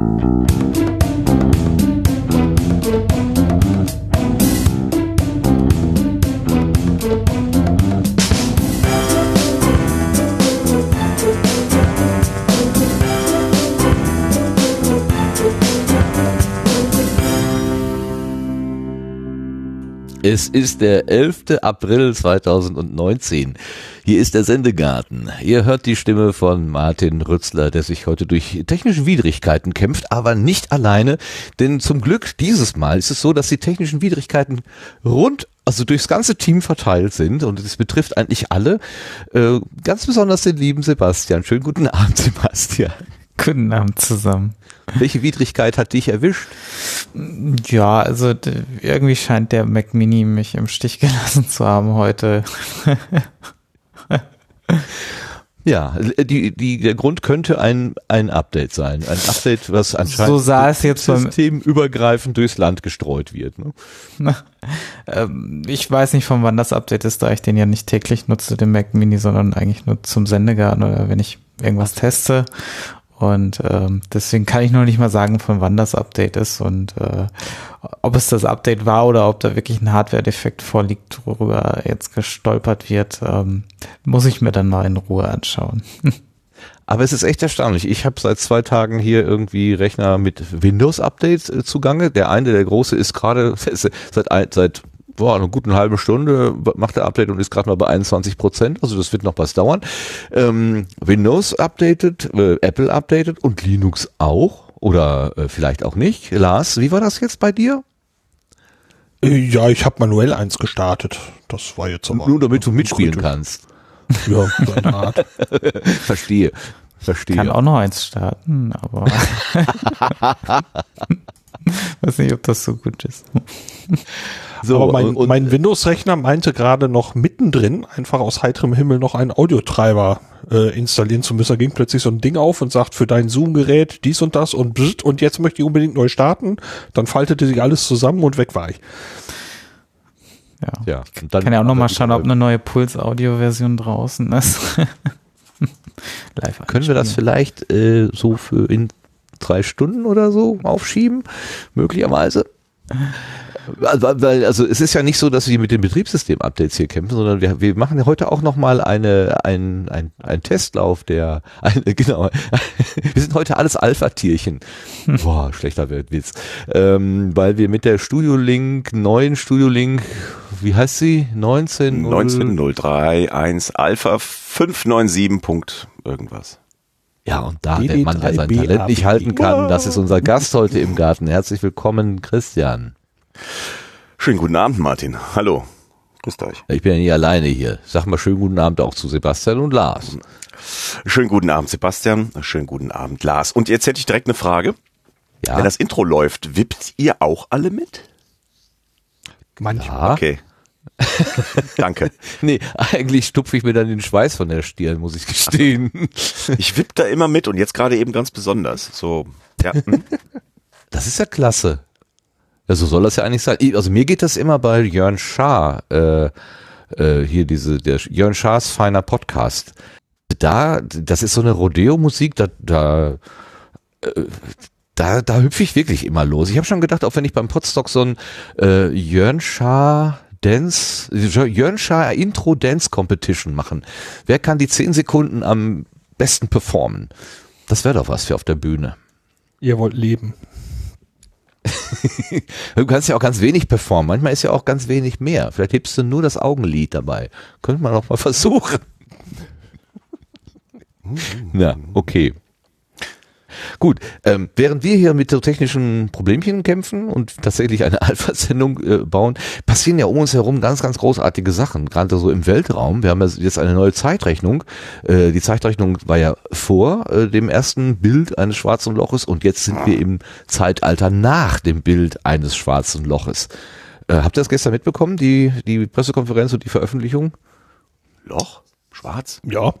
Es ist der 11. April 2019. Hier ist der Sendegarten. Ihr hört die Stimme von Martin Rützler, der sich heute durch technische Widrigkeiten kämpft, aber nicht alleine, denn zum Glück dieses Mal ist es so, dass die technischen Widrigkeiten rund also durchs ganze Team verteilt sind und es betrifft eigentlich alle, äh, ganz besonders den lieben Sebastian. Schönen guten Abend, Sebastian. Guten Abend zusammen. Welche Widrigkeit hat dich erwischt? Ja, also irgendwie scheint der Mac Mini mich im Stich gelassen zu haben heute. Ja, die, die, der Grund könnte ein, ein Update sein. Ein Update, was anscheinend so sah es jetzt systemübergreifend durchs Land gestreut wird. Ne? Na, ähm, ich weiß nicht, von wann das Update ist, da ich den ja nicht täglich nutze, den Mac Mini, sondern eigentlich nur zum Sendegarten oder wenn ich irgendwas teste. Und ähm, deswegen kann ich noch nicht mal sagen, von wann das Update ist und äh, ob es das Update war oder ob da wirklich ein Hardware-Defekt vorliegt, worüber jetzt gestolpert wird, ähm, muss ich mir dann mal in Ruhe anschauen. Aber es ist echt erstaunlich. Ich habe seit zwei Tagen hier irgendwie Rechner mit Windows-Updates äh, zugange. Der eine, der große, ist gerade seit, seit boah, eine gute halbe Stunde macht der Update und ist gerade mal bei 21 Prozent. Also das wird noch was dauern. Ähm, Windows updated, äh, Apple updated und Linux auch. Oder äh, vielleicht auch nicht. Lars, wie war das jetzt bei dir? Äh, ja, ich habe manuell eins gestartet. Das war jetzt aber. Nur damit du mitspielen Gründe. kannst. Ja, so eine Art. Verstehe. Verstehe. Kann auch noch eins starten, aber weiß nicht, ob das so gut ist. So, Aber mein, mein Windows-Rechner meinte gerade noch mittendrin, einfach aus heiterem Himmel noch einen Audiotreiber äh, installieren zu müssen. Da ging plötzlich so ein Ding auf und sagt für dein Zoom-Gerät dies und das und bzzt, und jetzt möchte ich unbedingt neu starten. Dann faltete sich alles zusammen und weg war ich. Ja, ja ich kann ja auch noch mal schauen, ob eine neue Puls-Audio-Version draußen ist. Live Können wir das vielleicht äh, so für in drei Stunden oder so aufschieben? Möglicherweise. Also, weil, also es ist ja nicht so, dass wir mit den Betriebssystem-Updates hier kämpfen, sondern wir, wir machen ja heute auch nochmal eine, ein, ein, ein Testlauf der, eine, genau, wir sind heute alles Alpha-Tierchen. Boah, schlechter Witz. Ähm, weil wir mit der Studio Link, neuen Studio Link, wie heißt sie? 19? 19031 Alpha 597. Punkt irgendwas. Ja, und da der Mann, der sein Talent nicht halten kann, das ist unser Gast heute im Garten. Herzlich willkommen, Christian. Schönen guten Abend, Martin. Hallo. Grüßt euch. Ich bin ja nie alleine hier. Sag mal schönen guten Abend auch zu Sebastian und Lars. Schönen guten Abend, Sebastian. Schönen guten Abend, Lars. Und jetzt hätte ich direkt eine Frage. Ja. Wenn das Intro läuft, wippt ihr auch alle mit? Manchmal. Ja. Okay. Danke. nee, eigentlich stupfe ich mir dann den Schweiß von der Stirn, muss ich gestehen. ich wipp da immer mit und jetzt gerade eben ganz besonders. So, ja. Hm? Das ist ja klasse. Ja, so soll das ja eigentlich sein. Also mir geht das immer bei Jörn Schaar, äh, äh, hier diese, der Jörn Schaars feiner Podcast. Da, das ist so eine Rodeo-Musik, da, da, äh, da, da hüpfe ich wirklich immer los. Ich habe schon gedacht, auch wenn ich beim Podstock so ein äh, Jörn Schaar Dance, Jörn Schaar Intro Dance Competition machen. Wer kann die zehn Sekunden am besten performen? Das wäre doch was für auf der Bühne. Ihr wollt leben. du kannst ja auch ganz wenig performen. Manchmal ist ja auch ganz wenig mehr. Vielleicht hebst du nur das Augenlid dabei. Könnte man auch mal versuchen. ja, okay. Gut, ähm, während wir hier mit so technischen Problemchen kämpfen und tatsächlich eine Alpha-Sendung äh, bauen, passieren ja um uns herum ganz, ganz großartige Sachen, gerade so im Weltraum. Wir haben jetzt eine neue Zeitrechnung. Äh, die Zeitrechnung war ja vor äh, dem ersten Bild eines schwarzen Loches und jetzt sind wir im Zeitalter nach dem Bild eines schwarzen Loches. Äh, habt ihr das gestern mitbekommen, die, die Pressekonferenz und die Veröffentlichung? Loch? Schwarz? Ja.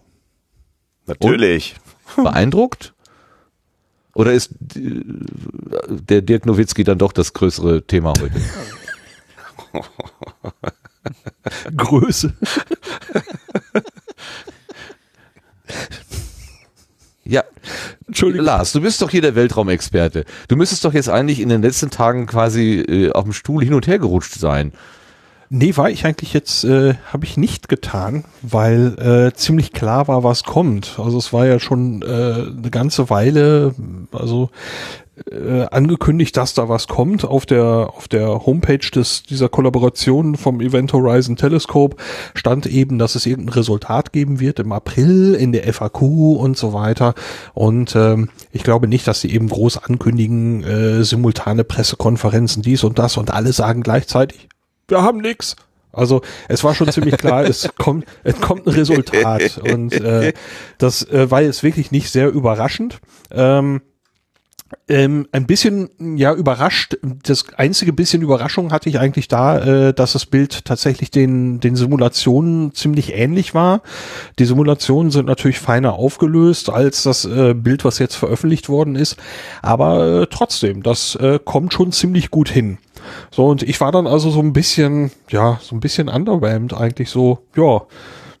Natürlich. Und? Beeindruckt? Oder ist der Dirk Nowitzki dann doch das größere Thema heute? Größe. ja. Entschuldigung. Lars, du bist doch hier der Weltraumexperte. Du müsstest doch jetzt eigentlich in den letzten Tagen quasi äh, auf dem Stuhl hin und her gerutscht sein. Nee, war ich eigentlich jetzt, äh, habe ich nicht getan, weil äh, ziemlich klar war, was kommt. Also es war ja schon äh, eine ganze Weile, also äh, angekündigt, dass da was kommt auf der auf der Homepage des dieser Kollaboration vom Event Horizon Telescope. Stand eben, dass es irgendein Resultat geben wird im April in der FAQ und so weiter. Und ähm, ich glaube nicht, dass sie eben groß ankündigen äh, simultane Pressekonferenzen dies und das und alle sagen gleichzeitig wir haben nix. Also es war schon ziemlich klar, es kommt, es kommt ein Resultat und äh, das äh, war jetzt wirklich nicht sehr überraschend. Ähm, ähm, ein bisschen ja überrascht. Das einzige bisschen Überraschung hatte ich eigentlich da, äh, dass das Bild tatsächlich den den Simulationen ziemlich ähnlich war. Die Simulationen sind natürlich feiner aufgelöst als das äh, Bild, was jetzt veröffentlicht worden ist, aber äh, trotzdem, das äh, kommt schon ziemlich gut hin. So, und ich war dann also so ein bisschen, ja, so ein bisschen underwhelmed eigentlich so, ja,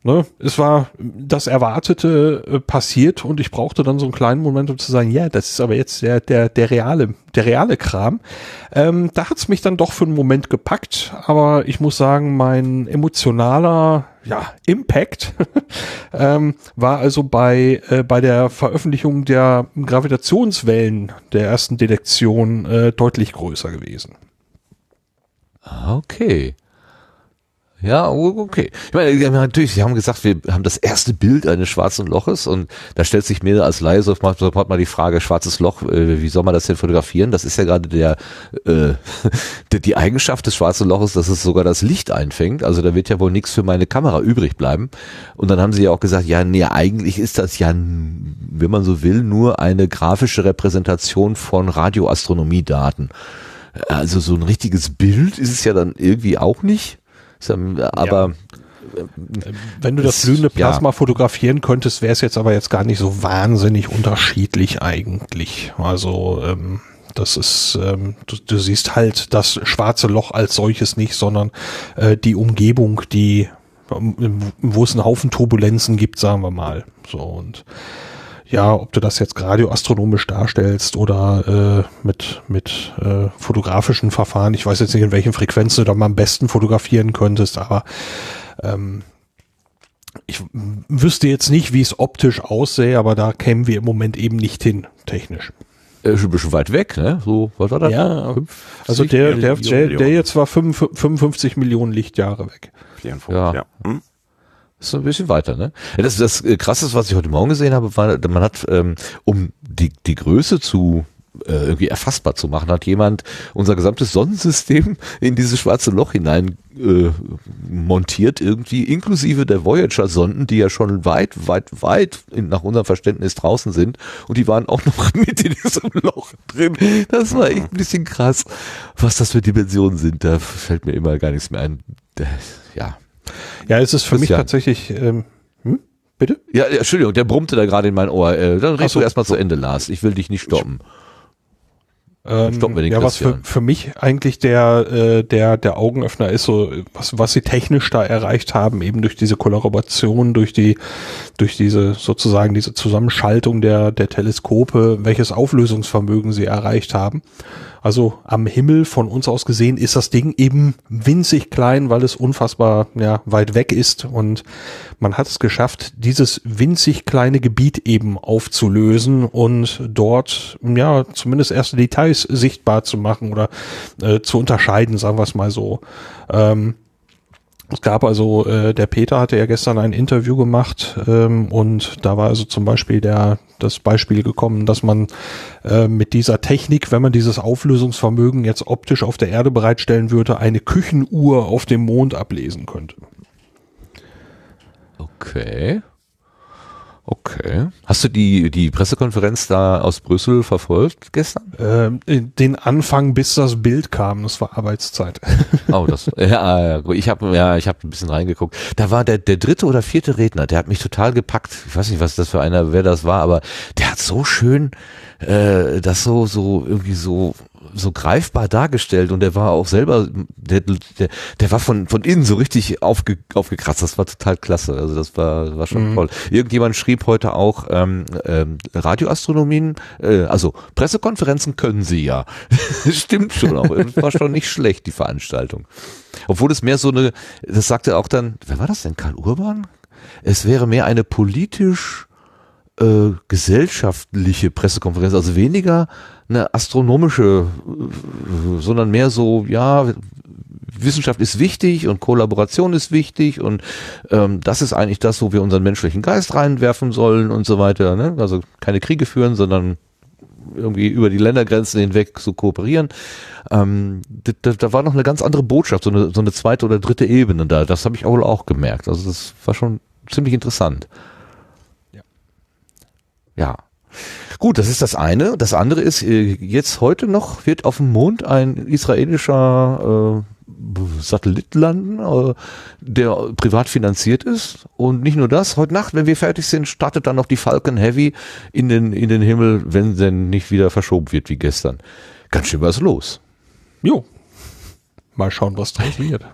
ne, es war das Erwartete äh, passiert und ich brauchte dann so einen kleinen Moment, um zu sagen, ja, das ist aber jetzt der, der, der reale, der reale Kram. Ähm, da hat's mich dann doch für einen Moment gepackt, aber ich muss sagen, mein emotionaler ja, Impact ähm, war also bei, äh, bei der Veröffentlichung der Gravitationswellen der ersten Detektion äh, deutlich größer gewesen. Ah, okay. Ja, okay. Ich meine, natürlich, Sie haben gesagt, wir haben das erste Bild eines schwarzen Loches und da stellt sich mir als Laie sofort mal die Frage, schwarzes Loch, äh, wie soll man das denn fotografieren? Das ist ja gerade der, äh, die Eigenschaft des schwarzen Loches, dass es sogar das Licht einfängt. Also da wird ja wohl nichts für meine Kamera übrig bleiben. Und dann haben Sie ja auch gesagt, ja, nee, eigentlich ist das ja, wenn man so will, nur eine grafische Repräsentation von Radioastronomiedaten. Also so ein richtiges Bild ist es ja dann irgendwie auch nicht. Aber ja. wenn du das glühende Plasma ja. fotografieren könntest, wäre es jetzt aber jetzt gar nicht so wahnsinnig unterschiedlich eigentlich. Also ähm, das ist, ähm, du, du siehst halt das schwarze Loch als solches nicht, sondern äh, die Umgebung, die wo es einen Haufen Turbulenzen gibt, sagen wir mal. So und ja, ob du das jetzt radioastronomisch darstellst oder äh, mit, mit äh, fotografischen Verfahren, ich weiß jetzt nicht, in welchen Frequenzen du da mal am besten fotografieren könntest, aber ähm, ich wüsste jetzt nicht, wie es optisch aussähe, aber da kämen wir im Moment eben nicht hin, technisch. Äh, schon ein bisschen weit weg, ne? So, was war das? Ja, also der, der, der, der jetzt war 55 Millionen Lichtjahre weg. Ja. ja. Hm? Ist so ein bisschen weiter, ne? Das, das äh, Krasseste, was ich heute Morgen gesehen habe, war, man hat, ähm, um die, die Größe zu äh, irgendwie erfassbar zu machen, hat jemand unser gesamtes Sonnensystem in dieses schwarze Loch hinein äh, montiert, irgendwie, inklusive der Voyager-Sonden, die ja schon weit, weit, weit in, nach unserem Verständnis draußen sind. Und die waren auch noch mit in diesem Loch drin. Das war echt ein bisschen krass, was das für Dimensionen sind. Da fällt mir immer gar nichts mehr ein. Ja. Ja, es ist für Christian. mich tatsächlich. Ähm, hm? Bitte? Ja, Entschuldigung, der brummte da gerade in mein Ohr. Äh, dann redest so, du erstmal so. zu Ende, Lars. Ich will dich nicht stoppen. Ähm, ja, was für, für mich eigentlich der, äh, der, der Augenöffner ist, so, was, was sie technisch da erreicht haben, eben durch diese Kollaboration, durch die, durch diese, sozusagen diese Zusammenschaltung der, der Teleskope, welches Auflösungsvermögen sie erreicht haben. Also am Himmel von uns aus gesehen ist das Ding eben winzig klein, weil es unfassbar ja, weit weg ist und man hat es geschafft, dieses winzig kleine Gebiet eben aufzulösen und dort ja zumindest erste Details sichtbar zu machen oder äh, zu unterscheiden, sagen wir es mal so. Ähm, es gab also, äh, der Peter hatte ja gestern ein Interview gemacht ähm, und da war also zum Beispiel der das Beispiel gekommen, dass man äh, mit dieser Technik, wenn man dieses Auflösungsvermögen jetzt optisch auf der Erde bereitstellen würde, eine Küchenuhr auf dem Mond ablesen könnte. Okay. Okay. Hast du die, die Pressekonferenz da aus Brüssel verfolgt gestern? Ähm, den Anfang, bis das Bild kam, das war Arbeitszeit. Oh, das, ja, ich habe ja, ich habe ein bisschen reingeguckt. Da war der, der dritte oder vierte Redner, der hat mich total gepackt. Ich weiß nicht, was das für einer, wer das war, aber der hat so schön, äh, das so, so, irgendwie so so greifbar dargestellt und der war auch selber, der, der, der war von, von innen so richtig aufge, aufgekratzt. Das war total klasse. Also das war, war schon mhm. toll. Irgendjemand schrieb heute auch, ähm, ähm, Radioastronomien, äh, also Pressekonferenzen können sie ja. Stimmt schon, aber war schon nicht schlecht, die Veranstaltung. Obwohl es mehr so eine, das sagte auch dann, wer war das denn, Karl Urban? Es wäre mehr eine politisch äh, gesellschaftliche Pressekonferenz, also weniger eine astronomische, äh, sondern mehr so, ja, Wissenschaft ist wichtig und Kollaboration ist wichtig und ähm, das ist eigentlich das, wo wir unseren menschlichen Geist reinwerfen sollen und so weiter. Ne? Also keine Kriege führen, sondern irgendwie über die Ländergrenzen hinweg so kooperieren. Ähm, da, da war noch eine ganz andere Botschaft, so eine, so eine zweite oder dritte Ebene da. Das habe ich auch, auch gemerkt. Also das war schon ziemlich interessant. Ja. Gut, das ist das eine. Das andere ist, äh, jetzt heute noch wird auf dem Mond ein israelischer äh, Satellit landen, äh, der privat finanziert ist. Und nicht nur das, heute Nacht, wenn wir fertig sind, startet dann noch die Falcon Heavy in den, in den Himmel, wenn denn nicht wieder verschoben wird wie gestern. Ganz schön was los. Jo, Mal schauen, was draus wird.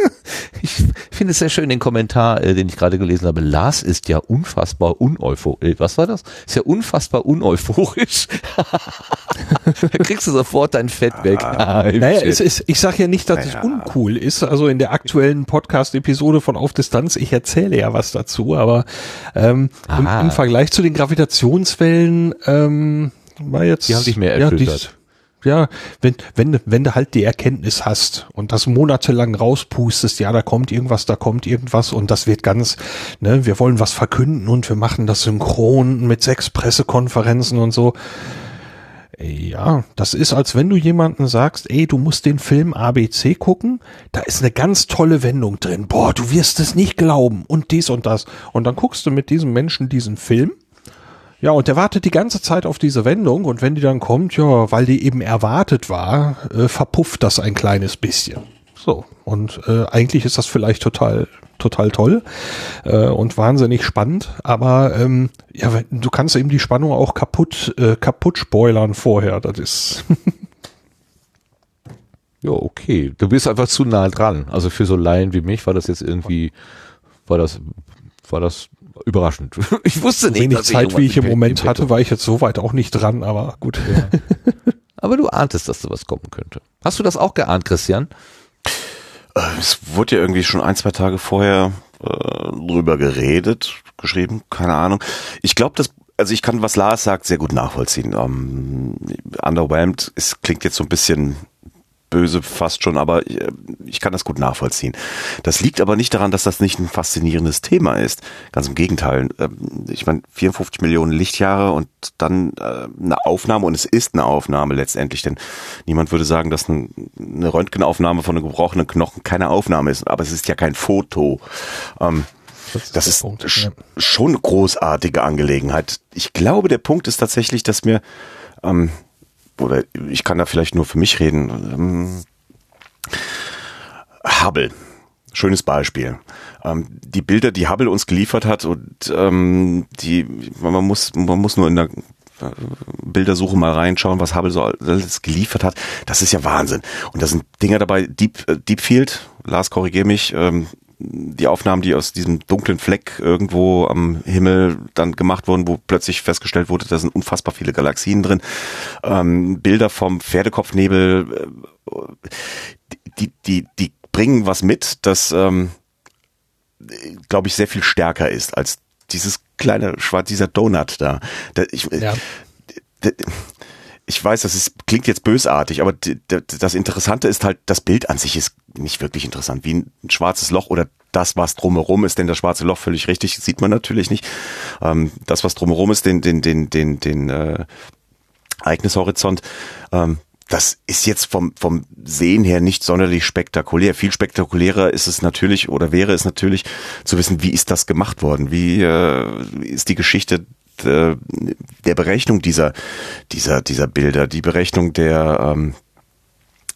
ich finde es sehr schön, den Kommentar, äh, den ich gerade gelesen habe. Lars ist ja unfassbar uneuphorisch. Äh, was war das? Ist ja unfassbar uneuphorisch. da kriegst du sofort dein Fett weg. Ah, naja, es ist, ich sage ja nicht, dass naja. es uncool ist. Also in der aktuellen Podcast-Episode von Auf Distanz, ich erzähle ja was dazu, aber ähm, im, im, Vergleich zu den Gravitationswellen ähm, war jetzt... Die haben dich mehr erschüttert. Ja, ja, wenn, wenn, wenn du halt die Erkenntnis hast und das monatelang rauspustest, ja, da kommt irgendwas, da kommt irgendwas und das wird ganz, ne, wir wollen was verkünden und wir machen das synchron mit sechs Pressekonferenzen und so. Ja, das ist, als wenn du jemanden sagst, ey, du musst den Film ABC gucken, da ist eine ganz tolle Wendung drin. Boah, du wirst es nicht glauben und dies und das. Und dann guckst du mit diesem Menschen diesen Film ja, und der wartet die ganze Zeit auf diese Wendung und wenn die dann kommt, ja, weil die eben erwartet war, äh, verpufft das ein kleines bisschen. So, und äh, eigentlich ist das vielleicht total total toll äh, und wahnsinnig spannend, aber ähm, ja, du kannst eben die Spannung auch kaputt äh, kaputt spoilern vorher, das ist Ja, okay. Du bist einfach zu nah dran. Also für so Laien wie mich war das jetzt irgendwie war das war das überraschend. Ich wusste nicht, wenig Zeit, ich wie ich im Moment hatte, war ich jetzt so weit auch nicht dran, aber gut. Ja. aber du ahntest, dass sowas kommen könnte. Hast du das auch geahnt, Christian? Äh, es wurde ja irgendwie schon ein, zwei Tage vorher äh, drüber geredet, geschrieben, keine Ahnung. Ich glaube, das also ich kann, was Lars sagt, sehr gut nachvollziehen. Um, ähm, underwhelmed, es klingt jetzt so ein bisschen böse fast schon, aber äh, ich kann das gut nachvollziehen. Das liegt aber nicht daran, dass das nicht ein faszinierendes Thema ist. Ganz im Gegenteil. Ähm, ich meine, 54 Millionen Lichtjahre und dann äh, eine Aufnahme und es ist eine Aufnahme letztendlich, denn niemand würde sagen, dass eine Röntgenaufnahme von einem gebrochenen Knochen keine Aufnahme ist, aber es ist ja kein Foto. Ähm, das ist, das ist Punkt, ja. schon eine großartige Angelegenheit. Ich glaube, der Punkt ist tatsächlich, dass mir ähm, oder ich kann da vielleicht nur für mich reden. Ähm, Hubble. Schönes Beispiel. Ähm, die Bilder, die Hubble uns geliefert hat und ähm, die, man muss, man muss nur in der äh, Bildersuche mal reinschauen, was Hubble so alles geliefert hat. Das ist ja Wahnsinn. Und da sind Dinger dabei, Deep, äh, Deep Field, Lars, korrigier mich, ähm, die Aufnahmen, die aus diesem dunklen Fleck irgendwo am Himmel dann gemacht wurden, wo plötzlich festgestellt wurde, da sind unfassbar viele Galaxien drin. Ähm, Bilder vom Pferdekopfnebel, äh, die, die, die bringen was mit, das, ähm, glaube ich, sehr viel stärker ist als dieses kleine schwarz, dieser Donut da. da ich, ja. Ich weiß, das ist, klingt jetzt bösartig, aber das Interessante ist halt, das Bild an sich ist nicht wirklich interessant, wie ein schwarzes Loch oder das, was drumherum ist, denn das schwarze Loch völlig richtig, sieht man natürlich nicht. Ähm, das, was drumherum ist, den, den, den, den, den äh, Ereignishorizont, ähm, das ist jetzt vom, vom Sehen her nicht sonderlich spektakulär. Viel spektakulärer ist es natürlich oder wäre es natürlich zu wissen, wie ist das gemacht worden? Wie äh, ist die Geschichte äh, der Berechnung dieser, dieser, dieser Bilder, die Berechnung der, ähm,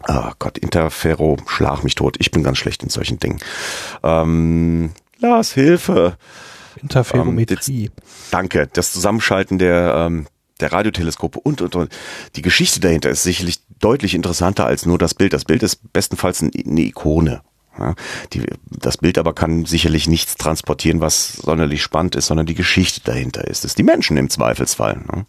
oh Gott, Interferro, schlag mich tot. Ich bin ganz schlecht in solchen Dingen. Ähm, Lars, Hilfe. Interferometrie. Ähm, danke. Das Zusammenschalten der, ähm, der Radioteleskope und, und, und. Die Geschichte dahinter ist sicherlich deutlich interessanter als nur das Bild. Das Bild ist bestenfalls eine Ikone. Ja, die, das Bild aber kann sicherlich nichts transportieren, was sonderlich spannend ist, sondern die Geschichte dahinter ist. Es ist die Menschen im Zweifelsfall. Ne?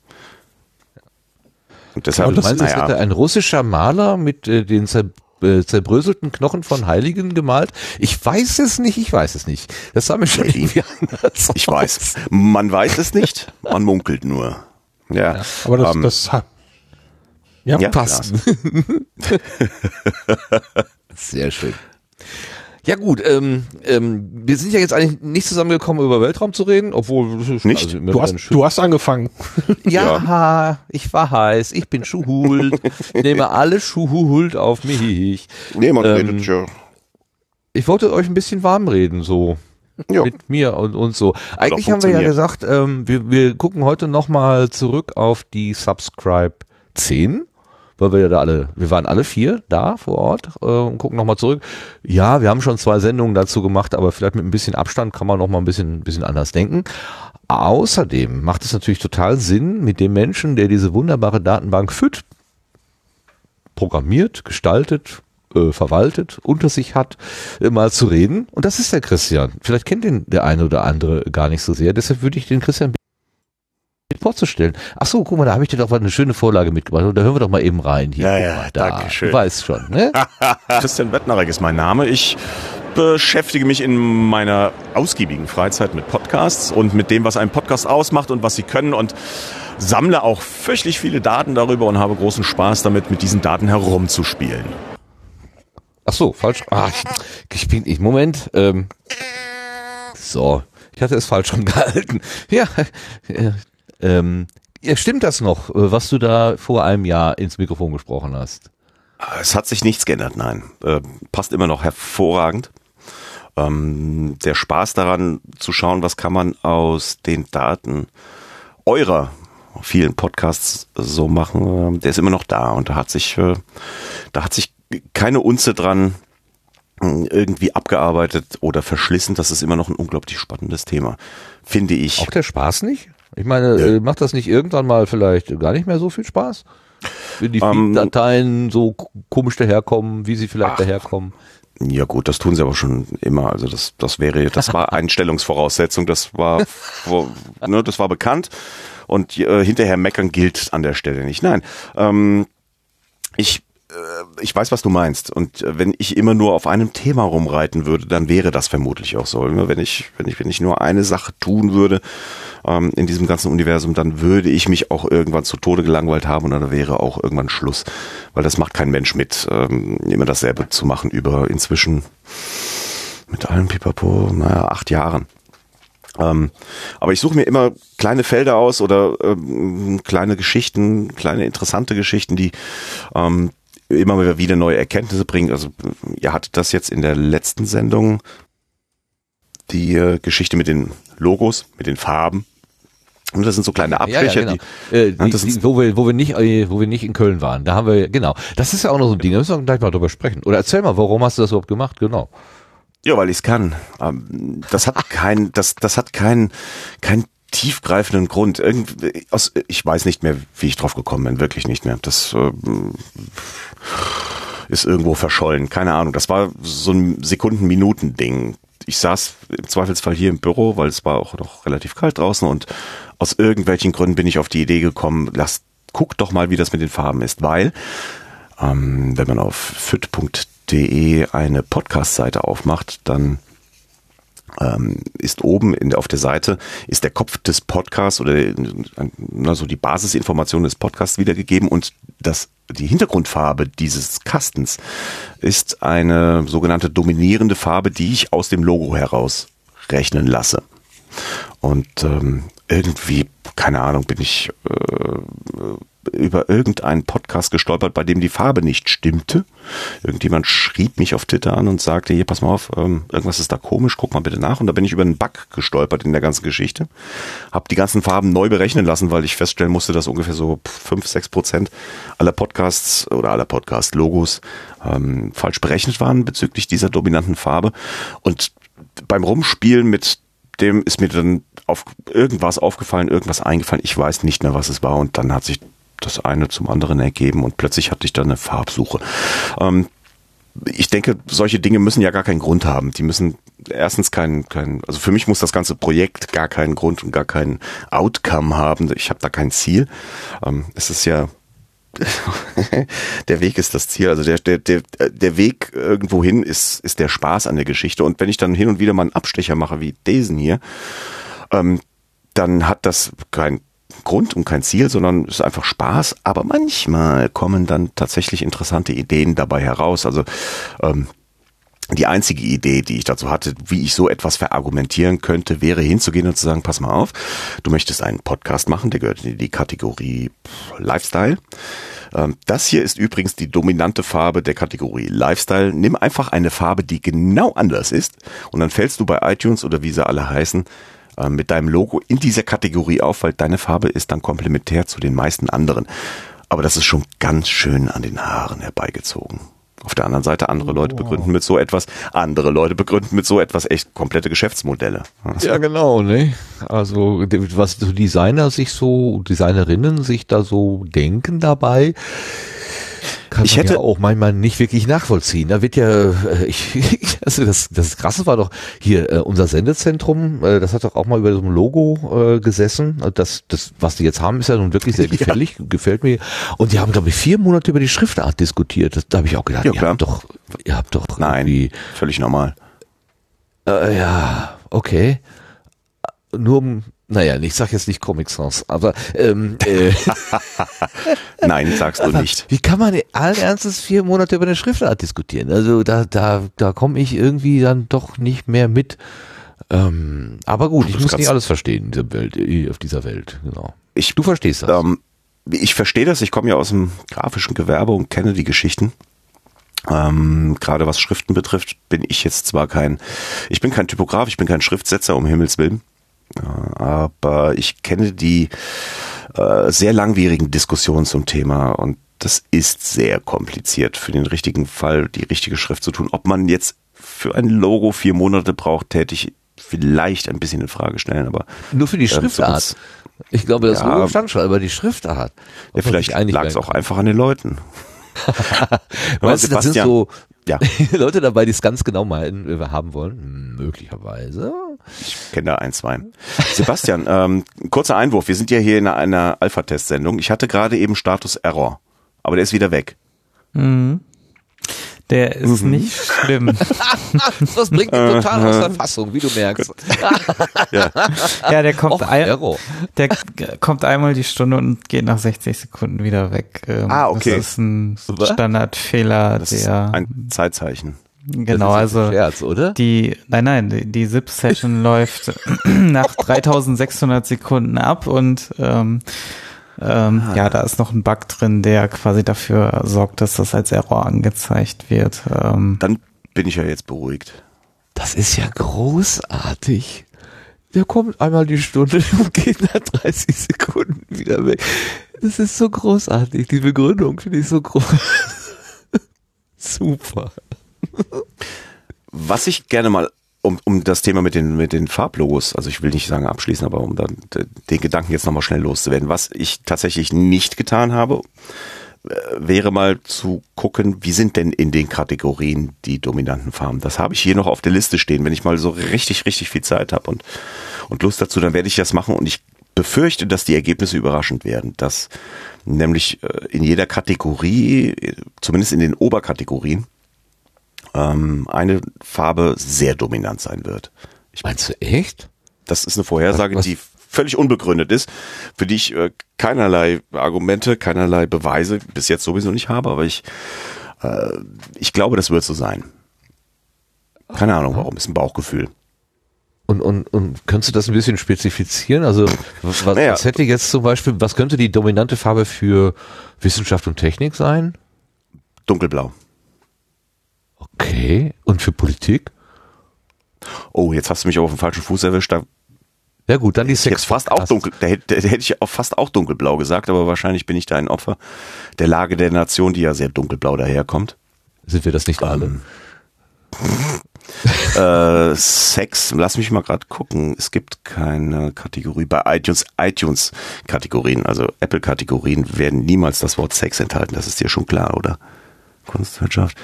Und deshalb, du meinst, naja, hätte ein russischer Maler mit äh, den zer, äh, zerbröselten Knochen von Heiligen gemalt? Ich weiß es nicht, ich weiß es nicht. Das sah mir schon irgendwie anders Ich aus. weiß. Man weiß es nicht, man munkelt nur. Ja, ja aber das, ähm, das ja, ja passt. Sehr schön. Ja gut, ähm, ähm, wir sind ja jetzt eigentlich nicht zusammengekommen, über Weltraum zu reden, obwohl nicht. Also, du, hast, du hast angefangen. Ja, ja, ich war heiß, ich bin Schuhult, nehme alle Schuhult auf mich. Niemand ähm, redet ja. Ich wollte euch ein bisschen warm reden, so ja. mit mir und, und so. Eigentlich haben wir ja gesagt, ähm, wir, wir gucken heute nochmal zurück auf die Subscribe 10 weil wir ja da alle, wir waren alle vier da vor Ort äh, und gucken nochmal zurück. Ja, wir haben schon zwei Sendungen dazu gemacht, aber vielleicht mit ein bisschen Abstand kann man noch mal ein bisschen, bisschen anders denken. Außerdem macht es natürlich total Sinn, mit dem Menschen, der diese wunderbare Datenbank FIT programmiert, gestaltet, äh, verwaltet, unter sich hat, äh, mal zu reden. Und das ist der Christian. Vielleicht kennt ihn der eine oder andere gar nicht so sehr. Deshalb würde ich den Christian vorzustellen. Ach so, guck mal, da habe ich dir doch mal eine schöne Vorlage mitgebracht. Und da hören wir doch mal eben rein. Hier, ja, ja, mal, da. danke schön. Du weißt schon, ne? Christian Wettnarek ist mein Name. Ich beschäftige mich in meiner ausgiebigen Freizeit mit Podcasts und mit dem, was einen Podcast ausmacht und was sie können und sammle auch fürchterlich viele Daten darüber und habe großen Spaß damit, mit diesen Daten herumzuspielen. Ach so, falsch. Ah, ich, ich bin, ich, Moment. Ähm, so, ich hatte es falsch rumgehalten. Ja, ähm, ja, stimmt das noch, äh, was du da vor einem Jahr ins Mikrofon gesprochen hast? Es hat sich nichts geändert, nein. Äh, passt immer noch hervorragend. Ähm, der Spaß daran zu schauen, was kann man aus den Daten eurer vielen Podcasts so machen, äh, der ist immer noch da und da hat sich, äh, da hat sich keine Unze dran äh, irgendwie abgearbeitet oder verschlissen. Das ist immer noch ein unglaublich spannendes Thema, finde ich. Auch der Spaß nicht? Ich meine, ja. Äh, macht das nicht irgendwann mal vielleicht gar nicht mehr so viel Spaß? Wenn die ähm, Dateien so komisch daherkommen, wie sie vielleicht ach, daherkommen. Ja gut, das tun sie aber schon immer. Also das, das wäre, das war Einstellungsvoraussetzung, das war, ne, das war bekannt und äh, hinterher meckern gilt an der Stelle nicht. Nein, ähm, ich ich weiß, was du meinst. Und äh, wenn ich immer nur auf einem Thema rumreiten würde, dann wäre das vermutlich auch so. Wenn ich, wenn ich, wenn ich nur eine Sache tun würde ähm, in diesem ganzen Universum, dann würde ich mich auch irgendwann zu Tode gelangweilt haben und dann wäre auch irgendwann Schluss. Weil das macht kein Mensch mit, ähm, immer dasselbe zu machen über inzwischen mit allem Pipapo, naja, acht Jahren. Ähm, aber ich suche mir immer kleine Felder aus oder ähm, kleine Geschichten, kleine interessante Geschichten, die ähm, immer wieder neue Erkenntnisse bringen. Also ihr hattet das jetzt in der letzten Sendung, die äh, Geschichte mit den Logos, mit den Farben. Und das sind so kleine ja, ja, genau. die, äh, die, die, wo wir, wo wir nicht, äh, wo wir nicht in Köln waren. Da haben wir, genau. Das ist ja auch noch so ein Ding. Da müssen wir gleich mal drüber sprechen. Oder erzähl mal, warum hast du das überhaupt gemacht? Genau. Ja, weil ich es kann. Ähm, das hat kein, das, das hat kein, kein tiefgreifenden Grund. Aus, ich weiß nicht mehr, wie ich drauf gekommen bin, wirklich nicht mehr. Das äh, ist irgendwo verschollen, keine Ahnung. Das war so ein Sekunden-Minuten-Ding. Ich saß im Zweifelsfall hier im Büro, weil es war auch noch relativ kalt draußen und aus irgendwelchen Gründen bin ich auf die Idee gekommen, lass, guck doch mal, wie das mit den Farben ist, weil ähm, wenn man auf fit.de eine Podcast-Seite aufmacht, dann ist oben in, auf der Seite ist der Kopf des Podcasts oder also die Basisinformation des Podcasts wiedergegeben und das die Hintergrundfarbe dieses Kastens ist eine sogenannte dominierende Farbe, die ich aus dem Logo heraus rechnen lasse. Und ähm, irgendwie, keine Ahnung, bin ich äh, über irgendeinen Podcast gestolpert, bei dem die Farbe nicht stimmte. Irgendjemand schrieb mich auf Twitter an und sagte, hier, pass mal auf, ähm, irgendwas ist da komisch, guck mal bitte nach. Und da bin ich über einen Bug gestolpert in der ganzen Geschichte. Hab die ganzen Farben neu berechnen lassen, weil ich feststellen musste, dass ungefähr so fünf, sechs Prozent aller Podcasts oder aller Podcast-Logos ähm, falsch berechnet waren bezüglich dieser dominanten Farbe. Und beim Rumspielen mit dem ist mir dann auf irgendwas aufgefallen, irgendwas eingefallen. Ich weiß nicht mehr, was es war. Und dann hat sich das eine zum anderen ergeben und plötzlich hatte ich da eine Farbsuche. Ähm, ich denke, solche Dinge müssen ja gar keinen Grund haben. Die müssen erstens keinen, kein, also für mich muss das ganze Projekt gar keinen Grund und gar keinen Outcome haben. Ich habe da kein Ziel. Ähm, es ist ja der Weg ist das Ziel. Also der, der, der, der Weg irgendwo hin ist, ist der Spaß an der Geschichte. Und wenn ich dann hin und wieder mal einen Abstecher mache wie diesen hier, ähm, dann hat das kein Grund und kein Ziel, sondern es ist einfach Spaß. Aber manchmal kommen dann tatsächlich interessante Ideen dabei heraus. Also ähm, die einzige Idee, die ich dazu hatte, wie ich so etwas verargumentieren könnte, wäre hinzugehen und zu sagen, pass mal auf, du möchtest einen Podcast machen, der gehört in die Kategorie Lifestyle. Ähm, das hier ist übrigens die dominante Farbe der Kategorie Lifestyle. Nimm einfach eine Farbe, die genau anders ist und dann fällst du bei iTunes oder wie sie alle heißen, äh, mit deinem Logo in dieser Kategorie auf, weil deine Farbe ist dann komplementär zu den meisten anderen. Aber das ist schon ganz schön an den Haaren herbeigezogen. Auf der anderen Seite, andere Leute wow. begründen mit so etwas, andere Leute begründen mit so etwas echt komplette Geschäftsmodelle. Ja, genau, ne? Also, was so Designer sich so, Designerinnen sich da so denken dabei, kann ich hätte ja auch manchmal nicht wirklich nachvollziehen. Da wird ja, äh, ich, also das, das Krasse war doch hier äh, unser Sendezentrum, äh, das hat doch auch mal über so ein Logo äh, gesessen. Das, das, was die jetzt haben, ist ja nun wirklich sehr gefällig, ja. gefällt mir. Und die haben, glaube ich, vier Monate über die Schriftart diskutiert. Das, da habe ich auch gedacht, ja, ihr habt doch, ihr habt doch Nein, völlig normal. Äh, ja, okay. Nur um naja, ich sag jetzt nicht Comic Sans, aber ähm, äh, Nein, sagst du nicht. Wie kann man allen Ernstes vier Monate über eine Schriftart diskutieren? Also da, da, da komme ich irgendwie dann doch nicht mehr mit. Ähm, aber gut, ich muss nicht alles verstehen in dieser Welt, äh, auf dieser Welt. Genau. Ich, du verstehst das. Ähm, ich verstehe das. Ich komme ja aus dem grafischen Gewerbe und kenne die Geschichten. Ähm, Gerade was Schriften betrifft, bin ich jetzt zwar kein, ich bin kein Typograf, ich bin kein Schriftsetzer, um Himmels Willen. Aber ich kenne die äh, sehr langwierigen Diskussionen zum Thema und das ist sehr kompliziert für den richtigen Fall, die richtige Schrift zu tun. Ob man jetzt für ein Logo vier Monate braucht, täte ich vielleicht ein bisschen in Frage stellen, aber. Nur für die äh, Schriftart. ich glaube, das ja, Logo stand schon, aber die Schriftart. Ja, vielleicht lag es auch einfach an den Leuten. weißt du, das sind so ja. Leute dabei, die es ganz genau meinen, äh, haben wollen? Hm, möglicherweise. Ich kenne da ein, zwei. Sebastian, ähm, kurzer Einwurf. Wir sind ja hier in einer, einer Alpha-Test-Sendung. Ich hatte gerade eben Status Error, aber der ist wieder weg. Mhm. Der ist mhm. nicht schlimm. das bringt mich total aus der Fassung, wie du merkst. ja. ja, der kommt, ein, der kommt einmal die Stunde und geht nach 60 Sekunden wieder weg. Ähm, ah, okay. Das ist ein Standardfehler, das der. Ist ein Zeitzeichen. Genau, also Scherz, oder? die, nein, nein, die, die SIP-Session läuft nach 3600 Sekunden ab und ähm, ähm, ah. Ja, da ist noch ein Bug drin, der quasi dafür sorgt, dass das als Error angezeigt wird. Ähm, Dann bin ich ja jetzt beruhigt. Das ist ja großartig. Der kommt einmal die Stunde und geht nach 30 Sekunden wieder weg. Das ist so großartig. Die Begründung finde ich so groß. Super. Was ich gerne mal um, um das Thema mit den, mit den Farblogos, also ich will nicht sagen abschließen, aber um dann den Gedanken jetzt nochmal schnell loszuwerden. Was ich tatsächlich nicht getan habe, äh, wäre mal zu gucken, wie sind denn in den Kategorien die dominanten Farben. Das habe ich hier noch auf der Liste stehen. Wenn ich mal so richtig, richtig viel Zeit habe und, und Lust dazu, dann werde ich das machen und ich befürchte, dass die Ergebnisse überraschend werden, dass nämlich äh, in jeder Kategorie, zumindest in den Oberkategorien, ähm, eine Farbe sehr dominant sein wird. Ich Meinst du echt? Das ist eine Vorhersage, was, die völlig unbegründet ist, für die ich äh, keinerlei Argumente, keinerlei Beweise bis jetzt sowieso nicht habe, aber ich, äh, ich glaube, das wird so sein. Keine Ahnung warum, ist ein Bauchgefühl. Und, und, und könntest du das ein bisschen spezifizieren? Also was, naja. was hätte jetzt zum Beispiel, was könnte die dominante Farbe für Wissenschaft und Technik sein? Dunkelblau. Okay. Und für Politik? Oh, jetzt hast du mich auf dem falschen Fuß erwischt. Da ja gut, dann die Sex. Fast auch dunkel, da hätte, da hätte ich auch fast auch dunkelblau gesagt, aber wahrscheinlich bin ich da ein Opfer der Lage der Nation, die ja sehr dunkelblau daherkommt. Sind wir das nicht alle? Ähm. äh, Sex, lass mich mal gerade gucken. Es gibt keine Kategorie bei iTunes, iTunes Kategorien, also Apple Kategorien werden niemals das Wort Sex enthalten. Das ist dir schon klar, oder? Kunstwirtschaft.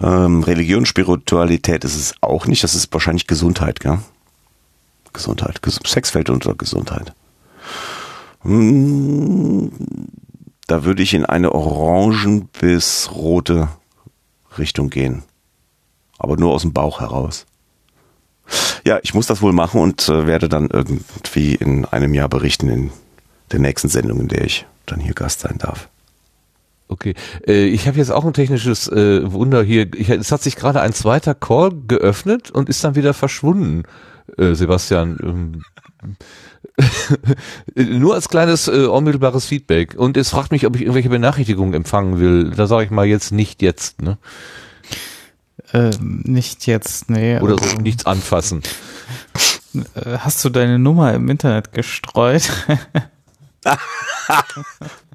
Ähm, Religion, Spiritualität ist es auch nicht. Das ist wahrscheinlich Gesundheit, gell? Gesundheit. Sex fällt unter Gesundheit. Hm, da würde ich in eine orangen bis rote Richtung gehen. Aber nur aus dem Bauch heraus. Ja, ich muss das wohl machen und äh, werde dann irgendwie in einem Jahr berichten in der nächsten Sendung, in der ich dann hier Gast sein darf. Okay, äh, ich habe jetzt auch ein technisches äh, Wunder hier. Ich, es hat sich gerade ein zweiter Call geöffnet und ist dann wieder verschwunden, äh, Sebastian. Ähm, nur als kleines äh, unmittelbares Feedback. Und es fragt mich, ob ich irgendwelche Benachrichtigungen empfangen will. Da sage ich mal jetzt nicht jetzt, ne? Ähm, nicht jetzt, nee. Oder also, so nichts anfassen. Äh, hast du deine Nummer im Internet gestreut?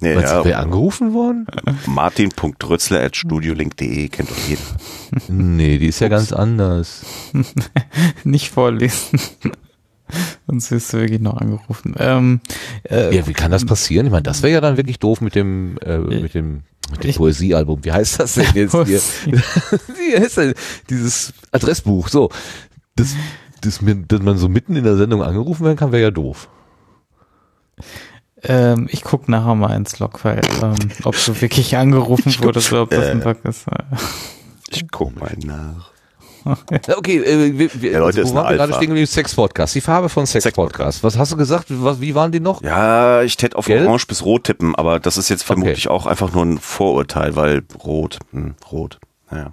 nee, Meinst ja. wer angerufen worden? Martin.rützler.studiolink.de kennt doch jeder. Nee, die ist ja ganz anders. Nicht vorlesen. Sonst wirst du wirklich noch angerufen. Ähm, äh, ja, wie kann das passieren? Ich meine, das wäre ja dann wirklich doof mit dem, äh, mit dem, mit dem Poesiealbum. Wie heißt das denn jetzt hier? wie heißt denn dieses Adressbuch? So, das, das, dass man so mitten in der Sendung angerufen werden kann, wäre ja doof. Ähm, ich guck nachher mal ins Logfile, ähm, ob du wirklich angerufen wurdest oder ob das ein Bug ist. Ich guck mal nach. Okay, äh, wir, wir, ja, Leute, also, wo waren wir gerade stehen geblieben? Sex-Podcast. Die Farbe von Sex-Podcast. Was hast du gesagt? Was, wie waren die noch? Ja, ich hätte auf Gelb? Orange bis Rot tippen, aber das ist jetzt vermutlich okay. auch einfach nur ein Vorurteil, weil Rot, hm, Rot, naja.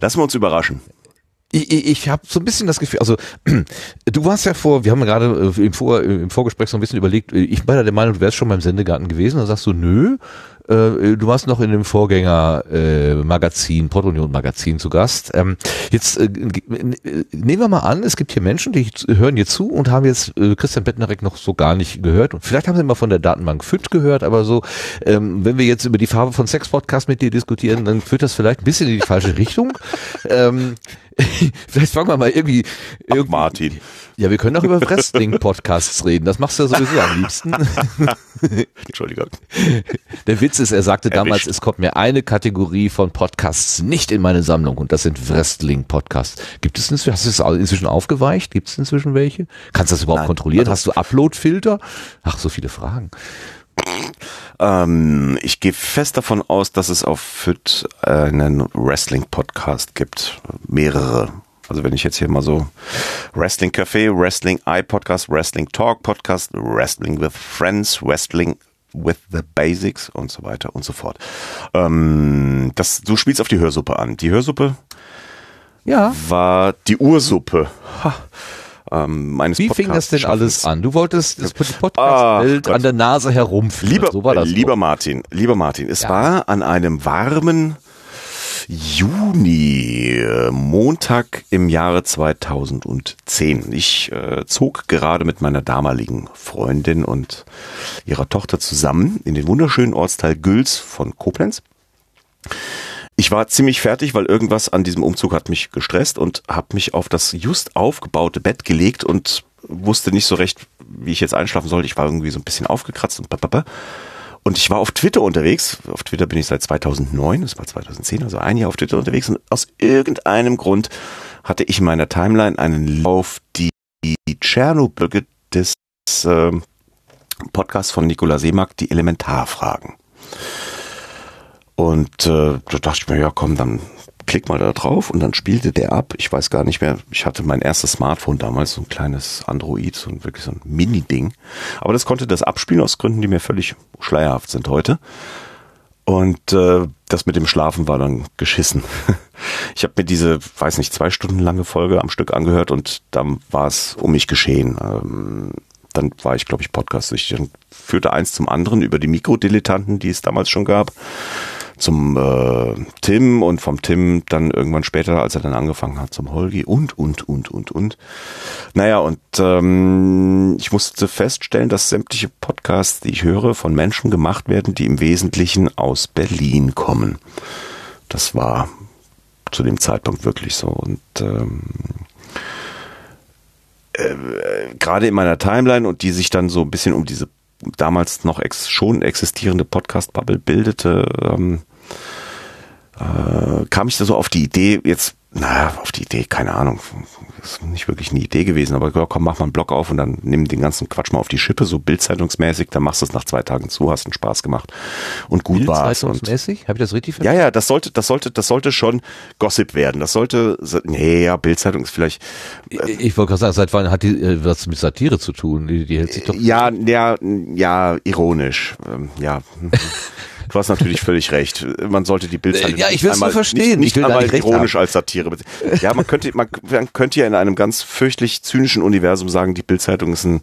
Lassen wir uns überraschen. Ich, ich, ich habe so ein bisschen das Gefühl, also du warst ja vor, wir haben gerade äh, im, Vor, im Vorgespräch so ein bisschen überlegt, ich war ja der Meinung, du wärst schon beim Sendegarten gewesen, dann sagst du, nö, äh, du warst noch in dem Vorgänger äh, Magazin, Portunion Magazin zu Gast. Ähm, jetzt äh, nehmen wir mal an, es gibt hier Menschen, die hören hier zu und haben jetzt äh, Christian Bettnerek noch so gar nicht gehört. Und vielleicht haben sie mal von der Datenbank FIT gehört, aber so, ähm, wenn wir jetzt über die Farbe von Sex Podcast mit dir diskutieren, dann führt das vielleicht ein bisschen in die falsche Richtung. ähm, vielleicht fangen wir mal irgendwie, irgendwie Ach, Martin. Ja, wir können auch über Wrestling-Podcasts reden. Das machst du ja sowieso am liebsten. Entschuldigung. Der Witz ist, er sagte Erwischt. damals, es kommt mir eine Kategorie von Podcasts nicht in meine Sammlung und das sind Wrestling-Podcasts. Gibt es inzwischen, hast du es inzwischen aufgeweicht? Gibt es inzwischen welche? Kannst du das überhaupt Nein, kontrollieren? Also, hast du Upload-Filter? Ach, so viele Fragen. Ähm, ich gehe fest davon aus, dass es auf FIT einen Wrestling-Podcast gibt. Mehrere. Also wenn ich jetzt hier mal so Wrestling Café, Wrestling Eye Podcast, Wrestling Talk Podcast, Wrestling with Friends, Wrestling with the Basics und so weiter und so fort. Ähm, das, du spielst auf die Hörsuppe an. Die Hörsuppe ja. war die Ursuppe. Ha. Ähm, Wie fing das denn alles an? Du wolltest das Podcast-Welt an der Nase herumführen. Lieber, so lieber Martin, lieber Martin, es ja. war an einem warmen Juni, Montag im Jahre 2010. Ich äh, zog gerade mit meiner damaligen Freundin und ihrer Tochter zusammen in den wunderschönen Ortsteil Güls von Koblenz. Ich war ziemlich fertig, weil irgendwas an diesem Umzug hat mich gestresst und habe mich auf das just aufgebaute Bett gelegt und wusste nicht so recht, wie ich jetzt einschlafen sollte. Ich war irgendwie so ein bisschen aufgekratzt und bababa. Und ich war auf Twitter unterwegs. Auf Twitter bin ich seit 2009, das war 2010, also ein Jahr auf Twitter unterwegs. Und aus irgendeinem Grund hatte ich in meiner Timeline einen Lauf, die Tschernobyl des äh, Podcasts von Nikola Seemack, die Elementarfragen. Und äh, da dachte ich mir, ja komm, dann klick mal da drauf und dann spielte der ab. Ich weiß gar nicht mehr. Ich hatte mein erstes Smartphone damals, so ein kleines Android, so ein wirklich so ein Mini-Ding. Aber das konnte das abspielen aus Gründen, die mir völlig schleierhaft sind heute. Und äh, das mit dem Schlafen war dann geschissen. Ich habe mir diese, weiß nicht, zwei Stunden lange Folge am Stück angehört und dann war es um mich geschehen. Ähm, dann war ich, glaube ich, podcast-süchtig. Dann führte eins zum anderen über die Mikrodilettanten, die es damals schon gab zum äh, Tim und vom Tim dann irgendwann später, als er dann angefangen hat, zum Holgi und, und, und, und, und. Naja, und ähm, ich musste feststellen, dass sämtliche Podcasts, die ich höre, von Menschen gemacht werden, die im Wesentlichen aus Berlin kommen. Das war zu dem Zeitpunkt wirklich so. Und ähm, äh, gerade in meiner Timeline und die sich dann so ein bisschen um diese damals noch ex schon existierende Podcast-Bubble bildete, ähm, äh, kam ich da so auf die Idee, jetzt naja, auf die Idee, keine Ahnung. Ist nicht wirklich eine Idee gewesen, aber komm, mach mal einen Blog auf und dann nimm den ganzen Quatsch mal auf die Schippe, so bildzeitungsmäßig, dann machst du es nach zwei Tagen zu, hast einen Spaß gemacht und gut war Bildzeitungsmäßig? Habe ich das richtig verstanden? Ja, ja, das sollte, das sollte, das sollte schon Gossip werden. Das sollte, nee, ja, Bildzeitung ist vielleicht. Äh, ich, ich wollte gerade sagen, seit wann hat die äh, was mit Satire zu tun? Die, die hält sich doch. Ja, ja, ja, ironisch, ähm, ja. Du hast natürlich völlig recht. Man sollte die Bildzeitung ja, ich will es nur verstehen. Nicht, nicht ich will einmal ironisch als Satire. Ja, man könnte, man, man könnte ja in einem ganz fürchtlich zynischen Universum sagen, die Bildzeitung ist ein,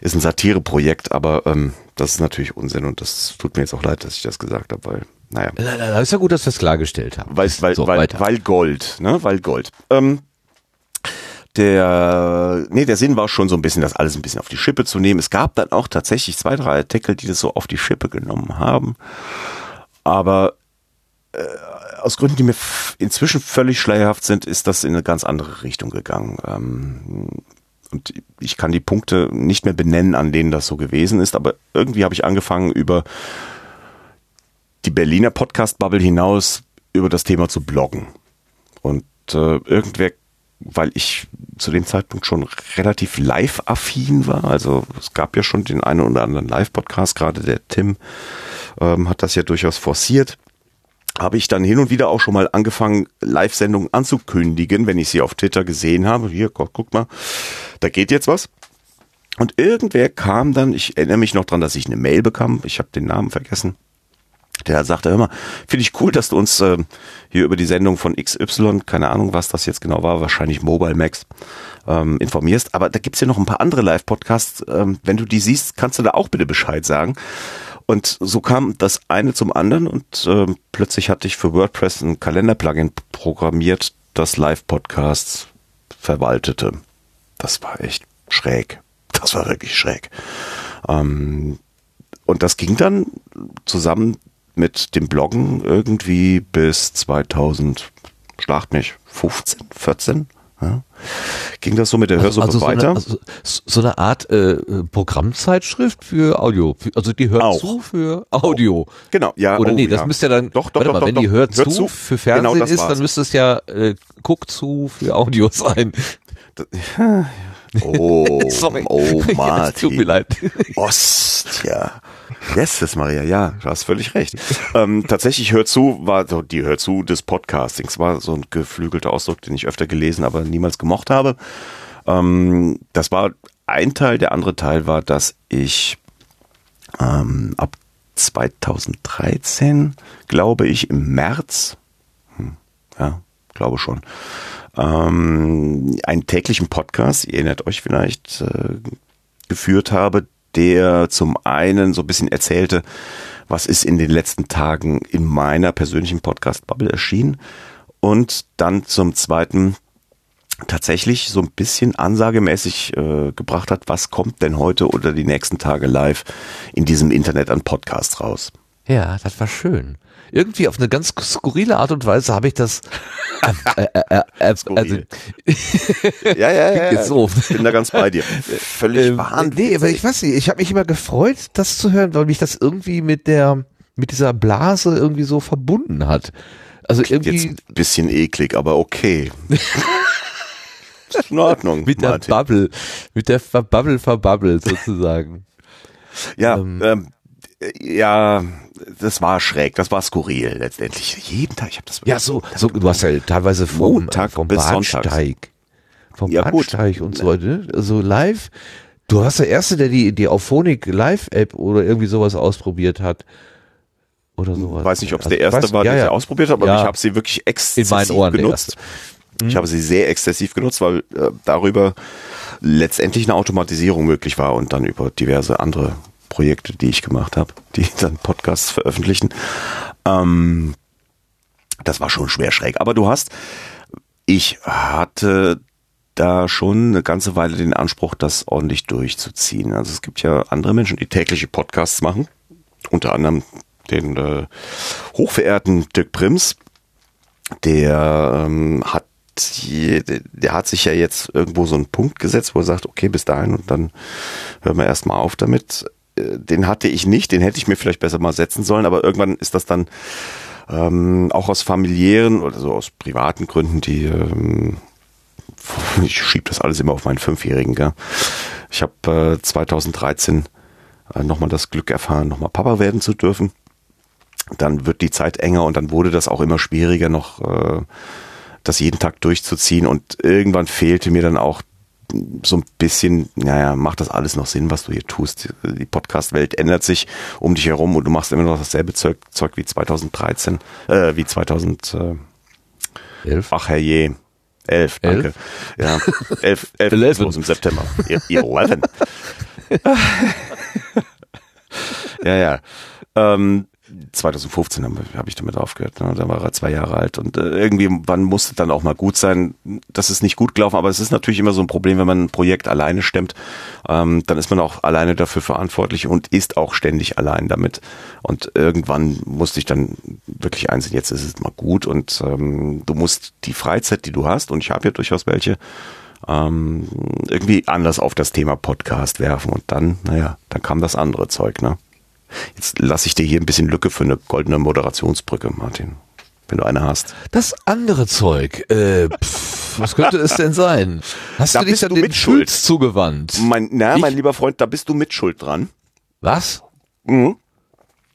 ist ein Satireprojekt, aber ähm, das ist natürlich Unsinn und das tut mir jetzt auch leid, dass ich das gesagt habe, weil, naja. Na, na, ist ja gut, dass wir es klargestellt haben. Weil, weil, so, weil, weil Gold, ne, weil Gold. Ähm, der, nee, der Sinn war schon so ein bisschen, das alles ein bisschen auf die Schippe zu nehmen. Es gab dann auch tatsächlich zwei, drei Artikel, die das so auf die Schippe genommen haben. Aber äh, aus Gründen, die mir inzwischen völlig schleierhaft sind, ist das in eine ganz andere Richtung gegangen. Ähm, und ich kann die Punkte nicht mehr benennen, an denen das so gewesen ist, aber irgendwie habe ich angefangen, über die Berliner Podcast-Bubble hinaus über das Thema zu bloggen. Und äh, irgendwer weil ich zu dem Zeitpunkt schon relativ live-affin war. Also es gab ja schon den einen oder anderen Live-Podcast, gerade der Tim ähm, hat das ja durchaus forciert. Habe ich dann hin und wieder auch schon mal angefangen, Live-Sendungen anzukündigen, wenn ich sie auf Twitter gesehen habe. Hier, guck, guck mal, da geht jetzt was. Und irgendwer kam dann, ich erinnere mich noch dran, dass ich eine Mail bekam, ich habe den Namen vergessen, der sagte, hör mal, finde ich cool, dass du uns äh, hier über die Sendung von XY, keine Ahnung, was das jetzt genau war, wahrscheinlich Mobile Max, ähm, informierst. Aber da gibt's ja noch ein paar andere Live-Podcasts. Ähm, wenn du die siehst, kannst du da auch bitte Bescheid sagen. Und so kam das eine zum anderen und äh, plötzlich hatte ich für WordPress ein Kalender-Plugin programmiert, das Live-Podcasts verwaltete. Das war echt schräg. Das war wirklich schräg. Ähm, und das ging dann zusammen mit dem Bloggen irgendwie bis 2000, schlacht mich, 15, 14. Ja. Ging das so mit der Hörsuppe also, also weiter? So eine, also so eine Art äh, Programmzeitschrift für Audio. Also die hört Auch. zu für Audio. Genau, ja. Oder oh, nee, das ja. müsste ja dann, doch, doch, doch, mal, doch, wenn doch, die hört, hört zu, für Fernsehen genau ist, dann müsste es ja äh, guck zu für Audio sein. Oh, Sorry. oh Martin. Tut mir leid. Ostia. Yes, das Maria, ja, du hast völlig recht. ähm, tatsächlich hört zu, war die hört zu des Podcastings, war so ein geflügelter Ausdruck, den ich öfter gelesen, aber niemals gemocht habe. Ähm, das war ein Teil, der andere Teil war, dass ich ähm, ab 2013, glaube ich, im März, hm, ja, glaube schon, ähm, einen täglichen Podcast, ihr erinnert euch vielleicht, äh, geführt habe, der zum einen so ein bisschen erzählte, was ist in den letzten Tagen in meiner persönlichen Podcast-Bubble erschienen und dann zum zweiten tatsächlich so ein bisschen ansagemäßig äh, gebracht hat, was kommt denn heute oder die nächsten Tage live in diesem Internet an Podcasts raus. Ja, das war schön irgendwie auf eine ganz skurrile Art und Weise habe ich das. Äh, äh, äh, äh also, ja, ja, ja. ja. So. Ich bin da ganz bei dir. Völlig ähm, wahnsinnig. Nee, aber ich weiß nicht, ich habe mich immer gefreut, das zu hören, weil mich das irgendwie mit der mit dieser Blase irgendwie so verbunden hat. Also irgendwie jetzt ein bisschen eklig, aber okay. in Ordnung. mit der Martin. Bubble, mit der Bubble verbubbelt sozusagen. ja, ähm, ähm, ja, das war schräg, das war skurril letztendlich. Jeden Tag, ich habe das. Ja, so, so, du hast ja teilweise vom, Montag vom bis Bahnsteig, vom ja, Bahnsteig gut. und so, ne? also live. Du warst der Erste, der die, die Auphonic Live-App oder irgendwie sowas ausprobiert hat. Oder sowas. Ich weiß nicht, ob es also, der Erste weiß, war, der ja, sie ausprobiert hat, aber ja. ich habe sie wirklich exzessiv genutzt. Ich habe sie sehr exzessiv genutzt, weil äh, darüber letztendlich eine Automatisierung möglich war und dann über diverse andere Projekte, die ich gemacht habe, die dann Podcasts veröffentlichen. Ähm, das war schon schwer schräg. Aber du hast, ich hatte da schon eine ganze Weile den Anspruch, das ordentlich durchzuziehen. Also es gibt ja andere Menschen, die tägliche Podcasts machen, unter anderem den äh, hochverehrten Dirk Prims, der ähm, hat der hat sich ja jetzt irgendwo so einen Punkt gesetzt, wo er sagt, okay, bis dahin und dann hören wir erstmal auf damit. Den hatte ich nicht, den hätte ich mir vielleicht besser mal setzen sollen, aber irgendwann ist das dann ähm, auch aus familiären oder so aus privaten Gründen, die ähm, ich schiebe das alles immer auf meinen Fünfjährigen. Gell? Ich habe äh, 2013 äh, nochmal das Glück erfahren, nochmal Papa werden zu dürfen. Dann wird die Zeit enger und dann wurde das auch immer schwieriger, noch äh, das jeden Tag durchzuziehen. Und irgendwann fehlte mir dann auch so ein bisschen, naja, macht das alles noch Sinn, was du hier tust? Die Podcast-Welt ändert sich um dich herum und du machst immer noch dasselbe Zeug, Zeug wie 2013, äh, wie 2011. Ach herrje. Elf, danke. Elf? Ja, elf, elf, elf im September. Eleven. ja, ja. Ähm, 2015 habe hab ich damit aufgehört. Ne? Da war er zwei Jahre alt und äh, irgendwie wann musste dann auch mal gut sein. Das ist nicht gut gelaufen, aber es ist natürlich immer so ein Problem, wenn man ein Projekt alleine stemmt. Ähm, dann ist man auch alleine dafür verantwortlich und ist auch ständig allein damit. Und irgendwann musste ich dann wirklich einsehen, jetzt ist es mal gut und ähm, du musst die Freizeit, die du hast, und ich habe ja durchaus welche, ähm, irgendwie anders auf das Thema Podcast werfen. Und dann, naja, dann kam das andere Zeug, ne? Jetzt lasse ich dir hier ein bisschen Lücke für eine goldene Moderationsbrücke, Martin. Wenn du eine hast. Das andere Zeug, äh, pff, was könnte es denn sein? Hast da du dich ja den Schulz zugewandt? Mein, na, ich? mein lieber Freund, da bist du mit Schuld dran. Was? Mhm.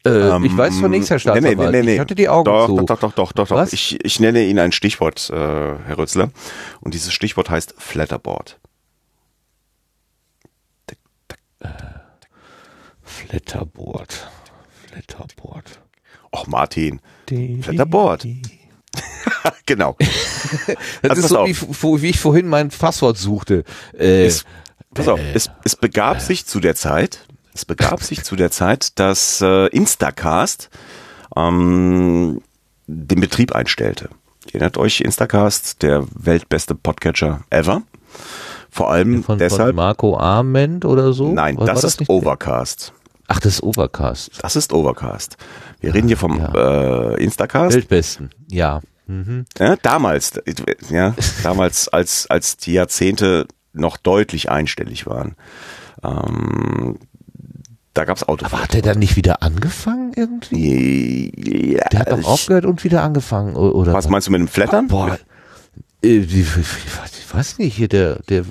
Äh, ähm, ich weiß von nichts, Herr Staatsanwalt. Nee, nee, nee, nee. Ich hatte die Augen doch, zu. Doch, doch, doch, doch, doch. Ich, ich nenne Ihnen ein Stichwort, äh, Herr Rützler. Und dieses Stichwort heißt Flatterboard. Äh. Flatterboard. Flatterboard. Och, Martin. Flatterboard. genau. das also ist so, wie, wie, ich vorhin mein Passwort suchte. Äh, es, pass auf, äh, es, es begab äh, sich zu der Zeit, es begab sich zu der Zeit, dass äh, Instacast ähm, den Betrieb einstellte. Ihr erinnert euch, Instacast, der weltbeste Podcatcher ever. Vor allem von, deshalb. Von Marco Arment oder so? Nein, das, das, ist Overcast. Ach, das ist Overcast. Das ist Overcast. Wir reden hier vom ja. äh, Instacast. Weltbesten, ja. Mhm. ja. Damals, ja, damals als als die Jahrzehnte noch deutlich einstellig waren. Ähm, da gab's Autos. Aber hat der dann nicht wieder angefangen irgendwie? Ja, der hat doch aufgehört und wieder angefangen, oder? Was meinst du mit dem Flattern? Boah, äh, ich weiß nicht, hier der, der,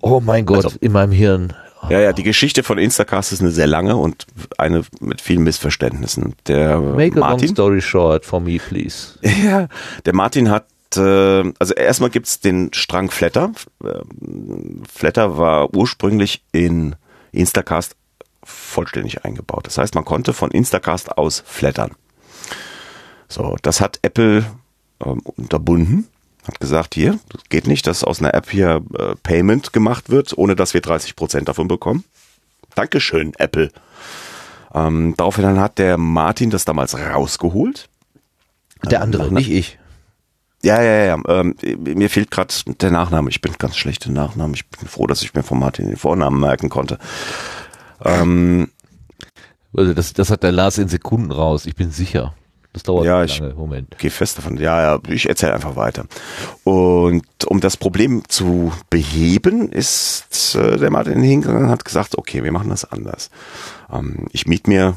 oh mein Gott, also, in meinem Hirn. Ja, ja, die Geschichte von Instacast ist eine sehr lange und eine mit vielen Missverständnissen. Der Make a Martin, long story short for me, please. Ja, der Martin hat äh, also erstmal gibt's den Strang Flatter. Ähm, Flatter war ursprünglich in Instacast vollständig eingebaut. Das heißt, man konnte von Instacast aus flattern. So, das hat Apple ähm, unterbunden hat gesagt, hier, geht nicht, dass aus einer App hier äh, Payment gemacht wird, ohne dass wir 30 Prozent davon bekommen. Dankeschön, Apple. Ähm, daraufhin hat der Martin das damals rausgeholt. Der andere, ähm, nicht ich. Ja, ja, ja. Ähm, mir fehlt gerade der Nachname. Ich bin ganz schlecht im Nachnamen. Ich bin froh, dass ich mir von Martin den Vornamen merken konnte. Ähm, also das, das hat der Lars in Sekunden raus. Ich bin sicher. Das dauert ja, lange. Ich Moment. Gehe fest davon. Ja, ja, ich erzähle einfach weiter. Und um das Problem zu beheben, ist äh, der Martin hingegangen und hat gesagt, okay, wir machen das anders. Ähm, ich miete mir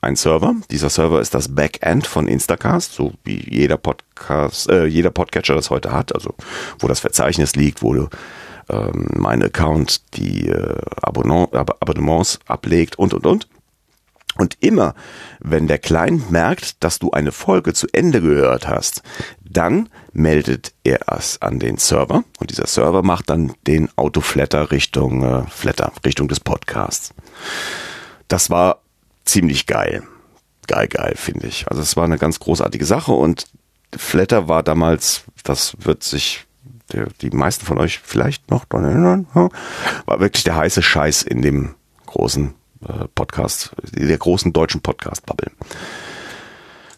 einen Server. Dieser Server ist das Backend von Instacast, so wie jeder Podcast, äh, jeder Podcatcher das heute hat, also wo das Verzeichnis liegt, wo du ähm, mein Account die äh, Abonnements ablegt und und und. Und immer, wenn der Client merkt, dass du eine Folge zu Ende gehört hast, dann meldet er es an den Server und dieser Server macht dann den Autoflatter Richtung äh, Flatter, Richtung des Podcasts. Das war ziemlich geil. Geil, geil, finde ich. Also es war eine ganz großartige Sache und Flatter war damals, das wird sich der, die meisten von euch vielleicht noch daran erinnern, war wirklich der heiße Scheiß in dem großen Podcast, der großen deutschen Podcast-Bubble.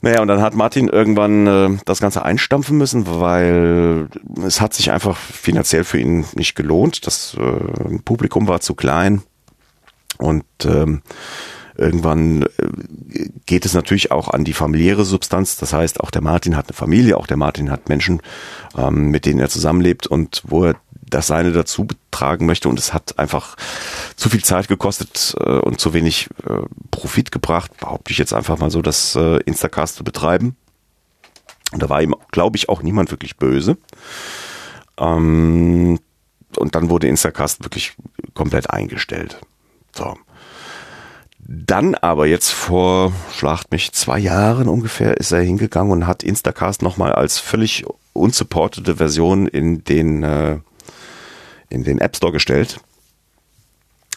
Naja, und dann hat Martin irgendwann äh, das Ganze einstampfen müssen, weil es hat sich einfach finanziell für ihn nicht gelohnt. Das äh, Publikum war zu klein und ähm, irgendwann äh, geht es natürlich auch an die familiäre Substanz. Das heißt, auch der Martin hat eine Familie, auch der Martin hat Menschen, ähm, mit denen er zusammenlebt und wo er das seine dazu betragen möchte und es hat einfach zu viel Zeit gekostet äh, und zu wenig äh, Profit gebracht, behaupte ich jetzt einfach mal so, das äh, Instacast zu betreiben. Und da war ihm, glaube ich, auch niemand wirklich böse. Ähm, und dann wurde Instacast wirklich komplett eingestellt. So. Dann aber jetzt vor, schlacht mich, zwei Jahren ungefähr ist er hingegangen und hat Instacast nochmal als völlig unsupportete Version in den, äh, in den App Store gestellt.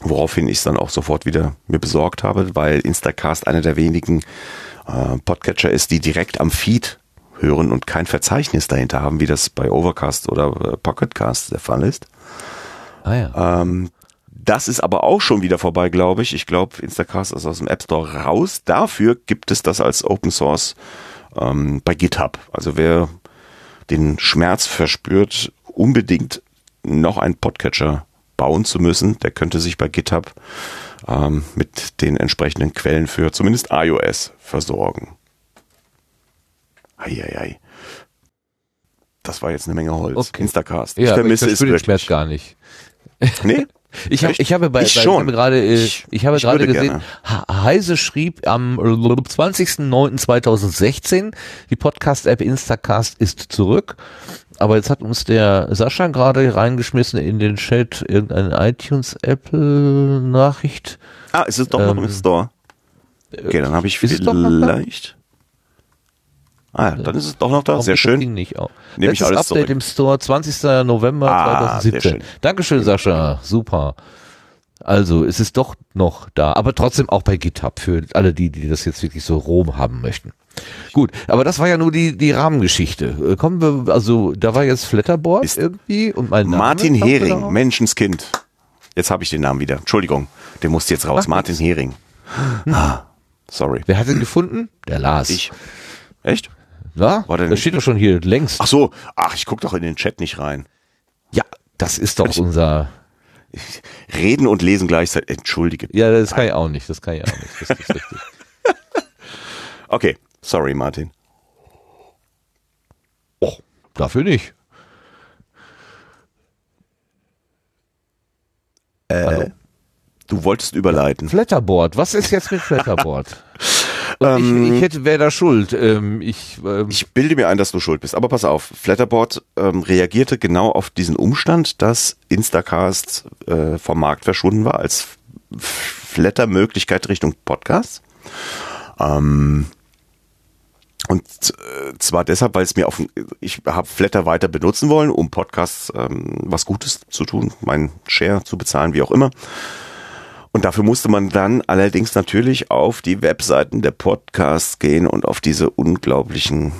Woraufhin ich es dann auch sofort wieder mir besorgt habe, weil Instacast einer der wenigen äh, Podcatcher ist, die direkt am Feed hören und kein Verzeichnis dahinter haben, wie das bei Overcast oder äh, Pocketcast der Fall ist. Ah ja. Ähm, das ist aber auch schon wieder vorbei, glaube ich. Ich glaube, Instacast ist aus dem App Store raus. Dafür gibt es das als Open Source ähm, bei GitHub. Also wer den Schmerz verspürt, unbedingt noch einen Podcatcher bauen zu müssen, der könnte sich bei GitHub ähm, mit den entsprechenden Quellen für zumindest iOS versorgen. Eieiei. Das war jetzt eine Menge Holz. Okay. Instacast. Ich ja, vermisse ich es wirklich. Schmerz gar nicht. Nee? Ich, hab, ich habe bei, ich bei schon. Ich habe gerade, äh, ich, ich habe ich gerade gesehen, Heise schrieb am 20.09.2016, die Podcast-App Instacast ist zurück. Aber jetzt hat uns der Sascha gerade reingeschmissen in den Chat irgendeine iTunes-Apple-Nachricht. Ah, ist es doch noch Ähm, im Store? Okay, dann habe ich ist es doch noch da? vielleicht. Ah, ja, dann ist es doch noch da. Sehr schön. Nehme ich alles Update zurück. im Store, 20. November Ah, sehr 2017. schön. Dankeschön, Sascha. Super. Also, es ist doch noch da, aber trotzdem auch bei GitHub für alle die, die das jetzt wirklich so roh haben möchten. Gut, aber das war ja nur die, die Rahmengeschichte. Äh, Kommen wir, also, da war jetzt Flatterboard Ist irgendwie und mein Name Martin Hering. Menschenskind. Jetzt habe ich den Namen wieder. Entschuldigung, der musste jetzt raus. Macht Martin Hering. Ah, sorry. Wer hat ihn gefunden? Der Lars. Ich. Echt? Ja, War der das nicht- steht doch schon hier längst. Ach so. Ach, ich guck doch in den Chat nicht rein. Ja, das ist doch unser, Reden und lesen gleichzeitig. Entschuldige. ja, das kann ich auch nicht, das kann ich auch nicht. Das ist richtig. Okay. Sorry, Martin. Oh, dafür nicht. Hallo? Du wolltest überleiten. Flatterboard, was ist jetzt mit Flatterboard? Ähm, ich, ich hätte, wer da schuld? Ähm, ich, ähm, Ich bilde mir ein, dass du schuld bist. Aber pass auf, Flatterboard ähm, reagierte genau auf diesen Umstand, dass Instacast äh, vom Markt verschwunden war als Flatter-Möglichkeit Richtung Podcast. Ähm, und äh, zwar deshalb, weil es mir auf, ich habe Flatter weiter benutzen wollen, um Podcasts ähm, was Gutes zu tun, meinen Share zu bezahlen, wie auch immer. Und dafür musste man dann allerdings natürlich auf die Webseiten der Podcasts gehen und auf diese unglaublichen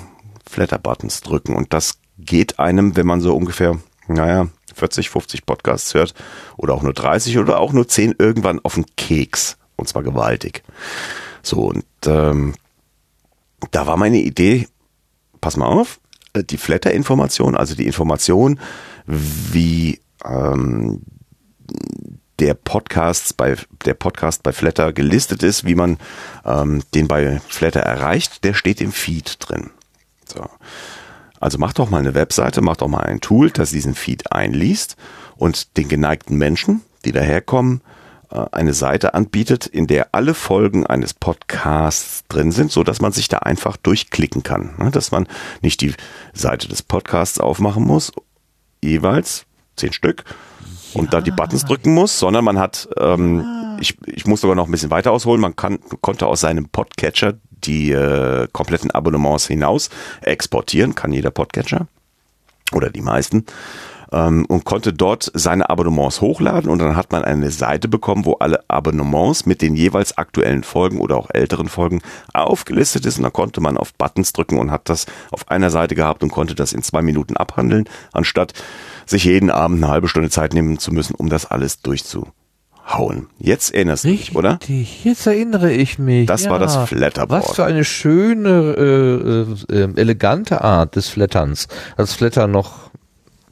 Flatter-Buttons drücken. Und das geht einem, wenn man so ungefähr, naja, 40, 50 Podcasts hört oder auch nur 30 oder auch nur 10 irgendwann auf den Keks. Und zwar gewaltig. So, und ähm, da war meine Idee, pass mal auf, äh, die Flatter-Information, also die Information, wie ähm, der Podcast bei der Podcast bei Flatter gelistet ist, wie man ähm, den bei Flatter erreicht, der steht im Feed drin. So. Also mach doch mal eine Webseite, mach doch mal ein Tool, das diesen Feed einliest und den geneigten Menschen, die daherkommen, äh, eine Seite anbietet, in der alle Folgen eines Podcasts drin sind, so dass man sich da einfach durchklicken kann, ne? dass man nicht die Seite des Podcasts aufmachen muss, jeweils zehn Stück und da die Buttons drücken muss, sondern man hat, ähm, ich, ich muss sogar noch ein bisschen weiter ausholen, man kann, konnte aus seinem Podcatcher die äh, kompletten Abonnements hinaus exportieren, kann jeder Podcatcher oder die meisten ähm, und konnte dort seine Abonnements hochladen und dann hat man eine Seite bekommen, wo alle Abonnements mit den jeweils aktuellen Folgen oder auch älteren Folgen aufgelistet ist. Und dann konnte man auf Buttons drücken und hat das auf einer Seite gehabt und konnte das in zwei Minuten abhandeln, anstatt sich jeden Abend eine halbe Stunde Zeit nehmen zu müssen, um das alles durchzuhauen. Jetzt erinnerst du dich, oder? Richtig, jetzt erinnere ich mich. Das ja. war das Flatterboard. Was für eine schöne, äh, äh, elegante Art des Flatterns, als Flatter noch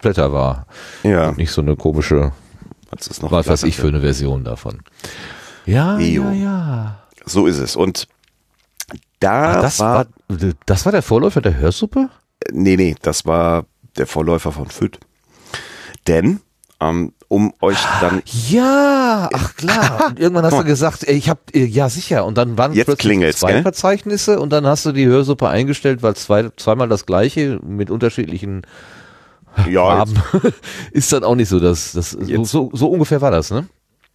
Flatter war. Ja, Und nicht so eine komische, als es noch was weiß ich für eine Version davon. Ja, Eo. ja, ja. So ist es. Und da Ach, das war, war, das war der Vorläufer der Hörsuppe? nee, nee, das war der Vorläufer von FÜD. Denn, ähm, um euch dann, Ja, ach klar. Und irgendwann hast du gesagt, ey, ich hab, äh, ja sicher. Und dann waren Jetzt plötzlich zwei gell? Verzeichnisse und dann hast du die Hörsuppe eingestellt, weil zwei, zweimal das gleiche mit unterschiedlichen ja, Farben ist dann auch nicht so, dass das so, so ungefähr war das, ne?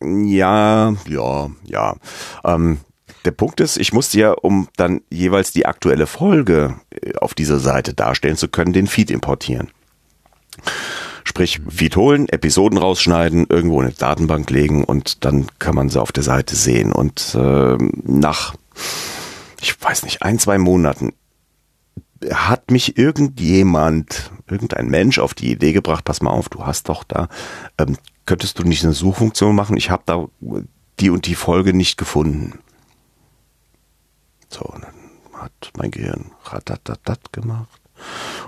Ja, ja, ja. Ähm, der Punkt ist, ich musste ja, um dann jeweils die aktuelle Folge äh, auf dieser Seite darstellen zu können, den Feed importieren. Sprich, Feed holen, Episoden rausschneiden, irgendwo in eine Datenbank legen und dann kann man sie auf der Seite sehen. Und ähm, nach, ich weiß nicht, ein, zwei Monaten hat mich irgendjemand, irgendein Mensch auf die Idee gebracht, pass mal auf, du hast doch da, ähm, könntest du nicht eine Suchfunktion machen? Ich habe da die und die Folge nicht gefunden. So, und dann hat mein Gehirn ratatatat gemacht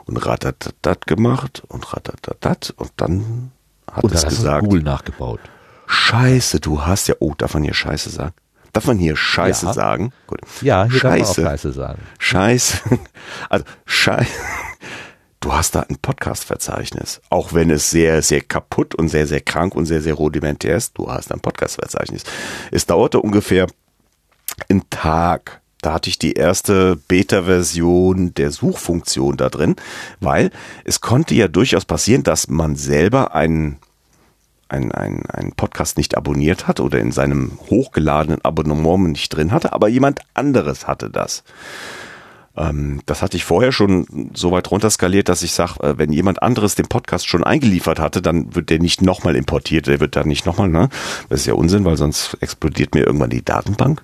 und ratatatat gemacht und ratatatat und dann hat Und es dann gesagt, Google nachgebaut. Scheiße, du hast ja, oh, darf man hier Scheiße sagen? Darf man hier Scheiße Ja. sagen? Gut. Ja, hier kann man auch Scheiße. Scheiße sagen. Scheiße. Also, Scheiße. Du hast da ein Podcast-Verzeichnis. Auch wenn es sehr, sehr kaputt und sehr, sehr krank und sehr, sehr rudimentär ist. Du hast ein Podcast-Verzeichnis. Es dauerte ungefähr einen Tag. Da hatte ich die erste Beta-Version der Suchfunktion da drin, weil es konnte ja durchaus passieren, dass man selber einen ein, ein, ein Podcast nicht abonniert hat oder in seinem hochgeladenen Abonnement nicht drin hatte, aber jemand anderes hatte das. Ähm, das hatte ich vorher schon so weit runterskaliert, dass ich sage, äh, wenn jemand anderes den Podcast schon eingeliefert hatte, dann wird der nicht nochmal importiert, der wird dann nicht nochmal, ne? Das ist ja Unsinn, weil sonst explodiert mir irgendwann die Datenbank.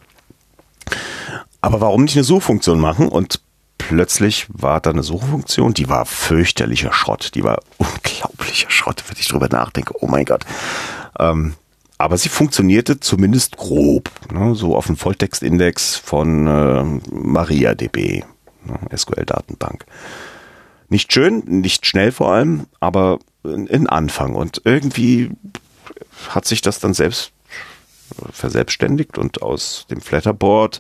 Aber warum nicht eine Suchfunktion machen? Und plötzlich war da eine Suchfunktion, die war fürchterlicher Schrott, die war unglaublicher Schrott, wenn ich drüber nachdenke. Oh mein Gott. Ähm, aber sie funktionierte zumindest grob, ne, so auf dem Volltextindex von äh, MariaDB, ne, SQL-Datenbank. Nicht schön, nicht schnell vor allem, aber ein Anfang. Und irgendwie hat sich das dann selbst verselbstständigt und aus dem Flatterboard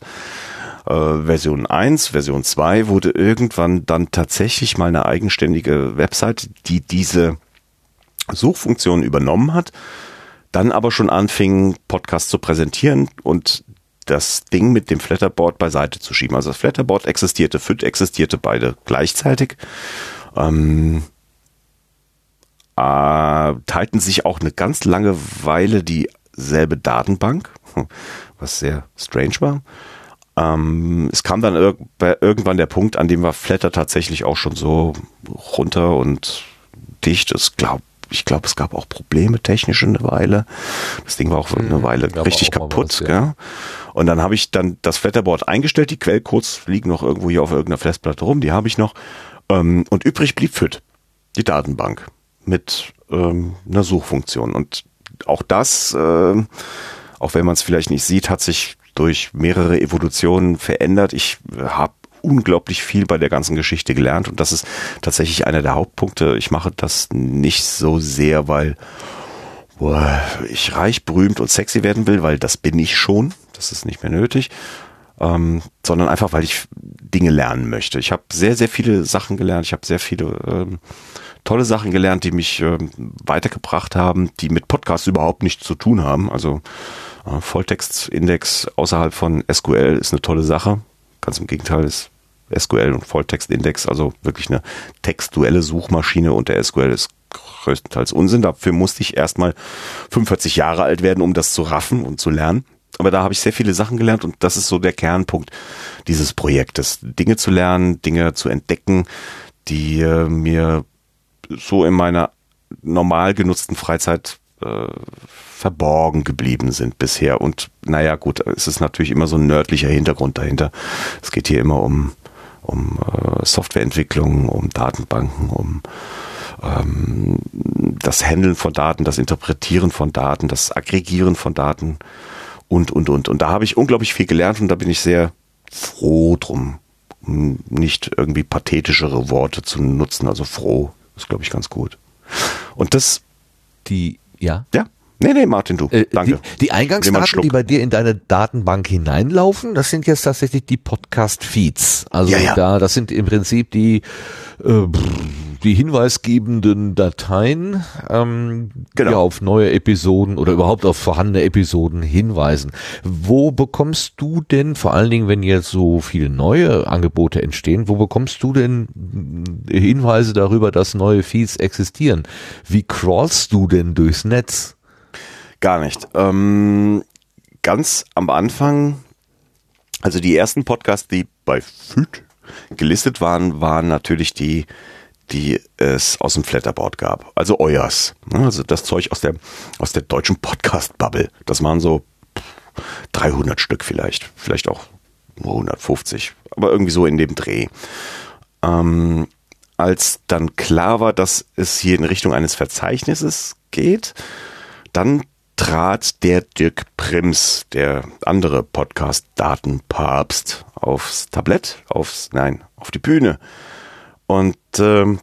äh, Version 1, Version 2 wurde irgendwann dann tatsächlich mal eine eigenständige Website, die diese Suchfunktion übernommen hat, dann aber schon anfing, Podcasts zu präsentieren und das Ding mit dem Flatterboard beiseite zu schieben. Also das Flatterboard existierte, FIT existierte beide gleichzeitig. Ähm, äh, teilten sich auch eine ganz lange Weile dieselbe Datenbank, was sehr strange war. Ähm, es kam dann irg irgendwann der Punkt, an dem war Flatter tatsächlich auch schon so runter und dicht. Es glaub, ich glaube, es gab auch Probleme technische eine Weile. Das Ding war auch eine Weile gab richtig kaputt. was, ja. gell? Und dann habe ich dann das Flatterboard eingestellt. Die Quellcodes liegen noch irgendwo hier auf irgendeiner Festplatte rum. Die habe ich noch. Ähm, und übrig blieb FIT, die Datenbank mit ähm, einer Suchfunktion. Und auch das, äh, auch wenn man es vielleicht nicht sieht, hat sich durch mehrere Evolutionen verändert. Ich habe unglaublich viel bei der ganzen Geschichte gelernt und das ist tatsächlich einer der Hauptpunkte. Ich mache das nicht so sehr, weil boah, ich reich, berühmt und sexy werden will, weil das bin ich schon. Das ist nicht mehr nötig. Ähm, sondern einfach, weil ich Dinge lernen möchte. Ich habe sehr, sehr viele Sachen gelernt. Ich habe sehr viele ähm, tolle Sachen gelernt, die mich ähm, weitergebracht haben, die mit Podcasts überhaupt nichts zu tun haben. Also Volltextindex außerhalb von SQL ist eine tolle Sache. Ganz im Gegenteil ist SQL und Volltextindex also wirklich eine textuelle Suchmaschine und der SQL ist größtenteils Unsinn. Dafür musste ich erstmal 45 Jahre alt werden, um das zu raffen und zu lernen. Aber da habe ich sehr viele Sachen gelernt und das ist so der Kernpunkt dieses Projektes. Dinge zu lernen, Dinge zu entdecken, die äh, mir so in meiner normal genutzten Freizeit äh, verborgen geblieben sind bisher. Und naja, gut, es ist natürlich immer so ein nördlicher Hintergrund dahinter. Es geht hier immer um, um äh, Softwareentwicklung, um Datenbanken, um ähm, das Handeln von Daten, das Interpretieren von Daten, das Aggregieren von Daten und, und, und. Und da habe ich unglaublich viel gelernt und da bin ich sehr froh drum, um nicht irgendwie pathetischere Worte zu nutzen. Also froh ist, glaube ich, ganz gut. Und das, Die, ja. ja, Nee, nee, Martin, du. Äh, Danke. Die, die Eingangsdaten, die bei dir in deine Datenbank hineinlaufen, das sind jetzt tatsächlich die Podcast-Feeds. Also ja, ja. da, das sind im Prinzip die, äh, die hinweisgebenden Dateien, ähm, genau. die auf neue Episoden oder überhaupt auf vorhandene Episoden hinweisen. Wo bekommst du denn, vor allen Dingen, wenn jetzt so viele neue Angebote entstehen, wo bekommst du denn Hinweise darüber, dass neue Feeds existieren? Wie crawlst du denn durchs Netz? Gar nicht. Ähm, ganz am Anfang, also die ersten Podcasts, die bei FÜD gelistet waren, waren natürlich die die es aus dem Flatterboard gab. Also euers. Ne? Also das Zeug aus der, aus der deutschen Podcast-Bubble. Das waren so 300 Stück vielleicht. Vielleicht auch nur 150. Aber irgendwie so in dem Dreh. Ähm, als dann klar war, dass es hier in Richtung eines Verzeichnisses geht, dann trat der Dirk Prims, der andere Podcast-Datenpapst, aufs Tablett, aufs, nein, auf die Bühne und ähm,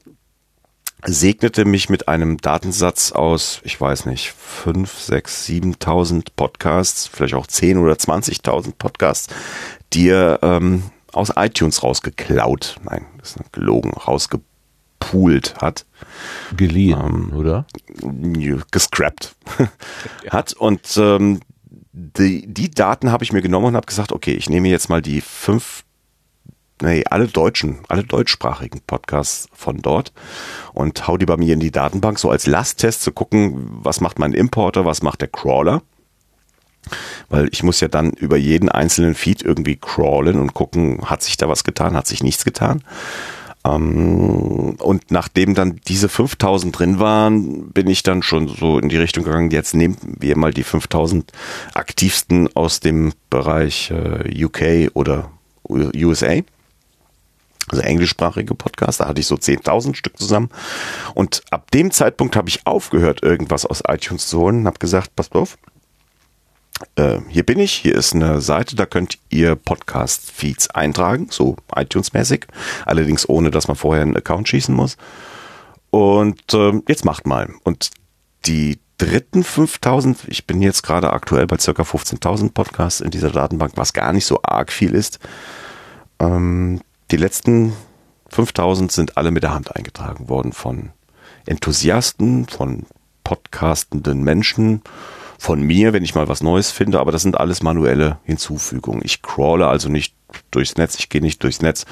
segnete mich mit einem Datensatz aus, ich weiß nicht, fünf, sechs, siebentausend Podcasts, vielleicht auch zehn oder zwanzigtausend Podcasts, die er ähm, aus iTunes rausgeklaut, nein, das ist gelogen, rausgepoolt hat. Geliehen, ähm, oder? Gescrapped hat und ähm, die, die Daten habe ich mir genommen und habe gesagt, okay, ich nehme jetzt mal die fünf nee, alle deutschen, alle deutschsprachigen Podcasts von dort und hau die bei mir in die Datenbank, so als Lasttest zu gucken, was macht mein Importer, was macht der Crawler. Weil ich muss ja dann über jeden einzelnen Feed irgendwie crawlen und gucken, hat sich da was getan, hat sich nichts getan. Ähm, und nachdem dann diese 5000 drin waren, bin ich dann schon so in die Richtung gegangen, jetzt nehmen wir mal die 5000 aktivsten aus dem Bereich äh, UK oder USA also englischsprachige Podcast, da hatte ich so 10.000 Stück zusammen. Und ab dem Zeitpunkt habe ich aufgehört, irgendwas aus iTunes zu holen und habe gesagt, passt auf, äh, hier bin ich, hier ist eine Seite, da könnt ihr Podcast-Feeds eintragen, so iTunes-mäßig, allerdings ohne, dass man vorher einen Account schießen muss. Und äh, jetzt macht mal. Und die dritten 5000, ich bin jetzt gerade aktuell bei circa 15.000 Podcasts in dieser Datenbank, was gar nicht so arg viel ist. Ähm, die letzten 5000 sind alle mit der Hand eingetragen worden von Enthusiasten, von podcastenden Menschen, von mir, wenn ich mal was Neues finde, aber das sind alles manuelle Hinzufügungen. Ich crawle also nicht durchs Netz, ich gehe nicht durchs Netz,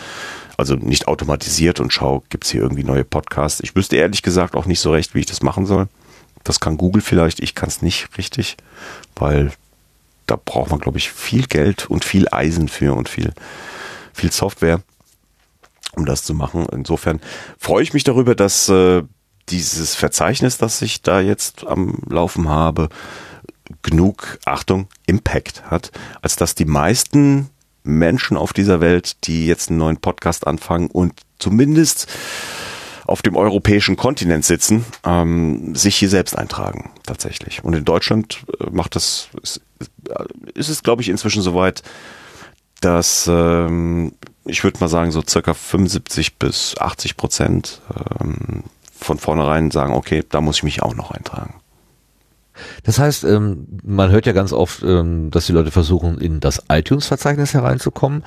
also nicht automatisiert und schaue, gibt es hier irgendwie neue Podcasts. Ich wüsste ehrlich gesagt auch nicht so recht, wie ich das machen soll. Das kann Google vielleicht, ich kann es nicht richtig, weil da braucht man, glaube ich, viel Geld und viel Eisen für und viel, viel Software um das zu machen. Insofern freue ich mich darüber, dass äh, dieses Verzeichnis, das ich da jetzt am Laufen habe, genug, Achtung, Impact hat, als dass die meisten Menschen auf dieser Welt, die jetzt einen neuen Podcast anfangen und zumindest auf dem europäischen Kontinent sitzen, ähm, sich hier selbst eintragen, tatsächlich. Und in Deutschland äh, macht das, ist, ist es, glaube ich, inzwischen soweit, dass ähm, ich würde mal sagen, so circa 75 bis 80 Prozent ähm, von vornherein sagen, okay, da muss ich mich auch noch eintragen. Das heißt, ähm, man hört ja ganz oft, ähm, dass die Leute versuchen, in das iTunes-Verzeichnis hereinzukommen.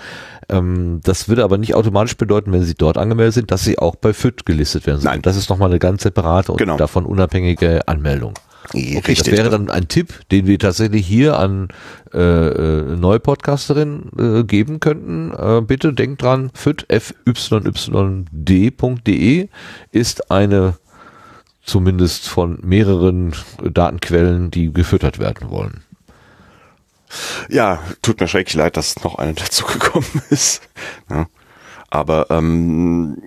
Ähm, das würde aber nicht automatisch bedeuten, wenn sie dort angemeldet sind, dass sie auch bei FIT gelistet werden. Nein. Das ist nochmal eine ganz separate und genau. davon unabhängige Anmeldung. Okay, Richtig. Das wäre dann ein Tipp, den wir tatsächlich hier an äh, äh, neue Podcasterinnen äh, geben könnten. Äh, bitte denkt dran, fyyd.de ist eine zumindest von mehreren Datenquellen, die gefüttert werden wollen. Ja, tut mir schrecklich leid, dass noch eine dazugekommen ist. Ja. Aber ähm,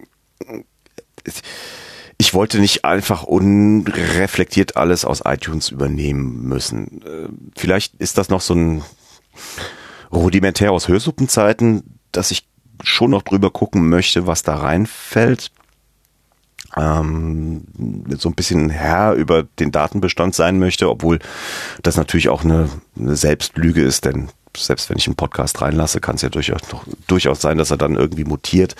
ich wollte nicht einfach unreflektiert alles aus iTunes übernehmen müssen. Äh, vielleicht ist das noch so ein rudimentär aus Hörsuppenzeiten, dass ich schon noch drüber gucken möchte, was da reinfällt. Ähm, so ein bisschen Herr über den Datenbestand sein möchte, obwohl das natürlich auch eine, eine Selbstlüge ist, denn selbst wenn ich einen Podcast reinlasse, kann es ja durchaus, durchaus sein, dass er dann irgendwie mutiert.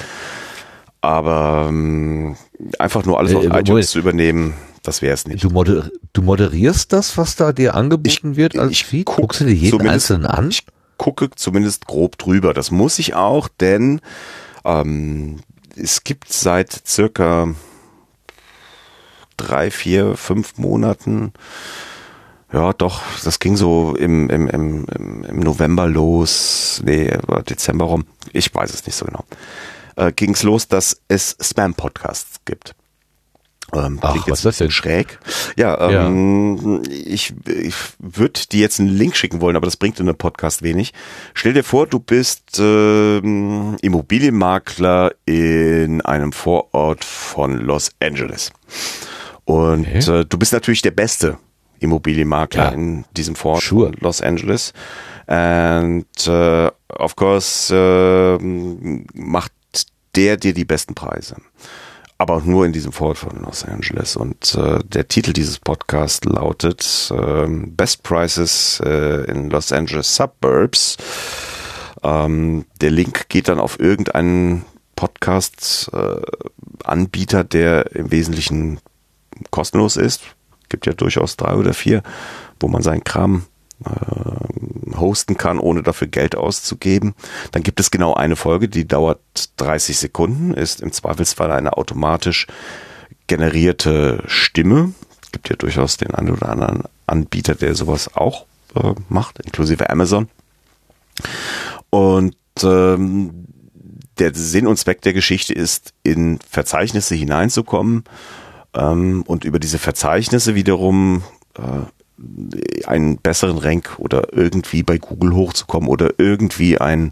Aber ähm, einfach nur alles auf äh, iTunes zu übernehmen, das wäre es nicht. Du, moder du, moderierst das, was da dir angeboten ich, wird als ich Feed? Guck Guckst du dir jeden einzelnen an? Ich gucke zumindest grob drüber. Das muss ich auch, denn ähm, es gibt seit circa drei, vier, fünf Monaten ja, doch, das ging so im, im, im, im November los, nee, Dezember rum, ich weiß es nicht so genau, äh, ging es los, dass es Spam-Podcasts gibt. Ähm, Ach, was ist das denn? Schräg. Ja, ähm, ja. ich, ich würde dir jetzt einen Link schicken wollen, aber das bringt in einem Podcast wenig. Stell dir vor, du bist ähm, Immobilienmakler in einem Vorort von Los Angeles. Und okay. äh, du bist natürlich der Beste Immobilienmakler ja. in diesem Vorort sure. Los Angeles. And uh, of course uh, macht der dir die besten Preise. Aber nur in diesem Vorort von Los Angeles. Und uh, der Titel dieses Podcasts lautet Best Prices in Los Angeles Suburbs. Um, ähm, der Link geht dann auf irgendeinen Podcast-Anbieter, der im Wesentlichen kostenlos ist gibt ja durchaus drei oder vier, wo man seinen Kram äh, hosten kann, ohne dafür Geld auszugeben. Dann gibt es genau eine Folge, die dauert 30 Sekunden, ist im Zweifelsfall eine automatisch generierte Stimme. Gibt ja durchaus den einen oder anderen Anbieter, der sowas auch äh, macht, inklusive Amazon. Und ähm, der Sinn und Zweck der Geschichte ist, in Verzeichnisse hineinzukommen, ähm, und über diese Verzeichnisse wiederum äh, einen besseren Rank oder irgendwie bei Google hochzukommen oder irgendwie ein,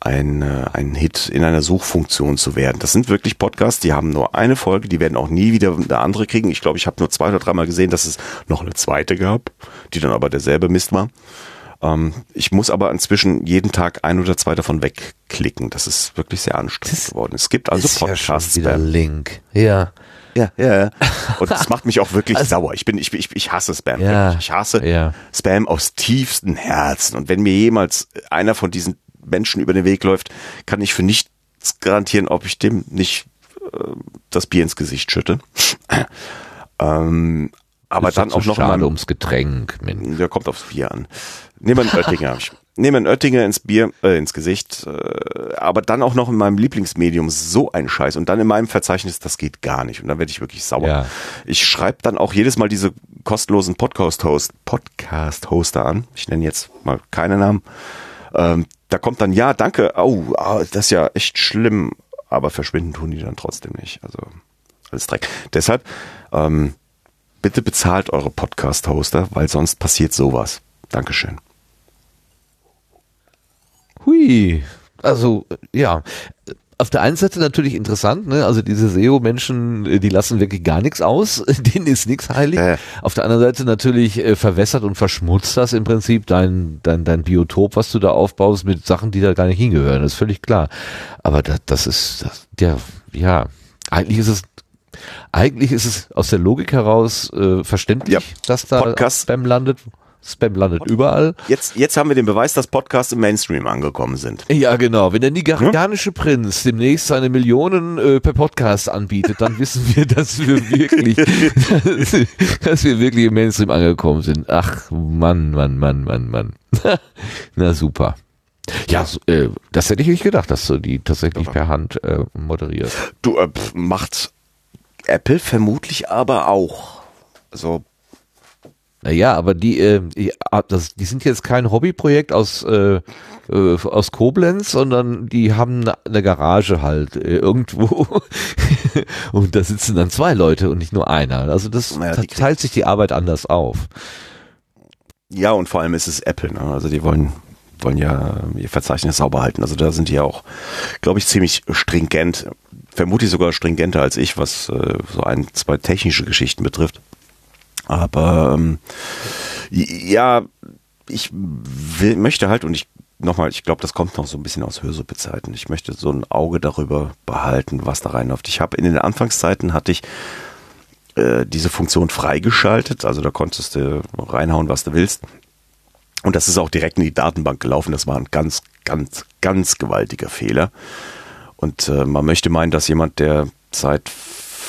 ein, äh, ein Hit in einer Suchfunktion zu werden. Das sind wirklich Podcasts, die haben nur eine Folge, die werden auch nie wieder eine andere kriegen. Ich glaube, ich habe nur zwei oder dreimal gesehen, dass es noch eine zweite gab, die dann aber derselbe Mist war. Ähm, ich muss aber inzwischen jeden Tag ein oder zwei davon wegklicken. Das ist wirklich sehr anstrengend das geworden. Es gibt also Podcasts. Ja wieder Link. Ja. Ja, ja. Und das macht mich auch wirklich also, sauer. Ich bin, ich, ich, ich hasse Spam. Ja, ich hasse ja. Spam aus tiefstem Herzen. Und wenn mir jemals einer von diesen Menschen über den Weg läuft, kann ich für nichts garantieren, ob ich dem nicht äh, das Bier ins Gesicht schütte. ähm, aber dann auch noch schade mal ums Getränk. Mensch. Der kommt aufs Bier an. Nehmen wir einen Oettinger. Nehme einen Oettinger ins Bier, äh, ins Gesicht, äh, aber dann auch noch in meinem Lieblingsmedium so ein Scheiß und dann in meinem Verzeichnis, das geht gar nicht und dann werde ich wirklich sauer. Ja. Ich schreibe dann auch jedes Mal diese kostenlosen Podcast-Host, Podcast-Hoster an. Ich nenne jetzt mal keine Namen. Ähm, da kommt dann, ja, danke, oh, oh, das ist ja echt schlimm, aber verschwinden tun die dann trotzdem nicht. Also alles Dreck. Deshalb, ähm, bitte bezahlt eure Podcast-Hoster, weil sonst passiert sowas. Dankeschön. Hui. Also, ja. Auf der einen Seite natürlich interessant, ne? Also diese SEO-Menschen, äh, die lassen wirklich gar nichts aus, denen ist nichts heilig. Äh. Auf der anderen Seite natürlich äh, verwässert und verschmutzt das im Prinzip dein, dein, dein Biotop, was du da aufbaust, mit Sachen, die da gar nicht hingehören. Das ist völlig klar. Aber das, das ist, das, ja, ja, eigentlich ist es eigentlich ist es aus der Logik heraus äh, verständlich, ja. dass da Podcast. Spam landet. Spam landet überall. Jetzt, jetzt haben wir den Beweis, dass Podcasts im Mainstream angekommen sind. Ja, genau. Wenn der nigerianische Prinz demnächst seine Millionen äh, per Podcast anbietet, dann wissen wir, dass wir wirklich, dass, wir wirklich im Mainstream angekommen sind. Ach, Mann, Mann, Mann, Mann, Mann. Na super. Ja, so, äh, das hätte ich nicht gedacht, dass du die tatsächlich per Hand äh, moderierst. Du äh, macht Apple vermutlich aber auch. Also naja, aber die, äh, die, ah, das, die sind jetzt kein Hobbyprojekt aus, äh, äh, aus Koblenz, sondern die haben eine Garage halt äh, irgendwo und da sitzen dann zwei Leute und nicht nur einer. Also das naja, teilt sich die Arbeit anders auf. Ja, und vor allem ist es Apple, ne? also die wollen wollen ja ihr Verzeichnis sauber halten. Also da sind die ja auch, glaube ich, ziemlich stringent, vermutlich sogar stringenter als ich, was äh, so ein, zwei technische Geschichten betrifft. Aber ähm, ja, ich will, möchte halt, und ich nochmal, ich glaube, das kommt noch so ein bisschen aus Hörsuppe-Zeiten. Ich möchte so ein Auge darüber behalten, was da reinläuft. Ich habe in den Anfangszeiten hatte ich äh, diese Funktion freigeschaltet, also da konntest du reinhauen, was du willst. Und das ist auch direkt in die Datenbank gelaufen. Das war ein ganz, ganz, ganz gewaltiger Fehler. Und äh, man möchte meinen, dass jemand, der seit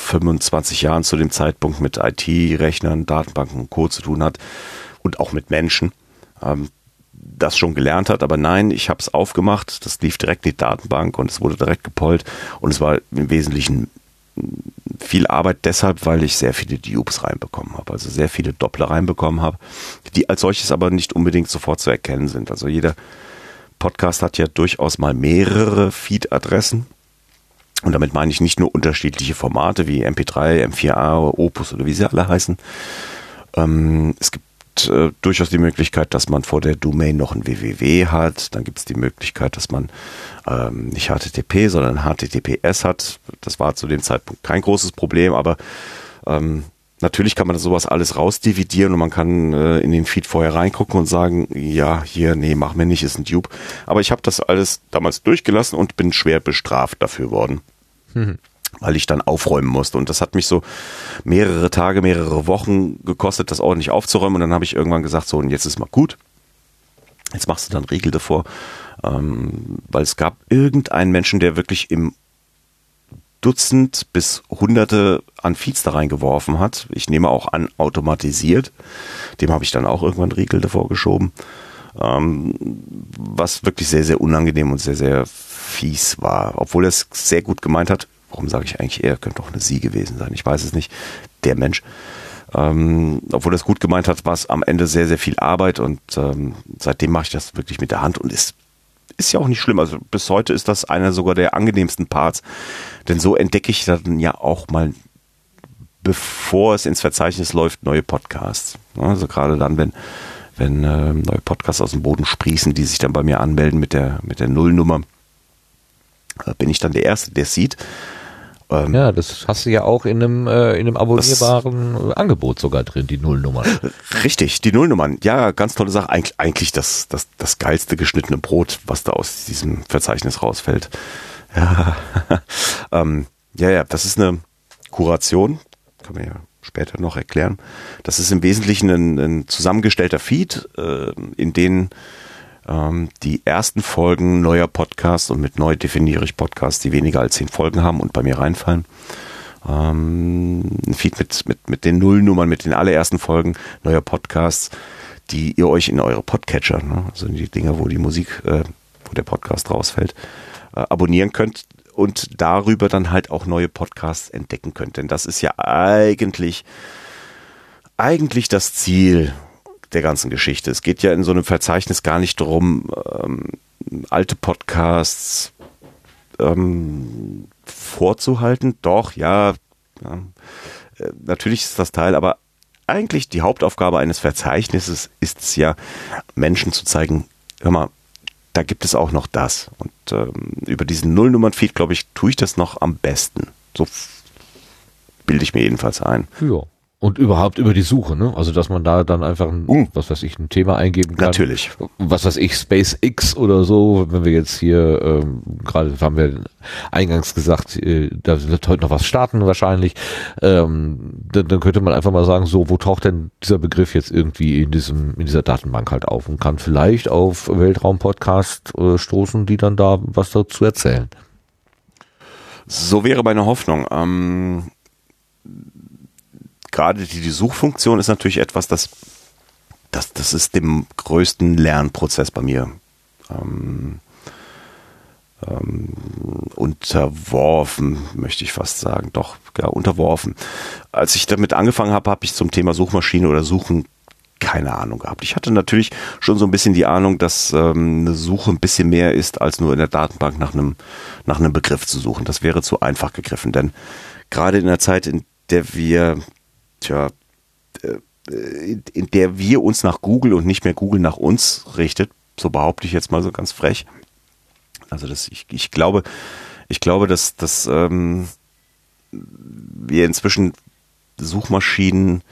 25 Jahren zu dem Zeitpunkt mit IT-Rechnern, Datenbanken und Co. zu tun hat und auch mit Menschen, ähm, das schon gelernt hat. Aber nein, ich habe es aufgemacht, das lief direkt in die Datenbank und es wurde direkt gepollt und es war im Wesentlichen viel Arbeit deshalb, weil ich sehr viele Dupes reinbekommen habe, also sehr viele Doppler reinbekommen habe, die als solches aber nicht unbedingt sofort zu erkennen sind. Also jeder Podcast hat ja durchaus mal mehrere Feed-Adressen. Und damit meine ich nicht nur unterschiedliche Formate wie MP3, M4A, Opus oder wie sie alle heißen. Ähm, es gibt äh, durchaus die Möglichkeit, dass man vor der Domain noch ein www hat. Dann gibt es die Möglichkeit, dass man ähm, nicht HTTP, sondern HTTPS hat. Das war zu dem Zeitpunkt kein großes Problem, aber ähm, natürlich kann man sowas alles rausdividieren und man kann äh, in den Feed vorher reingucken und sagen, ja, hier, nee, mach mir nicht, ist ein Tube. Aber ich habe das alles damals durchgelassen und bin schwer bestraft dafür worden. Mhm weil ich dann aufräumen musste. Und das hat mich so mehrere Tage, mehrere Wochen gekostet, das ordentlich aufzuräumen. Und dann habe ich irgendwann gesagt, so, und jetzt ist mal gut. Jetzt machst du dann Riegel davor. Ähm, weil es gab irgendeinen Menschen, der wirklich im Dutzend bis Hunderte an Feeds da reingeworfen hat. Ich nehme auch an, automatisiert. Dem habe ich dann auch irgendwann Riegel davor geschoben. Ähm, was wirklich sehr, sehr unangenehm und sehr, sehr fies war. Obwohl er es sehr gut gemeint hat, warum sage ich eigentlich er, könnte auch eine sie gewesen sein, ich weiß es nicht, der Mensch. Ähm, obwohl das gut gemeint hat, war es am Ende sehr, sehr viel Arbeit und ähm, seitdem mache ich das wirklich mit der Hand und ist, ist ja auch nicht schlimm. Also bis heute ist das einer sogar der angenehmsten Parts, denn so entdecke ich dann ja auch mal, bevor es ins Verzeichnis läuft, neue Podcasts. Also gerade dann, wenn wenn äh, neue Podcasts aus dem Boden sprießen, die sich dann bei mir anmelden mit der mit der Nullnummer, äh, bin ich dann der Erste, der sieht ähm, ja, das hast du ja auch in einem, äh, in einem abonnierbaren das, Angebot sogar drin, die Nullnummern. Richtig, die Nullnummern. Ja, ganz tolle Sache. Eig eigentlich das, das, das geilste geschnittene Brot, was da aus diesem Verzeichnis rausfällt. Ja, ähm, ja, ja, das ist eine Kuration. Kann man ja später noch erklären. Das ist im Wesentlichen ein, ein zusammengestellter Feed, äh, in den die ersten Folgen neuer Podcasts und mit neu definiere ich Podcasts, die weniger als zehn Folgen haben und bei mir reinfallen. Ähm, ein Feed mit, mit, mit den Nullnummern, mit den allerersten Folgen neuer Podcasts, die ihr euch in eure Podcatcher, ne, also die Dinge, wo die Musik, äh, wo der Podcast rausfällt, äh, abonnieren könnt und darüber dann halt auch neue Podcasts entdecken könnt. Denn das ist ja eigentlich, eigentlich das Ziel der ganzen Geschichte. Es geht ja in so einem Verzeichnis gar nicht darum, ähm, alte Podcasts ähm, vorzuhalten. Doch, ja, ja, äh, natürlich ist das Teil, aber eigentlich die Hauptaufgabe eines Verzeichnisses ist es ja, Menschen zu zeigen, hör mal, da gibt es auch noch das. Und ähm, über diesen Nullnummern-Feed, glaube ich, tue ich das noch am besten. So bilde ich mir jedenfalls ein. Ja. Und überhaupt über die Suche, ne? Also dass man da dann einfach ein, uh, was weiß ich, ein Thema eingeben kann. Natürlich. Was weiß ich, SpaceX oder so, wenn wir jetzt hier, ähm, gerade haben wir eingangs gesagt, äh, da wird heute noch was starten wahrscheinlich, ähm, dann, dann könnte man einfach mal sagen, so, wo taucht denn dieser Begriff jetzt irgendwie in diesem, in dieser Datenbank halt auf und kann vielleicht auf Weltraumpodcast äh, stoßen, die dann da was dazu erzählen. So wäre meine Hoffnung. Ähm gerade die, die Suchfunktion ist natürlich etwas, das, das, das ist dem größten Lernprozess bei mir ähm, ähm, unterworfen, möchte ich fast sagen. Doch, ja, unterworfen. Als ich damit angefangen habe, habe ich zum Thema Suchmaschine oder Suchen keine Ahnung gehabt. Ich hatte natürlich schon so ein bisschen die Ahnung, dass ähm, eine Suche ein bisschen mehr ist, als nur in der Datenbank nach einem, nach einem Begriff zu suchen. Das wäre zu einfach gegriffen, denn gerade in der Zeit, in der wir tja, äh, in der wir uns nach Google und nicht mehr Google nach uns richtet, so behaupte ich jetzt mal so ganz frech. Also das, ich, ich glaube, ich glaube, dass, dass ähm, wir inzwischen Suchmaschinen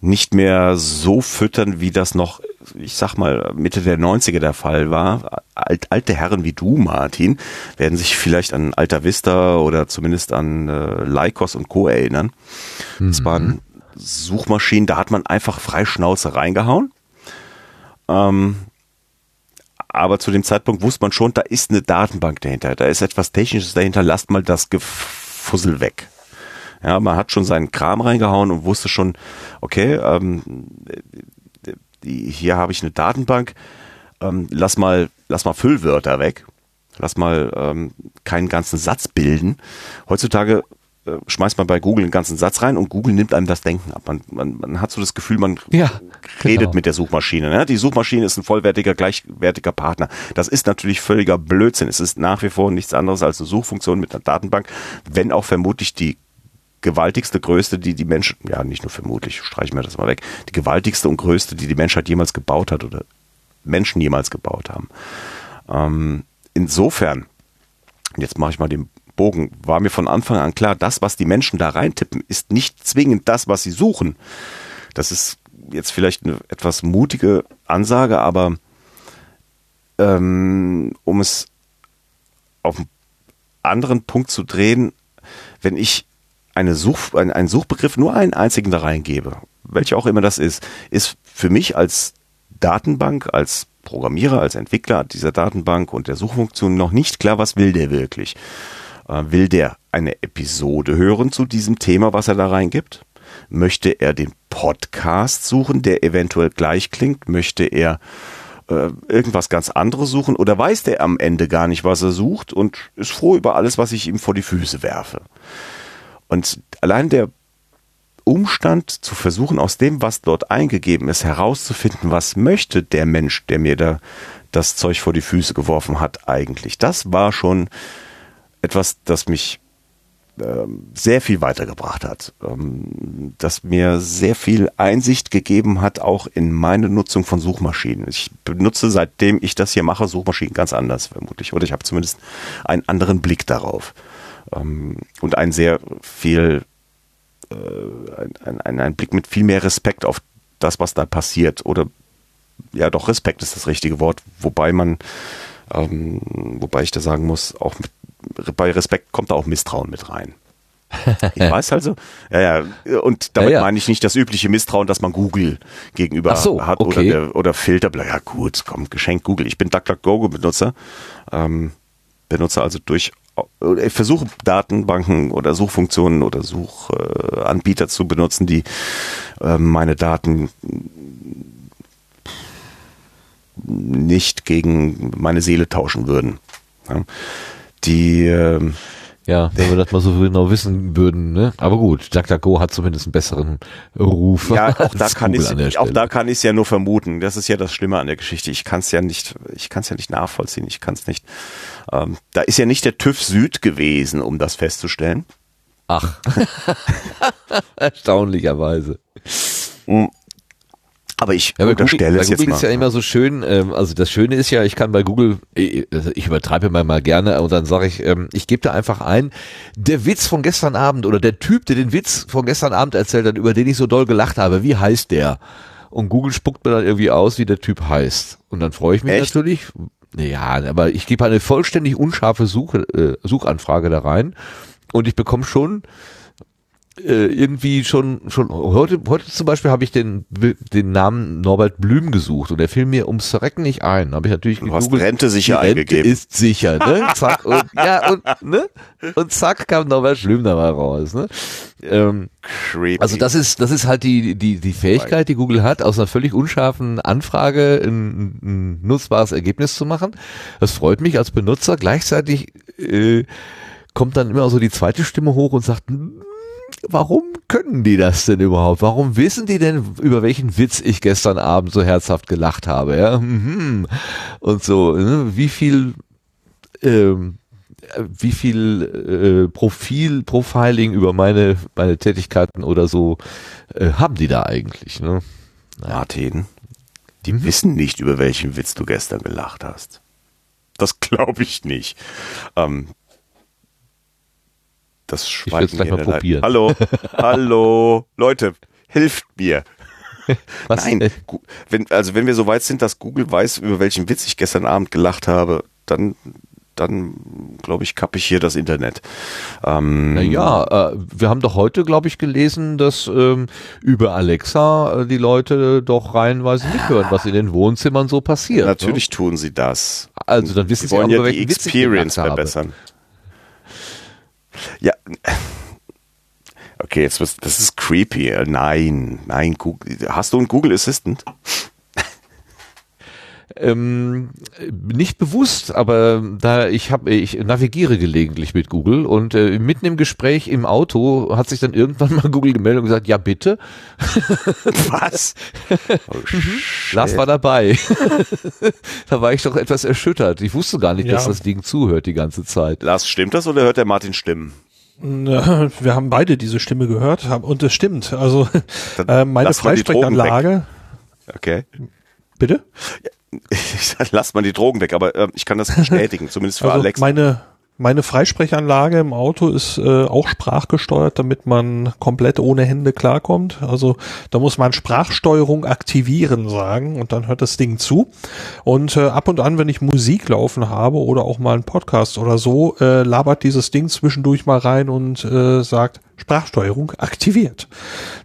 nicht mehr so füttern, wie das noch, ich sag mal, Mitte der 90er der Fall war. Alt, alte Herren wie du, Martin, werden sich vielleicht an Alta Vista oder zumindest an äh, Lycos und Co. erinnern. Mhm. Das waren Suchmaschinen, da hat man einfach frei Schnauze reingehauen. Ähm, aber zu dem Zeitpunkt wusste man schon, da ist eine Datenbank dahinter, da ist etwas Technisches dahinter, lasst mal das Gefussel weg. Ja, man hat schon seinen Kram reingehauen und wusste schon, okay, ähm, hier habe ich eine Datenbank, ähm, lass mal, lass mal Füllwörter weg, lass mal ähm, keinen ganzen Satz bilden. Heutzutage äh, schmeißt man bei Google einen ganzen Satz rein und Google nimmt einem das Denken ab. Man, man, man hat so das Gefühl, man ja, redet genau. mit der Suchmaschine. Ne? Die Suchmaschine ist ein vollwertiger, gleichwertiger Partner. Das ist natürlich völliger Blödsinn. Es ist nach wie vor nichts anderes als eine Suchfunktion mit einer Datenbank, wenn auch vermutlich die gewaltigste, größte, die die Menschen, ja nicht nur vermutlich, streichen wir das mal weg, die gewaltigste und größte, die die Menschheit jemals gebaut hat oder Menschen jemals gebaut haben. Ähm, insofern, jetzt mache ich mal den Bogen, war mir von Anfang an klar, das, was die Menschen da reintippen, ist nicht zwingend das, was sie suchen. Das ist jetzt vielleicht eine etwas mutige Ansage, aber ähm, um es auf einen anderen Punkt zu drehen, wenn ich eine Such, ein, einen Suchbegriff nur einen einzigen da reingebe, welcher auch immer das ist, ist für mich als Datenbank, als Programmierer, als Entwickler dieser Datenbank und der Suchfunktion noch nicht klar, was will der wirklich. Äh, will der eine Episode hören zu diesem Thema, was er da reingibt? Möchte er den Podcast suchen, der eventuell gleich klingt? Möchte er äh, irgendwas ganz anderes suchen oder weiß der am Ende gar nicht, was er sucht und ist froh über alles, was ich ihm vor die Füße werfe? Und allein der Umstand zu versuchen, aus dem, was dort eingegeben ist, herauszufinden, was möchte der Mensch, der mir da das Zeug vor die Füße geworfen hat, eigentlich. Das war schon etwas, das mich ähm, sehr viel weitergebracht hat, ähm, das mir sehr viel Einsicht gegeben hat, auch in meine Nutzung von Suchmaschinen. Ich benutze seitdem ich das hier mache, Suchmaschinen ganz anders vermutlich. Oder ich habe zumindest einen anderen Blick darauf ähm, und ein sehr viel, äh, ein, ein, ein Blick mit viel mehr Respekt auf das, was da passiert. Oder ja, doch Respekt ist das richtige Wort, wobei man, ähm, wobei ich da sagen muss, auch mit, bei Respekt kommt da auch Misstrauen mit rein. Ich weiß also, ja, ja, und damit ja, ja. meine ich nicht das übliche Misstrauen, das man Google gegenüber so, hat okay. oder, der, oder Filter. Ja gut, komm, geschenkt Google. Ich bin DuckDuckGo-Benutzer, ähm, benutze also durch ich versuche Datenbanken oder Suchfunktionen oder Suchanbieter zu benutzen, die äh, meine Daten nicht gegen meine Seele tauschen würden. Die ähm, ja, wenn wir das mal so genau wissen würden, ne? Aber gut, DuckDuckGo hat zumindest einen besseren Ruf. Ja, auch da kann ich, auch da kann ich es ja nur vermuten. Das ist ja das Schlimme an der Geschichte. Ich kann es ja nicht, ich kann es ja nicht nachvollziehen. Ich kann es nicht. Ähm, da ist ja nicht der TÜV Süd gewesen, um das festzustellen. Ach, erstaunlicherweise. Aber ich ja, unterstelle es jetzt Google mal. ist ja immer so schön, ähm, also das Schöne ist ja, ich kann bei Google, ich, also ich übertreibe mal, mal gerne und dann sage ich, ähm, ich gebe da einfach ein, der Witz von gestern Abend oder der Typ, der den Witz von gestern Abend erzählt hat, über den ich so doll gelacht habe, wie heißt der? Und Google spuckt mir dann irgendwie aus, wie der Typ heißt. Und dann freue ich mich Echt? natürlich. Ja, aber ich gebe eine vollständig unscharfe Suche, äh, Suchanfrage da rein und ich bekomme schon äh, irgendwie schon schon heute heute zum Beispiel habe ich den den Namen Norbert Blüm gesucht und der fiel mir ums Verrecken nicht ein. Habe ich natürlich du hast Rente sicher Rente eingegeben. Ist sicher, ne? Zack und ja und ne und zack kam Norbert Blüm da mal raus, ne? Ähm, Creepy. Also das ist das ist halt die die die Fähigkeit, die Google hat, aus einer völlig unscharfen Anfrage ein, ein nutzbares Ergebnis zu machen. Das freut mich als Benutzer. Gleichzeitig äh, kommt dann immer so die zweite Stimme hoch und sagt warum können die das denn überhaupt? Warum wissen die denn, über welchen Witz ich gestern Abend so herzhaft gelacht habe? Ja? Mhm. Und so, ne? wie viel, ähm, wie viel äh, Profil, Profiling über meine, meine Tätigkeiten oder so äh, haben die da eigentlich? Ne? Naja. Martin, die mhm. wissen nicht, über welchen Witz du gestern gelacht hast. Das glaube ich nicht. Ähm, das Schweigen. Ich gleich mal probieren. Hallo, hallo, Leute, hilft mir. Was? Nein, wenn, also wenn wir so weit sind, dass Google weiß, über welchen Witz ich gestern Abend gelacht habe, dann dann glaube ich, kappe ich hier das Internet. Ähm, naja, äh, wir haben doch heute, glaube ich, gelesen, dass ähm, über Alexa äh, die Leute doch reihenweise mithören, was in den Wohnzimmern so passiert. Natürlich ne? tun sie das. Also dann wissen sie wollen auch, ja die Experience verbessern. Ja, Okay, jetzt was, das ist creepy. Nein, nein, Google. Hast du einen Google Assistant? Ähm, nicht bewusst, aber da ich habe, ich navigiere gelegentlich mit Google und äh, mitten im Gespräch im Auto hat sich dann irgendwann mal Google gemeldet und gesagt, ja bitte. Was? Oh, Lars war dabei. da war ich doch etwas erschüttert. Ich wusste gar nicht, ja. dass das Ding zuhört die ganze Zeit. Lars, stimmt das oder hört der Martin Stimmen? Wir haben beide diese Stimme gehört und es stimmt. Also äh, meine Freisprechanlage. Okay. Bitte? Ich sag, lass mal die Drogen weg, aber äh, ich kann das bestätigen, zumindest für also Alex. Meine, meine Freisprechanlage im Auto ist äh, auch sprachgesteuert, damit man komplett ohne Hände klarkommt. Also da muss man Sprachsteuerung aktivieren sagen und dann hört das Ding zu. Und äh, ab und an, wenn ich Musik laufen habe oder auch mal einen Podcast oder so, äh, labert dieses Ding zwischendurch mal rein und äh, sagt, Sprachsteuerung aktiviert.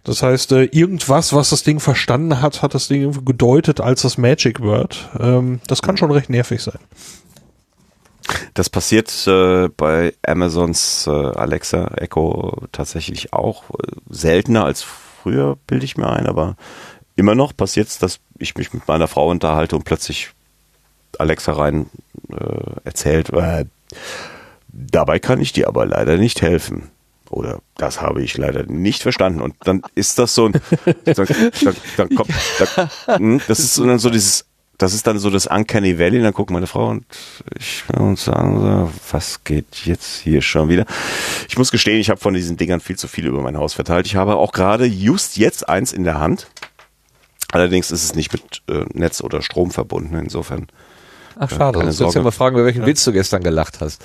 Das heißt, äh, irgendwas, was das Ding verstanden hat, hat das Ding gedeutet als das Magic Word. Ähm, das kann schon recht nervig sein. Das passiert äh, bei Amazons äh, Alexa Echo tatsächlich auch seltener als früher, bilde ich mir ein, aber immer noch passiert es, dass ich mich mit meiner Frau unterhalte und plötzlich Alexa rein äh, erzählt, äh, dabei kann ich dir aber leider nicht helfen. Oder das habe ich leider nicht verstanden. Und dann ist das so ein, dann, dann, dann kommt, dann, das ist dann so dieses, das ist dann so das Uncanny Valley. Dann guckt meine Frau und ich und sagen so, was geht jetzt hier schon wieder? Ich muss gestehen, ich habe von diesen Dingern viel zu viel über mein Haus verteilt. Ich habe auch gerade just jetzt eins in der Hand. Allerdings ist es nicht mit äh, Netz oder Strom verbunden. Insofern Ach schade, sonst würdest du ja mal fragen, über welchen ja. Witz du gestern gelacht hast.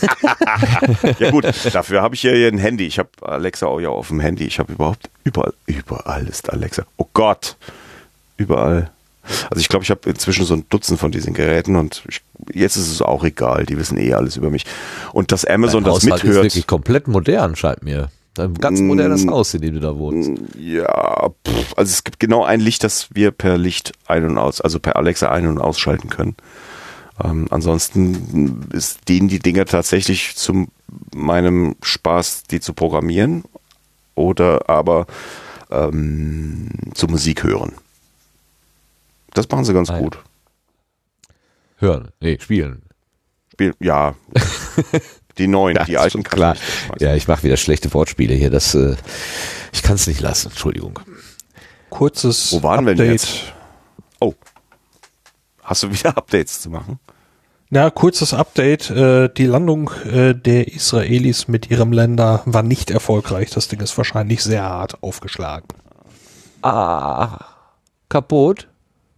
ja gut, dafür habe ich ja hier ein Handy. Ich habe Alexa auch ja auf dem Handy. Ich habe überhaupt überall, überall ist Alexa. Oh Gott, überall. Also ich glaube, ich habe inzwischen so ein Dutzend von diesen Geräten und ich, jetzt ist es auch egal. Die wissen eh alles über mich. Und dass Amazon Dein das Haushalt mithört. ist wirklich komplett modern, scheint mir. Ein ganz modernes mm, Haus, in dem du da wohnst. Ja, pff, also es gibt genau ein Licht, das wir per Licht ein- und aus, also per Alexa ein- und ausschalten können. Ähm, ansonsten ist, dienen die Dinger tatsächlich zu meinem Spaß, die zu programmieren oder aber ähm, zu Musik hören. Das machen sie ganz Nein. gut. Hören, nee, spielen. Spiel, ja. Die neuen, ja, die alten klar. Ja, ich mache wieder schlechte Wortspiele hier. Das, äh, ich kann es nicht lassen. Entschuldigung. Kurzes Wo waren Update. wir denn jetzt? Oh, Hast du wieder Updates zu machen? Ja, kurzes Update. Äh, die Landung äh, der Israelis mit ihrem Länder war nicht erfolgreich. Das Ding ist wahrscheinlich sehr hart aufgeschlagen. Ah, kaputt.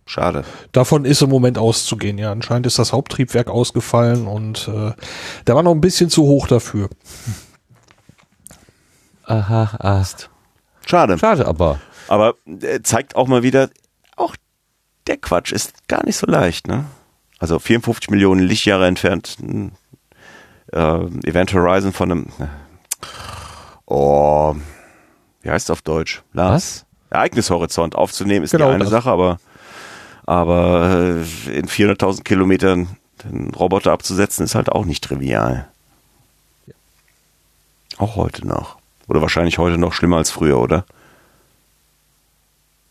Schade. Davon ist im Moment auszugehen, ja. Anscheinend ist das Haupttriebwerk ausgefallen und äh, der war noch ein bisschen zu hoch dafür. Aha, ast. Schade. Schade, aber. Aber äh, zeigt auch mal wieder, auch der Quatsch ist gar nicht so leicht, ne? Also 54 Millionen Lichtjahre entfernt, äh, Event Horizon von einem, oh, wie heißt es auf Deutsch? Lars? Ereignishorizont aufzunehmen ist genau, die eine Sache, aber, aber äh, in 400.000 Kilometern den Roboter abzusetzen ist halt auch nicht trivial. Auch heute noch. Oder wahrscheinlich heute noch schlimmer als früher, oder?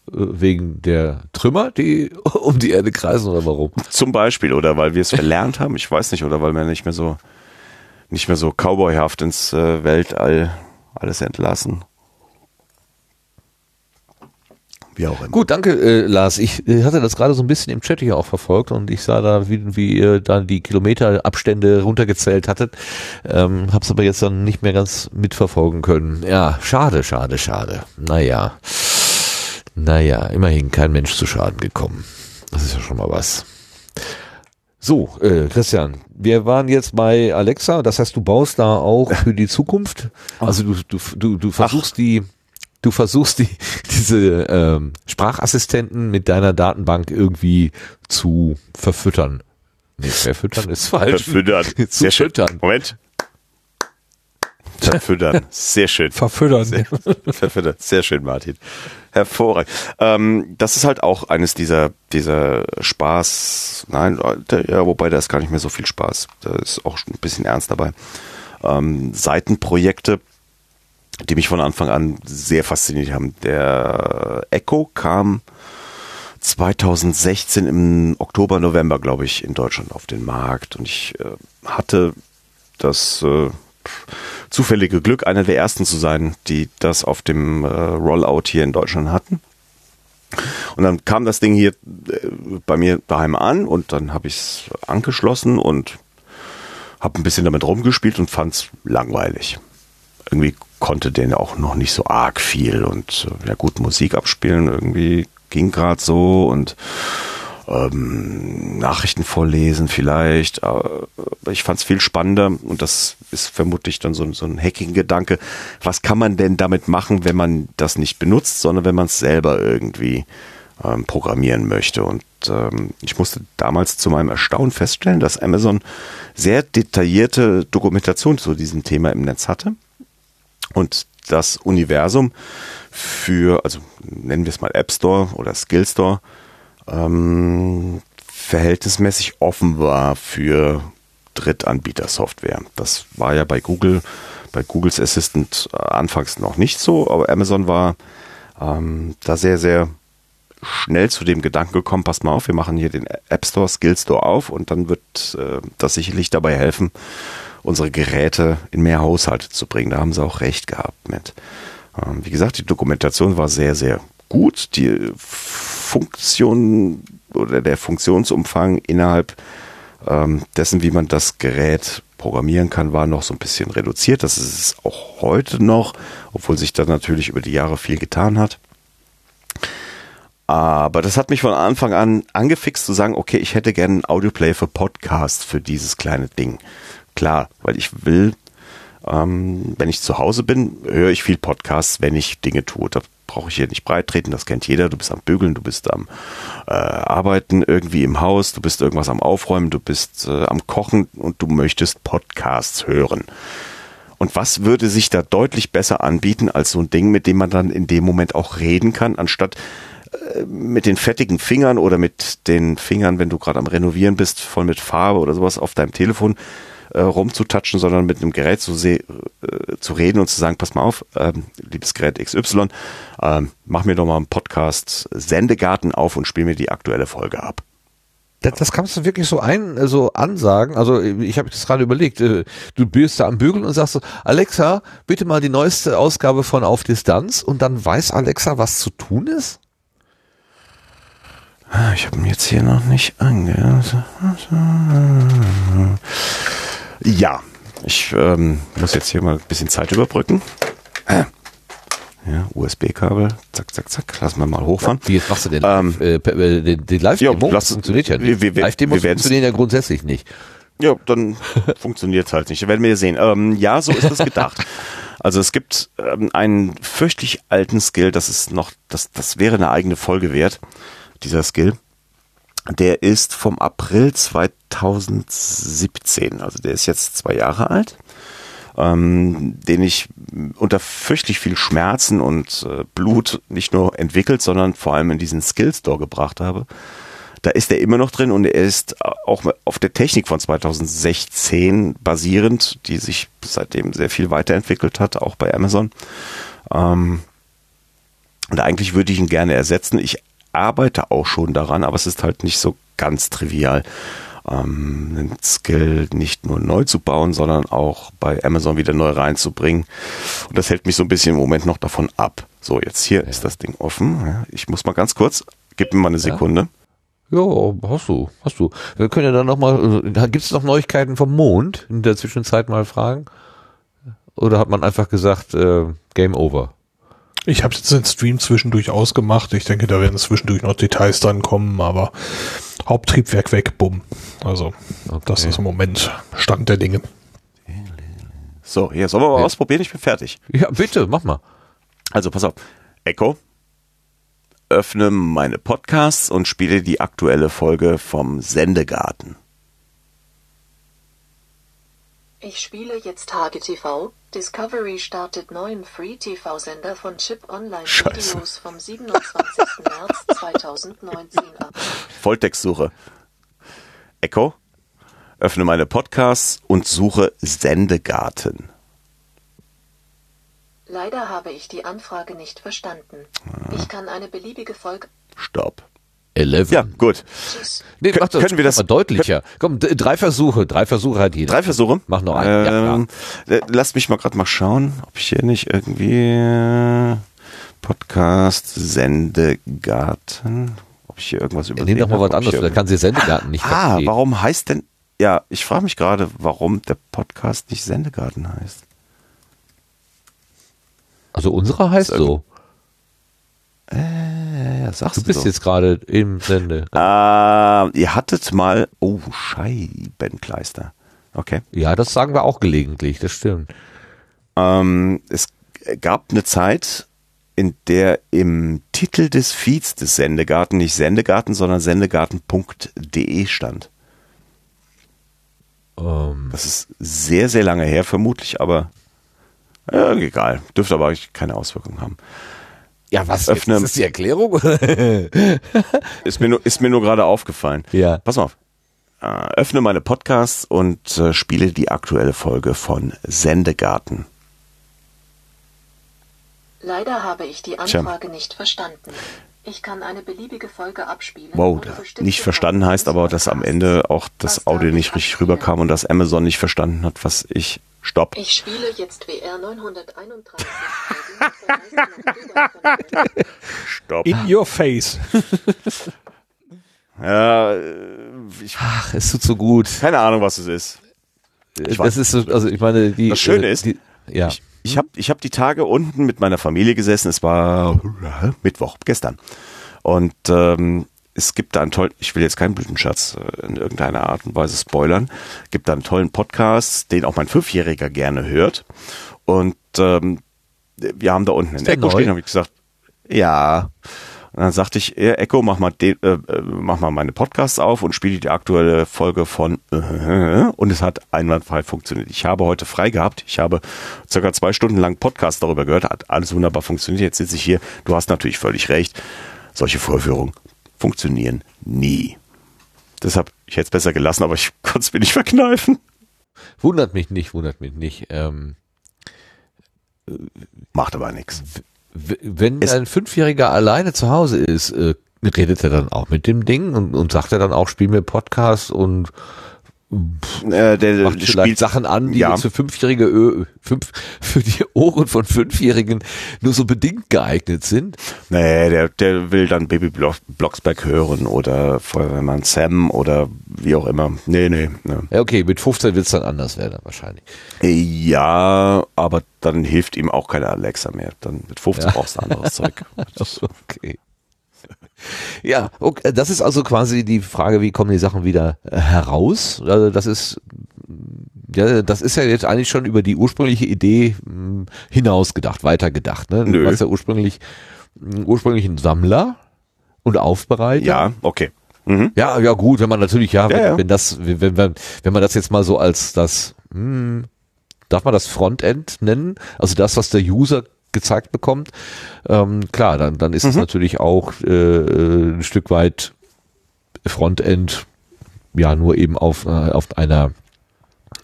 wegen der Trümmer, die um die Erde kreisen oder warum? Zum Beispiel oder weil wir es verlernt haben, ich weiß nicht, oder weil wir nicht mehr so nicht mehr so cowboyhaft ins äh, Weltall alles entlassen. Wie auch immer. Gut, danke äh, Lars. Ich äh, hatte das gerade so ein bisschen im Chat hier auch verfolgt und ich sah da, wie, wie ihr dann die Kilometerabstände runtergezählt hattet. Ähm, hab's aber jetzt dann nicht mehr ganz mitverfolgen können. Ja, schade, schade, schade. Naja. Naja, immerhin kein Mensch zu Schaden gekommen. Das ist ja schon mal was. So, äh, Christian, wir waren jetzt bei Alexa, das heißt, du baust da auch für die Zukunft. Also du, du, du, du versuchst Ach. die, du versuchst die, diese ähm, Sprachassistenten mit deiner Datenbank irgendwie zu verfüttern. Nee, verfüttern ist falsch. Verfüttern. zu Sehr füttern. Schön. Moment. Verfüttern. Sehr schön. Verfüttern. Sehr, verfüttern. Sehr schön, Martin. Hervorragend. Ähm, das ist halt auch eines dieser, dieser Spaß, nein, ja, wobei da ist gar nicht mehr so viel Spaß. Da ist auch ein bisschen ernst dabei. Ähm, Seitenprojekte, die mich von Anfang an sehr fasziniert haben. Der Echo kam 2016 im Oktober, November, glaube ich, in Deutschland auf den Markt und ich äh, hatte das äh, zufällige Glück, einer der ersten zu sein, die das auf dem äh, Rollout hier in Deutschland hatten. Und dann kam das Ding hier äh, bei mir daheim an und dann habe ich es angeschlossen und habe ein bisschen damit rumgespielt und fand es langweilig. Irgendwie konnte der auch noch nicht so arg viel und äh, ja gut Musik abspielen irgendwie ging gerade so und ähm, Nachrichten vorlesen vielleicht. Aber ich fand es viel spannender und das ist vermutlich dann so, so ein Hacking-Gedanke. Was kann man denn damit machen, wenn man das nicht benutzt, sondern wenn man es selber irgendwie ähm, programmieren möchte? Und ähm, ich musste damals zu meinem Erstaunen feststellen, dass Amazon sehr detaillierte Dokumentation zu diesem Thema im Netz hatte und das Universum für, also nennen wir es mal App Store oder Skill Store, ähm, verhältnismäßig offen war für Drittanbieter-Software. Das war ja bei Google, bei Googles Assistant äh, anfangs noch nicht so, aber Amazon war ähm, da sehr, sehr schnell zu dem Gedanken gekommen, passt mal auf, wir machen hier den App Store, Skill Store auf und dann wird äh, das sicherlich dabei helfen, unsere Geräte in mehr Haushalte zu bringen. Da haben sie auch recht gehabt mit. Ähm, wie gesagt, die Dokumentation war sehr, sehr gut. Die Funktion oder der Funktionsumfang innerhalb ähm, dessen, wie man das Gerät programmieren kann, war noch so ein bisschen reduziert. Das ist es auch heute noch, obwohl sich da natürlich über die Jahre viel getan hat. Aber das hat mich von Anfang an angefixt zu sagen, okay, ich hätte gerne einen Audioplay für Podcast für dieses kleine Ding. Klar, weil ich will, ähm, wenn ich zu Hause bin, höre ich viel Podcasts, wenn ich Dinge tue. Da brauche ich hier nicht breit treten, das kennt jeder. Du bist am Bügeln, du bist am äh, Arbeiten irgendwie im Haus, du bist irgendwas am Aufräumen, du bist äh, am Kochen und du möchtest Podcasts hören. Und was würde sich da deutlich besser anbieten als so ein Ding, mit dem man dann in dem Moment auch reden kann, anstatt äh, mit den fettigen Fingern oder mit den Fingern, wenn du gerade am Renovieren bist, voll mit Farbe oder sowas auf deinem Telefon äh, rumzutatschen, sondern mit einem Gerät zu, äh, zu reden und zu sagen, pass mal auf, ähm, liebes Gerät XY, ähm, mach mir doch mal einen Podcast Sendegarten auf und spiel mir die aktuelle Folge ab. Das, das kannst du wirklich so ein, so ansagen. Also ich habe das gerade überlegt. Äh, du bist da am Bügeln und sagst so, Alexa, bitte mal die neueste Ausgabe von Auf Distanz und dann weiß Alexa, was zu tun ist? Ah, ich habe ihn jetzt hier noch nicht angehört. Ja, ich ähm, muss jetzt hier mal ein bisschen Zeit überbrücken. Äh. Ja, USB-Kabel, zack, zack, zack. Lassen wir mal hochfahren. Wie jetzt machst du den, ähm, äh, den, den Live-Demo? funktioniert ja nicht. Live-Demos funktionieren ja grundsätzlich nicht. Ja, dann funktioniert halt nicht. Werden wir ja sehen. Ähm, ja, so ist es gedacht. Also es gibt ähm, einen fürchterlich alten Skill, das ist noch, das, das wäre eine eigene Folge wert, dieser Skill der ist vom April 2017, also der ist jetzt zwei Jahre alt, ähm, den ich unter fürchterlich viel Schmerzen und äh, Blut nicht nur entwickelt, sondern vor allem in diesen Skill Store gebracht habe. Da ist er immer noch drin und er ist auch auf der Technik von 2016 basierend, die sich seitdem sehr viel weiterentwickelt hat, auch bei Amazon. Ähm, und eigentlich würde ich ihn gerne ersetzen. Ich arbeite auch schon daran, aber es ist halt nicht so ganz trivial, ähm, einen Skill nicht nur neu zu bauen, sondern auch bei Amazon wieder neu reinzubringen. Und das hält mich so ein bisschen im Moment noch davon ab. So, jetzt hier ja. ist das Ding offen. Ich muss mal ganz kurz, gib mir mal eine Sekunde. Ja, hast du, hast du. Wir können ja dann noch mal, äh, gibt es noch Neuigkeiten vom Mond in der Zwischenzeit mal fragen? Oder hat man einfach gesagt, äh, Game Over? Ich habe jetzt den Stream zwischendurch ausgemacht. Ich denke, da werden zwischendurch noch Details dran kommen, aber Haupttriebwerk weg, bumm. Also, okay. das ist im Moment Stand der Dinge. So, hier sollen wir mal ja. ausprobieren? Ich bin fertig. Ja, bitte, mach mal. Also, pass auf. Echo, öffne meine Podcasts und spiele die aktuelle Folge vom Sendegarten. Ich spiele jetzt HGTV. Discovery startet neuen Free-TV-Sender von Chip Online Scheiße. Videos vom 27. März 2019 ab. Volltextsuche. Echo, öffne meine Podcasts und suche Sendegarten. Leider habe ich die Anfrage nicht verstanden. Ich kann eine beliebige Folge. Stopp. 11. Ja, gut. Nee, mach das können wir das- mal deutlicher. Komm, drei Versuche, drei Versuche hat jeder. Drei Versuche. Mach noch einen. Ja, Ähm, äh, Lass mich mal gerade mal schauen, ob ich hier nicht irgendwie äh, Podcast Sendegarten, ob ich hier irgendwas Ja, übersehen nee, doch mal was anderes. Vielleicht kann sie Sendegarten nicht Ah, verstehen. warum heißt denn, ja, ich frage mich gerade, warum der Podcast nicht Sendegarten heißt. Also unsere heißt so. Äh, sagst Du bist doch. jetzt gerade im Sende. Ah, ihr hattet mal, oh, Scheibenkleister. Okay. Ja, das sagen wir auch gelegentlich, das stimmt. Ähm, es gab eine Zeit, in der im Titel des Feeds des Sendegarten nicht Sendegarten, sondern sendegarten.de stand. Ähm, Das ist sehr, sehr lange her, vermutlich, aber äh, egal. Dürfte aber eigentlich keine Auswirkungen haben. Ja, was? Öffne- Ist das die Erklärung? Ist mir nur, ist mir nur gerade aufgefallen. ja. Pass mal auf. Äh, öffne meine Podcasts und äh, spiele die aktuelle Folge von Sendegarten. Leider habe ich die Tja. Anfrage nicht verstanden. Ich kann eine beliebige Folge abspielen. Wow, nicht verstanden heißt aber, dass am. Ende auch das Audio nicht ich richtig rüberkam und dass Amazon nicht verstanden hat, was ich. Stopp. Ich spiele jetzt WR 931. Folge Stopp. In your face. Ja, äh, ich, Ach, es tut so gut. keine Ahnung, was es ist. Ich weiß. das ist so, also ich meine, die. Das Schöne äh, ist, die, ja. Ich, ich habe ich hab die Tage unten mit meiner Familie gesessen. Es war Mittwoch, gestern. Und ähm, es gibt da einen tollen, ich will jetzt keinen Blütenschatz äh, in irgendeiner Art und Weise spoilern, gibt da einen tollen Podcast, den auch mein Fünfjähriger gerne hört. Und ähm, wir haben da unten ein der Echo neu? stehen, habe ich gesagt, ja. Und dann sagte ich, äh, Echo, mach mal, den, äh, äh, mach mal meine Podcasts auf und spiele die aktuelle Folge von äh, und es hat einwandfrei funktioniert. Ich habe heute frei gehabt. Ich habe circa zwei Stunden lang Podcast darüber gehört, hat alles wunderbar funktioniert. Jetzt sitze ich hier. Du hast natürlich völlig recht. Solche Vorführungen funktionieren nie. Deshalb, ich hätte es besser gelassen, aber ich konnte es mir nicht verkneifen. Wundert mich nicht, wundert mich nicht. Ähm, Macht aber nichts. wenn Es- ein Fünfjähriger alleine zu Hause ist, äh, redet er dann auch mit dem Ding und, und sagt er dann auch, spiel mir Podcast und Äh, der macht spielt Sachen an, die ja. für Fünfjährige, Ö- fünf, für die Ohren von Fünfjährigen nur so bedingt geeignet sind. Nee, der, der will dann Baby Blo- Blocksberg hören oder Feuerwehrmann Sam oder wie auch immer. Nee, nee. ne. Ja, okay, mit 15 wird's dann anders werden wahrscheinlich. Ja, aber dann hilft ihm auch keine Alexa mehr. Dann mit 15 brauchst du anderes Zeug. Okay. Ja, okay, das ist also quasi die Frage, wie kommen die Sachen wieder äh, heraus? Also das ist ja, das ist ja jetzt eigentlich schon über die ursprüngliche Idee mh, hinausgedacht, weitergedacht. Ne? Nö. Du warst ja ursprünglich mh, ursprünglich ein Sammler und Aufbereiter. Ja, okay. Mhm. Ja, ja gut, wenn man natürlich, ja, wenn, Ja, ja. wenn das, wenn, wenn, wenn man das jetzt mal so als das, hm, darf man das Frontend nennen? Also das, was der User gezeigt bekommt, ähm, klar, dann, dann ist es natürlich auch äh, ein Stück weit Frontend, ja, nur eben auf, äh, auf einer,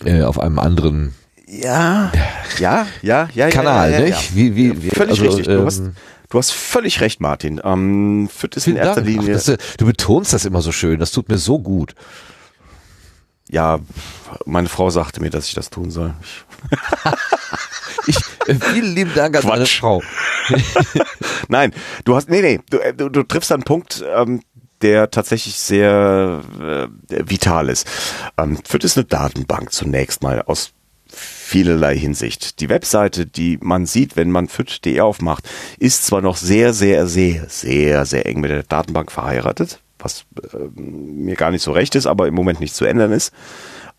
äh, auf einem anderen Ja, ja, ja, ja. Kanal, ja, ja, ja, nicht? Wie, wie, wie, Völlig also, richtig. Du, ähm, hast, du hast völlig recht, Martin. Ähm, Fürth ist in erster Dank. Ach, Linie. das, äh, du betonst das immer so schön, das tut mir so gut. Ja, meine Frau sagte mir, dass ich das tun soll. Ich, äh, vielen lieben Dank an meine Quatsch. Frau. Nein, du hast, nee, nee, du, äh, du, du triffst einen Punkt, ähm, der tatsächlich sehr äh, vital ist. Ähm, Fürth ist eine Datenbank zunächst mal aus vielerlei Hinsicht. Die Webseite, die man sieht, wenn man fürth.de aufmacht, ist zwar noch sehr, sehr, sehr, sehr, sehr eng mit der Datenbank verheiratet, was ähm, mir gar nicht so recht ist, aber im Moment nicht zu ändern ist.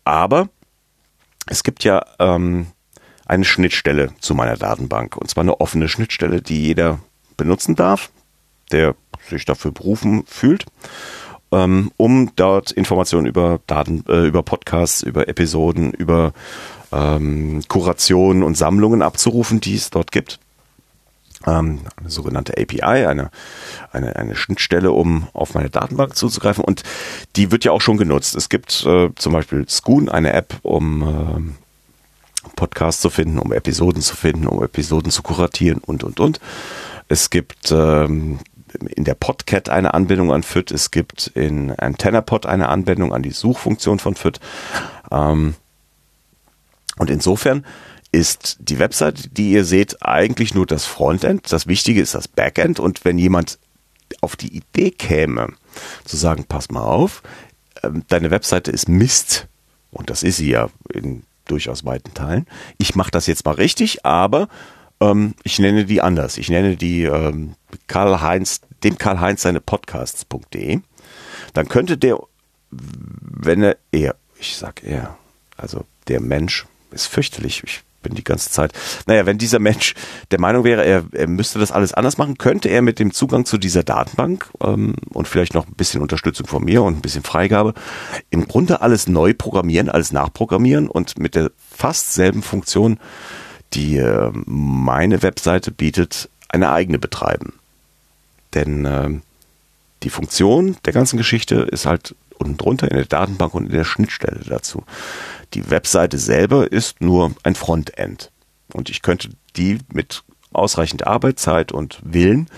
Aber es gibt ja ähm, eine Schnittstelle zu meiner Datenbank. Und zwar eine offene Schnittstelle, die jeder benutzen darf, der sich dafür berufen fühlt, ähm, um dort Informationen über Daten, äh, über Podcasts, über Episoden, über ähm, Kurationen und Sammlungen abzurufen, die es dort gibt. Ähm, eine sogenannte API, eine, eine, eine Schnittstelle, um auf meine Datenbank zuzugreifen. Und die wird ja auch schon genutzt. Es gibt äh, zum Beispiel Scoon, eine App, um ähm, Podcasts zu finden, um Episoden zu finden, um Episoden zu kuratieren und, und, und. Es gibt ähm, in der Podcat eine Anbindung an FIT, es gibt in AntennaPod eine Anbindung an die Suchfunktion von FIT. Ähm, und insofern ist die Website, die ihr seht, eigentlich nur das Frontend. Das Wichtige ist das Backend. Und wenn jemand auf die Idee käme, zu sagen, pass mal auf, ähm, deine Webseite ist Mist, und das ist sie ja in durchaus weiten Teilen. Ich mache das jetzt mal richtig, aber ähm, ich nenne die anders. Ich nenne die ähm, Karl-Heinz, dem Karl-Heinz seine Podcasts.de. Dann könnte der, wenn er, er, ich sag er, also der Mensch ist fürchterlich. Ich bin die ganze Zeit. Naja, wenn dieser Mensch der Meinung wäre, er, er müsste das alles anders machen, könnte er mit dem Zugang zu dieser Datenbank ähm, und vielleicht noch ein bisschen Unterstützung von mir und ein bisschen Freigabe im Grunde alles neu programmieren, alles nachprogrammieren und mit der fast selben Funktion, die äh, meine Webseite bietet, eine eigene betreiben. Denn äh, die Funktion der ganzen Geschichte ist halt unten drunter in der Datenbank und in der Schnittstelle dazu. Die Webseite selber ist nur ein Frontend. Und ich könnte die mit ausreichend Arbeitszeit und Willen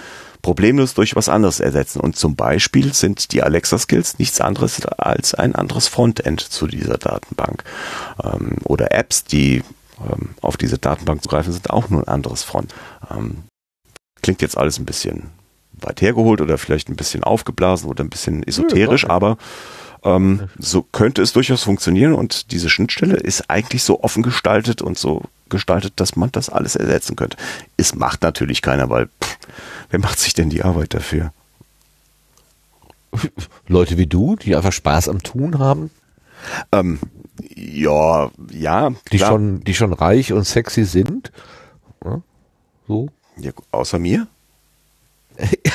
problemlos durch was anderes ersetzen. Und zum Beispiel sind die Alexa-Skills nichts anderes als ein anderes Frontend zu dieser Datenbank. Ähm, oder Apps, die ähm, auf diese Datenbank zugreifen, sind auch nur ein anderes Front. Ähm, klingt jetzt alles ein bisschen weit hergeholt oder vielleicht ein bisschen aufgeblasen oder ein bisschen esoterisch, ja, aber ähm, so könnte es durchaus funktionieren und diese Schnittstelle ist eigentlich so offen gestaltet und so gestaltet, dass man das alles ersetzen könnte. Es macht natürlich keiner, weil pff, wer macht sich denn die Arbeit dafür? Leute wie du, die einfach Spaß am Tun haben? Ähm, ja, ja. Die schon, die schon reich und sexy sind. Ja, so. Ja, außer mir?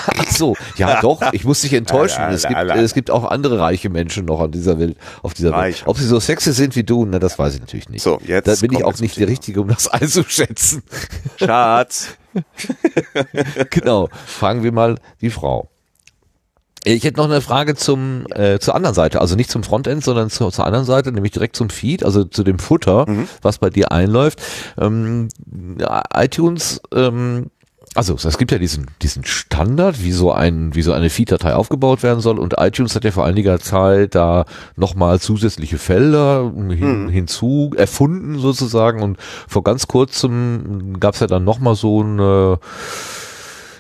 Ach so, ja doch, ich muss dich enttäuschen. Es gibt, es gibt auch andere reiche Menschen noch an dieser Welt, auf dieser Welt. Ob sie so sexy sind wie du, na, das weiß ich natürlich nicht. So, jetzt da bin ich auch nicht der Richtige, um das einzuschätzen. Schatz. genau, fragen wir mal die Frau. Ich hätte noch eine Frage zum äh, zur anderen Seite, also nicht zum Frontend, sondern zu, zur anderen Seite, nämlich direkt zum Feed, also zu dem Futter, mhm. was bei dir einläuft. Ähm, iTunes ähm, also es gibt ja diesen, diesen Standard, wie so ein, wie so eine Feed-Datei aufgebaut werden soll und iTunes hat ja vor einiger Zeit da nochmal zusätzliche Felder hin, mhm. hinzu erfunden sozusagen und vor ganz kurzem gab es ja dann nochmal so eine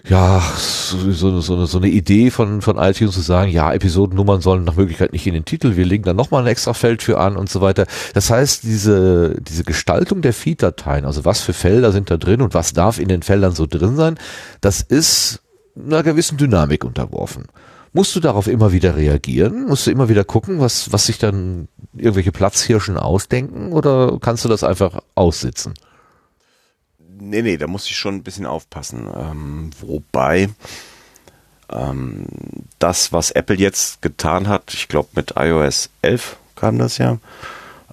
ja, so, so, so, eine Idee von, von iTunes zu sagen, ja, Episodennummern sollen nach Möglichkeit nicht in den Titel, wir legen da nochmal ein extra Feld für an und so weiter. Das heißt, diese, diese Gestaltung der Feed-Dateien, also was für Felder sind da drin und was darf in den Feldern so drin sein, das ist einer gewissen Dynamik unterworfen. Musst du darauf immer wieder reagieren? Musst du immer wieder gucken, was, was sich dann irgendwelche Platzhirschen ausdenken oder kannst du das einfach aussitzen? Nee, nee, da muss ich schon ein bisschen aufpassen. Ähm, wobei ähm, das, was Apple jetzt getan hat, ich glaube mit iOS 11 kam das ja,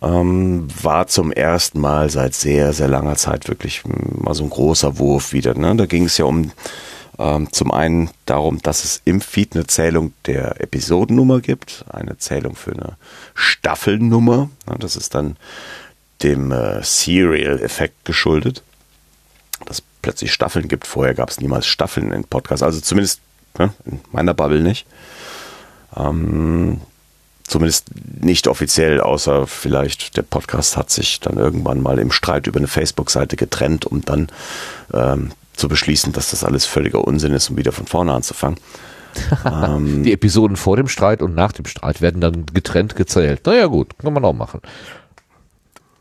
ähm, war zum ersten Mal seit sehr, sehr langer Zeit wirklich mal so ein großer Wurf wieder. Ne? Da ging es ja um ähm, zum einen darum, dass es im Feed eine Zählung der Episodennummer gibt, eine Zählung für eine Staffelnummer. Ne? Das ist dann dem äh, Serial-Effekt geschuldet dass plötzlich Staffeln gibt. Vorher gab es niemals Staffeln in Podcasts, also zumindest ne, in meiner Bubble nicht. Ähm, zumindest nicht offiziell, außer vielleicht der Podcast hat sich dann irgendwann mal im Streit über eine Facebook-Seite getrennt, um dann ähm, zu beschließen, dass das alles völliger Unsinn ist, um wieder von vorne anzufangen. ähm, Die Episoden vor dem Streit und nach dem Streit werden dann getrennt gezählt. Naja gut, kann man auch machen.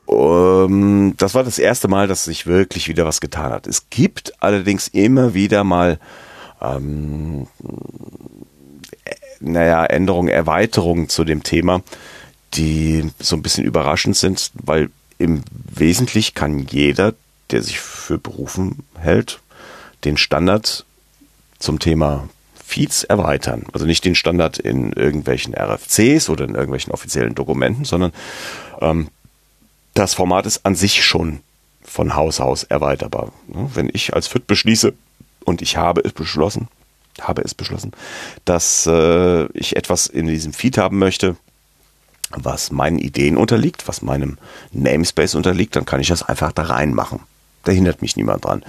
Um, ähm, das war das erste Mal, dass sich wirklich wieder was getan hat. Es gibt allerdings immer wieder mal, ähm, naja, Änderungen, Erweiterungen zu dem Thema, die so ein bisschen überraschend sind, weil im Wesentlichen kann jeder, der sich für berufen hält, den Standard zum Thema Feeds erweitern. Also nicht den Standard in irgendwelchen RFCs oder in irgendwelchen offiziellen Dokumenten, sondern ähm, das Format ist an sich schon von Haus aus erweiterbar. Ne? Wenn ich als FIT beschließe, und ich habe es beschlossen, habe es beschlossen, dass äh, ich etwas in diesem Feed haben möchte, was meinen Ideen unterliegt, was meinem Namespace unterliegt, dann kann ich das einfach da reinmachen. Da hindert mich niemand dran.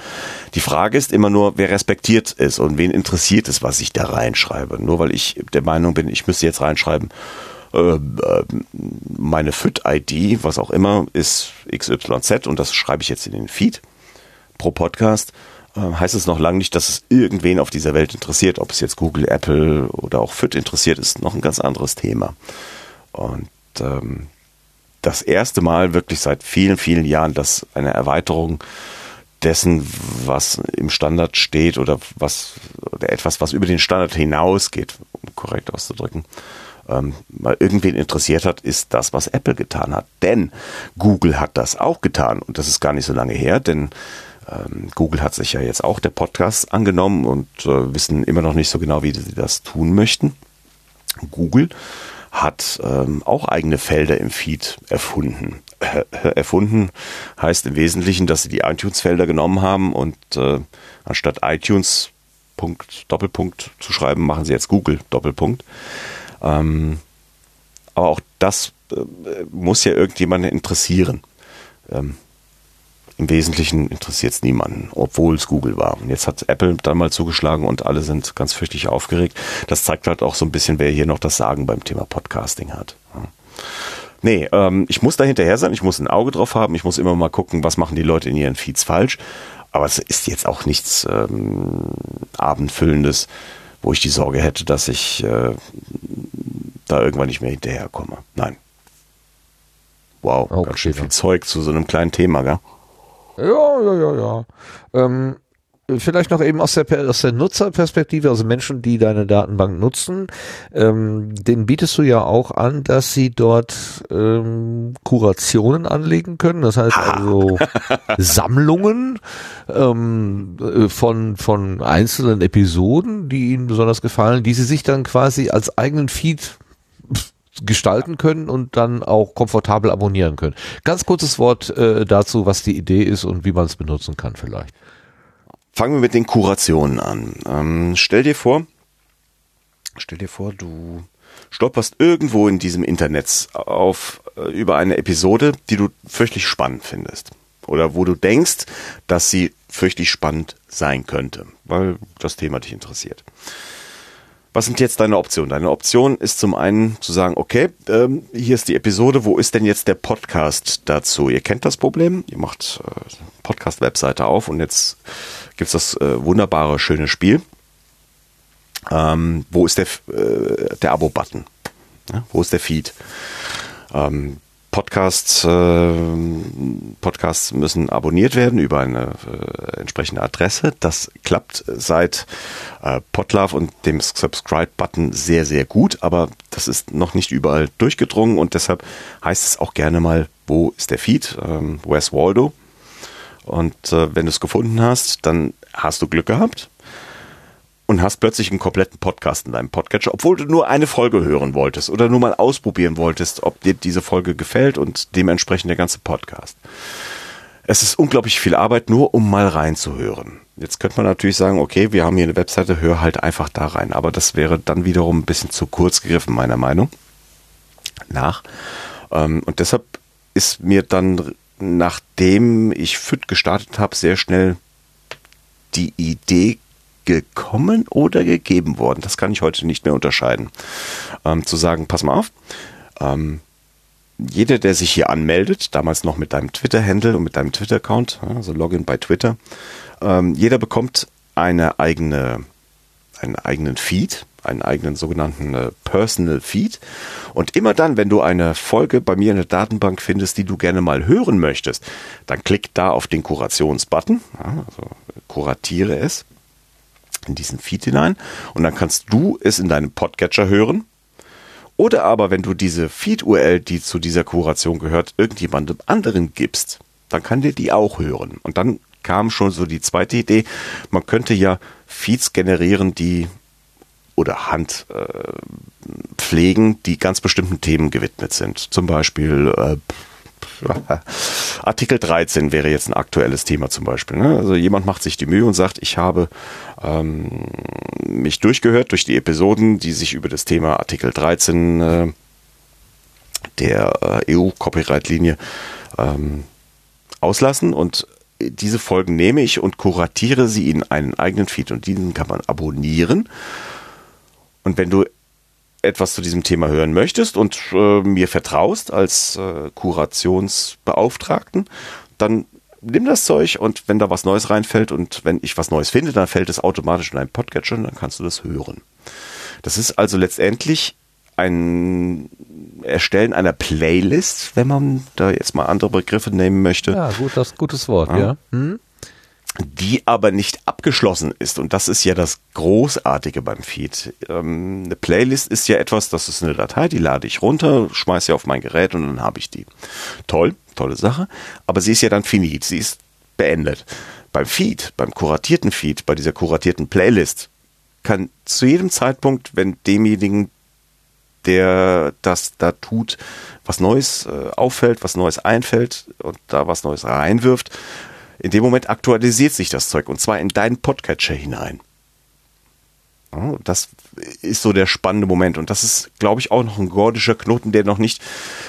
Die Frage ist immer nur, wer respektiert es und wen interessiert es, was ich da reinschreibe. Nur weil ich der Meinung bin, ich müsste jetzt reinschreiben, äh, äh meine FIT-ID, was auch immer, ist XYZ und das schreibe ich jetzt in den Feed pro Podcast, äh, heißt es noch lange nicht, dass es irgendwen auf dieser Welt interessiert. Ob es jetzt Google, Apple oder auch FIT interessiert, ist noch ein ganz anderes Thema. Und ähm, das erste Mal wirklich seit vielen, vielen Jahren, dass eine Erweiterung dessen, was im Standard steht oder was oder etwas, was über den Standard hinausgeht, um korrekt auszudrücken, ähm, mal irgendwen interessiert hat, ist das, was Apple getan hat. Denn Google hat das auch getan und das ist gar nicht so lange her, denn ähm, Google hat sich ja jetzt auch der Podcast angenommen und äh, wissen immer noch nicht so genau, wie sie das tun möchten. Google hat ähm, auch eigene Felder im Feed erfunden. Äh, erfunden heißt im Wesentlichen, dass sie die iTunes-Felder genommen haben und äh, anstatt iTunes Punkt, Doppelpunkt zu schreiben, machen sie jetzt Google Doppelpunkt. Ähm, aber auch das äh, muss ja irgendjemanden interessieren. Ähm, im Wesentlichen interessiert es niemanden, obwohl es Google war. Und jetzt hat Apple dann mal zugeschlagen und alle sind ganz fürchterlich aufgeregt. Das zeigt halt auch so ein bisschen, wer hier noch das Sagen beim Thema Podcasting hat. Nee, ähm, ich muss da hinterher sein, ich muss ein Auge drauf haben, ich muss immer mal gucken, was machen die Leute in ihren Feeds falsch. Aber es ist jetzt auch nichts ähm, Abendfüllendes, wo ich die Sorge hätte, dass ich äh, da irgendwann nicht mehr hinterherkomme. Nein. Wow, okay, ganz schön viel Zeug zu so einem kleinen Thema, gell? Ja, ja, ja, ja. Ähm, vielleicht noch eben aus der, aus der Nutzerperspektive, also Menschen, die deine Datenbank nutzen, ähm, denen bietest du ja auch an, dass sie dort ähm, Kurationen anlegen können. Das heißt also Sammlungen ähm, äh, von, von einzelnen Episoden, die ihnen besonders gefallen, die sie sich dann quasi als eigenen Feed gestalten können und dann auch komfortabel abonnieren können. Ganz kurzes Wort äh, dazu, was die Idee ist und wie man es benutzen kann vielleicht. Fangen wir mit den Kurationen an. Ähm, stell dir vor, stell dir vor, du stolperst irgendwo in diesem Internet auf äh, über eine Episode, die du fürchterlich spannend findest oder wo du denkst, dass sie fürchterlich spannend sein könnte, weil das Thema dich interessiert. Was sind jetzt deine Optionen? Deine Option ist zum einen zu sagen, okay, ähm, hier ist die Episode, wo ist denn jetzt der Podcast dazu? Ihr kennt das Problem, ihr macht äh, Podcast-Webseite auf und jetzt gibt's das äh, wunderbare, schöne Spiel. Ähm, wo ist der, äh, der Abo-Button? Ja, wo ist der Feed? Ähm, Podcasts, äh, Podcasts müssen abonniert werden über eine äh, entsprechende Adresse. Das klappt seit äh, Podlove und dem Subscribe-Button sehr, sehr gut, aber das ist noch nicht überall durchgedrungen und deshalb heißt es auch gerne mal, wo ist der Feed? Ähm, Where's Waldo? Und äh, wenn du es gefunden hast, dann hast du Glück gehabt und hast plötzlich einen kompletten Podcast in deinem Podcatcher, obwohl du nur eine Folge hören wolltest oder nur mal ausprobieren wolltest, ob dir diese Folge gefällt und dementsprechend der ganze Podcast. Es ist unglaublich viel Arbeit, nur um mal reinzuhören. Jetzt könnte man natürlich sagen, okay, wir haben hier eine Webseite, hör halt einfach da rein. Aber das wäre dann wiederum ein bisschen zu kurz gegriffen, meiner Meinung nach. Ähm, und deshalb ist mir dann, nachdem ich FIT gestartet habe, sehr schnell die Idee gekommen oder gegeben worden. Das kann ich heute nicht mehr unterscheiden. Ähm, zu sagen, pass mal auf, ähm, jeder, der sich hier anmeldet, damals noch mit deinem Twitter-Handle und mit deinem Twitter-Account, also Login bei Twitter, ähm, jeder bekommt eine eigene, einen eigenen Feed, einen eigenen sogenannten äh, Personal Feed. Und immer dann, wenn du eine Folge bei mir in der Datenbank findest, die du gerne mal hören möchtest, dann klick da auf den Kurationsbutton, also kuratiere es in diesen Feed hinein und dann kannst du es in deinem Podcatcher hören. Oder aber, wenn du diese Feed-URL, die zu dieser Kuration gehört, irgendjemandem anderen gibst, dann kann der die auch hören. Und dann kam schon so die zweite Idee, man könnte ja Feeds generieren, die oder Hand äh, pflegen, die ganz bestimmten Themen gewidmet sind. Zum Beispiel äh, Artikel 13 wäre jetzt ein aktuelles Thema zum Beispiel. Ne? Also jemand macht sich die Mühe und sagt, ich habe ähm, mich durchgehört durch die Episoden, die sich über das Thema Artikel 13 äh, der äh, EU-Copyright-Linie ähm, auslassen und diese Folgen nehme ich und kuratiere sie in einen eigenen Feed und diesen kann man abonnieren. Und wenn du etwas zu diesem Thema hören möchtest und äh, mir vertraust als äh, Kurationsbeauftragten, dann nimm das Zeug und wenn da was Neues reinfällt und wenn ich was Neues finde, dann fällt es automatisch in einen Podcatcher und dann kannst du das hören. Das ist also letztendlich ein Erstellen einer Playlist, wenn man da jetzt mal andere Begriffe nehmen möchte. Ja, gut, das gutes Wort, ja. ja. Hm? Die aber nicht abgeschlossen ist. Und das ist ja das Großartige beim Feed. Ähm, eine Playlist ist ja etwas, das ist eine Datei, die lade ich runter, schmeiße sie auf mein Gerät und dann habe ich die. Toll, tolle Sache. Aber sie ist ja dann finit, sie ist beendet. Beim Feed, beim kuratierten Feed, bei dieser kuratierten Playlist, kann zu jedem Zeitpunkt, wenn demjenigen, der das da tut, was Neues äh, auffällt, was Neues einfällt und da was Neues reinwirft, in dem Moment aktualisiert sich das Zeug und zwar in deinen Podcatcher hinein. Ja, das ist so der spannende Moment und das ist, glaube ich, auch noch ein gordischer Knoten, der noch nicht,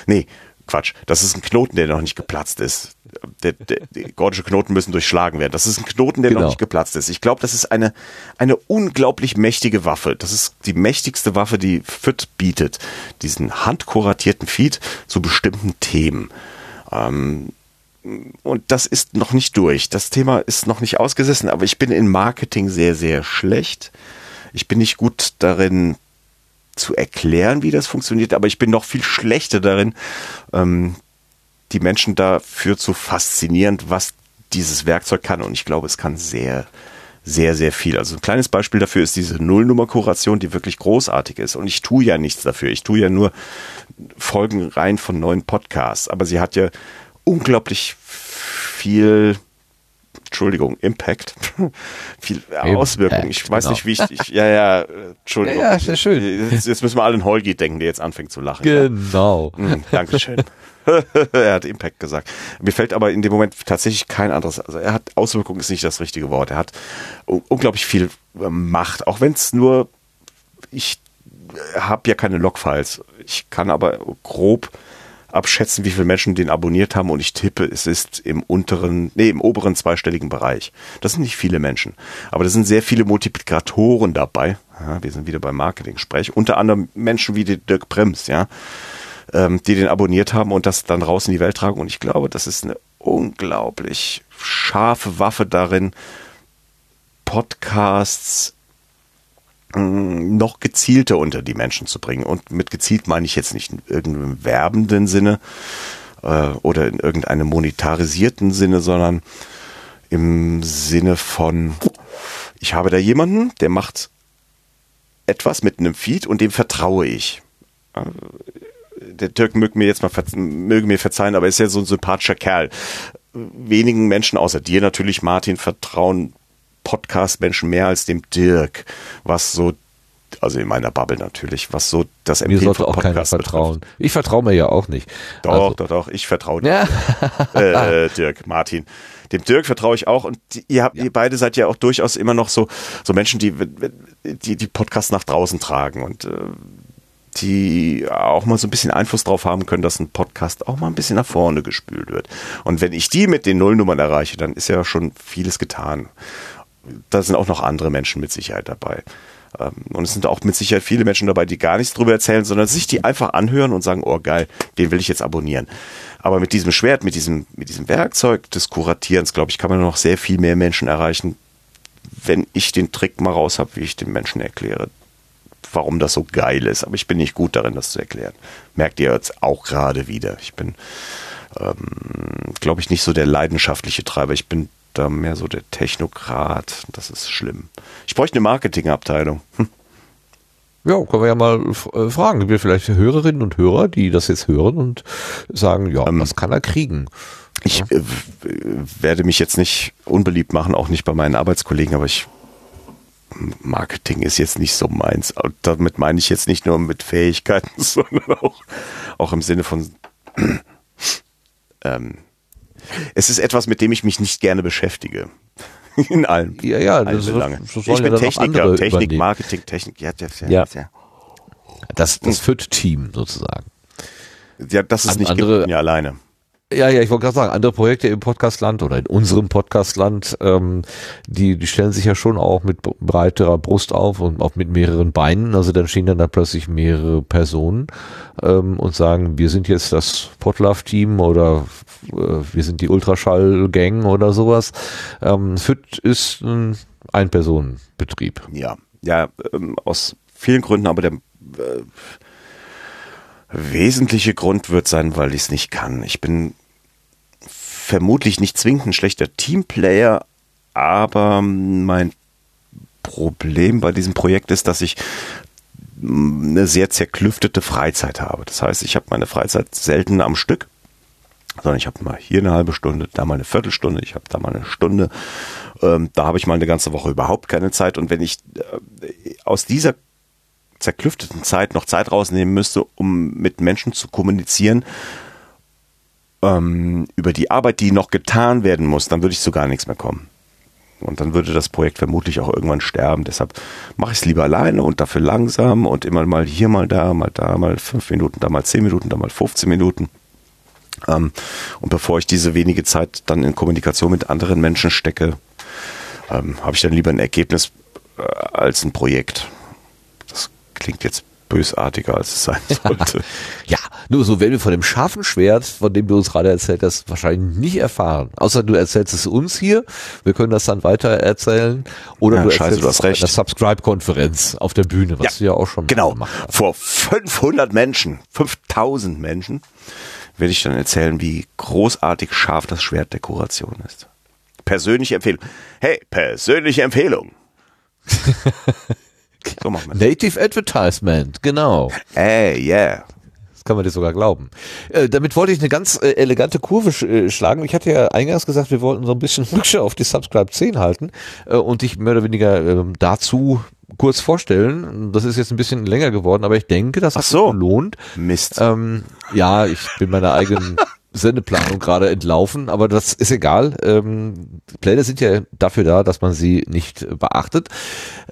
nee, Quatsch, das ist ein Knoten, der noch nicht geplatzt ist. Der, der, die gordische Knoten müssen durchschlagen werden. Das ist ein Knoten, der genau. noch nicht geplatzt ist. Ich glaube, das ist eine, eine unglaublich mächtige Waffe. Das ist die mächtigste Waffe, die FIT bietet. Diesen handkuratierten Feed zu bestimmten Themen. Ähm, und das ist noch nicht durch. Das Thema ist noch nicht ausgesessen, aber ich bin in Marketing sehr, sehr schlecht. Ich bin nicht gut darin, zu erklären, wie das funktioniert, aber ich bin noch viel schlechter darin, ähm, die Menschen dafür zu faszinieren, was dieses Werkzeug kann. Und ich glaube, es kann sehr, sehr, sehr viel. Also ein kleines Beispiel dafür ist diese Nullnummer-Kuration, die wirklich großartig ist. Und ich tue ja nichts dafür. Ich tue ja nur Folgen rein von neuen Podcasts. Aber sie hat ja unglaublich viel Entschuldigung, Impact, viel Auswirkungen. Ich weiß genau. nicht, wie ich, ich, ja, ja, Entschuldigung. Ja, ja sehr schön. Jetzt, jetzt, müssen wir alle an Holgi denken, der jetzt anfängt zu lachen. Genau. Ja. Hm, Dankeschön. er hat Impact gesagt. Mir fällt aber in dem Moment tatsächlich kein anderes, also er hat Auswirkungen ist nicht das richtige Wort. Er hat unglaublich viel äh, Macht, auch wenn es nur, ich habe ja keine Logfiles. Ich kann aber grob abschätzen, wie viele Menschen den abonniert haben und ich tippe, es ist im unteren, nee, im oberen zweistelligen Bereich. Das sind nicht viele Menschen, aber da sind sehr viele Multiplikatoren dabei. Ja, wir sind wieder beim Marketing-Sprech. Unter anderem Menschen wie Dirk Brems, ja, ähm, die den abonniert haben und das dann raus in die Welt tragen. Und ich glaube, das ist eine unglaublich scharfe Waffe darin, Podcasts noch gezielter unter die Menschen zu bringen. Und mit gezielt meine ich jetzt nicht in irgendeinem werbenden Sinne äh, oder in irgendeinem monetarisierten Sinne, sondern im Sinne von, ich habe da jemanden, der macht etwas mit einem Feed und dem vertraue ich. Der Dirk möge mir jetzt mal möge mir verzeihen, aber er ist ja so ein sympathischer Kerl. Wenigen Menschen außer dir natürlich, Martin, vertrauen Podcast-Menschen mehr als dem Dirk, was so also in meiner Bubble natürlich, was so das Empfehlen Mir sollte auch keiner vertrauen. Betrifft. Ich vertraue mir ja auch nicht. Doch, also. doch, doch, ich vertraue ja. äh, Dirk, Martin. Dem Dirk vertraue ich auch und ihr habt, ja. ihr beide seid ja auch durchaus immer noch so, so Menschen, die, die, die Podcasts nach draußen tragen und äh, die auch mal so ein bisschen Einfluss drauf haben können, dass ein Podcast auch mal ein bisschen nach vorne gespült wird. Und wenn ich die mit den Nullnummern erreiche, dann ist ja schon vieles getan da sind auch noch andere Menschen mit Sicherheit dabei. Ähm, und es sind auch mit Sicherheit viele Menschen dabei, die gar nichts drüber erzählen, sondern sich die einfach anhören und sagen, oh geil, den will ich jetzt abonnieren. Aber mit diesem Schwert, mit diesem, mit diesem Werkzeug des Kuratierens, glaube ich, kann man noch sehr viel mehr Menschen erreichen, wenn ich den Trick mal raus habe, wie ich den Menschen erkläre, warum das so geil ist. Aber ich bin nicht gut darin, das zu erklären. Merkt ihr jetzt auch gerade wieder. Ich bin, ähm, glaube ich, nicht so der leidenschaftliche Treiber. Ich bin da mehr so der Technokrat. Das ist schlimm. Ich bräuchte eine Marketingabteilung. Hm. Ja, können wir ja mal äh, fragen. Gibt es vielleicht Hörerinnen und Hörer, die das jetzt hören und sagen, ja, ähm, was kann er kriegen? Ich äh, werde mich jetzt nicht unbeliebt machen, auch nicht bei meinen Arbeitskollegen, aber ich Marketing ist jetzt nicht so meins. Damit meine ich jetzt nicht nur mit Fähigkeiten, sondern auch, auch im Sinne von ähm, es ist etwas, mit dem ich mich nicht gerne beschäftige. In allem. Ja, ja, das, ist, das ich bin ja Techniker, Technik, übernehmen. Marketing, Technik, ja, ja, ja. ja. Das, das FIT-Team sozusagen. Ja, das ist nicht andere, ja alleine. Ja, ja, ich wollte gerade sagen, andere Projekte im Podcastland oder in unserem Podcastland, ähm, die, die stellen sich ja schon auch mit breiterer Brust auf und auch mit mehreren Beinen. Also dann stehen dann da plötzlich mehrere Personen ähm, und sagen, wir sind jetzt das Podlove-Team oder äh, wir sind die Ultraschall-Gang oder sowas. Ähm, FIT ist ein Ein-Personen-Betrieb. Ja, ja, ähm, aus vielen Gründen, aber der äh, wesentliche Grund wird sein, weil ich es nicht kann. Ich bin vermutlich nicht zwingend ein schlechter Teamplayer, aber mein Problem bei diesem Projekt ist, dass ich eine sehr zerklüftete Freizeit habe. Das heißt, ich habe meine Freizeit selten am Stück, sondern ich habe mal hier eine halbe Stunde, da mal eine Viertelstunde, ich habe da mal eine Stunde. Ähm, da habe ich mal eine ganze Woche überhaupt keine Zeit. Und wenn ich äh, aus dieser zerklüfteten Zeit noch Zeit rausnehmen müsste, um mit Menschen zu kommunizieren ähm, über die Arbeit, die noch getan werden muss, dann würde ich zu gar nichts mehr kommen. Und dann würde das Projekt vermutlich auch irgendwann sterben. Deshalb mache ich es lieber alleine und dafür langsam und immer mal hier, mal da, mal da, mal fünf Minuten, da mal zehn Minuten, da mal 15 Minuten. Ähm, und bevor ich diese wenige Zeit dann in Kommunikation mit anderen Menschen stecke, ähm, habe ich dann lieber ein Ergebnis äh, als ein Projekt klingt jetzt bösartiger, als es sein sollte. ja, nur so werden wir von dem scharfen Schwert, von dem du uns gerade erzählt hast, wahrscheinlich nicht erfahren. Außer du erzählst es uns hier. Wir können das dann weiter erzählen. Oder ja, du scheiße, erzählst hast der Subscribe-Konferenz auf der Bühne, was ja, du ja auch schon genau. gemacht hast. Vor 500 Menschen, 5000 Menschen, werde ich dann erzählen, wie großartig scharf das Schwertdekoration ist. Persönliche Empfehlung. Hey, persönliche Empfehlung. So machen wir Native Advertisement, genau. Ey, yeah. Das kann man dir sogar glauben. Äh, damit wollte ich eine ganz äh, elegante Kurve sch äh, schlagen. Ich hatte ja eingangs gesagt, wir wollten so ein bisschen Rückschau auf die Subscribe 10 halten äh, und dich mehr oder weniger ähm, dazu kurz vorstellen. Das ist jetzt ein bisschen länger geworden, aber ich denke, das hat so. sich lohnt. Mist. Ähm, ja, ich bin meiner eigenen Sendeplanung gerade entlaufen, aber das ist egal. Ähm, Pläne sind ja dafür da, dass man sie nicht beachtet.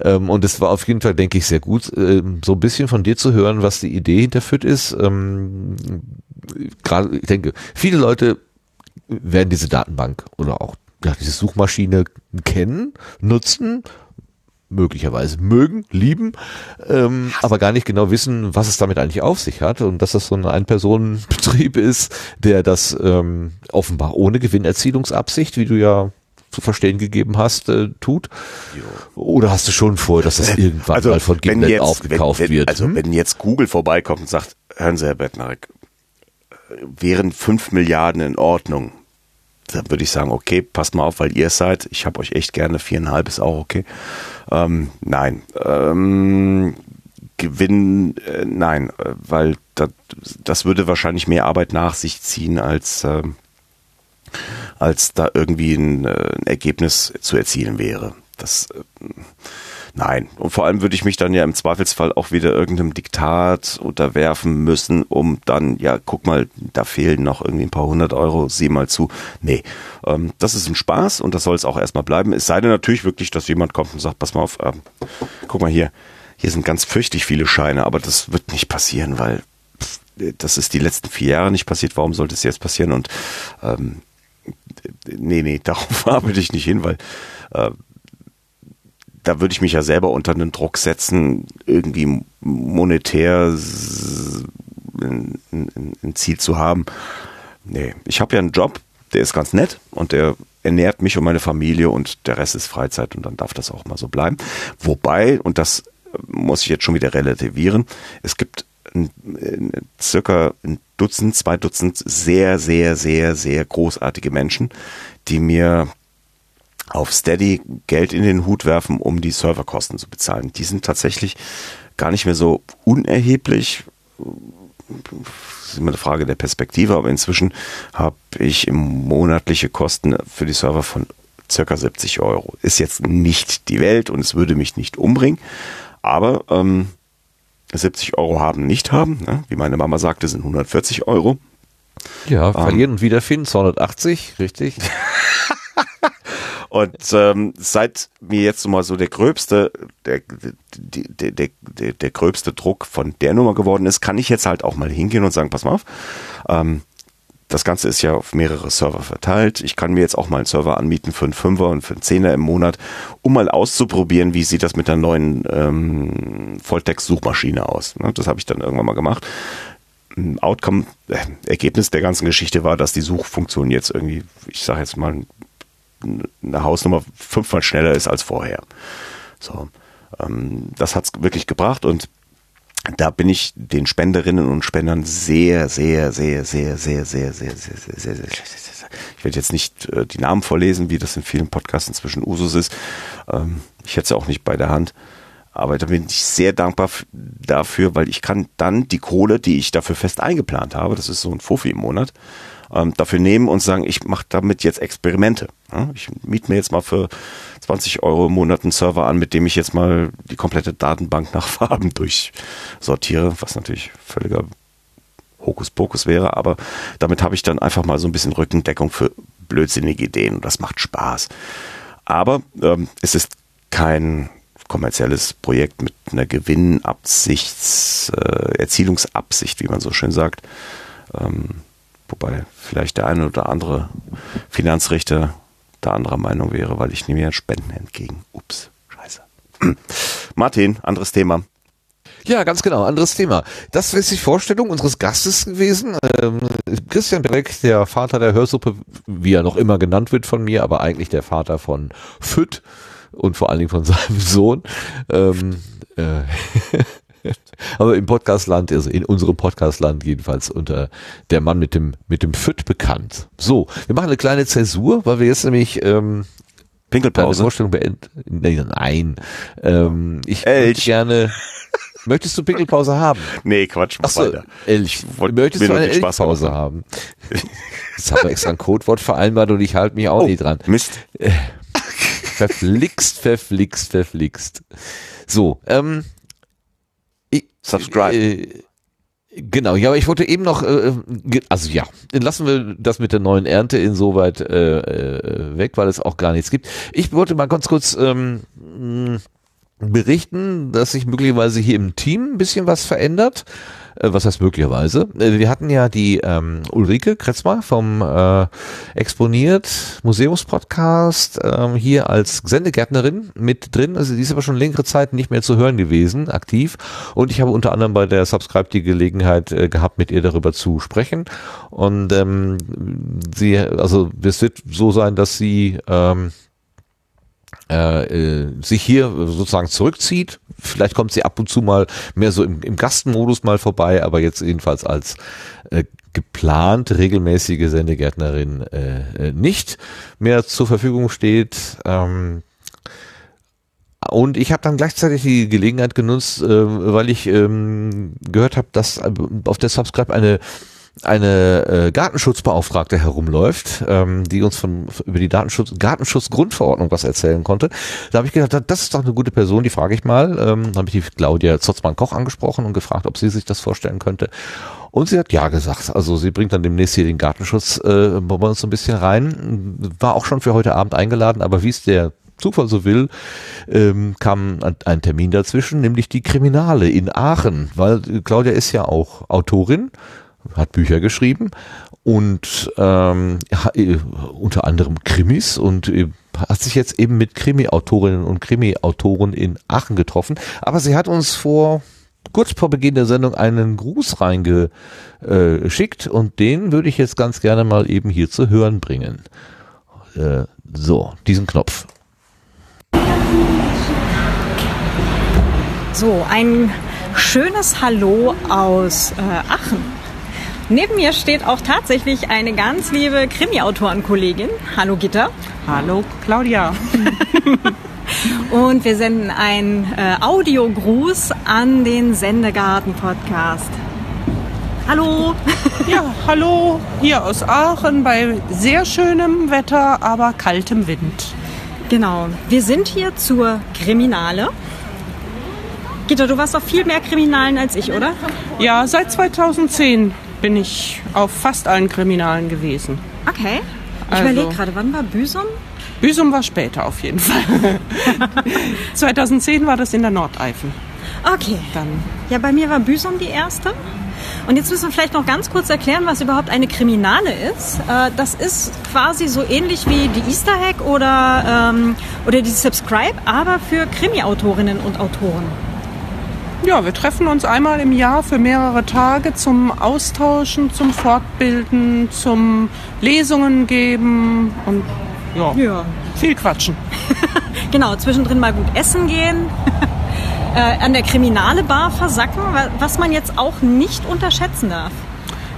Ähm, und es war auf jeden Fall, denke ich, sehr gut, ähm, so ein bisschen von dir zu hören, was die Idee hinter FIT ist. Ähm, gerade, ich denke, viele Leute werden diese Datenbank oder auch ja, diese Suchmaschine kennen, nutzen möglicherweise mögen, lieben, ähm, aber gar nicht genau wissen, was es damit eigentlich auf sich hat und dass das so ein Ein-Personen-Betrieb ist, der das ähm, offenbar ohne Gewinnerzielungsabsicht, wie du ja zu verstehen gegeben hast, äh, tut? Jo. Oder hast du schon vor, dass das irgendwann also, mal von Gimlet aufgekauft wenn, wenn, wird? Also hm? wenn jetzt Google vorbeikommt und sagt, hören Sie, Herr Bettnarek, wären fünf Milliarden in Ordnung, dann würde ich sagen, okay, passt mal auf, weil ihr seid. Ich habe euch echt gerne, viereinhalb ist auch okay. Ähm, nein. Ähm, Gewinn, äh, nein, weil das, das würde wahrscheinlich mehr Arbeit nach sich ziehen, als, äh, als da irgendwie ein, äh, ein Ergebnis zu erzielen wäre. Das, äh, Nein. Und vor allem würde ich mich dann ja im Zweifelsfall auch wieder irgendeinem Diktat unterwerfen müssen, um dann, ja, guck mal, da fehlen noch irgendwie ein paar hundert Euro, sieh mal zu. Nee, ähm, das ist ein Spaß und das soll es auch erstmal bleiben. Es sei denn natürlich wirklich, dass jemand kommt und sagt, pass mal auf, ähm, guck mal hier, hier sind ganz fürchtig viele Scheine, aber das wird nicht passieren, weil das ist die letzten vier Jahre nicht passiert. Warum sollte es jetzt passieren? Und ähm, nee, nee, darauf arbeite ich nicht hin, weil äh, da würde ich mich ja selber unter einen Druck setzen, irgendwie monetär ein, ein, ein Ziel zu haben. Nee, ich habe ja einen Job, der ist ganz nett und der ernährt mich und meine Familie und der Rest ist Freizeit und dann darf das auch mal so bleiben. Wobei, und das muss ich jetzt schon wieder relativieren, es gibt ein, circa ein Dutzend, zwei Dutzend sehr, sehr, sehr, sehr großartige Menschen, die mir auf Steady Geld in den Hut werfen, um die Serverkosten zu bezahlen. Die sind tatsächlich gar nicht mehr so unerheblich. Das ist immer eine Frage der Perspektive, aber inzwischen habe ich monatliche Kosten für die Server von circa 70 Euro. Ist jetzt nicht die Welt und es würde mich nicht umbringen, aber ähm, 70 Euro haben, nicht haben, ne? wie meine Mama sagte, sind 140 Euro. Ja, verlieren ähm, und wiederfinden, 280, richtig. Und ähm, seit mir jetzt mal so der gröbste, der, der, der, der, der gröbste Druck von der Nummer geworden ist, kann ich jetzt halt auch mal hingehen und sagen, pass mal auf, ähm, das Ganze ist ja auf mehrere Server verteilt. Ich kann mir jetzt auch mal einen Server anmieten für einen Fünfer und für einen Zehner im Monat, um mal auszuprobieren, wie sieht das mit der neuen ähm, Volltext-Suchmaschine aus. Ne, das habe ich dann irgendwann mal gemacht. Outcome, äh, Ergebnis der ganzen Geschichte war, dass die Suchfunktion jetzt irgendwie, ich sage jetzt mal, eine Hausnummer fünfmal schneller ist als vorher. So, ähm, das hat's wirklich gebracht und da bin ich den Spenderinnen und Spendern sehr, sehr, sehr, sehr, sehr, sehr, sehr, sehr, sehr, sehr, sehr, sehr, ich werde jetzt nicht äh, die Namen vorlesen, wie das in vielen Podcasts inzwischen Usus ist. Ähm, ich hätte es auch nicht bei der Hand. Aber da bin ich sehr dankbar dafür, weil ich kann dann die Kohle, die ich dafür fest eingeplant habe, das ist so ein Fofi im Monat, ähm, dafür nehmen und sagen, ich mache damit jetzt Experimente. Ja? Ich miete mir jetzt mal für 20 Euro im Monat einen Server an, mit dem ich jetzt mal die komplette Datenbank nach Farben durchsortiere, was natürlich völliger Hokuspokus wäre, aber damit habe ich dann einfach mal so ein bisschen Rückendeckung für blödsinnige Ideen und das macht Spaß. Aber ähm, es ist kein kommerzielles Projekt mit einer Gewinnabsichts, äh, Erzielungsabsicht, wie man so schön sagt. Ähm, Wobei vielleicht der eine oder andere Finanzrichter da anderer Meinung wäre, weil ich nehme ja Spenden entgegen. Ups, scheiße. Martin, anderes Thema. Ja, ganz genau, anderes Thema. Das ist die Vorstellung unseres Gastes gewesen. Ähm, Christian Breck, der Vater der Hörsuppe, wie er noch immer genannt wird von mir, aber eigentlich der Vater von Fütt und vor allen Dingen von seinem Sohn. Ähm, äh, Aber im Podcastland, also in unserem Podcastland jedenfalls unter der Mann mit dem, mit dem Fütt bekannt. So, wir machen eine kleine Zäsur, weil wir jetzt nämlich, ähm, Pinkelpause. Vorstellung beenden. Nein, nein. Ähm, ich würde gerne, Möchtest du Pinkelpause haben? Nee, Quatsch, mach Achso, weiter. Elch. Möchtest du eine Elchpause haben? Jetzt haben wir extra ein Codewort vereinbart und ich halte mich auch oh, nicht dran. Mist. Verflixt, verflixt, verflixt. So, ähm, Subscribe. Äh, Genau, ja, aber ich wollte eben noch, äh, also ja, lassen wir das mit der neuen Ernte insoweit äh, äh, weg, weil es auch gar nichts gibt. Ich wollte mal ganz kurz ähm, berichten, dass sich möglicherweise hier im Team ein bisschen was verändert. Äh, was heißt möglicherweise? Äh, wir hatten ja die ähm, Ulrike Kretzmer vom äh, Exponiert Museumspodcast ähm, hier als Sendegärtnerin mit drin. Also die ist aber schon längere Zeit nicht mehr zu hören gewesen, aktiv. Und ich habe unter anderem bei der Subscribe die Gelegenheit äh, gehabt, mit ihr darüber zu sprechen. Und ähm, sie, also es wird so sein, dass sie ähm, äh, äh, sich hier sozusagen zurückzieht. Vielleicht kommt sie ab und zu mal mehr so im, im Gastenmodus mal vorbei, aber jetzt jedenfalls als äh, geplant regelmäßige Sendegärtnerin äh, äh, nicht mehr zur Verfügung steht. Ähm, und ich habe dann gleichzeitig die Gelegenheit genutzt, äh, weil ich ähm, gehört habe, dass auf der Subscribe eine eine äh, Gartenschutzbeauftragte herumläuft, ähm, die uns von über die Datenschutz Gartenschutzgrundverordnung was erzählen konnte. Da habe ich gedacht, das ist doch eine gute Person, die frage ich mal. Ähm, da habe ich die Claudia Zotzmann-Koch angesprochen und gefragt, ob sie sich das vorstellen könnte. Und sie hat ja gesagt. Also sie bringt dann demnächst hier den Gartenschutz äh, bei uns so ein bisschen rein. War auch schon für heute Abend eingeladen, aber wie es der Zufall so will, ähm, kam ein Termin dazwischen, nämlich die Kriminale in Aachen, weil Claudia ist ja auch Autorin hat Bücher geschrieben und ähm, äh, unter anderem Krimis und äh, hat sich jetzt eben mit Krimi-Autorinnen und Krimi-Autoren in Aachen getroffen. Aber sie hat uns vor kurz vor Beginn der Sendung einen Gruß reingeschickt und den würde ich jetzt ganz gerne mal eben hier zu hören bringen. Äh, so, diesen Knopf. So, ein schönes Hallo aus äh, Aachen. Neben mir steht auch tatsächlich eine ganz liebe Krimi-Autorenkollegin. Hallo Gitter. Hallo Claudia. Und wir senden einen äh, Audiogruß an den Sendegarten-Podcast. Hallo. Ja, hallo hier aus Aachen bei sehr schönem Wetter, aber kaltem Wind. Genau. Wir sind hier zur Kriminale. Gitter, du warst auf viel mehr Kriminalen als ich, oder? Ja, seit 2010 bin ich auf fast allen Kriminalen gewesen. Okay. Ich also, überlege gerade, wann war Büsum? Büsum war später auf jeden Fall. 2010 war das in der Nordeifel. Okay. Dann. Ja, bei mir war Büsum die erste. Und jetzt müssen wir vielleicht noch ganz kurz erklären, was überhaupt eine Kriminale ist. Äh, das ist quasi so ähnlich wie die Easter Hack oder, ähm, oder die Subscribe, aber für Krimi-Autorinnen und Autoren. Ja, wir treffen uns einmal im Jahr für mehrere Tage zum Austauschen, zum Fortbilden, zum Lesungen geben und ja, ja. viel quatschen. genau, zwischendrin mal gut essen gehen. äh, an der Kriminale Bar versacken, was man jetzt auch nicht unterschätzen darf.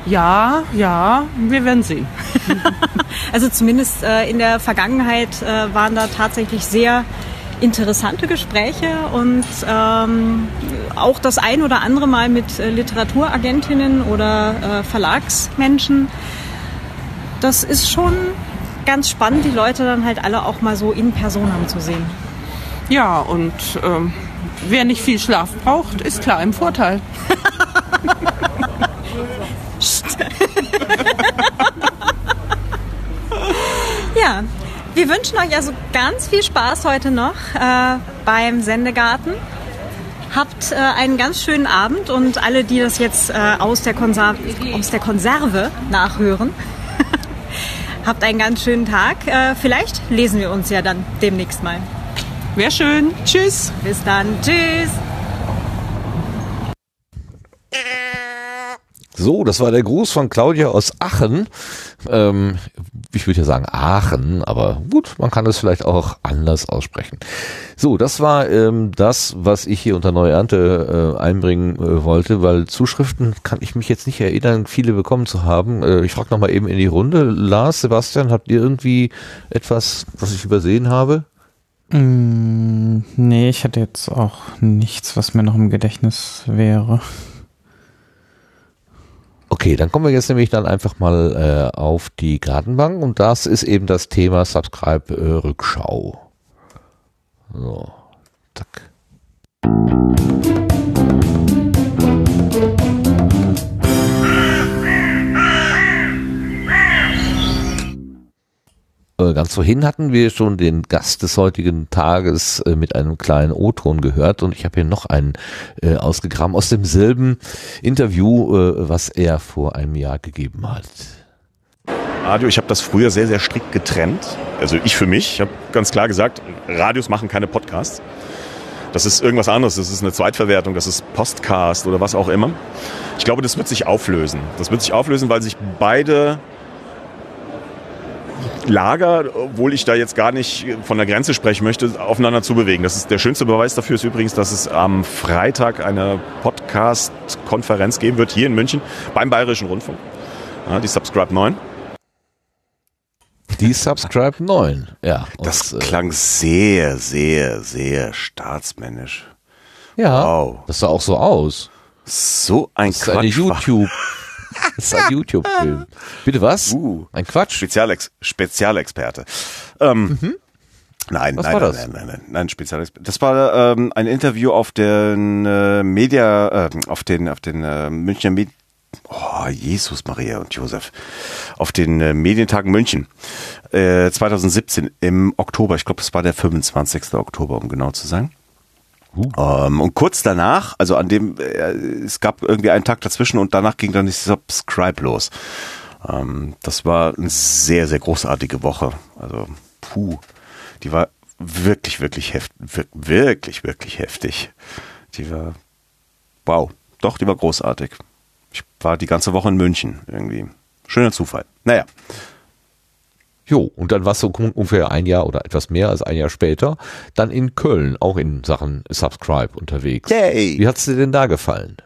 Ja, ja, wir werden sehen. also zumindest äh, in der Vergangenheit äh, waren da tatsächlich sehr interessante Gespräche und ähm, auch das ein oder andere Mal mit äh, Literaturagentinnen oder äh, Verlagsmenschen. Das ist schon ganz spannend, die Leute dann halt alle auch mal so in Person haben zu sehen. Ja, und ähm, wer nicht viel Schlaf braucht, ist klar im Vorteil. ja, wir wünschen euch also ganz viel Spaß heute noch äh, beim Sendegarten. Habt äh, einen ganz schönen Abend und alle, die das jetzt äh, aus, der aus der Konserve nachhören, habt einen ganz schönen Tag. Äh, vielleicht lesen wir uns ja dann demnächst mal. Wäre schön. Tschüss. Bis dann. Tschüss. So, das war der Gruß von Claudia aus Aachen. Ähm, ich würde ja sagen Aachen, aber gut, man kann es vielleicht auch anders aussprechen. So, das war ähm, das, was ich hier unter Neue Ernte äh, einbringen äh, wollte, weil Zuschriften kann ich mich jetzt nicht erinnern, viele bekommen zu haben. Äh, ich frage nochmal eben in die Runde. Lars, Sebastian, habt ihr irgendwie etwas, was ich übersehen habe? Mm, nee, ich hatte jetzt auch nichts, was mir noch im Gedächtnis wäre. Okay, dann kommen wir jetzt nämlich dann einfach mal äh, auf die Gartenbank und das ist eben das Thema Subscribe äh. So, zack. Ganz vorhin hatten wir schon den Gast des heutigen Tages äh, mit einem kleinen O-Ton gehört und ich habe hier noch einen äh, ausgegraben aus demselben Interview, äh, was er vor einem Jahr gegeben hat. Radio, ich habe das früher sehr, sehr strikt getrennt. Also ich für mich, ich habe ganz klar gesagt, Radios machen keine Podcasts. Das ist irgendwas anderes, das ist eine Zweitverwertung, das ist Postcast oder was auch immer. Ich glaube, das wird sich auflösen. Das wird sich auflösen, weil sich beide Lager, obwohl ich da jetzt gar nicht von der Grenze sprechen möchte, aufeinander zu bewegen. Das ist der schönste Beweis dafür ist übrigens, dass es am Freitag eine Podcast-Konferenz geben wird hier in München beim Bayerischen Rundfunk. Ja, die Subscribe 9. Die Subscribe 9, ja. Das und, äh, klang sehr, sehr, sehr staatsmännisch. Ja, wow. das sah auch so aus. So ein das Quatsch. Eine YouTube. Das ist ein YouTube-Film. Bitte was? Uh, ein Quatsch. Spezialex Spezialexperte. Ähm, mhm. Nein, nein, nein, nein, nein, nein, nein, Spezialexperte. Das war ähm, ein Interview auf den äh, Media, äh, auf den, auf den äh, Münchner Medien. Oh, Jesus, Maria und Josef. Auf den äh, Medientagen München. Äh, 2017 im Oktober. Ich glaube, es war der 25. Oktober, um genau zu sein. Uh. Ähm, und kurz danach, also an dem, äh, es gab irgendwie einen Tag dazwischen und danach ging dann die Subscribe los. Ähm, das war eine sehr, sehr großartige Woche. Also, puh, die war wirklich, wirklich heftig, wirklich, wirklich heftig. Die war, wow, doch, die war großartig. Ich war die ganze Woche in München irgendwie. Schöner Zufall. Naja. Jo, und dann war es so ungefähr ein Jahr oder etwas mehr als ein Jahr später, dann in Köln, auch in Sachen Subscribe unterwegs. Yay. Wie hat's dir denn da gefallen?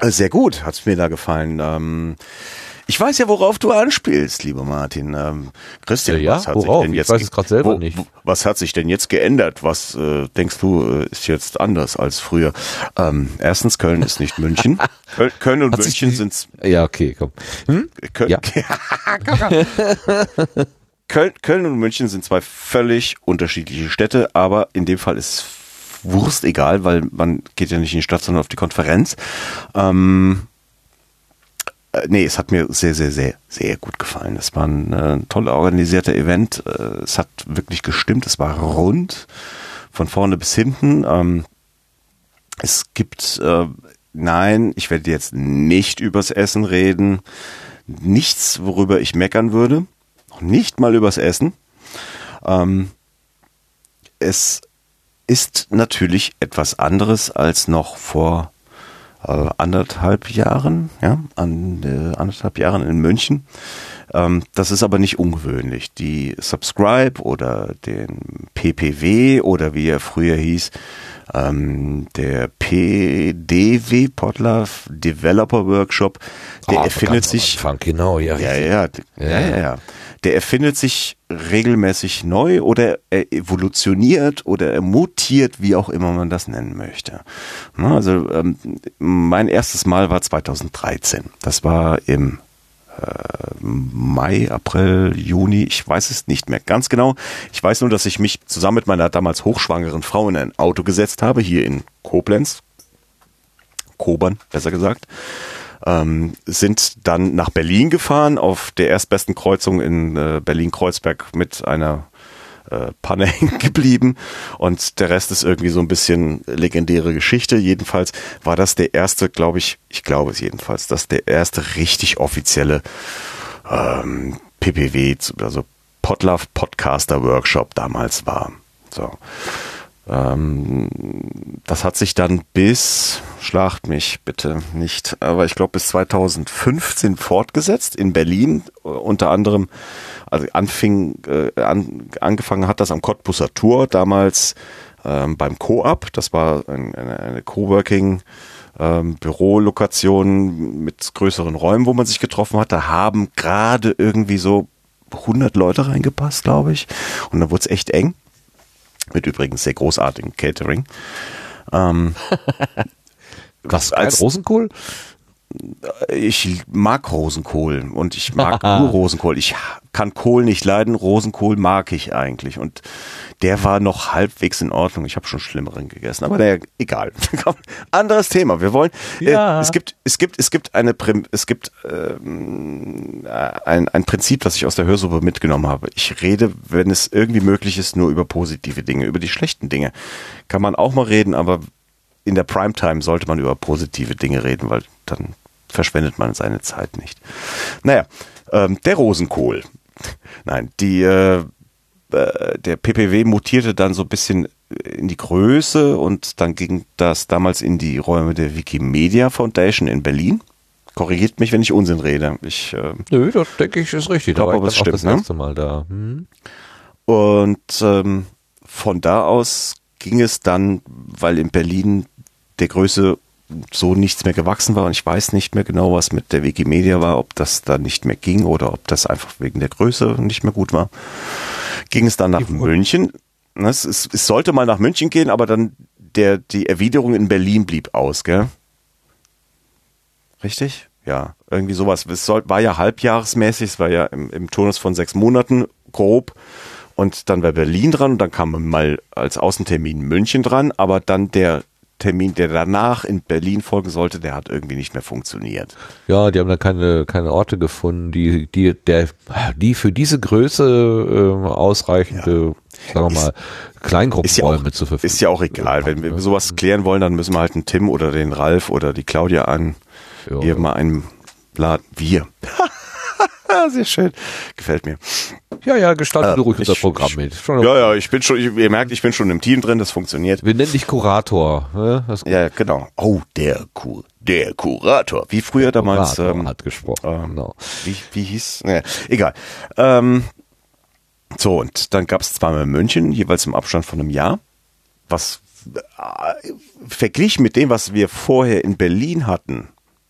Sehr gut, hat's mir da gefallen. Ähm, ich weiß ja, worauf du anspielst, lieber Martin. Ähm, Christian, ja, was hat worauf? sich denn jetzt ich weiß es gerade selber wo, nicht. Was hat sich denn jetzt geändert? Was äh, denkst du äh, ist jetzt anders als früher? Ähm, erstens, Köln ist nicht München. Köln, Köln und hat München sind Ja, okay, komm. Hm? Köln, ja. Köln, Köln und München sind zwei völlig unterschiedliche Städte, aber in dem Fall ist Wurst egal, weil man geht ja nicht in die Stadt, sondern auf die Konferenz. Ähm, äh, nee, es hat mir sehr, sehr, sehr, sehr gut gefallen. Es war ein äh, toll organisierter Event. Äh, es hat wirklich gestimmt. Es war rund von vorne bis hinten. Ähm, es gibt, äh, nein, ich werde jetzt nicht übers Essen reden. Nichts, worüber ich meckern würde. Noch nicht mal übers Essen. Ähm, es ist natürlich etwas anderes als noch vor äh, anderthalb Jahren, ja, an, äh, anderthalb Jahren in München. Ähm, das ist aber nicht ungewöhnlich. Die Subscribe oder den PPW oder wie er früher hieß, ähm, der PDW, Podlove Developer Workshop, der oh, erfindet sich. Anfang, genau, ja. Ja, ja, ja, ja, ja. der erfindet sich regelmäßig neu oder er evolutioniert oder er mutiert, wie auch immer man das nennen möchte. Also ähm, mein erstes Mal war 2013. Das war im Mai, April, Juni, ich weiß es nicht mehr ganz genau. Ich weiß nur, dass ich mich zusammen mit meiner damals hochschwangeren Frau in ein Auto gesetzt habe, hier in Koblenz. Kobern, besser gesagt ähm, sind dann nach Berlin gefahren, auf der erstbesten Kreuzung in äh, Berlin-Kreuzberg mit einer äh, Panne hängen geblieben und der Rest ist irgendwie so ein bisschen legendäre Geschichte. Jedenfalls war das der erste, glaube ich, ich glaube es jedenfalls, dass der erste richtig offizielle ähm, PPW, also Podlove Podcaster Workshop damals war. So. Ähm, das hat sich dann bis, schlacht mich bitte nicht, aber ich glaube bis 2015 fortgesetzt in Berlin, äh, unter anderem, also anfing, äh, an, angefangen hat das am Cottbusser Tour, damals ähm, beim Co-op, das war ein, eine, eine Coworking ähm, Bürolokation mit größeren Räumen, wo man sich getroffen hat, da haben gerade irgendwie so 100 Leute reingepasst, glaube ich, und da wurde es echt eng. Mit übrigens sehr großartigem Catering. Ähm, Was als Rosenkohl? Ich mag Rosenkohl und ich mag nur Rosenkohl. Ich kann Kohl nicht leiden, Rosenkohl mag ich eigentlich. Und der war noch halbwegs in Ordnung. Ich habe schon schlimmeren gegessen, aber der, egal. Anderes Thema. Wir wollen. Äh, ja. Äh, es gibt, es gibt, es gibt eine, es gibt ähm, ein, ein Prinzip, das ich aus der Hörsuppe mitgenommen habe. Ich rede, wenn es irgendwie möglich ist, nur über positive Dinge. Über die schlechten Dinge kann man auch mal reden, aber in der Primetime sollte man über positive Dinge reden, weil dann verschwendet man seine Zeit nicht. Naja, ähm, der Rosenkohl. Nein, die äh, äh, der PPW mutierte dann so ein bisschen in die Größe und dann ging das damals in die Räume der Wikimedia Foundation in Berlin. Korrigiert mich, wenn ich Unsinn rede. Ich, äh, Nö, das denke ich ist richtig. Glaub, da aber es stimmt, das erste Mal da. Hm. Und ähm, von da aus ging es dann, weil in Berlin der Größe so nichts mehr gewachsen war und ich weiß nicht mehr genau, was mit der Wikimedia war, ob das da nicht mehr ging oder ob das einfach wegen der Größe nicht mehr gut war. Ging es dann nach München. Es, es, es sollte mal nach München gehen, aber dann der, die Erwiderung in Berlin blieb aus, gell? Richtig? Ja, irgendwie sowas. Es soll, war ja halbjahresmäßig, es war ja im, im Turnus von sechs Monaten grob. Und dann war Berlin dran und dann kam mal als Außentermin München dran, aber dann der Termin, der danach in Berlin folgen sollte, der hat irgendwie nicht mehr funktioniert. Ja, die haben da keine, keine Orte gefunden, die, die, der, die für diese Größe äh, ausreichende, ja. sagen wir mal, Kleingruppenräume ja zur Verfügung. Ist ja auch egal. Wenn wir sowas klären wollen, dann müssen wir halt einen Tim oder den Ralf oder die Claudia an. Ja. Hier mal einen Laden. Wir. Sehr schön. Gefällt mir. Ja, ja, gestalte äh, ruhig unser Programm mit. Schon ja, ja, ich bin schon, ich, ihr merkt, ich bin schon im Team drin, das funktioniert. Wir nennen dich Kurator. Ne? Ja, genau. Oh, der Kur, der Kurator. Wie früher der damals. Kurator ähm, hat gesprochen. Ähm, genau. Wie, wie hieß? Naja, egal. Ähm, so, und dann gab es zweimal in München, jeweils im Abstand von einem Jahr. Was äh, verglichen mit dem, was wir vorher in Berlin hatten,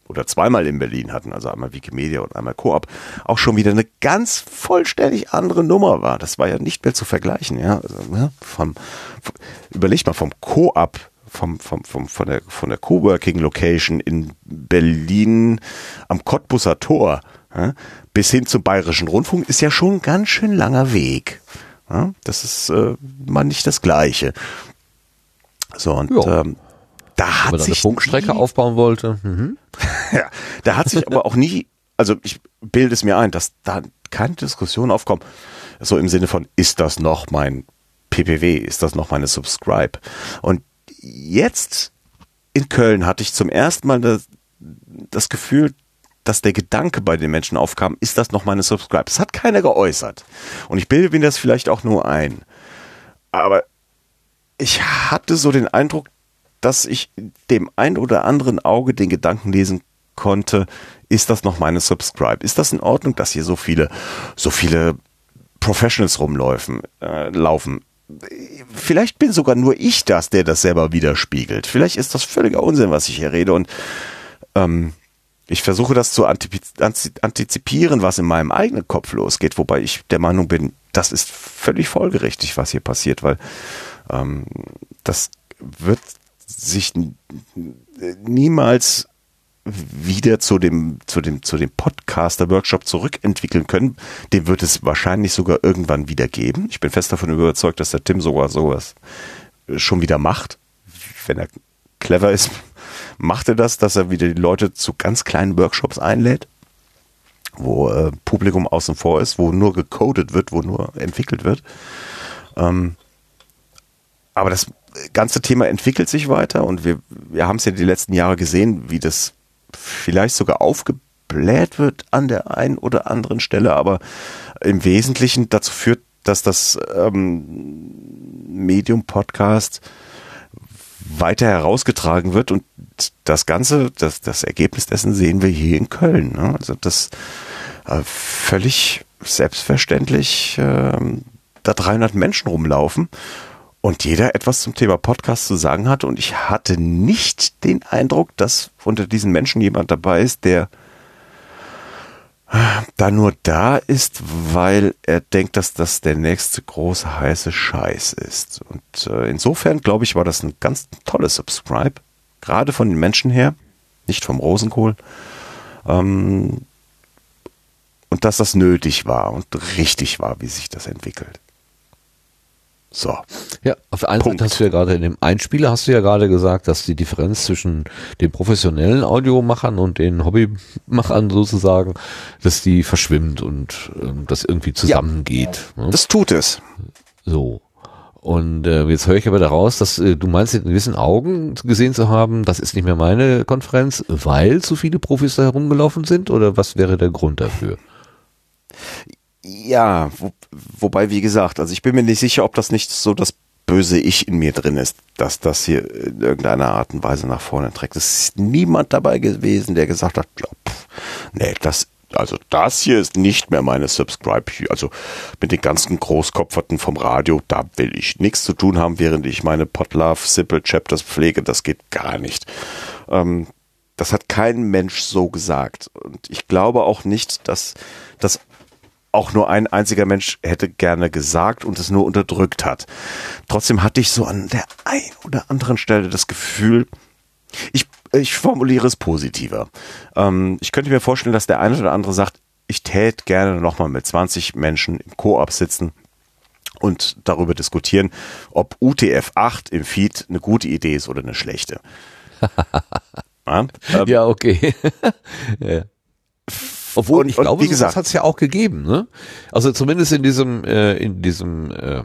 oder zweimal in Berlin hatten, also einmal Wikimedia und einmal Coop, auch schon wieder eine ganz vollständig andere Nummer war. Das war ja nicht mehr zu vergleichen, ja. Also, ja vom, vom, überlegt mal vom Coop, vom, vom, vom, von der, von der Coworking Location in Berlin am Cottbusser Tor, ja, bis hin zum Bayerischen Rundfunk ist ja schon ein ganz schön langer Weg. Ja, das ist äh, mal nicht das Gleiche. So, und ähm, da hat sich eine Funkstrecke nie, aufbauen wollte. Mhm. ja, da hat sich aber auch nie also ich bilde es mir ein, dass da keine Diskussion aufkommt, so im Sinne von, ist das noch mein PPW, ist das noch meine Subscribe? Und jetzt in Köln hatte ich zum ersten Mal das, das Gefühl, dass der Gedanke bei den Menschen aufkam, ist das noch meine Subscribe? Das hat keiner geäußert. Und ich bilde mir das vielleicht auch nur ein. Aber ich hatte so den Eindruck, dass ich dem ein oder anderen Auge den Gedanken lesen konnte, ist das noch meine Subscribe? Ist das in Ordnung, dass hier so viele, so viele Professionals rumlaufen, äh, laufen? Vielleicht bin sogar nur ich das, der das selber widerspiegelt. Vielleicht ist das völliger Unsinn, was ich hier rede und ähm, ich versuche das zu antizipieren, was in meinem eigenen Kopf losgeht, wobei ich der Meinung bin, das ist völlig folgerichtig, was hier passiert, weil ähm, das wird sich niemals wieder zu dem, zu dem, zu dem Podcaster-Workshop zurückentwickeln können. Den wird es wahrscheinlich sogar irgendwann wieder geben. Ich bin fest davon überzeugt, dass der Tim sogar sowas schon wieder macht. Wenn er clever ist, macht er das, dass er wieder die Leute zu ganz kleinen Workshops einlädt, wo äh, Publikum außen vor ist, wo nur gecodet wird, wo nur entwickelt wird. Ähm, aber das ganze Thema entwickelt sich weiter und wir, wir haben es ja die letzten Jahre gesehen, wie das vielleicht sogar aufgebläht wird an der einen oder anderen Stelle, aber im Wesentlichen dazu führt, dass das ähm, Medium Podcast weiter herausgetragen wird und das Ganze, das, das Ergebnis dessen sehen wir hier in Köln. Ne? Also das äh, völlig selbstverständlich äh, da 300 Menschen rumlaufen und jeder etwas zum Thema Podcast zu sagen hat. Und ich hatte nicht den Eindruck, dass unter diesen Menschen jemand dabei ist, der da nur da ist, weil er denkt, dass das der nächste große heiße Scheiß ist. Und äh, insofern glaube ich, war das ein ganz tolles Subscribe, gerade von den Menschen her, nicht vom Rosenkohl. Ähm, und dass das nötig war und richtig war, wie sich das entwickelt. So. Ja, auf der einen Punkt. Seite hast du ja gerade in dem Einspieler hast du ja gerade gesagt, dass die Differenz zwischen den professionellen Audiomachern und den Hobbymachern sozusagen, dass die verschwimmt und ähm, das irgendwie zusammengeht. Ja, ne? Das tut es. So. Und äh, jetzt höre ich aber daraus, dass äh, du meinst, in gewissen Augen gesehen zu haben, das ist nicht mehr meine Konferenz, weil zu viele Profis da herumgelaufen sind? Oder was wäre der Grund dafür? Ja, wo, wobei, wie gesagt, also ich bin mir nicht sicher, ob das nicht so das böse Ich in mir drin ist, dass das hier in irgendeiner Art und Weise nach vorne trägt. Es ist niemand dabei gewesen, der gesagt hat, ja, pff, nee, das, also das hier ist nicht mehr meine Subscribe. Also mit den ganzen Großkopferten vom Radio, da will ich nichts zu tun haben, während ich meine Potlove Simple Chapters pflege. Das geht gar nicht. Ähm, das hat kein Mensch so gesagt. Und ich glaube auch nicht, dass das auch nur ein einziger Mensch hätte gerne gesagt und es nur unterdrückt hat. Trotzdem hatte ich so an der einen oder anderen Stelle das Gefühl, ich, ich formuliere es positiver. Ähm, ich könnte mir vorstellen, dass der eine oder andere sagt, ich täte gerne nochmal mit 20 Menschen im Koop sitzen und darüber diskutieren, ob UTF-8 im Feed eine gute Idee ist oder eine schlechte. ja, ähm, ja okay. ja. Obwohl, und, ich glaube, das hat es ja auch gegeben, ne? Also zumindest in diesem, äh, in diesem, äh,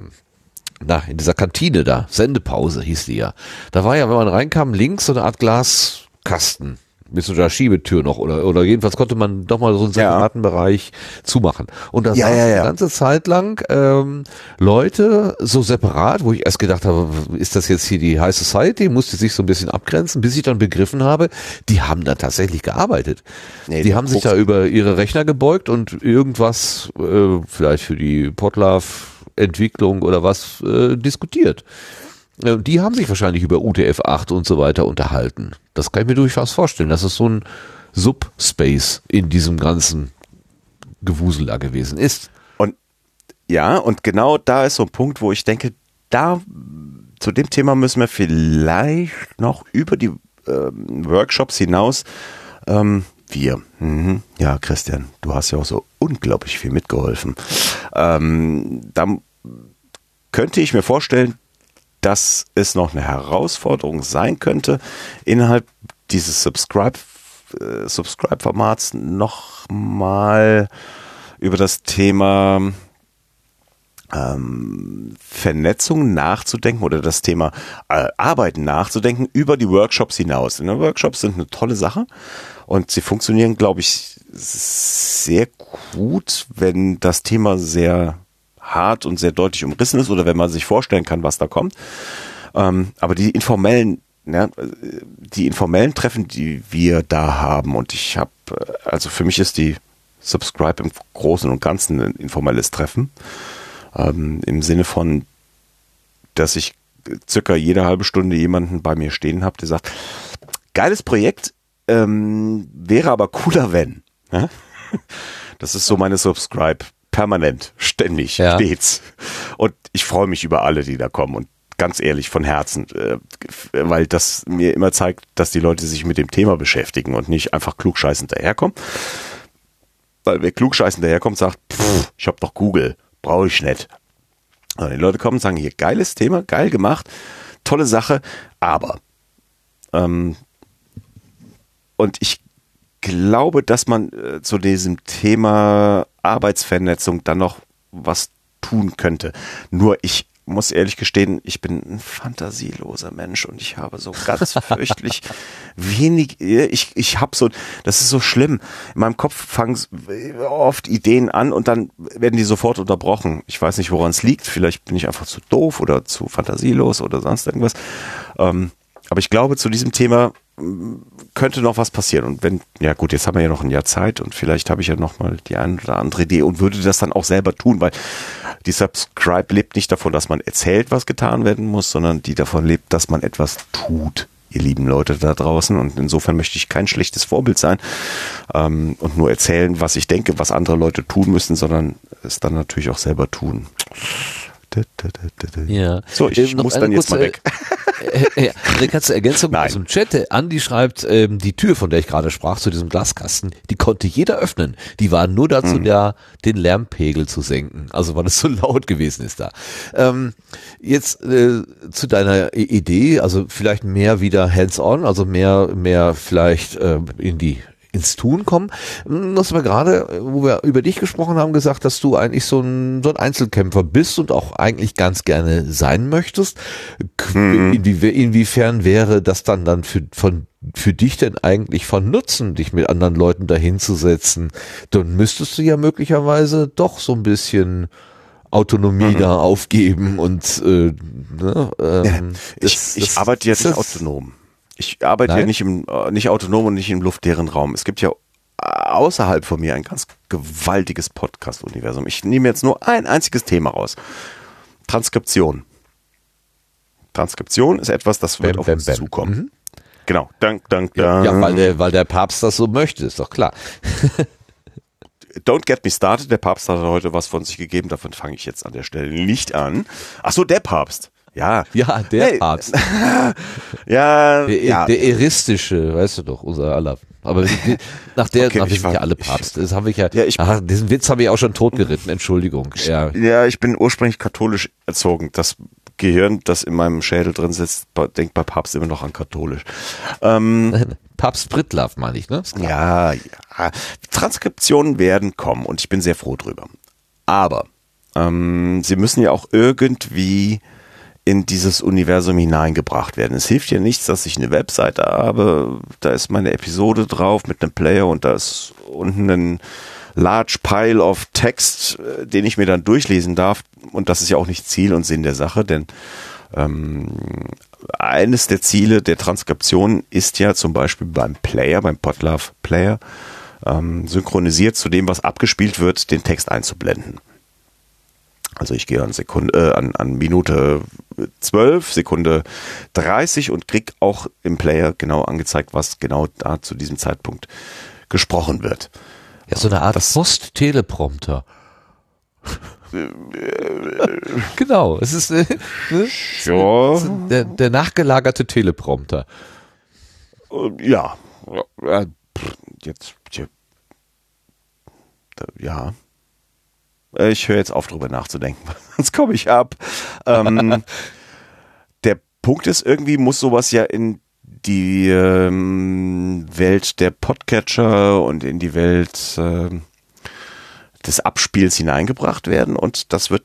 na, in dieser Kantine da, Sendepause hieß die ja. Da war ja, wenn man reinkam, links so eine Art Glaskasten mit so einer Schiebetür noch oder oder jedenfalls konnte man doch mal so einen separaten ja. Bereich zumachen. Und da ja, ja, ja. eine ganze Zeit lang ähm, Leute so separat, wo ich erst gedacht habe, ist das jetzt hier die High Society? Musste sich so ein bisschen abgrenzen, bis ich dann begriffen habe, die haben da tatsächlich gearbeitet. Nee, die haben sich da über ihre Rechner gebeugt und irgendwas äh, vielleicht für die Potlove Entwicklung oder was äh, diskutiert. Äh, die haben sich wahrscheinlich über UTF-8 und so weiter unterhalten. Das kann ich mir durchaus vorstellen. Das ist so ein Subspace in diesem ganzen Gewusel da gewesen ist. Und ja, und genau da ist so ein Punkt, wo ich denke, da zu dem Thema müssen wir vielleicht noch über die ähm, Workshops hinaus ähm, wir. Mhm. Ja, Christian, du hast ja auch so unglaublich viel mitgeholfen. Ähm, da könnte ich mir vorstellen, dass es noch eine Herausforderung sein könnte, innerhalb dieses Subscribe äh, Subscribe-Formats nochmal über das Thema ähm, Vernetzung nachzudenken oder das Thema äh, Arbeiten nachzudenken über die Workshops hinaus. Ne, Workshops sind eine tolle Sache und sie funktionieren, glaube ich, sehr gut, wenn das Thema sehr hart und sehr deutlich umrissen ist oder wenn man sich vorstellen kann, was da kommt. Ähm, aber die informellen, ja, die informellen Treffen, die wir da haben und ich habe, also für mich ist die Subscribe im Großen und Ganzen ein informelles Treffen. Ähm, Im Sinne von, dass ich circa jede halbe Stunde jemanden bei mir stehen habe, der sagt, geiles Projekt, ähm, wäre aber cooler, wenn. Ja? Das ist so meine Subscribe. Permanent, ständig, ja. stets. Und ich freue mich über alle, die da kommen. Und ganz ehrlich, von Herzen, äh, weil das mir immer zeigt, dass die Leute sich mit dem Thema beschäftigen und nicht einfach klugscheißend daherkommen. Weil wer klugscheißend daherkommt, sagt, pff, ich habe doch Google brauche ich nicht. Also die Leute kommen und sagen, hier, geiles Thema, geil gemacht, tolle Sache, aber ähm, und ich glaube, dass man äh, zu diesem Thema Arbeitsvernetzung dann noch was tun könnte. Nur ich muss ehrlich gestehen, ich bin ein fantasieloser Mensch und ich habe so ganz fürchtlich wenig, ich, ich habe so, das ist so schlimm. In meinem Kopf fangen oft Ideen an und dann werden die sofort unterbrochen. Ich weiß nicht, woran es liegt. Vielleicht bin ich einfach zu doof oder zu fantasielos oder sonst irgendwas. Ähm, aber ich glaube, zu diesem Thema könnte noch was passieren. Und wenn, ja gut, jetzt haben wir ja noch ein Jahr Zeit und vielleicht habe ich ja noch mal die eine oder andere Idee und würde das dann auch selber tun, weil die Subscribe lebt nicht davon, dass man erzählt, was getan werden muss, sondern die davon lebt, dass man etwas tut, ihr lieben Leute da draußen. Und insofern möchte ich kein schlechtes Vorbild sein ähm, und nur erzählen, was ich denke, was andere Leute tun müssen, sondern es dann natürlich auch selber tun. Ja. So, ich ähm, muss dann jetzt mal weg. Äh, äh, eine ganze Ergänzung Nein. aus dem Chat. Andi schreibt, ähm, die Tür, von der ich gerade sprach, zu diesem Glaskasten, die konnte jeder öffnen. Die war nur dazu mhm. da, den Lärmpegel zu senken. Also weil es so laut gewesen ist da. Ähm, jetzt äh, zu deiner Idee, also vielleicht mehr wieder hands-on, also mehr, mehr vielleicht äh, in die ins Tun kommen. Du hast aber gerade, wo wir über dich gesprochen haben, gesagt, dass du eigentlich so ein, so ein Einzelkämpfer bist und auch eigentlich ganz gerne sein möchtest. Mhm. Inwie, inwiefern wäre das dann dann für, von, für dich denn eigentlich von Nutzen, dich mit anderen Leuten dahinzusetzen? Dann müsstest du ja möglicherweise doch so ein bisschen Autonomie mhm. da aufgeben und äh, ne, ähm, ja, ich, das, ich das, arbeite jetzt nicht autonom. Ich arbeite Nein? ja nicht im, äh, nicht autonom und nicht im luftleeren Raum. Es gibt ja außerhalb von mir ein ganz gewaltiges Podcast-Universum. Ich nehme jetzt nur ein einziges Thema raus. Transkription. Transkription ist etwas, das wird bam, auf uns bam. zukommen. Mhm. Genau. Dank, dank, dank. Ja, weil der, weil der Papst das so möchte, ist doch klar. Don't get me started. Der Papst hat heute was von sich gegeben. Davon fange ich jetzt an der Stelle nicht an. Ach so, der Papst. Ja. Ja, der hey. Papst. ja, der, ja. Der eristische, weißt du doch, unser aller. Aber nach der, okay, nach, sind ja alle Papst. Das haben wir ja, ja ich, ach, diesen Witz habe ich auch schon totgeritten, Entschuldigung. Ja. ja, ich bin ursprünglich katholisch erzogen. Das Gehirn, das in meinem Schädel drin sitzt, denkt bei Papst immer noch an katholisch. Ähm, Papst Brittlaff meine ich, ne? Ja, ja. Transkriptionen werden kommen und ich bin sehr froh drüber. Aber ähm, sie müssen ja auch irgendwie in dieses Universum hineingebracht werden. Es hilft ja nichts, dass ich eine Webseite habe, da ist meine Episode drauf mit einem Player und da ist unten ein large pile of Text, äh, den ich mir dann durchlesen darf. Und das ist ja auch nicht Ziel und Sinn der Sache, denn ähm, eines der Ziele der Transkription ist ja zum Beispiel beim Player, beim Podlove Player, ähm, synchronisiert zu dem, was abgespielt wird, den Text einzublenden. Also ich gehe an Sekunde, äh, an, an Minute 12, Sekunde 30 und krieg auch im Player genau angezeigt, was genau da zu diesem Zeitpunkt gesprochen wird. Ja, so eine Art Post-Teleprompter. genau, es ist äh, ne? ja. der, der nachgelagerte Teleprompter. Ja, jetzt ja. Ich höre jetzt auf, drüber nachzudenken, sonst komme ich ab. Ähm, der Punkt ist, irgendwie muss sowas ja in die ähm, Welt der Podcatcher und in die Welt äh, des Abspiels hineingebracht werden und das wird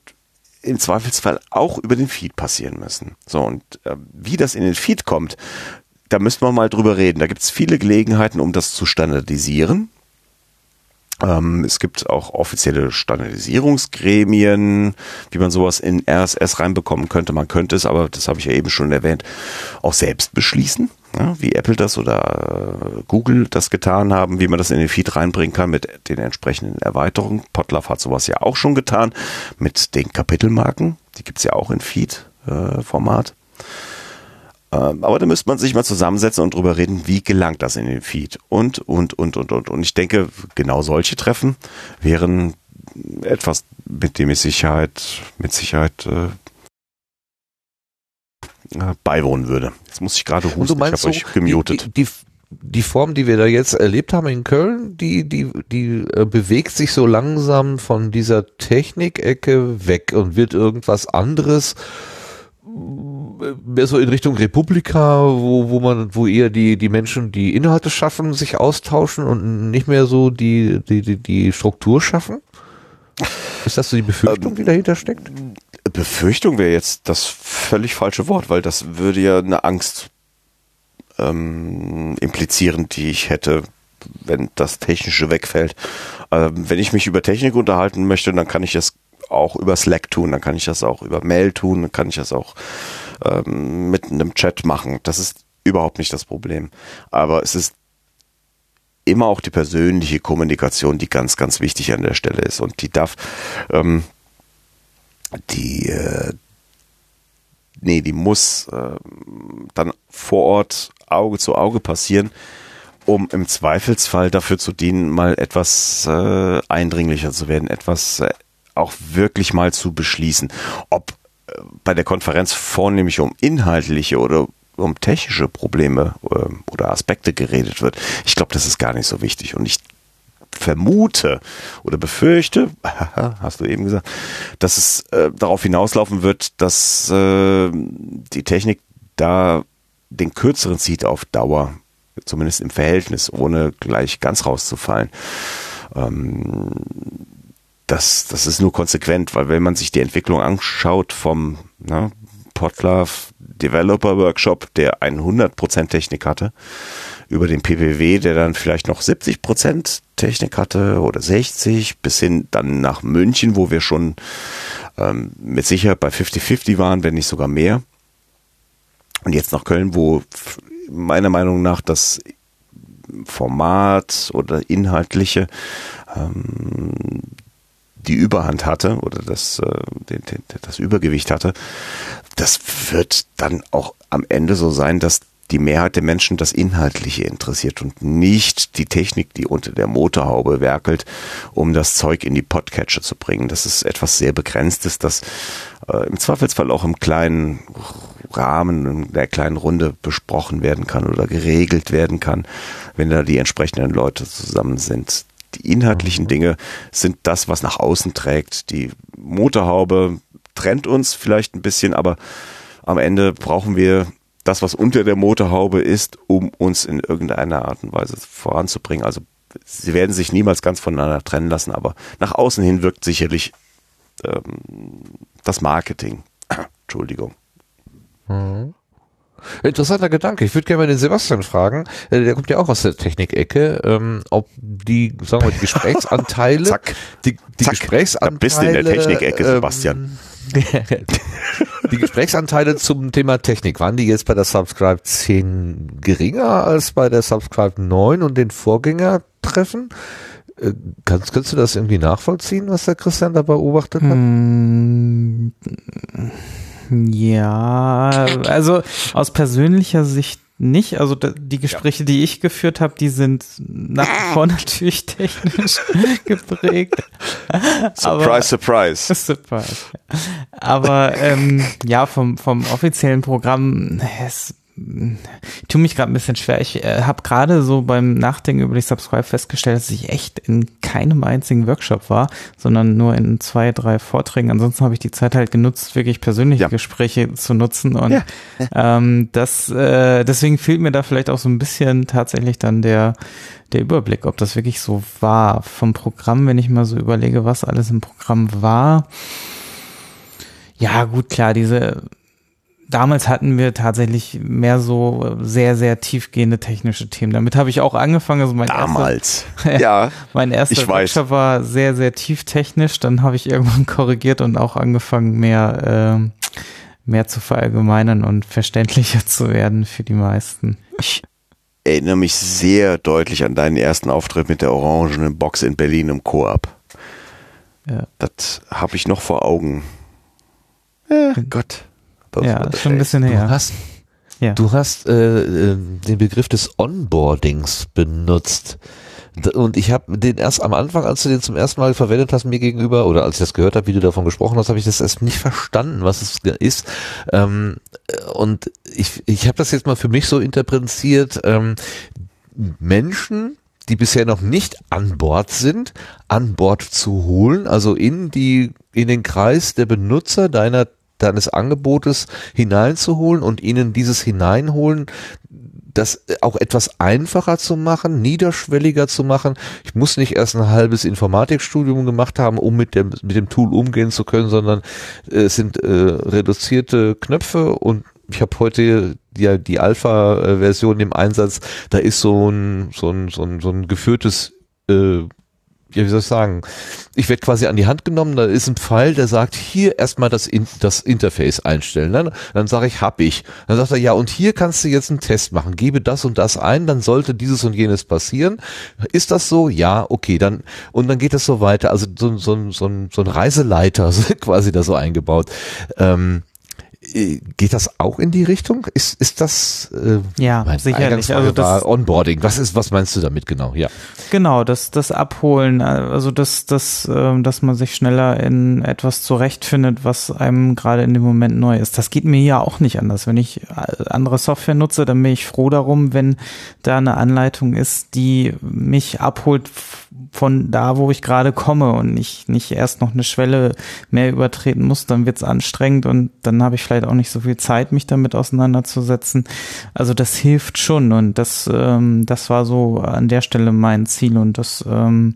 im Zweifelsfall auch über den Feed passieren müssen. So, und äh, wie das in den Feed kommt, da müssen wir mal drüber reden. Da gibt es viele Gelegenheiten, um das zu standardisieren. Ähm, es gibt auch offizielle Standardisierungsgremien, wie man sowas in RSS reinbekommen könnte. Man könnte es, aber das habe ich ja eben schon erwähnt, auch selbst beschließen, ja, wie Apple das oder äh, Google das getan haben, wie man das in den Feed reinbringen kann mit den entsprechenden Erweiterungen. Potlove hat sowas ja auch schon getan mit den Kapitelmarken. Die gibt es ja auch in Feed-Format. Äh, ähm, aber da müsste man sich mal zusammensetzen und drüber reden, wie gelangt das in den Feed und, und, und, und, und. Und ich denke, genau solche Treffen wären etwas, mit dem ich Sicherheit, mit Sicherheit äh, äh beiwohnen würde. Jetzt muss ich gerade husten, ich habe euch gemutet. Die, die, die, Form, die wir da jetzt erlebt haben in Köln, die, die, die äh, bewegt sich so langsam von dieser Technikecke weg und wird irgendwas anderes mehr so in Richtung Republika, wo, wo man, wo eher die, die Menschen, die Inhalte schaffen, sich austauschen und nicht mehr so die, die, die, die Struktur schaffen? Ist das so die Befürchtung, die dahinter steckt? Befürchtung wäre jetzt das völlig falsche Wort, weil das würde ja eine Angst ähm, implizieren, die ich hätte, wenn das Technische wegfällt. Ähm, wenn ich mich über Technik unterhalten möchte, dann kann ich es auch über Slack tun, dann kann ich das auch über Mail tun, dann kann ich das auch ähm, mit einem Chat machen. Das ist überhaupt nicht das Problem. Aber es ist immer auch die persönliche Kommunikation, die ganz, ganz wichtig an der Stelle ist. Und die darf, ähm, die, äh, nee, die muss äh, dann vor Ort Auge zu Auge passieren, um im Zweifelsfall dafür zu dienen, mal etwas äh, eindringlicher zu werden, etwas äh, auch wirklich mal zu beschließen. Ob bei der Konferenz vornehmlich um inhaltliche oder um technische Probleme äh, oder Aspekte geredet wird. Ich glaube, das ist gar nicht so wichtig. Und ich vermute oder befürchte, hast du eben gesagt, dass es äh, darauf hinauslaufen wird, dass äh, die Technik da den kürzeren zieht auf Dauer, zumindest im Verhältnis, ohne gleich ganz rauszufallen. Ähm, das, das ist nur konsequent, weil wenn man sich die Entwicklung anschaut vom ne, Potlove Developer Workshop, der 100% Technik hatte, über den PPW, der dann vielleicht noch 70% Technik hatte oder 60, bis hin dann nach München, wo wir schon ähm, mit Sicherheit bei 50-50 waren, wenn nicht sogar mehr. Und jetzt nach Köln, wo meiner Meinung nach das Format oder inhaltliche ähm, die Überhand hatte oder das, äh, das Übergewicht hatte, das wird dann auch am Ende so sein, dass die Mehrheit der Menschen das Inhaltliche interessiert und nicht die Technik, die unter der Motorhaube werkelt, um das Zeug in die Podcatcher zu bringen. Das ist etwas sehr Begrenztes, das äh, im Zweifelsfall auch im kleinen Rahmen, in der kleinen Runde besprochen werden kann oder geregelt werden kann, wenn da die entsprechenden Leute zusammen sind die inhaltlichen. Dinge sind das, was nach außen trägt. Die Motorhaube trennt uns vielleicht ein bisschen, aber am Ende brauchen wir das, was unter der Motorhaube ist, um uns in irgendeiner Art und Weise voranzubringen. Also sie werden sich niemals ganz voneinander trennen lassen, aber nach außen hin wirkt sicherlich ähm, das Marketing. Entschuldigung. Mhm. Interessanter Gedanke. Ich würde gerne mal den Sebastian fragen, äh, der kommt ja auch aus der Technikecke, ähm, ob die, sagen wir, die Gesprächsanteile, Zack. die, die Zack. Gesprächsanteile, da bist du in der Technikecke, Sebastian. Ähm, die Gesprächsanteile zum Thema Technik, waren die jetzt bei der Subscribe 10 geringer als bei der Subscribe 9 und den Vorgängertreffen? Äh, kannst, kannst du das irgendwie nachvollziehen, was der Christian da beobachtet hat? Hm, ja, also aus persönlicher Sicht nicht. Also die Gespräche, ja. die ich geführt habe, die sind nach wie vor natürlich technisch geprägt. Surprise, Aber, surprise. Surprise. Aber ähm, ja, vom, vom offiziellen Programm, es tue mich gerade ein bisschen schwer. Ich äh, habe gerade so beim Nachdenken über die Subscribe festgestellt, dass ich echt in keinem einzigen Workshop war, sondern nur in zwei, drei Vorträgen. Ansonsten habe ich die Zeit halt genutzt, wirklich persönliche ja. Gespräche zu nutzen. Und ja. ähm, das, äh, deswegen fehlt mir da vielleicht auch so ein bisschen tatsächlich dann der der Überblick, ob das wirklich so war. Vom Programm, wenn ich mal so überlege, was alles im Programm war. Ja, gut, klar, diese damals hatten wir tatsächlich mehr so sehr, sehr tiefgehende technische Themen. Damit habe ich auch angefangen. Also mein damals. Erster, ja. Mein erster Workshop war sehr, sehr tief technisch. Dann habe ich irgendwann korrigiert und auch angefangen, mehr, äh, mehr zu verallgemeinern und verständlicher zu werden für die meisten. Ich erinnere mich sehr deutlich an deinen ersten Auftritt mit der orangenen Box in Berlin im Koop. Ja. Das habe ich noch vor Augen. Ja, Gott. Ja, das ist schon ein bisschen her. Du hast, ja. du hast äh, äh, den Begriff des Onboardings benutzt. Und ich habe den erst am Anfang, als du den zum ersten Mal verwendet hast, mir gegenüber, oder als ich das gehört habe, wie du davon gesprochen hast, habe ich das erst nicht verstanden, was es ist. Ähm, und ich, ich habe das jetzt mal für mich so interpretiert, ähm, Menschen, die bisher noch nicht an Bord sind, an Bord zu holen, also in die, in den Kreis der Benutzer deiner deines Angebotes hineinzuholen und ihnen dieses Hineinholen das auch etwas einfacher zu machen, niederschwelliger zu machen. Ich muss nicht erst ein halbes Informatikstudium gemacht haben, um mit dem, mit dem Tool umgehen zu können, sondern es sind äh, reduzierte Knöpfe und ich habe heute die, die Alpha-Version im Einsatz, da ist so ein, so ein, so ein, so ein geführtes äh, ja, wie soll ich sagen, ich werde quasi an die Hand genommen, da ist ein Pfeil, der sagt, hier erstmal das, In das Interface einstellen. Dann, dann sage ich, hab ich. Dann sagt er, ja, und hier kannst du jetzt einen Test machen, gebe das und das ein, dann sollte dieses und jenes passieren. Ist das so? Ja, okay, dann, und dann geht es so weiter. Also so, so, so, so ein Reiseleiter quasi da so eingebaut. Ähm, äh, geht das auch in die Richtung? Ist, ist das äh, ja sicherlich also das Onboarding? Was ist, was meinst du damit genau? Ja, genau das das Abholen, also das das, äh, dass man sich schneller in etwas zurechtfindet, was einem gerade in dem Moment neu ist. Das geht mir ja auch nicht anders. Wenn ich äh, andere Software nutze, dann bin ich froh darum, wenn da eine Anleitung ist, die mich abholt von da, wo ich gerade komme und ich nicht erst noch eine Schwelle mehr übertreten muss. Dann wird's anstrengend und dann habe ich vielleicht auch nicht so viel Zeit, mich damit auseinanderzusetzen. Also das hilft schon und das, ähm, das war so an der Stelle mein Ziel und das ähm,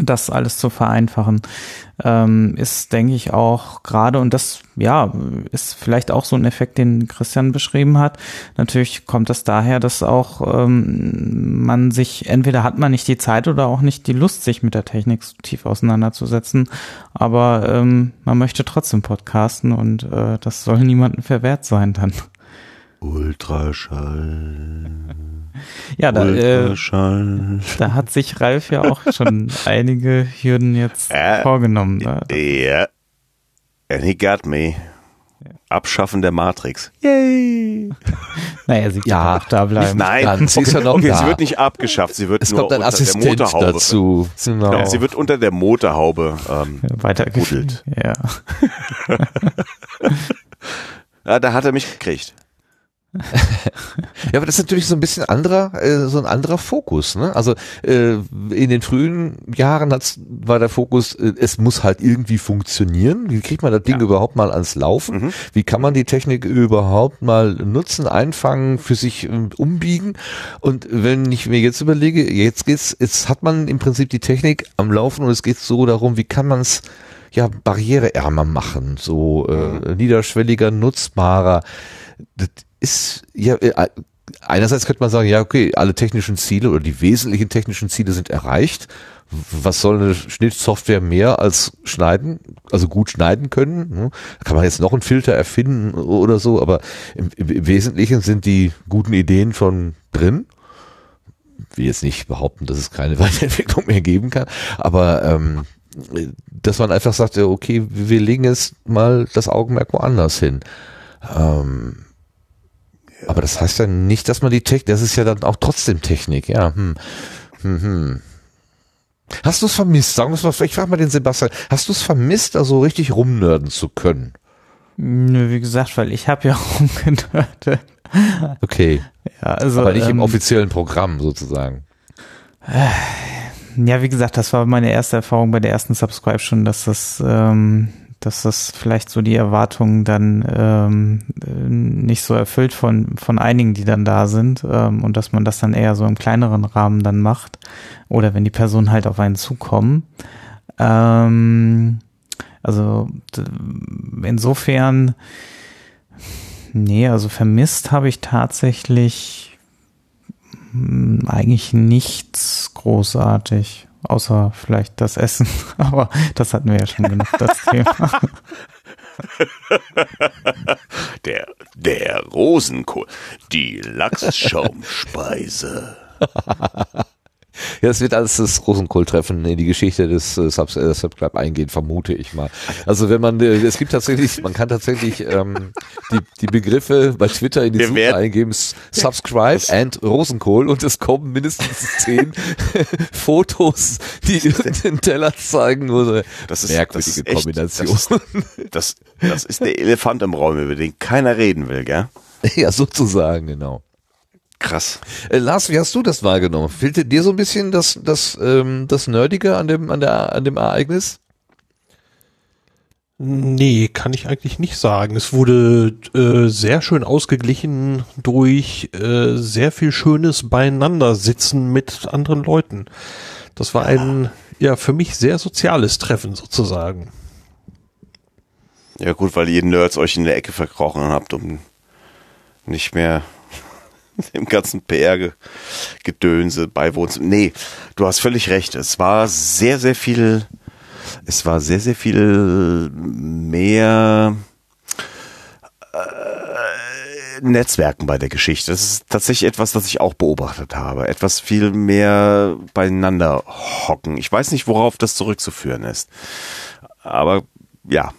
das alles zu vereinfachen, ähm, ist, denke ich, auch gerade, und das, ja, ist vielleicht auch so ein Effekt, den Christian beschrieben hat. Natürlich kommt das daher, dass auch ähm, man sich, entweder hat man nicht die Zeit oder auch nicht die Lust, sich mit der Technik so tief auseinanderzusetzen, aber ähm, man möchte trotzdem podcasten und äh, das soll niemandem verwehrt sein dann. Ultraschall. Ja, da, äh, da hat sich Ralf ja auch schon einige Hürden jetzt äh, vorgenommen. Ja, yeah. and he got me. Abschaffen der Matrix. Yay! naja, sie ja, auch da bleiben. Nein, sie, ist ja noch okay, da. sie wird nicht abgeschafft, sie wird es nur kommt ein unter Assistent der Motorhaube. dazu. Genau. Ja, sie wird unter der Motorhaube ähm, weitergeführt. Ja. ja, da hat er mich gekriegt. ja, aber das ist natürlich so ein bisschen anderer, äh, so ein anderer Fokus. Ne? Also äh, in den frühen Jahren hat's, war der Fokus, äh, es muss halt irgendwie funktionieren. Wie kriegt man das Ding ja. überhaupt mal ans Laufen? Mhm. Wie kann man die Technik überhaupt mal nutzen, einfangen, für sich äh, umbiegen? Und wenn ich mir jetzt überlege, jetzt geht's, jetzt hat man im Prinzip die Technik am Laufen und es geht so darum, wie kann man es ja barriereärmer machen, so äh, mhm. niederschwelliger, nutzbarer. Das ist ja äh, einerseits könnte man sagen, ja, okay, alle technischen Ziele oder die wesentlichen technischen Ziele sind erreicht. Was soll eine Schnittsoftware mehr als schneiden, also gut schneiden können? Ne? Da kann man jetzt noch einen Filter erfinden oder so, aber im, im Wesentlichen sind die guten Ideen schon drin. Ich will jetzt nicht behaupten, dass es keine Weiterentwicklung mehr geben kann, aber ähm, dass man einfach sagt, okay, wir legen jetzt mal das Augenmerk woanders hin. Ähm, aber das heißt ja nicht, dass man die Technik, das ist ja dann auch trotzdem Technik, ja. Hm. Hm, hm. Hast du es vermisst? Sagen wir es mal, ich frage mal den Sebastian, hast du es vermisst, da so richtig rumnörden zu können? Nö, wie gesagt, weil ich habe ja rumgenördet. Okay. Ja, also, Aber nicht ähm, im offiziellen Programm sozusagen. Ja, wie gesagt, das war meine erste Erfahrung bei der ersten Subscribe schon, dass das, ähm, dass das vielleicht so die Erwartungen dann ähm, nicht so erfüllt von, von einigen, die dann da sind ähm, und dass man das dann eher so im kleineren Rahmen dann macht oder wenn die Personen halt auf einen zukommen. Ähm, also insofern, nee, also vermisst habe ich tatsächlich hm, eigentlich nichts großartig. Außer vielleicht das Essen. Aber das hatten wir ja schon genug, das Thema. Der, der Rosenkohl, die Lachsschaumspeise. Ja, es wird alles das Rosenkohl-Treffen in die Geschichte des äh, Subs äh, Subscribe eingehen, vermute ich mal. Also wenn man, äh, es gibt tatsächlich, man kann tatsächlich ähm, die, die Begriffe bei Twitter in die Wir Suche werden- eingeben, Subscribe and Rosenkohl und es kommen mindestens zehn Fotos, die den Teller zeigen. Oder Das ist- merkwürdige das ist echt- Kombination. das Das, das ist der Elefant im Raum, über den keiner reden will, gell? ja, sozusagen, genau. Krass. Äh, Lars, wie hast du das wahrgenommen? Fehlte dir so ein bisschen das, das, ähm, das Nerdige an dem, an der, an dem Ereignis? Nee, kann ich eigentlich nicht sagen. Es wurde äh, sehr schön ausgeglichen durch äh, sehr viel schönes Beieinandersitzen mit anderen Leuten. Das war ein, ja, für mich sehr soziales Treffen sozusagen. Ja gut, weil ihr Nerds euch in der Ecke verkrochen habt, um nicht mehr dem ganzen PR-Gedönse beiwohnen zu. Nee, du hast völlig recht. Es war sehr, sehr viel, es war sehr, sehr viel mehr äh, Netzwerken bei der Geschichte. Das ist tatsächlich etwas, das ich auch beobachtet habe. Etwas viel mehr beieinander hocken. Ich weiß nicht, worauf das zurückzuführen ist. Aber ja,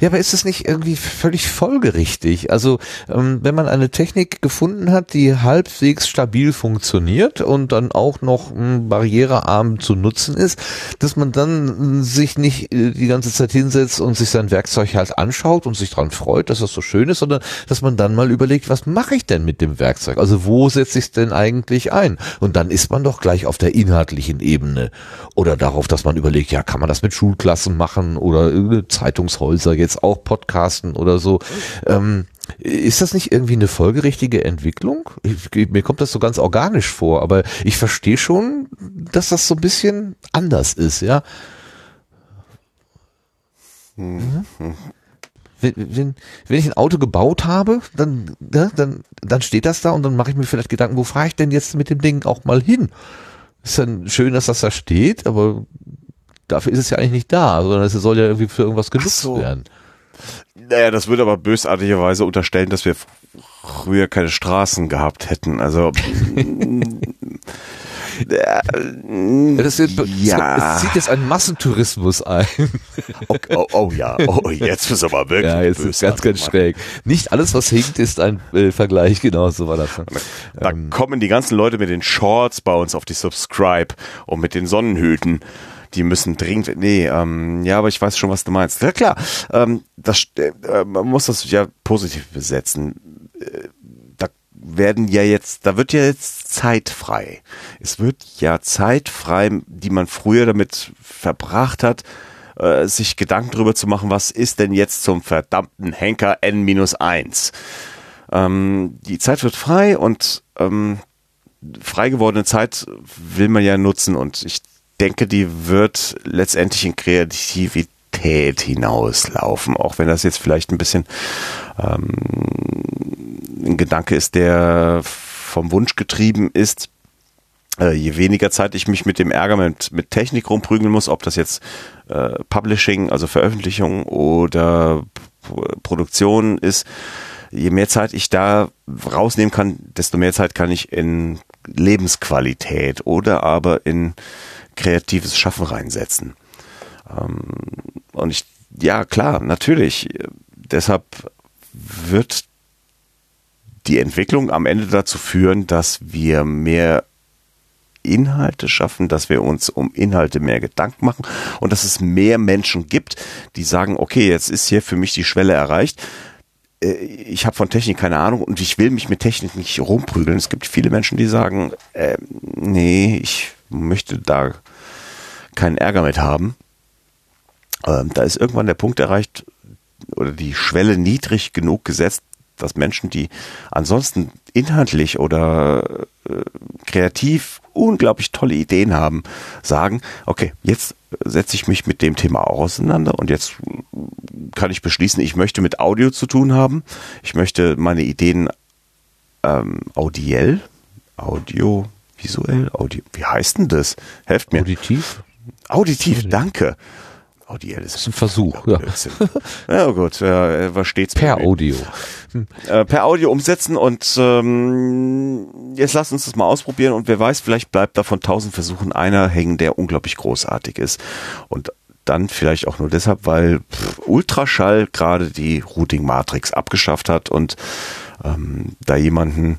Ja, aber ist es nicht irgendwie völlig folgerichtig? Also, ähm, wenn man eine Technik gefunden hat, die halbwegs stabil funktioniert und dann auch noch ähm, barrierearm zu nutzen ist, dass man dann äh, sich nicht äh, die ganze Zeit hinsetzt und sich sein Werkzeug halt anschaut und sich dran freut, dass das so schön ist, sondern dass man dann mal überlegt, was mache ich denn mit dem Werkzeug? Also, wo setze ich es denn eigentlich ein? Und dann ist man doch gleich auf der inhaltlichen Ebene oder darauf, dass man überlegt, ja, kann man das mit Schulklassen machen oder äh, Zeitungshäuser jetzt auch podcasten oder so. Ähm, ist das nicht irgendwie eine folgerichtige Entwicklung? Ich, mir kommt das so ganz organisch vor, aber ich verstehe schon, dass das so ein bisschen anders ist, ja. Mhm. Wenn, wenn, wenn ich ein Auto gebaut habe, dann, ne, dann, dann steht das da und dann mache ich mir vielleicht Gedanken, wo fahre ich denn jetzt mit dem Ding auch mal hin? Ist dann schön, dass das da steht, aber dafür ist es ja eigentlich nicht da, sondern es soll ja irgendwie für irgendwas genutzt so. werden. Naja, das würde aber bösartigerweise unterstellen, dass wir früher keine Straßen gehabt hätten. Also Ja, das ist, Ja. Es zieht jetzt einen Massentourismus ein. oh, oh, oh ja, oh jetzt ist aber wirklich Ja, jetzt ist ganz, ganz schräg. Nicht alles, was hinkt, ist ein äh, Vergleich, genau, so war das. Da Ähm. kommen die ganzen Leute mit den Shorts bei uns auf die Subscribe und mit den Sonnenhüten. Die müssen dringend, nee, ähm, ja, aber ich weiß schon, was du meinst. Ja klar, ähm, das, äh, man muss das ja positiv besetzen. Äh, Da werden ja jetzt, da wird ja jetzt Zeit frei. Es wird ja Zeit frei, die man früher damit verbracht hat, äh, sich Gedanken darüber zu machen, was ist denn jetzt zum verdammten Henker N-1? Ähm, die Zeit wird frei und ähm, frei gewordene Zeit will man ja nutzen und ich denke, die wird letztendlich in Kreativität hinauslaufen, auch wenn das jetzt vielleicht ein bisschen ähm, ein Gedanke ist, der vom Wunsch getrieben ist. Äh, je weniger Zeit ich mich mit dem Ärger mit, mit Technik rumprügeln muss, ob das jetzt äh, Publishing, also Veröffentlichung oder Produktion ist, je mehr Zeit ich da rausnehmen kann, desto mehr Zeit kann ich in Lebensqualität oder aber in kreatives Schaffen reinsetzen. Ähm, und ich, ja klar, natürlich. Deshalb wird die Entwicklung am Ende dazu führen, dass wir mehr Inhalte schaffen, dass wir uns um Inhalte mehr Gedanken machen und dass es mehr Menschen gibt, die sagen, okay, jetzt ist hier für mich die Schwelle erreicht. äh, ich habe von Technik keine Ahnung und ich will mich mit Technik nicht rumprügeln. Es gibt viele Menschen, die sagen, äh, nee, ich möchte da keinen Ärger mit haben. Ähm, da ist irgendwann der Punkt erreicht oder die Schwelle niedrig genug gesetzt, dass Menschen, die ansonsten inhaltlich oder äh, kreativ unglaublich tolle Ideen haben, sagen, okay, jetzt setze ich mich mit dem Thema auch auseinander und jetzt kann ich beschließen, ich möchte mit Audio zu tun haben. Ich möchte meine Ideen ähm, audiell, audio, visuell, audio, wie heißt denn das? Helft mir. Auditiv? Auditiv, danke. Audiell ist, das ist ein Versuch. Ja, ja gut, äh, war stets per Audio. Äh, per Audio umsetzen und ähm, jetzt lasst uns das mal ausprobieren und wer weiß, vielleicht bleibt da von tausend Versuchen einer hängen, der unglaublich großartig ist und dann vielleicht auch nur deshalb, weil Ultraschall gerade die Routing Matrix abgeschafft hat und ähm, da jemanden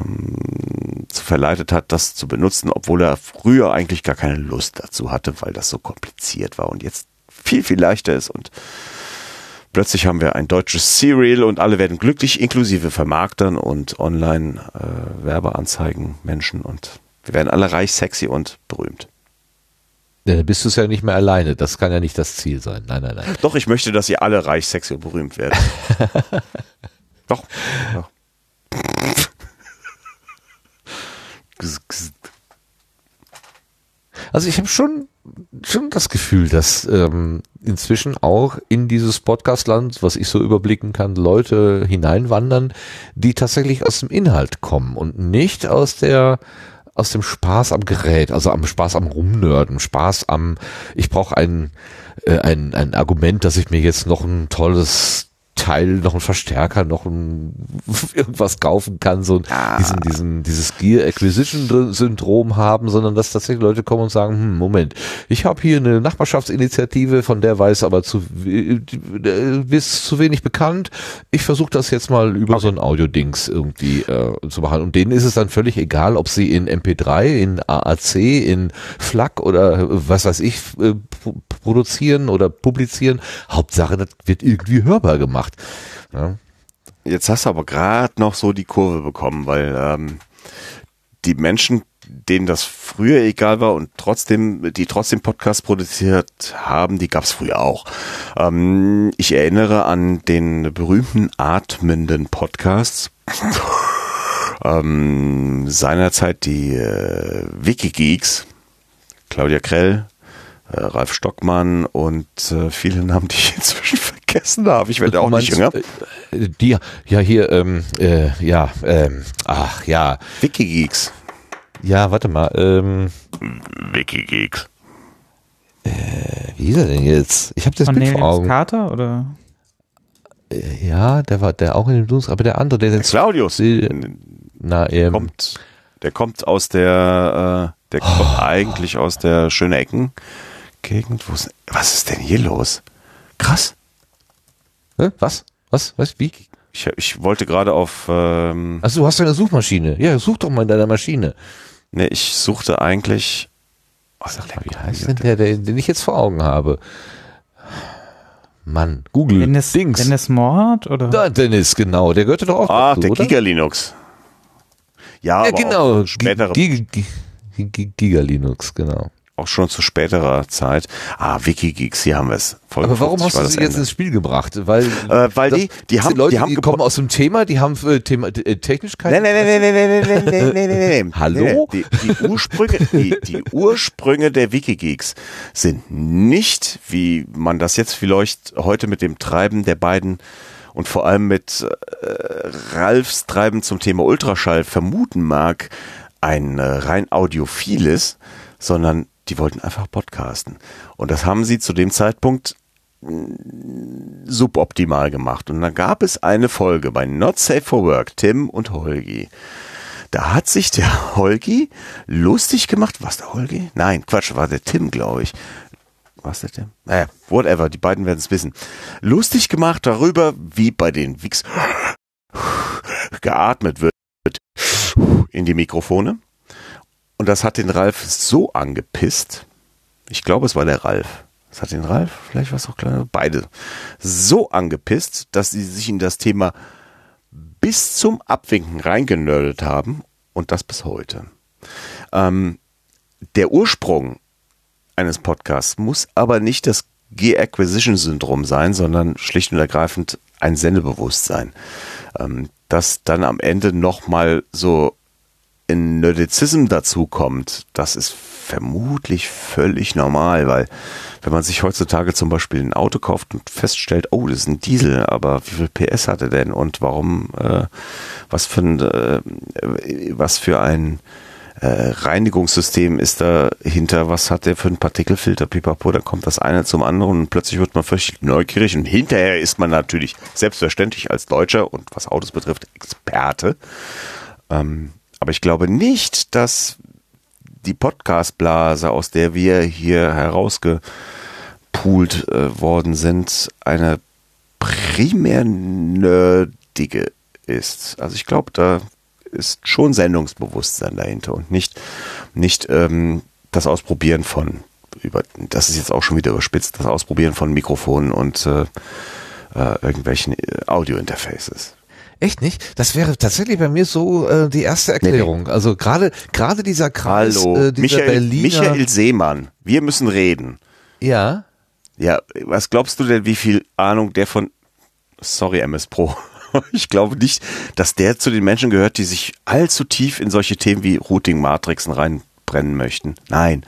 ähm, zu verleitet hat, das zu benutzen, obwohl er früher eigentlich gar keine Lust dazu hatte, weil das so kompliziert war und jetzt viel, viel leichter ist und plötzlich haben wir ein deutsches Serial und alle werden glücklich, inklusive Vermarktern und Online-Werbeanzeigen, äh, Menschen und wir werden alle reich, sexy und berühmt. Ja, dann bist du es ja nicht mehr alleine. Das kann ja nicht das Ziel sein. Nein, nein, nein. Doch, ich möchte, dass ihr alle reich, sexy und berühmt werdet. Doch. Doch. Also ich habe schon schon das Gefühl, dass ähm, inzwischen auch in dieses Podcastland, was ich so überblicken kann, Leute hineinwandern, die tatsächlich aus dem Inhalt kommen und nicht aus der aus dem Spaß am Gerät, also am Spaß am Rumnörden, Spaß am, ich brauche ein, äh, ein, ein Argument, dass ich mir jetzt noch ein tolles Teil, noch ein Verstärker, noch ein irgendwas kaufen kann, so ah. diesen, diesen, dieses Gear Acquisition Syndrom haben, sondern dass tatsächlich Leute kommen und sagen, hm, Moment, ich habe hier eine Nachbarschaftsinitiative, von der weiß aber zu, äh, bist zu wenig bekannt. Ich versuche das jetzt mal über okay. so ein Audio-Dings irgendwie äh, zu machen. Und denen ist es dann völlig egal, ob sie in MP3, in AAC, in FLAC oder was weiß ich äh, produzieren oder publizieren. Hauptsache, das wird irgendwie hörbar gemacht gemacht. Ja. Jetzt hast du aber gerade noch so die Kurve bekommen, weil ähm, die Menschen, denen das früher egal war und trotzdem, die trotzdem Podcasts produziert haben, die gab es früher auch. Ähm, ich erinnere an den berühmten atmenden Podcasts. ähm, seinerzeit die äh, Wikigeeks, Claudia Krell, Ralf Stockmann und äh, viele Namen, die ich inzwischen vergessen habe. Ich werde auch meinst, nicht jünger. Äh, die, ja, hier, ähm, äh, ja, ähm, ach ja. Wikigeeks. Ja, warte mal. Ähm, Wikigeeks. Äh, wie ist er denn jetzt? Ich habe das Bild vor Augen. Carter oder? Äh, ja, der war der auch in dem Dunst, aber der andere, der, der Claudius. Die, na, ähm, kommt, der kommt aus der, äh, der kommt oh. eigentlich aus der schöne Ecken Gegend. Wo ist, was ist denn hier los? Krass. Hä? Was? Was? Was? Wie? Ich, ich wollte gerade auf. Ähm, also du hast eine Suchmaschine. Ja, such doch mal in deiner Maschine. Ne, ich suchte eigentlich. Oh, Sag mal, wie heißt denn der, der, den ich jetzt vor Augen habe? Mann, Google. Dennis, Dings. Dennis Mohrhardt oder? Da, Dennis, genau. Der gehörte doch auch Ah, dazu, der oder? Giga Linux. Ja, ja genau. Spätere. Giga Linux, genau auch schon zu späterer Zeit. Ah, Wikigeeks, hier haben wir es. Aber warum hast du sie jetzt ins Spiel gebracht? Weil, äh, weil die, die haben, Leute, die, haben die kommen aus dem Thema, die haben äh, Thema äh, technisch keine. Nein, nein, nein, nein, nein, nein, nein, nein, nein, nein. Hallo? Die, die Ursprünge, die, die Ursprünge der Wikigeeks sind nicht, wie man das jetzt vielleicht heute mit dem Treiben der beiden und vor allem mit äh, Ralfs Treiben zum Thema Ultraschall vermuten mag, ein äh, rein audiophiles, sondern die wollten einfach podcasten. Und das haben sie zu dem Zeitpunkt mm, suboptimal gemacht. Und dann gab es eine Folge bei Not Safe for Work, Tim und Holgi. Da hat sich der Holgi lustig gemacht. Was der Holgi? Nein, Quatsch, war der Tim, glaube ich. Was der Tim? Naja, whatever, die beiden werden es wissen. Lustig gemacht darüber, wie bei den Wix geatmet wird in die Mikrofone. Und das hat den Ralf so angepisst. Ich glaube, es war der Ralf. das hat den Ralf, vielleicht was auch kleiner, beide, so angepisst, dass sie sich in das Thema bis zum Abwinken reingenördet haben und das bis heute. Ähm, der Ursprung eines Podcasts muss aber nicht das G-Acquisition-Syndrom sein, sondern schlicht und ergreifend ein Sendebewusstsein. Ähm, das dann am Ende nochmal so in Nerdizism dazukommt, das ist vermutlich völlig normal, weil wenn man sich heutzutage zum Beispiel ein Auto kauft und feststellt, oh, das ist ein Diesel, aber wie viel PS hat er denn und warum, äh, was für ein, äh, was für ein äh, Reinigungssystem ist dahinter, was hat der für einen Partikelfilter, pipapo, dann kommt das eine zum anderen und plötzlich wird man völlig neugierig und hinterher ist man natürlich selbstverständlich als Deutscher und was Autos betrifft Experte. Ähm, aber ich glaube nicht, dass die Podcastblase, aus der wir hier herausgepoolt äh, worden sind, eine primär nerdige ist. Also ich glaube, da ist schon Sendungsbewusstsein dahinter und nicht, nicht ähm, das Ausprobieren von, über, das ist jetzt auch schon wieder überspitzt, das Ausprobieren von Mikrofonen und äh, äh, irgendwelchen äh, Audio-Interfaces. Echt nicht? Das wäre tatsächlich bei mir so äh, die erste Erklärung. Nee, nee. Also gerade gerade dieser Kreis, Hallo, äh, dieser Michael, Berliner Michael Seemann, wir müssen reden. Ja. Ja, was glaubst du denn, wie viel Ahnung der von Sorry MS Pro. Ich glaube nicht, dass der zu den Menschen gehört, die sich allzu tief in solche Themen wie Routing Matrixen reinbrennen möchten. Nein.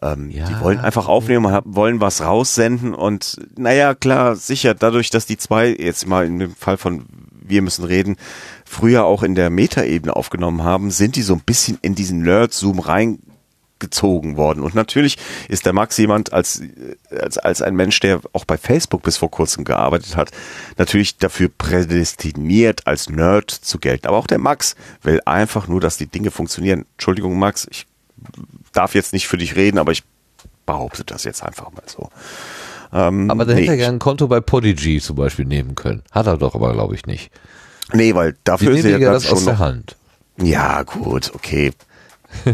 Ähm, ja. Die wollen einfach aufnehmen, wollen was raussenden und naja, klar, sicher, dadurch, dass die zwei, jetzt mal in dem Fall von wir müssen reden, früher auch in der Metaebene aufgenommen haben, sind die so ein bisschen in diesen Nerd-Zoom reingezogen worden. Und natürlich ist der Max jemand als, als, als ein Mensch, der auch bei Facebook bis vor kurzem gearbeitet hat, natürlich dafür prädestiniert, als Nerd zu gelten. Aber auch der Max will einfach nur, dass die Dinge funktionieren. Entschuldigung, Max, ich darf jetzt nicht für dich reden, aber ich behaupte das jetzt einfach mal so. Ähm, aber dann nee, hätte er gerne ein Konto bei Podigy zum Beispiel nehmen können. Hat er doch aber, glaube ich, nicht. Nee, weil dafür ist er ja das schon aus der Hand. Ja, gut, okay.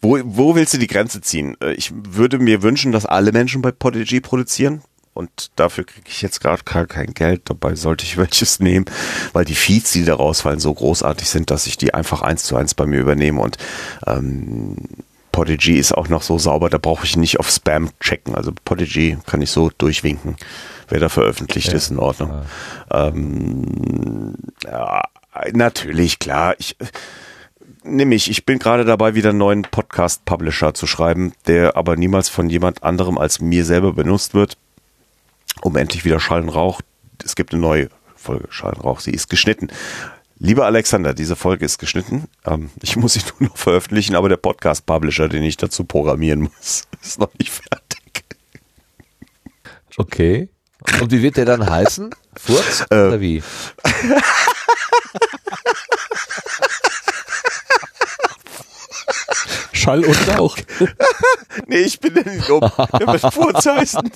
wo, wo willst du die Grenze ziehen? Äh, ich würde mir wünschen, dass alle Menschen bei Podigy produzieren. Und dafür kriege ich jetzt gerade gar kein Geld. Dabei sollte ich welches nehmen, weil die Feeds, die da rausfallen, so großartig sind, dass ich die einfach eins zu eins bei mir übernehme. Und ähm, Podigy ist auch noch so sauber, da brauche ich nicht auf Spam checken. Also Podigy kann ich so durchwinken. Wer da veröffentlicht, ja. ist in Ordnung. Ja. Ähm, ja, natürlich, klar. Ich nehme ich. Bin gerade dabei, wieder einen neuen Podcast-Publisher zu schreiben, der aber niemals von jemand anderem als mir selber benutzt wird, um endlich wieder Schall und Rauch. Es gibt eine neue Folge Schall und Rauch. Sie ist geschnitten. Lieber Alexander, diese Folge ist geschnitten. Ähm, ich muss sie nur noch veröffentlichen, aber der Podcast-Publisher, den ich dazu programmieren muss, ist noch nicht fertig. Okay. Und wie wird der dann heißen? Furz äh, oder wie? Schall und Rauch. nee, ich bin nicht um. Der wird Furz heißen.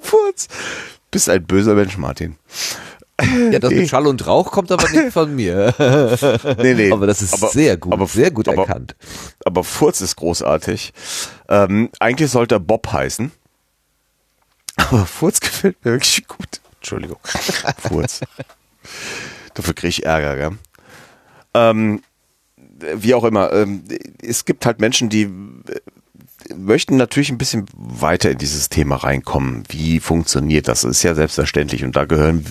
Furz bist ein böser Mensch, Martin. Ja, das mit Schall und Rauch kommt aber nicht von mir. nee, nee. Aber das ist aber, sehr gut, aber, sehr gut aber, erkannt. Aber Furz ist großartig. Ähm, eigentlich sollte er Bob heißen. Aber Furz gefällt mir wirklich gut. Entschuldigung. Furz. Dafür kriege ich Ärger, gell? Ähm, wie auch immer. Ähm, es gibt halt Menschen, die möchten natürlich ein bisschen weiter in dieses Thema reinkommen. Wie funktioniert das? Das ist ja selbstverständlich und da gehören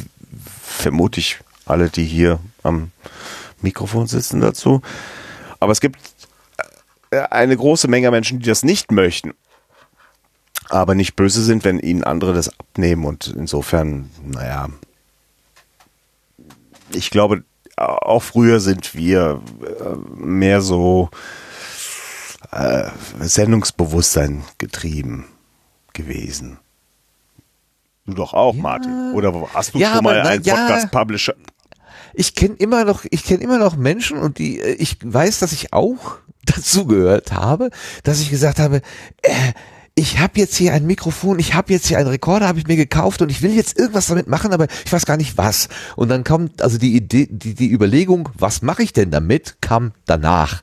vermutlich alle, die hier am Mikrofon sitzen dazu. Aber es gibt äh, eine große Menge Menschen, die das nicht möchten, aber nicht böse sind, wenn ihnen andere das abnehmen und insofern, naja, ich glaube, auch früher sind wir äh, mehr so äh, Sendungsbewusstsein getrieben gewesen. Du doch auch, ja. Martin. Oder hast du ja, schon mal einen ja. Podcast-Publisher? Ich kenne immer noch, ich kenne immer noch Menschen und die, äh, ich weiß, dass ich auch dazu gehört habe, dass ich gesagt habe, äh, ich habe jetzt hier ein Mikrofon, ich habe jetzt hier einen Rekorder, habe ich mir gekauft und ich will jetzt irgendwas damit machen, aber ich weiß gar nicht was. Und dann kommt also die Idee, die, die Überlegung, was mache ich denn damit, kam danach.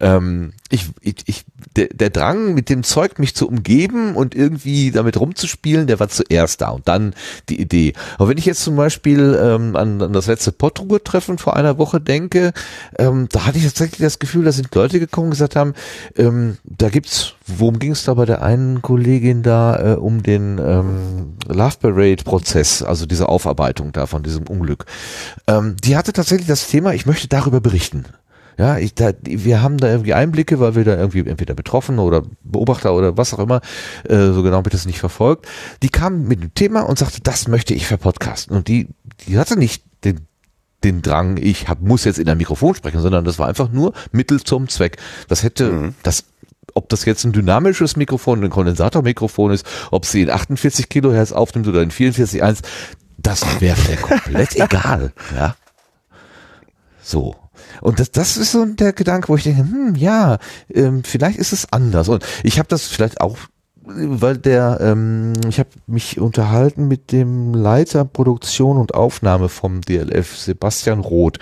Ähm, ich, ich, ich der, der Drang, mit dem Zeug mich zu umgeben und irgendwie damit rumzuspielen, der war zuerst da und dann die Idee. Aber wenn ich jetzt zum Beispiel ähm, an, an das letzte Pottruhe-Treffen vor einer Woche denke, ähm, da hatte ich tatsächlich das Gefühl, da sind Leute gekommen und gesagt haben, ähm, da gibt's, worum ging es da bei der einen Kollegin da äh, um den ähm, Love Parade-Prozess, also diese Aufarbeitung da von diesem Unglück. Ähm, die hatte tatsächlich das Thema, ich möchte darüber berichten. Ja, ich, da, wir haben da irgendwie Einblicke, weil wir da irgendwie entweder betroffen oder Beobachter oder was auch immer, äh, so genau habe ich das nicht verfolgt. Die kam mit dem Thema und sagte, das möchte ich verpodcasten. Und die, die hatte nicht den, den Drang, ich hab, muss jetzt in ein Mikrofon sprechen, sondern das war einfach nur Mittel zum Zweck. Das hätte, mhm. das ob das jetzt ein dynamisches Mikrofon, ein Kondensatormikrofon ist, ob sie in 48 Kilohertz aufnimmt oder in 44,1, das wäre mir komplett egal, ja. So. Und das, das ist so der Gedanke, wo ich denke, hm, ja, ähm, vielleicht ist es anders. Und ich habe das vielleicht auch weil der, ähm, ich habe mich unterhalten mit dem Leiter Produktion und Aufnahme vom DLF, Sebastian Roth.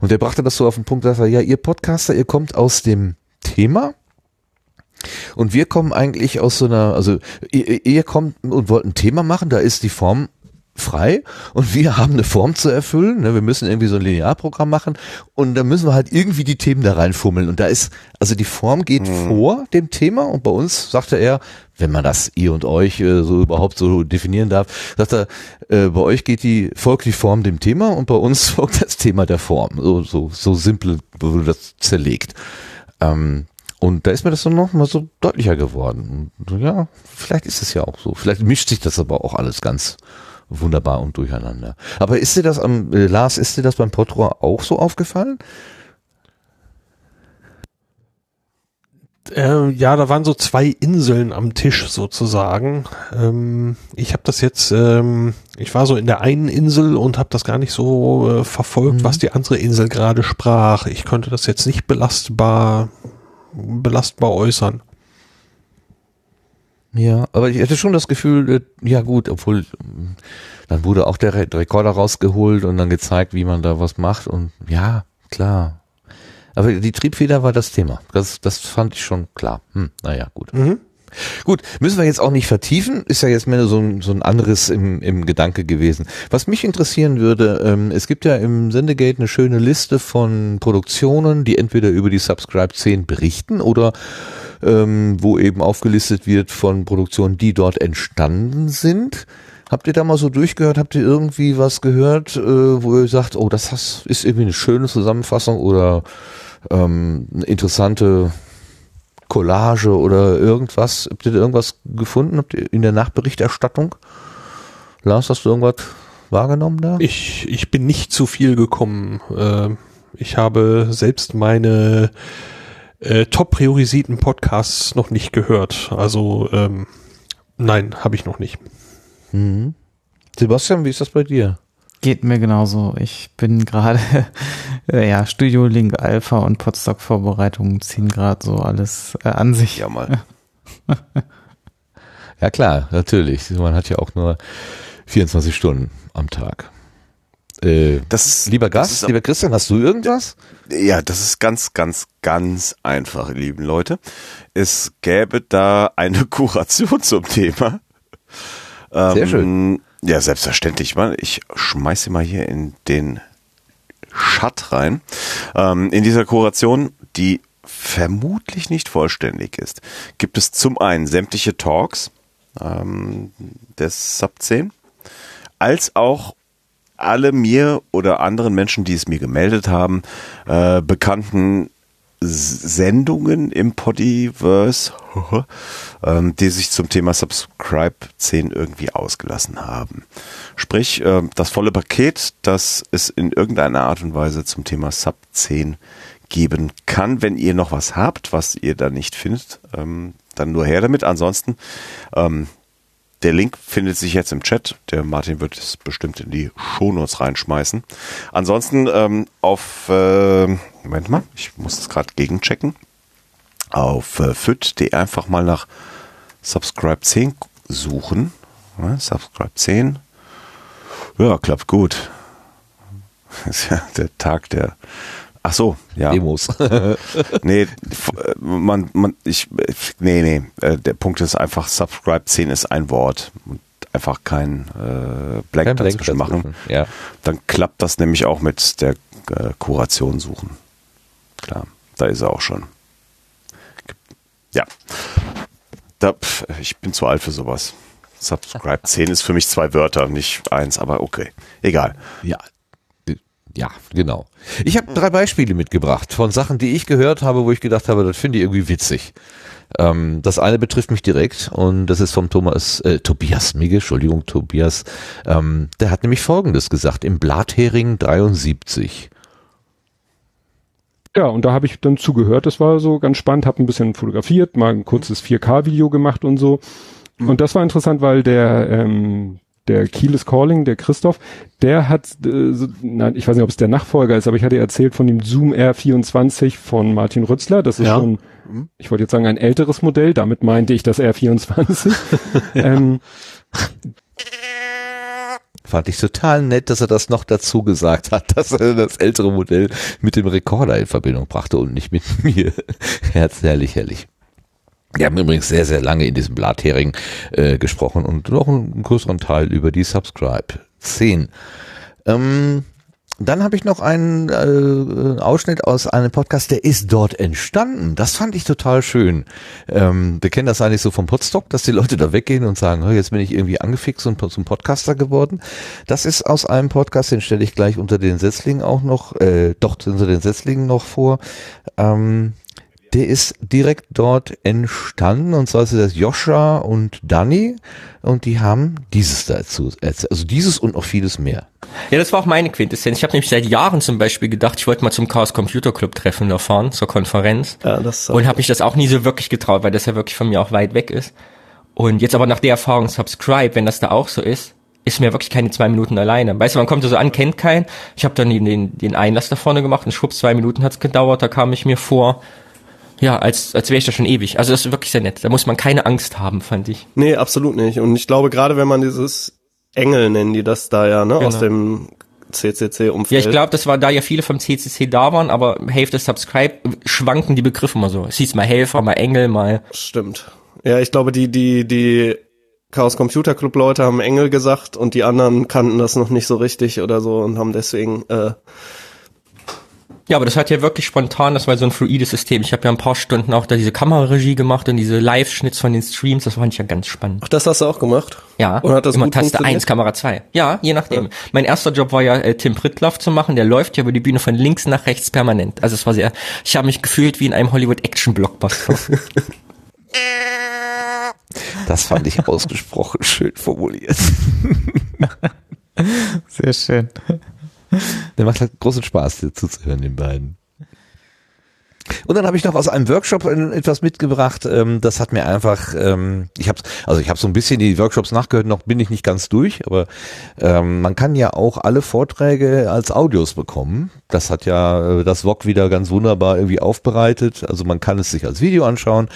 Und der brachte das so auf den Punkt, dass er, ja, ihr Podcaster, ihr kommt aus dem Thema. Und wir kommen eigentlich aus so einer, also ihr, ihr kommt und wollt ein Thema machen, da ist die Form frei und wir haben eine Form zu erfüllen. Ne? Wir müssen irgendwie so ein Linearprogramm machen und da müssen wir halt irgendwie die Themen da reinfummeln. Und da ist, also die Form geht mhm. vor dem Thema und bei uns sagte er, wenn man das ihr und euch äh, so überhaupt so definieren darf, sagt er, äh, bei euch geht die, folgt die Form dem Thema und bei uns folgt das Thema der Form. So, so, so simpel wurde das zerlegt. Ähm, und da ist mir das dann noch mal so deutlicher geworden. Und ja, vielleicht ist es ja auch so. Vielleicht mischt sich das aber auch alles ganz wunderbar und durcheinander. Aber ist dir das am, äh, Lars, ist dir das beim Potrohr auch so aufgefallen? Äh, ja, da waren so zwei Inseln am Tisch sozusagen. Ähm, ich habe das jetzt, ähm, ich war so in der einen Insel und habe das gar nicht so äh, verfolgt, mhm. was die andere Insel gerade sprach. Ich konnte das jetzt nicht belastbar, belastbar äußern. Ja, aber ich hatte schon das Gefühl, äh, ja gut, obwohl dann wurde auch der Rekorder rausgeholt und dann gezeigt, wie man da was macht und ja, klar. Aber die Triebfeder war das Thema. Das, das fand ich schon klar. Hm, naja, gut. Mhm. Gut, müssen wir jetzt auch nicht vertiefen, ist ja jetzt mehr so ein, so ein anderes im, im Gedanke gewesen. Was mich interessieren würde, ähm, es gibt ja im Sendegate eine schöne Liste von Produktionen, die entweder über die Subscribe 10 berichten oder ähm, wo eben aufgelistet wird von Produktionen, die dort entstanden sind. Habt ihr da mal so durchgehört? Habt ihr irgendwie was gehört, äh, wo ihr sagt, oh, das ist irgendwie eine schöne Zusammenfassung oder ähm, eine interessante Collage oder irgendwas? Habt ihr da irgendwas gefunden? Habt ihr in der Nachberichterstattung? Lars, hast du irgendwas wahrgenommen da? Ich, ich bin nicht zu viel gekommen. Äh, ich habe selbst meine äh, top priorisierten Podcasts noch nicht gehört. Also ähm, nein, habe ich noch nicht. Mhm. Sebastian, wie ist das bei dir? Geht mir genauso. Ich bin gerade, äh, ja, Studio Link Alpha und Podstock Vorbereitungen ziehen gerade so alles äh, an sich. Ja, mal. ja, klar, natürlich. Man hat ja auch nur 24 Stunden am Tag. Äh, das, lieber Gast, lieber Christian, hast du irgendwas? Ja, das ist ganz, ganz, ganz einfach, lieben Leute. Es gäbe da eine Kuration zum Thema. Sehr ähm, schön. Ja, selbstverständlich. Ich schmeiße mal hier in den Chat rein. Ähm, in dieser Kuration, die vermutlich nicht vollständig ist, gibt es zum einen sämtliche Talks ähm, des Sub 10, als auch alle mir oder anderen Menschen, die es mir gemeldet haben, äh, bekannten Sendungen im Podiverse, ähm, die sich zum Thema Subscribe 10 irgendwie ausgelassen haben. Sprich, äh, das volle Paket, das es in irgendeiner Art und Weise zum Thema Sub 10 geben kann. Wenn ihr noch was habt, was ihr da nicht findet, ähm, dann nur her damit. Ansonsten ähm, der Link findet sich jetzt im Chat. Der Martin wird es bestimmt in die Shownotes reinschmeißen. Ansonsten ähm, auf, äh, Moment mal, ich muss das gerade gegenchecken. Auf äh, fit.de einfach mal nach Subscribe 10 suchen. Ja, Subscribe 10. Ja, klappt gut. Das ist ja der Tag der. Ach so, ja. Demos. nee, man, man, ich, nee, nee. Äh, der Punkt ist einfach, Subscribe 10 ist ein Wort. Und einfach kein äh, Blank kein dazwischen Blank machen. Ja. Dann klappt das nämlich auch mit der äh, Kuration suchen. Klar, da ist er auch schon. Ja. Da, pf, ich bin zu alt für sowas. Subscribe 10 ist für mich zwei Wörter, nicht eins, aber okay. Egal. Ja. Ja, genau. Ich habe drei Beispiele mitgebracht von Sachen, die ich gehört habe, wo ich gedacht habe, das finde ich irgendwie witzig. Ähm, das eine betrifft mich direkt und das ist vom Thomas, äh, Tobias Migge, Entschuldigung, Tobias. Ähm, der hat nämlich Folgendes gesagt, im Blathering 73. Ja, und da habe ich dann zugehört, das war so ganz spannend, habe ein bisschen fotografiert, mal ein kurzes 4K-Video gemacht und so. Und das war interessant, weil der, ähm, der Kiel is Calling, der Christoph, der hat, äh, so, nein, ich weiß nicht, ob es der Nachfolger ist, aber ich hatte erzählt von dem Zoom R24 von Martin Rützler. Das ist ja. schon, ich wollte jetzt sagen, ein älteres Modell. Damit meinte ich das R24. ähm, Fand ich total nett, dass er das noch dazu gesagt hat, dass er das ältere Modell mit dem Rekorder in Verbindung brachte und nicht mit mir. Herz, herrlich, herrlich. Wir haben übrigens sehr, sehr lange in diesem Blathering äh, gesprochen und noch einen größeren Teil über die Subscribe 10. Ähm, dann habe ich noch einen äh, Ausschnitt aus einem Podcast, der ist dort entstanden. Das fand ich total schön. Ähm, wir kennen das eigentlich so vom Podstock, dass die Leute da weggehen und sagen, jetzt bin ich irgendwie angefixt und zum Podcaster geworden. Das ist aus einem Podcast, den stelle ich gleich unter den Setzlingen auch noch, äh, doch unter den Setzlingen noch vor. Ähm, der ist direkt dort entstanden und zwar ist das Joscha und Danny und die haben dieses dazu, also dieses und noch vieles mehr. Ja, das war auch meine Quintessenz. Ich habe nämlich seit Jahren zum Beispiel gedacht, ich wollte mal zum Chaos Computer Club Treffen da fahren, zur Konferenz. Ja, das und habe mich das auch nie so wirklich getraut, weil das ja wirklich von mir auch weit weg ist. Und jetzt aber nach der Erfahrung Subscribe, wenn das da auch so ist, ist mir wirklich keine zwei Minuten alleine. Weißt du, man kommt so an, kennt keinen. Ich habe dann den, den Einlass da vorne gemacht und schwupps, zwei Minuten hat's gedauert, da kam ich mir vor, ja, als, als wäre ich da schon ewig. Also das ist wirklich sehr nett. Da muss man keine Angst haben, fand ich. Nee, absolut nicht. Und ich glaube, gerade wenn man dieses Engel nennen die das da ja, ne, genau. aus dem CCC-Umfeld. Ja, ich glaube, das war da ja viele vom CCC da waren, aber Hälfte Subscribe schwanken die Begriffe mal so. Es hieß mal Helfer, mal Engel, mal. Stimmt. Ja, ich glaube, die, die, die Chaos Computer Club Leute haben Engel gesagt und die anderen kannten das noch nicht so richtig oder so und haben deswegen äh, ja, aber das hat ja wirklich spontan, das war so ein fluides System. Ich habe ja ein paar Stunden auch da diese Kameraregie gemacht und diese Live-Schnitts von den Streams, das fand ich ja ganz spannend. Ach, das hast du auch gemacht? Ja, und hat das immer Taste 1, Kamera 2. Ja, je nachdem. Ja. Mein erster Job war ja, äh, Tim Prittlaff zu machen, der läuft ja über die Bühne von links nach rechts permanent. Also es war sehr, ich habe mich gefühlt wie in einem Hollywood-Action-Blockbuster. das fand ich ausgesprochen schön formuliert. Sehr schön. Der macht halt großen Spaß, dir zuzuhören, den beiden. Und dann habe ich noch aus einem Workshop etwas mitgebracht. Ähm, das hat mir einfach, ähm, ich habe, also ich habe so ein bisschen die Workshops nachgehört. Noch bin ich nicht ganz durch, aber ähm, man kann ja auch alle Vorträge als Audios bekommen. Das hat ja äh, das VOG wieder ganz wunderbar irgendwie aufbereitet. Also man kann es sich als Video anschauen,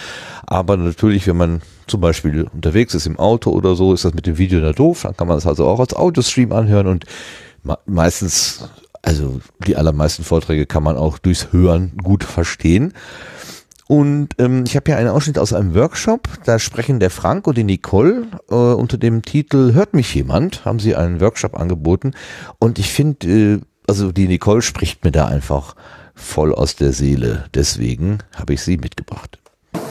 aber natürlich, wenn man zum Beispiel unterwegs ist im Auto oder so, ist das mit dem Video da doof. Dann kann man es also auch als Audiostream anhören und meistens, also die allermeisten Vorträge kann man auch durchs Hören gut verstehen. Und ähm, ich habe hier einen Ausschnitt aus einem Workshop. Da sprechen der Frank und die Nicole äh, unter dem Titel Hört mich jemand? Haben sie einen Workshop angeboten. Und ich finde, äh, also die Nicole spricht mir da einfach voll aus der Seele. Deswegen habe ich sie mitgebracht.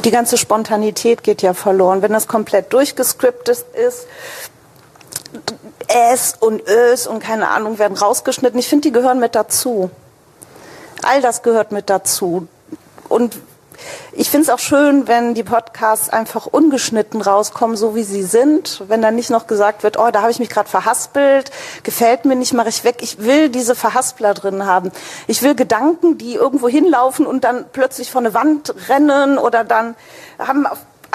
Die ganze Spontanität geht ja verloren. Wenn das komplett durchgescriptet ist, Äs und Ös und keine Ahnung werden rausgeschnitten. Ich finde, die gehören mit dazu. All das gehört mit dazu. Und ich finde es auch schön, wenn die Podcasts einfach ungeschnitten rauskommen, so wie sie sind. Wenn dann nicht noch gesagt wird, oh, da habe ich mich gerade verhaspelt, gefällt mir nicht, mache ich weg. Ich will diese Verhaspler drin haben. Ich will Gedanken, die irgendwo hinlaufen und dann plötzlich vor eine Wand rennen oder dann haben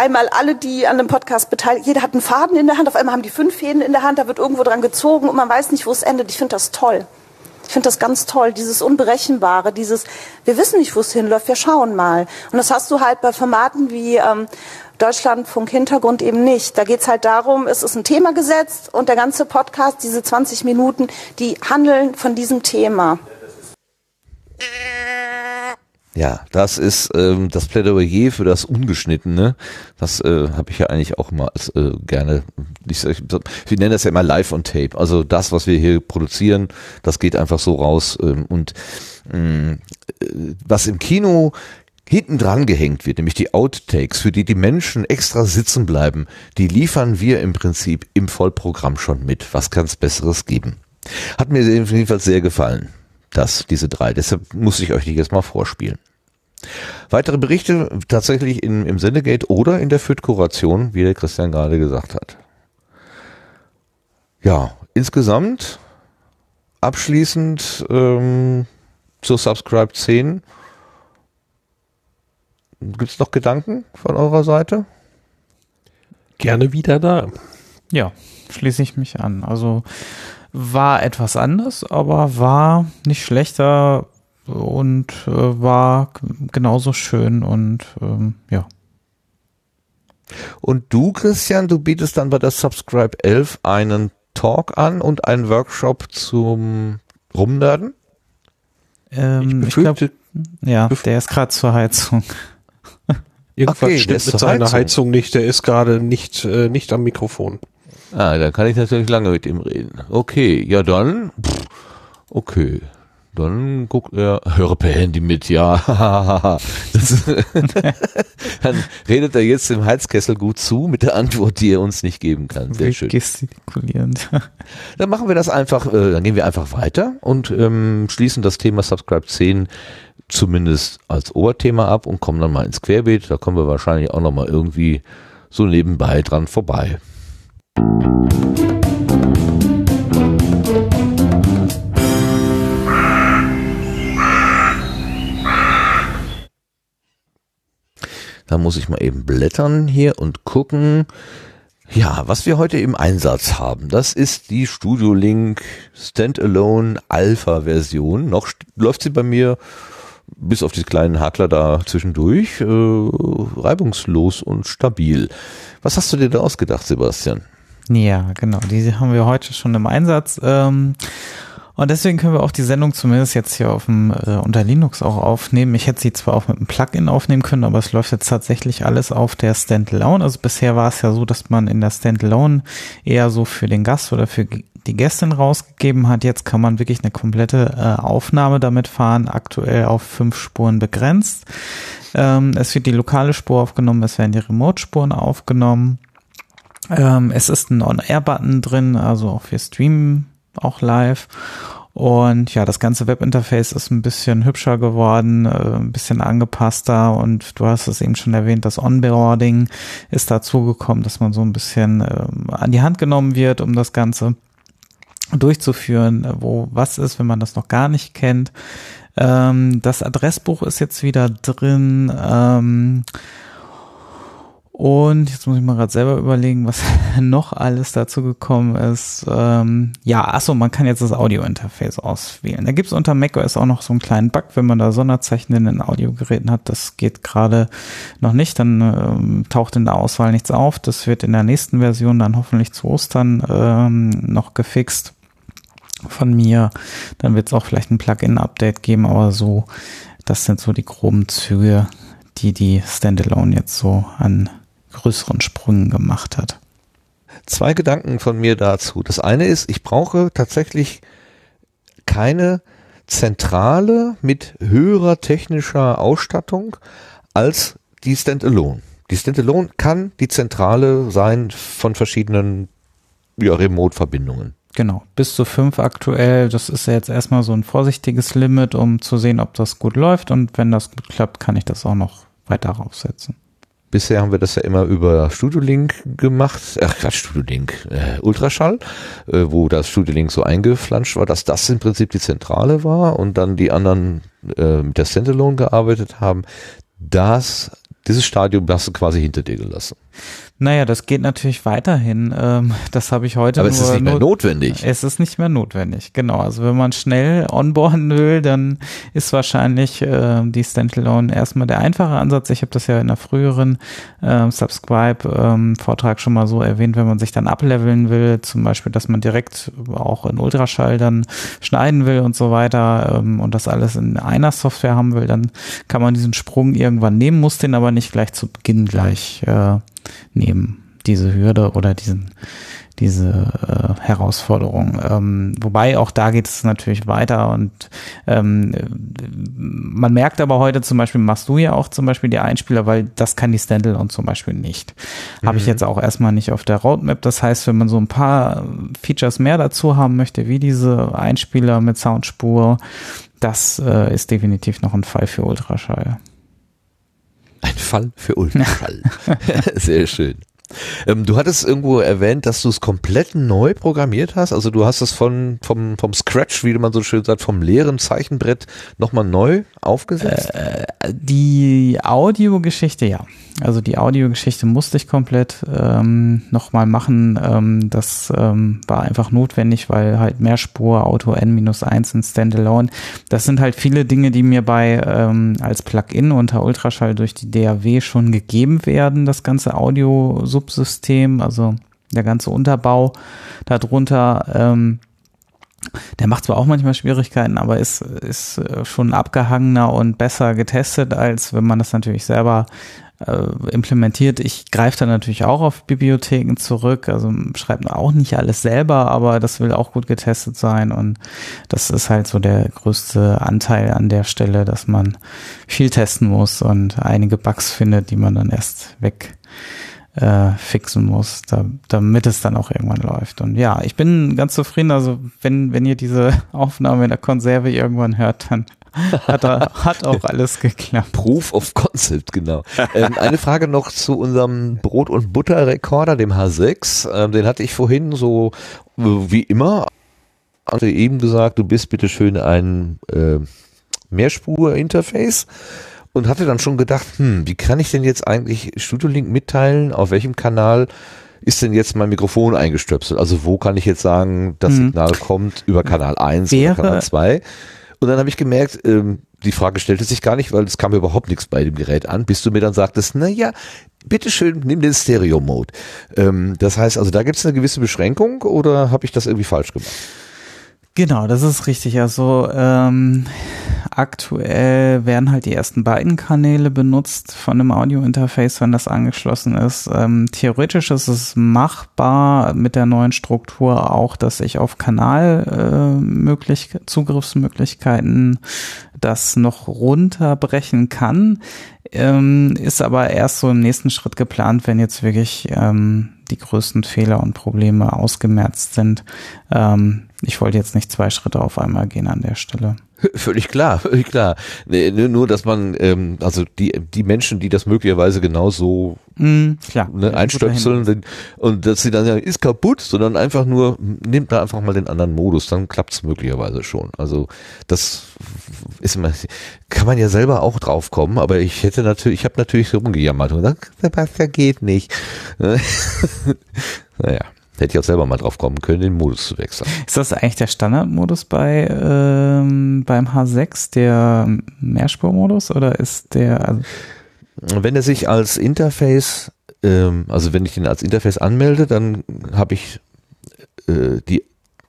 einmal alle, die an dem Podcast beteiligt, jeder hat einen Faden in der Hand, auf einmal haben die fünf Fäden in der Hand, da wird irgendwo dran gezogen und man weiß nicht, wo es endet. Ich finde das toll. Ich finde das ganz toll, dieses Unberechenbare, dieses, wir wissen nicht, wo es hinläuft, wir schauen mal. Und das hast du halt bei Formaten wie ähm, Deutschlandfunk Hintergrund eben nicht. Da geht es halt darum, es ist ein Thema gesetzt und der ganze Podcast, diese 20 Minuten, die handeln von diesem Thema. Ja, das ist ähm, das Plädoyer für das Ungeschnittene. Das äh, habe ich ja eigentlich auch mal äh, gerne. Ich, ich, ich nenne das ja immer Live on Tape. Also das, was wir hier produzieren, das geht einfach so raus. Ähm, und ähm, was im Kino hinten dran gehängt wird, nämlich die Outtakes, für die die Menschen extra sitzen bleiben, die liefern wir im Prinzip im Vollprogramm schon mit. Was kann es Besseres geben? Hat mir jedenfalls sehr gefallen das, diese drei. Deshalb muss ich euch die jetzt mal vorspielen. Weitere Berichte tatsächlich in, im Sendegate oder in der FIT-Kuration, wie der Christian gerade gesagt hat. Ja, insgesamt abschließend ähm, zur Subscribe 10. Gibt es noch Gedanken von eurer Seite? Gerne wieder da. Ja, schließe ich mich an. Also war etwas anders, aber war nicht schlechter und äh, war genauso schön und ähm, ja. Und du, Christian, du bietest dann bei der Subscribe 11 einen Talk an und einen Workshop zum Rumnerden? Ähm, ich, ich glaube, ja, der ist gerade zur Heizung. Irgendwas okay, stimmt mit seiner Heizung. Heizung. nicht. Der ist gerade nicht, äh, nicht am Mikrofon. Ah, da kann ich natürlich lange mit ihm reden. Okay, ja dann. Pff, okay. Dann guckt er, höre per Handy mit, ja. das, dann redet er jetzt im Heizkessel gut zu mit der Antwort, die er uns nicht geben kann. Sehr schön. Gestikulierend. Dann machen wir das einfach, äh, dann gehen wir einfach weiter und ähm, schließen das Thema Subscribe 10 zumindest als Oberthema ab und kommen dann mal ins Querbeet. Da kommen wir wahrscheinlich auch nochmal irgendwie so nebenbei dran vorbei. Da muss ich mal eben blättern hier und gucken. Ja, was wir heute im Einsatz haben, das ist die Studio Link Standalone Alpha Version. Noch läuft sie bei mir bis auf die kleinen Hakler da zwischendurch äh, reibungslos und stabil. Was hast du dir da ausgedacht, Sebastian? Ja, genau. Die haben wir heute schon im Einsatz. Ähm, und deswegen können wir auch die Sendung zumindest jetzt hier auf dem äh, unter Linux auch aufnehmen. Ich hätte sie zwar auch mit einem Plugin aufnehmen können, aber es läuft jetzt tatsächlich alles auf der Standalone. Also bisher war es ja so, dass man in der Standalone eher so für den Gast oder für die Gästin rausgegeben hat. Jetzt kann man wirklich eine komplette äh, Aufnahme damit fahren, aktuell auf fünf Spuren begrenzt. Ähm, es wird die lokale Spur aufgenommen, es werden die Remote-Spuren aufgenommen. Ähm, es ist ein On-Air-Button drin, also auch wir streamen auch live. Und ja, das ganze Webinterface ist ein bisschen hübscher geworden, äh, ein bisschen angepasster und du hast es eben schon erwähnt, das Onboarding ist dazu gekommen, dass man so ein bisschen äh, an die Hand genommen wird, um das Ganze durchzuführen, wo was ist, wenn man das noch gar nicht kennt. Ähm, das Adressbuch ist jetzt wieder drin. Ähm, und jetzt muss ich mal gerade selber überlegen, was noch alles dazu gekommen ist. Ähm, ja, achso, man kann jetzt das Audio-Interface auswählen. Da gibt es unter macOS auch noch so einen kleinen Bug, wenn man da Sonderzeichen in den Audiogeräten hat. Das geht gerade noch nicht. Dann ähm, taucht in der Auswahl nichts auf. Das wird in der nächsten Version dann hoffentlich zu Ostern ähm, noch gefixt von mir. Dann wird es auch vielleicht ein Plugin-Update geben, aber so, das sind so die groben Züge, die die Standalone jetzt so an größeren Sprüngen gemacht hat. Zwei Gedanken von mir dazu. Das eine ist, ich brauche tatsächlich keine Zentrale mit höherer technischer Ausstattung als die Standalone. Die Standalone kann die Zentrale sein von verschiedenen ja, Remote-Verbindungen. Genau, bis zu fünf aktuell. Das ist ja jetzt erstmal so ein vorsichtiges Limit, um zu sehen, ob das gut läuft. Und wenn das gut klappt, kann ich das auch noch weiter raufsetzen. Bisher haben wir das ja immer über Studiolink gemacht, ach Quatsch, Studiolink, äh, Ultraschall, äh, wo das Studiolink so eingeflanscht war, dass das im Prinzip die Zentrale war und dann die anderen äh, mit der Standalone gearbeitet haben. Das, dieses Stadium hast du quasi hinter dir gelassen. Naja, das geht natürlich weiterhin. Ähm, das habe ich heute. Aber es ist nicht mehr notwendig. Es ist nicht mehr notwendig, genau. Also wenn man schnell onboarden will, dann ist wahrscheinlich äh, die Standalone erstmal der einfache Ansatz. Ich habe das ja in einer früheren äh, Subscribe-Vortrag ähm, schon mal so erwähnt, wenn man sich dann ableveln will, zum Beispiel, dass man direkt auch in Ultraschall dann schneiden will und so weiter ähm, und das alles in einer Software haben will, dann kann man diesen Sprung irgendwann nehmen, muss den aber nicht gleich zu Beginn gleich äh, nehmen, diese Hürde oder diesen, diese äh, Herausforderung. Ähm, wobei auch da geht es natürlich weiter und ähm, man merkt aber heute zum Beispiel, machst du ja auch zum Beispiel die Einspieler, weil das kann die Standalone zum Beispiel nicht. Mhm. Habe ich jetzt auch erstmal nicht auf der Roadmap. Das heißt, wenn man so ein paar Features mehr dazu haben möchte, wie diese Einspieler mit Soundspur, das äh, ist definitiv noch ein Fall für Ultraschall. Ein Fall für Ultraschall. Sehr schön. Ähm, du hattest irgendwo erwähnt, dass du es komplett neu programmiert hast. Also du hast es von, vom, vom Scratch, wie man so schön sagt, vom leeren Zeichenbrett nochmal neu aufgesetzt? Äh, die Audiogeschichte, ja. Also die Audiogeschichte musste ich komplett ähm, nochmal machen. Ähm, das ähm, war einfach notwendig, weil halt Mehrspur, Auto N-1 in Standalone. Das sind halt viele Dinge, die mir bei ähm, als Plugin unter Ultraschall durch die DAW schon gegeben werden, das ganze Audio-Subsystem, also der ganze Unterbau darunter. Ähm, der macht zwar auch manchmal Schwierigkeiten, aber ist, ist äh, schon abgehangener und besser getestet, als wenn man das natürlich selber äh, implementiert. Ich greife da natürlich auch auf Bibliotheken zurück, also schreibt auch nicht alles selber, aber das will auch gut getestet sein und das ist halt so der größte Anteil an der Stelle, dass man viel testen muss und einige Bugs findet, die man dann erst weg äh, fixen muss, da, damit es dann auch irgendwann läuft. Und ja, ich bin ganz zufrieden. Also wenn, wenn ihr diese Aufnahme in der Konserve irgendwann hört, dann hat, er, hat auch alles geklappt. Proof of Concept, genau. Ähm, eine Frage noch zu unserem Brot- und Butter-Rekorder, dem H6. Ähm, den hatte ich vorhin so äh, wie immer hatte eben gesagt, du bist bitte schön ein äh, Mehrspur-Interface und hatte dann schon gedacht, hm, wie kann ich denn jetzt eigentlich Studio Link mitteilen, auf welchem Kanal ist denn jetzt mein Mikrofon eingestöpselt? Also wo kann ich jetzt sagen, das hm. Signal kommt über Kanal 1 Wäre, oder Kanal 2? Und dann habe ich gemerkt, ähm, die Frage stellte sich gar nicht, weil es kam überhaupt nichts bei dem Gerät an, bis du mir dann sagtest, na ja, bitteschön, nimm den Stereo-Mode. Ähm, das heißt, also da gibt es eine gewisse Beschränkung oder habe ich das irgendwie falsch gemacht? Genau, das ist richtig. Also ähm, aktuell werden halt die ersten beiden Kanäle benutzt von einem Audio-Interface, wenn das angeschlossen ist. Ähm, theoretisch ist es machbar mit der neuen Struktur auch, dass ich auf Kanal äh, Zugriffsmöglichkeiten das noch runterbrechen kann. Ähm, ist aber erst so im nächsten Schritt geplant, wenn jetzt wirklich ähm, die größten Fehler und Probleme ausgemerzt sind. Ähm, ich wollte jetzt nicht zwei Schritte auf einmal gehen an der Stelle. Völlig klar, völlig klar. Nee, nur, dass man, ähm, also die, die Menschen, die das möglicherweise genauso mm, klar, ne, einstöpseln und dass sie dann sagen, ist kaputt, sondern einfach nur, nimmt da einfach mal den anderen Modus, dann klappt es möglicherweise schon. Also das ist immer, kann man ja selber auch drauf kommen, aber ich hätte natürlich, ich habe natürlich rumgejammert und gesagt, Sebastian geht nicht. naja. Hätte ich auch selber mal drauf kommen können, den Modus zu wechseln. Ist das eigentlich der Standardmodus bei ähm, beim H6, der Mehrspurmodus oder ist der? Also wenn er sich als Interface, ähm, also wenn ich den als Interface anmelde, dann habe ich äh, die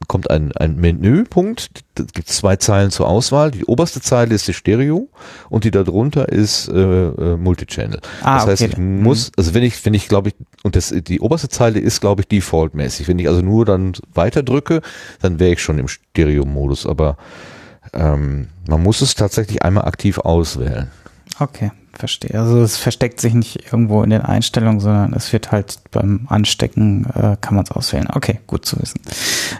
kommt ein, ein Menüpunkt, da gibt zwei Zeilen zur Auswahl. Die oberste Zeile ist die Stereo und die darunter ist äh, äh, Multichannel. Ah, das heißt, okay. ich muss, mhm. also wenn ich, wenn ich glaube ich, und das, die oberste Zeile ist, glaube ich, defaultmäßig. Wenn ich also nur dann weiter drücke, dann wäre ich schon im Stereo-Modus, aber ähm, man muss es tatsächlich einmal aktiv auswählen. Okay verstehe. Also es versteckt sich nicht irgendwo in den Einstellungen, sondern es wird halt beim Anstecken, äh, kann man es auswählen. Okay, gut zu wissen.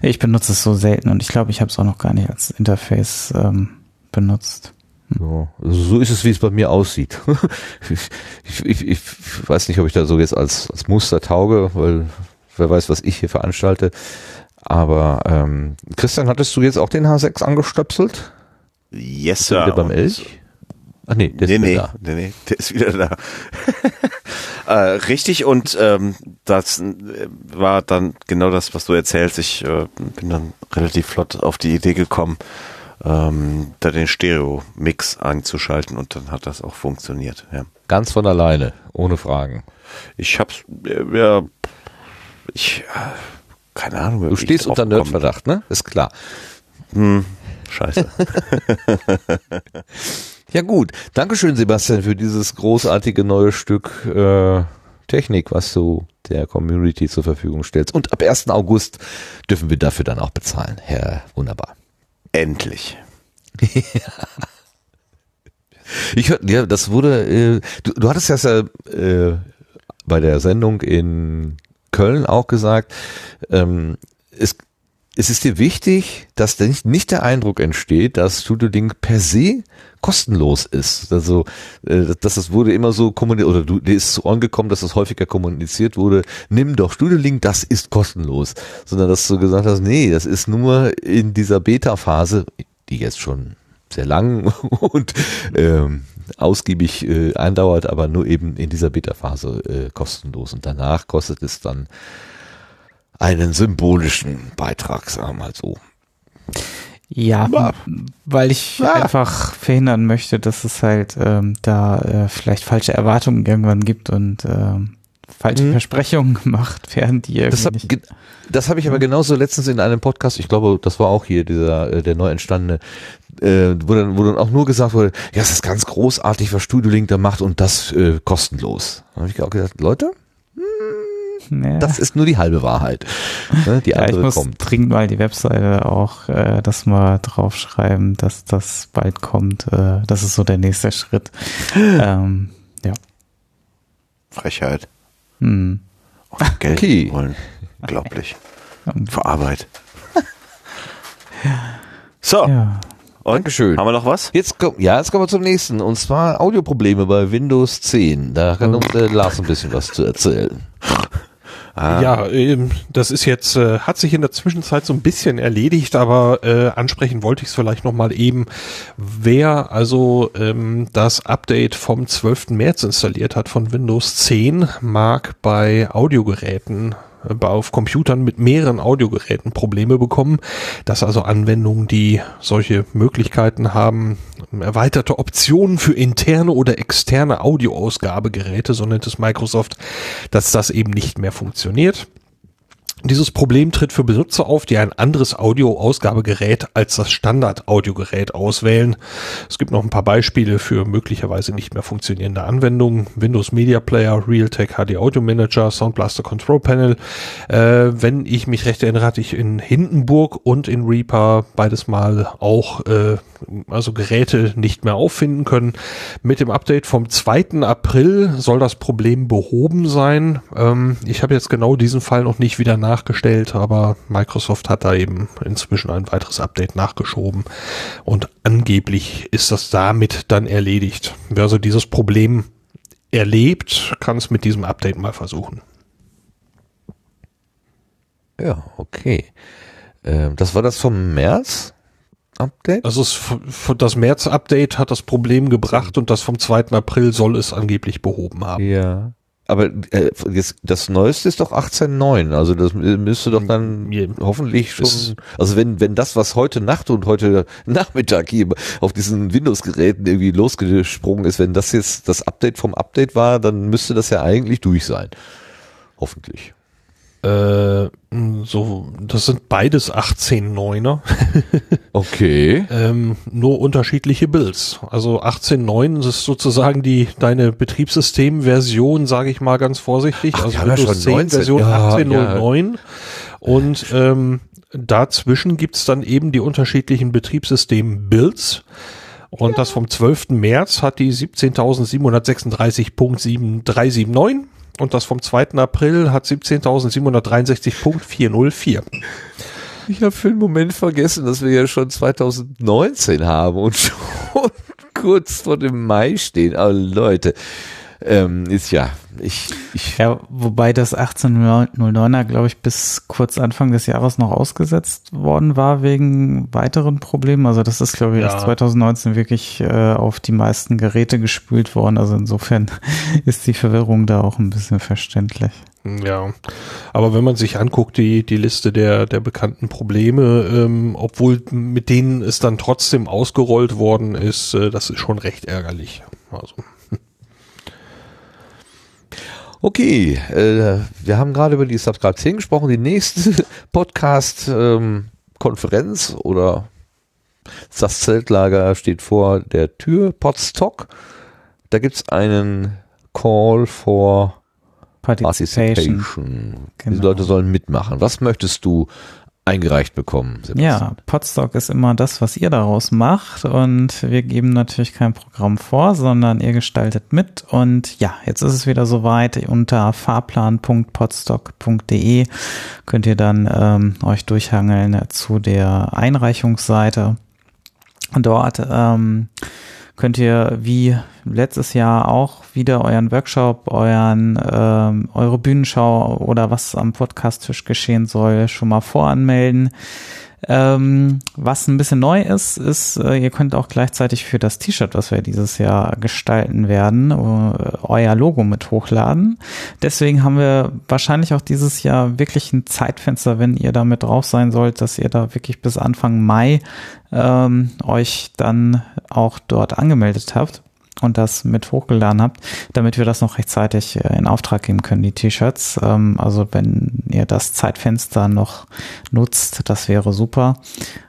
Ich benutze es so selten und ich glaube, ich habe es auch noch gar nicht als Interface ähm, benutzt. So, also so ist es, wie es bei mir aussieht. ich, ich, ich weiß nicht, ob ich da so jetzt als, als Muster tauge, weil wer weiß, was ich hier veranstalte. Aber ähm, Christian, hattest du jetzt auch den H6 angestöpselt? Yes, Sir. Beim Elch? Ach nee, der nee, ist nee, da. Nee, nee, der ist wieder da. äh, richtig und ähm, das äh, war dann genau das, was du erzählst. Ich äh, bin dann relativ flott auf die Idee gekommen, ähm, da den Stereo-Mix einzuschalten und dann hat das auch funktioniert. Ja. Ganz von alleine, ohne Fragen. Ich hab's, äh, ja, ich, äh, keine Ahnung. Du stehst unter Nerdverdacht, ne? Ist klar. Hm, scheiße. ja gut, Dankeschön Sebastian für dieses großartige neue Stück äh, Technik, was du der Community zur Verfügung stellst. Und ab 1. August dürfen wir dafür dann auch bezahlen. Herr, wunderbar. Endlich. Ich hör, ja, das wurde, äh, du, du hattest ja äh, bei der Sendung in Köln auch gesagt, ähm, es, es ist dir wichtig, dass nicht, nicht der Eindruck entsteht, dass Studio Link per se kostenlos ist. Also, äh, dass das wurde immer so kommuniziert, oder du, dir ist so angekommen, dass das häufiger kommuniziert wurde, nimm doch Studio Link, das ist kostenlos. Sondern dass du gesagt hast, nee, das ist nur in dieser Beta-Phase, die jetzt schon sehr lang und ähm, ausgiebig äh, andauert, aber nur eben in dieser Beta-Phase äh, kostenlos. Und danach kostet es dann einen symbolischen Beitrag, sagen wir mal so. Ja, weil ich ja. einfach verhindern möchte, dass es halt ähm, da äh, vielleicht falsche Erwartungen irgendwann gibt und ähm, falsche mhm. Versprechungen gemacht werden, die irgendwie das, habe ich aber genauso letztens in einem Podcast, ich glaube, das war auch hier dieser äh, der neu entstandene, äh, wo, dann, wo dann auch nur gesagt wurde, ja, es ist ganz großartig, was Studio Link da macht und das äh, kostenlos. Da habe ich auch gesagt, Leute, hm, das ist nur die halbe Wahrheit. Ne, die ja, andere ich muss kommt. dringend mal die Webseite auch äh, das mal draufschreiben, dass das bald kommt. Äh, das ist so der nächste Schritt. ähm, ja. Frechheit. Hm. Oh, Geld okay. wollen. Unglaublich. Für Arbeit. so. Ja. Und? Dankeschön. Haben wir noch was? Jetzt komm, ja, jetzt kommen wir zum nächsten. Und zwar Audioprobleme bei Windows 10. Da kann uns der Lars ein bisschen was zu erzählen. Ah. Ja, ähm, das ist jetzt, äh, hat sich in der Zwischenzeit so ein bisschen erledigt, aber äh, ansprechen wollte ich es vielleicht nochmal eben. Wer also ähm, das Update vom 12. März installiert hat von Windows 10, mag bei Audiogeräten auf Computern mit mehreren Audiogeräten Probleme bekommen, dass also Anwendungen, die solche Möglichkeiten haben, erweiterte Optionen für interne oder externe Audioausgabegeräte, so nennt es Microsoft, dass das eben nicht mehr funktioniert. Dieses Problem tritt für Benutzer auf, die ein anderes Audioausgabegerät als das Standard-Audiogerät auswählen. Es gibt noch ein paar Beispiele für möglicherweise nicht mehr funktionierende Anwendungen. Windows Media Player, Realtek HD Audio Manager, Sound Blaster Control Panel. Äh, wenn ich mich recht erinnere, hatte ich in Hindenburg und in Reaper beides mal auch äh, also Geräte nicht mehr auffinden können. Mit dem Update vom 2. April soll das Problem behoben sein. Ähm, ich habe jetzt genau diesen Fall noch nicht wieder nachgestellt, aber Microsoft hat da eben inzwischen ein weiteres Update nachgeschoben und angeblich ist das damit dann erledigt. Wer also dieses Problem erlebt, kann es mit diesem Update mal versuchen. Ja, okay. Ähm, das war das vom März? Update? Also es, das März-Update hat das Problem gebracht und das vom 2. April soll es angeblich behoben haben. Ja. Aber äh, jetzt, das Neueste ist doch 18.9, also das müsste doch dann ja. hoffentlich schon, also wenn, wenn das, was heute Nacht und heute Nachmittag hier auf diesen Windows-Geräten irgendwie losgesprungen ist, wenn das jetzt das Update vom Update war, dann müsste das ja eigentlich durch sein. Hoffentlich. Äh, so, das sind beides 18.9er. okay. ähm, nur unterschiedliche Builds. Also 18.9 ist sozusagen die deine Betriebssystemversion, sage ich mal ganz vorsichtig. Ach, also Windows 10 Version ja, 18.09 ja. und ähm, dazwischen gibt's dann eben die unterschiedlichen Betriebssystem-Builds. Und ja. das vom 12. März hat die 17.736.7379 und das vom 2. April hat 17.763.404. Ich habe für einen Moment vergessen, dass wir ja schon 2019 haben und schon kurz vor dem Mai stehen. Aber Leute, ähm, ist ja, ich, ich. Ja, wobei das 1809er, glaube ich, bis kurz Anfang des Jahres noch ausgesetzt worden war wegen weiteren Problemen. Also das ist, glaube ich, ja. erst 2019 wirklich äh, auf die meisten Geräte gespült worden. Also insofern ist die Verwirrung da auch ein bisschen verständlich. Ja, aber wenn man sich anguckt, die, die Liste der, der bekannten Probleme, ähm, obwohl mit denen es dann trotzdem ausgerollt worden ist, äh, das ist schon recht ärgerlich. Also. Okay, äh, wir haben gerade über die Subscribe 10 gesprochen. Die nächste Podcast-Konferenz ähm, oder das Zeltlager steht vor der Tür, Podstock. Da gibt's einen Call for Participation. Participation. Genau. Die Leute sollen mitmachen. Was möchtest du eingereicht bekommen. Sebastian. Ja, Podstock ist immer das, was ihr daraus macht und wir geben natürlich kein Programm vor, sondern ihr gestaltet mit und ja, jetzt ist es wieder soweit. Unter fahrplan.podstock.de könnt ihr dann ähm, euch durchhangeln zu der Einreichungsseite. Dort ähm, könnt ihr wie letztes Jahr auch wieder euren Workshop, euren, ähm, eure Bühnenschau oder was am Podcast-Tisch geschehen soll, schon mal voranmelden. Ähm, was ein bisschen neu ist, ist, äh, ihr könnt auch gleichzeitig für das T-Shirt, was wir dieses Jahr gestalten werden, äh, euer Logo mit hochladen. Deswegen haben wir wahrscheinlich auch dieses Jahr wirklich ein Zeitfenster, wenn ihr damit drauf sein sollt, dass ihr da wirklich bis Anfang Mai ähm, euch dann auch dort angemeldet habt und das mit hochgeladen habt, damit wir das noch rechtzeitig äh, in Auftrag geben können, die T-Shirts. Ähm, also wenn ihr das Zeitfenster noch nutzt, das wäre super,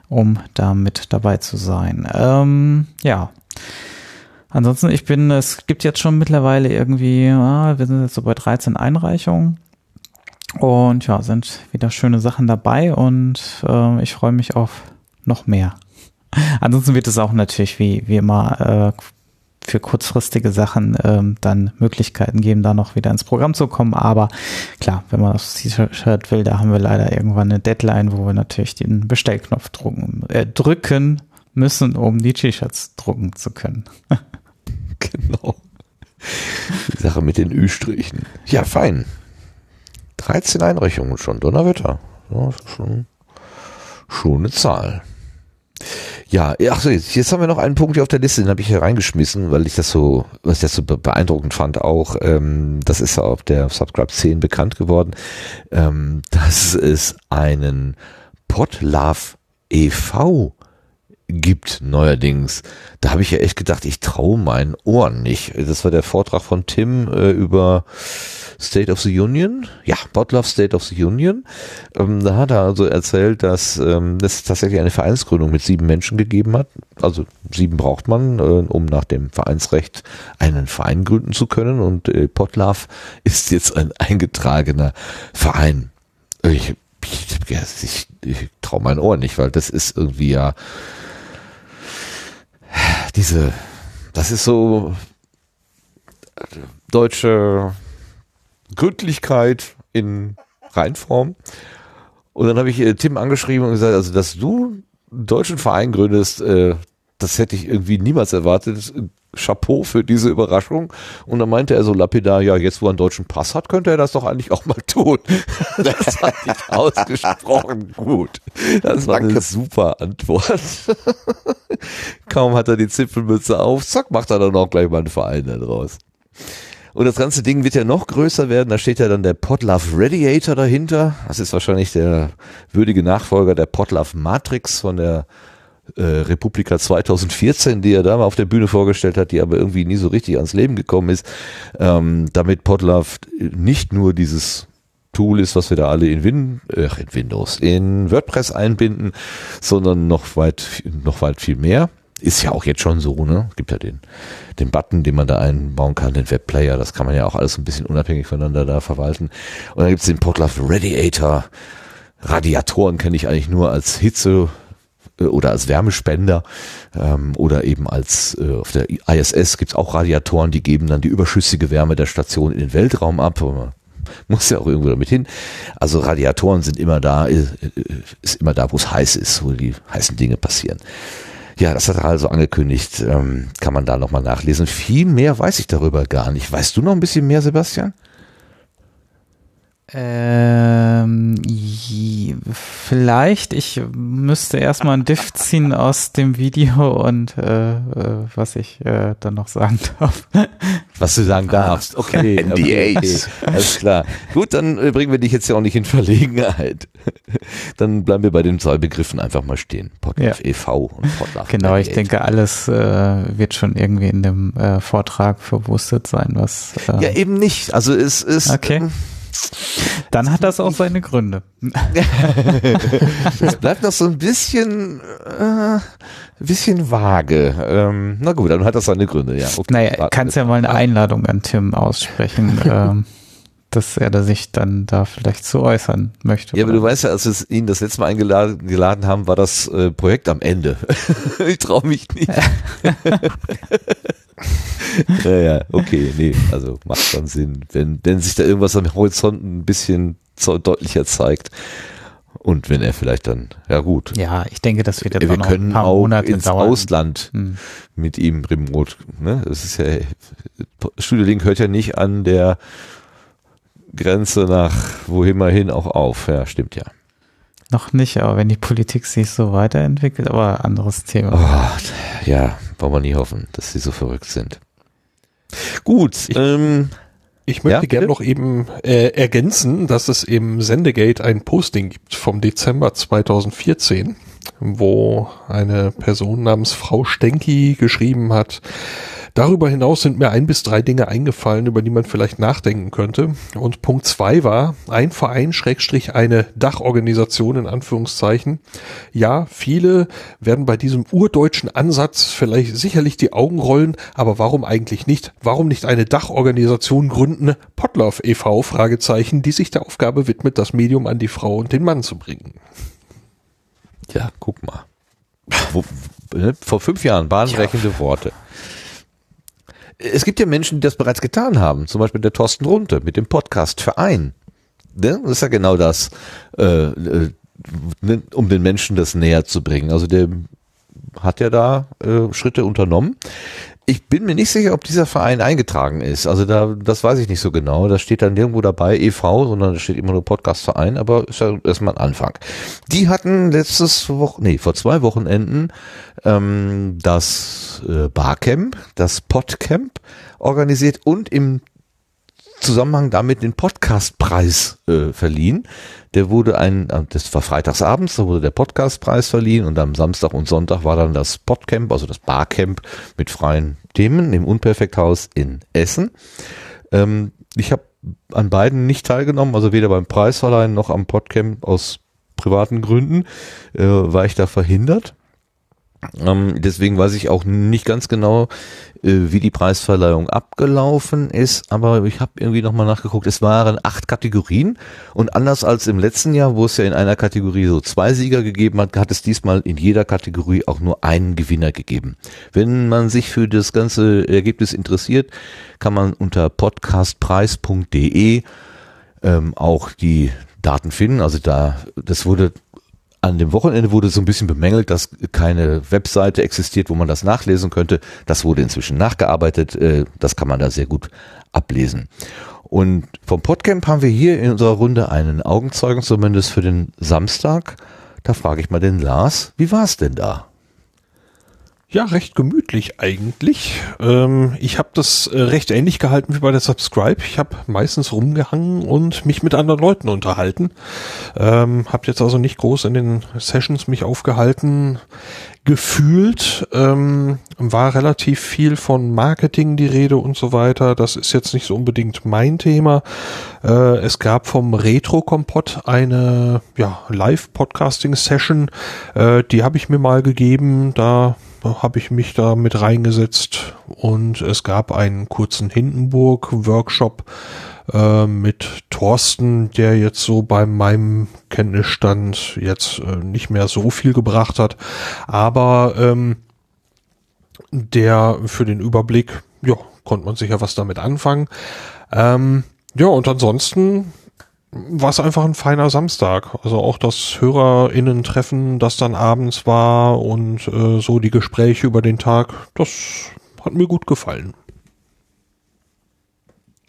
um da mit dabei zu sein. Ähm, ja. Ansonsten, ich bin, es gibt jetzt schon mittlerweile irgendwie, ah, wir sind jetzt so bei 13 Einreichungen. Und ja, sind wieder schöne Sachen dabei und äh, ich freue mich auf noch mehr. Ansonsten wird es auch natürlich wie, wie immer äh, für kurzfristige Sachen ähm, dann Möglichkeiten geben, da noch wieder ins Programm zu kommen. Aber klar, wenn man das T-Shirt will, da haben wir leider irgendwann eine Deadline, wo wir natürlich den Bestellknopf drucken, äh, drücken müssen, um die T-Shirts drucken zu können. genau. Die Sache mit den Ü-Strichen. Ja, fein. 13 Einreichungen schon, Donnerwetter. Ja, schon, schon eine Zahl. Ja, ach so, jetzt, haben wir noch einen Punkt hier auf der Liste, den habe ich hier reingeschmissen, weil ich das so, was ich das so beeindruckend fand auch, ähm, das ist auf der Subscribe 10 bekannt geworden, ähm, dass es einen Podlove e.V. gibt neuerdings. Da habe ich ja echt gedacht, ich traue meinen Ohren nicht. Das war der Vortrag von Tim äh, über State of the Union, ja, Botlove State of the Union. Ähm, da hat er also erzählt, dass ähm, es tatsächlich eine Vereinsgründung mit sieben Menschen gegeben hat. Also sieben braucht man, äh, um nach dem Vereinsrecht einen Verein gründen zu können. Und äh, Potlove ist jetzt ein eingetragener Verein. Ich, ich, ich, ich traue meinen Ohren nicht, weil das ist irgendwie ja diese, das ist so deutsche Gründlichkeit in Reinform. Und dann habe ich äh, Tim angeschrieben und gesagt, also dass du einen deutschen Verein gründest, äh, das hätte ich irgendwie niemals erwartet. Chapeau für diese Überraschung. Und dann meinte er so lapidar, ja, jetzt wo er einen deutschen Pass hat, könnte er das doch eigentlich auch mal tun. Das fand ich ausgesprochen gut. Das war Danke. eine super Antwort. Kaum hat er die Zipfelmütze auf, zack, macht er dann auch gleich mal einen Verein da draus. Und das ganze Ding wird ja noch größer werden. Da steht ja dann der Podlove Radiator dahinter. Das ist wahrscheinlich der würdige Nachfolger der Podlove Matrix von der äh, Republika 2014, die er da mal auf der Bühne vorgestellt hat, die aber irgendwie nie so richtig ans Leben gekommen ist. Ähm, damit Podlove nicht nur dieses Tool ist, was wir da alle in, Win äh, in Windows, in WordPress einbinden, sondern noch weit, noch weit viel mehr ist ja auch jetzt schon so, ne? Gibt ja den, den Button, den man da einbauen kann, den Webplayer, das kann man ja auch alles ein bisschen unabhängig voneinander da verwalten. Und dann gibt es den Podlove Radiator. Radiatoren kenne ich eigentlich nur als Hitze oder als Wärmespender ähm, oder eben als äh, auf der ISS gibt es auch Radiatoren, die geben dann die überschüssige Wärme der Station in den Weltraum ab. Man muss ja auch irgendwo damit hin. Also Radiatoren sind immer da, ist, äh, ist immer da, wo es heiß ist, wo die heißen Dinge passieren. Ja, das hat er also angekündigt. Ähm, kann man da nochmal nachlesen. Viel mehr weiß ich darüber gar nicht. Weißt du noch ein bisschen mehr, Sebastian? Ähm, vielleicht, ich müsste erstmal ein Diff ziehen aus dem Video und äh, äh, was ich äh, dann noch sagen darf. Was du sagen darfst. Okay, NDAs. Okay, alles klar. Gut, dann äh, bringen wir dich jetzt ja auch nicht in Verlegenheit. Dann bleiben wir bei den zwei Begriffen einfach mal stehen. Podlove ja. e.V. und Podlove. Genau, ich denke, alles äh, wird schon irgendwie in dem äh, Vortrag verwurstet sein, was. Äh, ja, eben nicht. Also es ist. Okay. Ähm, dann hat das auch seine Gründe. Es bleibt noch so ein bisschen, äh, bisschen vage. Ähm, na gut, dann hat das seine Gründe, ja. Okay, naja, kannst ja mal eine Einladung an Tim aussprechen. ähm, dass er da sich dann da vielleicht zu äußern möchte. Ja, aber du weißt ja, als wir ihn das letzte Mal eingeladen geladen haben, war das äh, Projekt am Ende. ich traue mich nicht. naja, okay, nee, also macht schon Sinn, wenn, wenn sich da irgendwas am Horizont ein bisschen deutlicher zeigt. Und wenn er vielleicht dann, ja gut. Ja, ich denke, das wird jetzt Wir können auch Monate ins dauern. Ausland hm. mit ihm remote. Ne? Das ist ja, Studio Link hört ja nicht an der Grenze nach wohin mal hin auch auf. Ja, stimmt ja. Noch nicht, aber wenn die Politik sich so weiterentwickelt, aber anderes Thema. Oh, ja, wollen wir nie hoffen, dass sie so verrückt sind. Gut, ich, ähm, ich möchte ja, gerne noch eben äh, ergänzen, dass es im Sendegate ein Posting gibt vom Dezember 2014, wo eine Person namens Frau Stenki geschrieben hat, Darüber hinaus sind mir ein bis drei Dinge eingefallen, über die man vielleicht nachdenken könnte. Und Punkt zwei war ein Verein Schrägstrich eine Dachorganisation in Anführungszeichen. Ja, viele werden bei diesem urdeutschen Ansatz vielleicht sicherlich die Augen rollen, aber warum eigentlich nicht? Warum nicht eine Dachorganisation gründen? Potlauf e.V. Fragezeichen, die sich der Aufgabe widmet, das Medium an die Frau und den Mann zu bringen. Ja, guck mal. Ne, vor fünf Jahren bahnbrechende ja. Worte es gibt ja Menschen, die das bereits getan haben. Zum Beispiel der Thorsten Runte mit dem Podcast Verein. Ne? Das ist ja genau das, äh, äh, ne, um den Menschen das näher zu bringen. Also der hat ja da äh, Schritte unternommen. Ich bin mir nicht sicher, ob dieser Verein eingetragen ist. Also da, das weiß ich nicht so genau. Da steht dann nirgendwo dabei e.V., sondern da steht immer nur Podcast-Verein, aber ist ja erstmal ein Anfang. Die hatten letztes Woche, nee, vor zwei Wochenenden ähm, das äh, Barcamp, das Podcamp organisiert und im Zusammenhang damit den Podcastpreis äh, verliehen. Der wurde ein, äh, das war freitagsabends, da wurde der Podcastpreis verliehen und am Samstag und Sonntag war dann das Podcamp, also das Barcamp mit freien Themen im Unperfekthaus in Essen. Ähm, ich habe an beiden nicht teilgenommen, also weder beim Preisverleihen noch am Podcamp aus privaten Gründen äh, war ich da verhindert. Ähm, deswegen weiß ich auch nicht ganz genau, äh, wie die Preisverleihung abgelaufen ist, aber ich habe irgendwie nochmal nachgeguckt. Es waren acht Kategorien und anders als im letzten Jahr, wo es ja in einer Kategorie so zwei Sieger gegeben hat, hat es diesmal in jeder Kategorie auch nur einen Gewinner gegeben. Wenn man sich für das ganze Ergebnis interessiert, kann man unter podcastpreis.de ähm, auch die Daten finden. Also da, das wurde an dem Wochenende wurde so ein bisschen bemängelt, dass keine Webseite existiert, wo man das nachlesen könnte. Das wurde inzwischen nachgearbeitet. Äh, das kann man da sehr gut ablesen. Und vom Podcamp haben wir hier in unserer Runde einen Augenzeugen, zumindest für den Samstag. Da frage ich mal den Lars, wie war es denn da? Ja, recht gemütlich eigentlich. Ähm, ich habe das äh, recht ähnlich gehalten wie bei der Subscribe. Ich habe meistens rumgehangen und mich mit anderen Leuten unterhalten. Ähm, habe jetzt also nicht groß in den Sessions mich aufgehalten. Gefühlt ähm, war relativ viel von Marketing die Rede und so weiter. Das ist jetzt nicht so unbedingt mein Thema. Äh, es gab vom Retro-Kompott eine ja, Live-Podcasting-Session. Äh, die habe ich mir mal gegeben. Da habe ich mich da mit reingesetzt und es gab einen kurzen Hindenburg-Workshop äh, mit Thorsten, der jetzt so bei meinem Kenntnisstand jetzt äh, nicht mehr so viel gebracht hat, aber ähm, der für den Überblick, ja, konnte man sicher was damit anfangen. Ähm, ja, und ansonsten war es einfach ein feiner Samstag. Also auch das HörerInnen-Treffen, das dann abends war und äh, so die Gespräche über den Tag, das hat mir gut gefallen.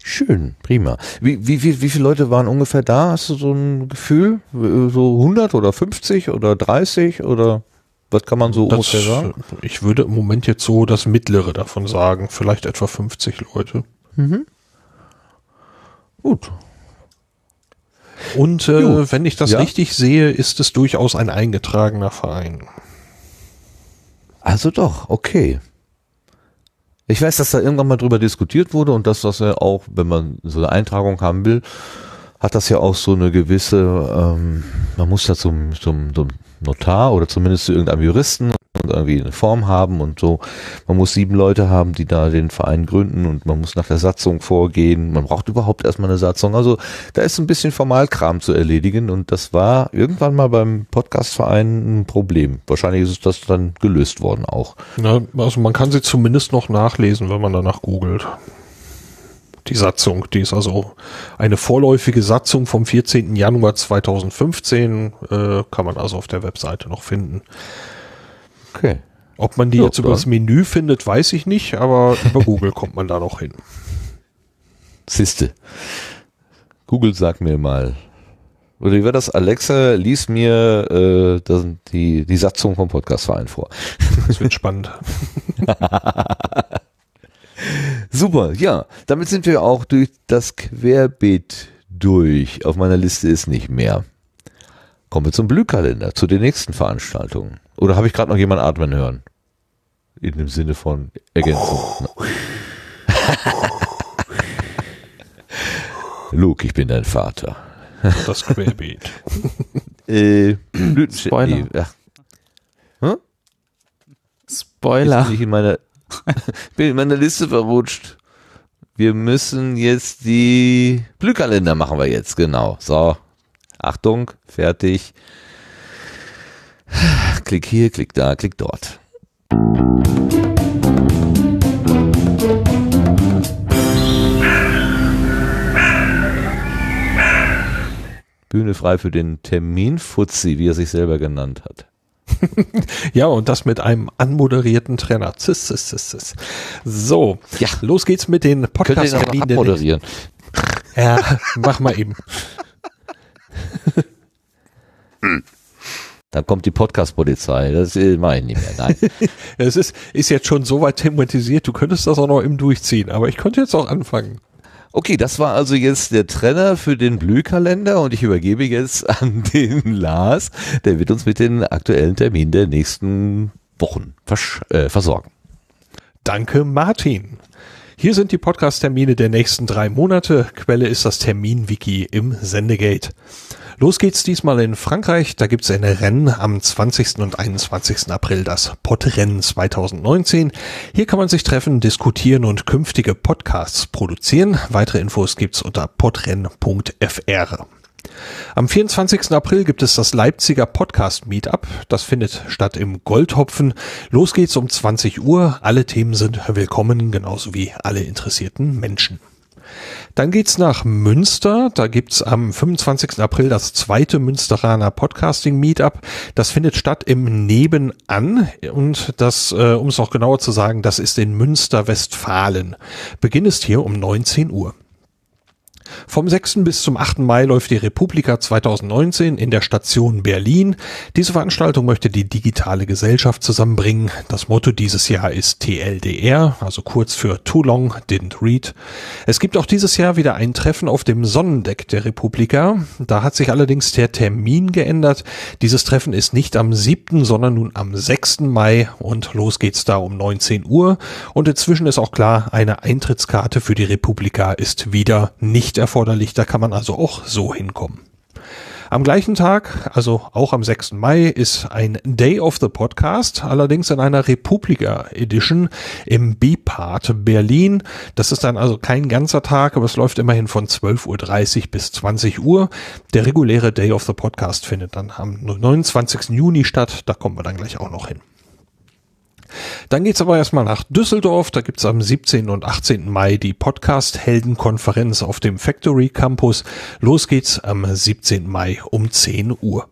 Schön, prima. Wie, wie, wie, wie viele Leute waren ungefähr da? Hast du so ein Gefühl? So 100 oder 50 oder 30 oder was kann man so das, ungefähr sagen? Ich würde im Moment jetzt so das mittlere davon sagen. Vielleicht etwa 50 Leute. Mhm. Gut, und äh, wenn ich das ja. richtig sehe, ist es durchaus ein eingetragener Verein. Also doch, okay. Ich weiß, dass da irgendwann mal drüber diskutiert wurde und dass das ja auch, wenn man so eine Eintragung haben will, hat das ja auch so eine gewisse, ähm, man muss da zum, zum, zum Notar oder zumindest zu irgendeinem Juristen irgendwie eine Form haben und so. Man muss sieben Leute haben, die da den Verein gründen und man muss nach der Satzung vorgehen. Man braucht überhaupt erstmal eine Satzung. Also da ist ein bisschen Formalkram zu erledigen und das war irgendwann mal beim Podcastverein ein Problem. Wahrscheinlich ist das dann gelöst worden auch. Ja, also man kann sie zumindest noch nachlesen, wenn man danach googelt die Satzung. Die ist also eine vorläufige Satzung vom 14. Januar 2015, äh, kann man also auf der Webseite noch finden. Okay. Ob man die ja, jetzt über das Menü findet, weiß ich nicht, aber über Google kommt man da noch hin. Siste. Google sagt mir mal. Oder wie war das? Alexa lies mir äh, das, die, die Satzung vom Podcastverein vor. Das wird spannend. Super, ja. Damit sind wir auch durch das Querbeet durch. Auf meiner Liste ist nicht mehr. Kommen wir zum Blühkalender, zu den nächsten Veranstaltungen. Oder habe ich gerade noch jemand atmen hören? In dem Sinne von Ergänzung. Oh. Luke, ich bin dein Vater. Das Querbeet. äh, Spoiler. Äh, hm? Spoiler. Ist nicht in meiner bin in meiner Liste verrutscht. Wir müssen jetzt die Blühkalender machen wir jetzt, genau. So. Achtung, fertig. Klick hier, klick da, klick dort. Bühne frei für den Terminfuzzi, wie er sich selber genannt hat. ja, und das mit einem anmoderierten Trainer. Ziss, ziss, ziss, ziss. So, ja. los geht's mit den Podcast-Terminen. moderieren. Ja, mach mal eben. Dann kommt die Podcast-Polizei. Das mache ich nicht mehr. Nein. es ist, ist jetzt schon so weit thematisiert, du könntest das auch noch im Durchziehen, aber ich konnte jetzt auch anfangen. Okay, das war also jetzt der Trenner für den Blühkalender und ich übergebe jetzt an den Lars. Der wird uns mit den aktuellen Terminen der nächsten Wochen vers äh, versorgen. Danke, Martin. Hier sind die Podcast-Termine der nächsten drei Monate. Quelle ist das Termin-Wiki im Sendegate. Los geht's diesmal in Frankreich. Da gibt's ein Rennen am 20. und 21. April, das Podrennen 2019. Hier kann man sich treffen, diskutieren und künftige Podcasts produzieren. Weitere Infos gibt's unter podrennen.fr. Am 24. April gibt es das Leipziger Podcast Meetup. Das findet statt im Goldhopfen. Los geht's um 20 Uhr. Alle Themen sind willkommen, genauso wie alle interessierten Menschen. Dann geht's nach Münster. Da gibt's am 25. April das zweite Münsteraner Podcasting Meetup. Das findet statt im Nebenan und das, äh, um es noch genauer zu sagen, das ist in Münster Westfalen. Beginn ist hier um 19 Uhr. Vom 6. bis zum 8. Mai läuft die Republika 2019 in der Station Berlin. Diese Veranstaltung möchte die digitale Gesellschaft zusammenbringen. Das Motto dieses Jahr ist TLDR, also kurz für Too Long Didn't Read. Es gibt auch dieses Jahr wieder ein Treffen auf dem Sonnendeck der Republika. Da hat sich allerdings der Termin geändert. Dieses Treffen ist nicht am 7., sondern nun am 6. Mai und los geht's da um 19 Uhr. Und inzwischen ist auch klar, eine Eintrittskarte für die Republika ist wieder nicht erforderlich, da kann man also auch so hinkommen. Am gleichen Tag, also auch am 6. Mai, ist ein Day of the Podcast, allerdings in einer Republika Edition im B-Part Berlin. Das ist dann also kein ganzer Tag, aber es läuft immerhin von 12.30 Uhr bis 20 Uhr. Der reguläre Day of the Podcast findet dann am 29. Juni statt, da kommen wir dann gleich auch noch hin. Dann geht's aber erstmal nach Düsseldorf. Da gibt's am 17. und 18. Mai die Podcast-Heldenkonferenz auf dem Factory Campus. Los geht's am 17. Mai um 10 Uhr.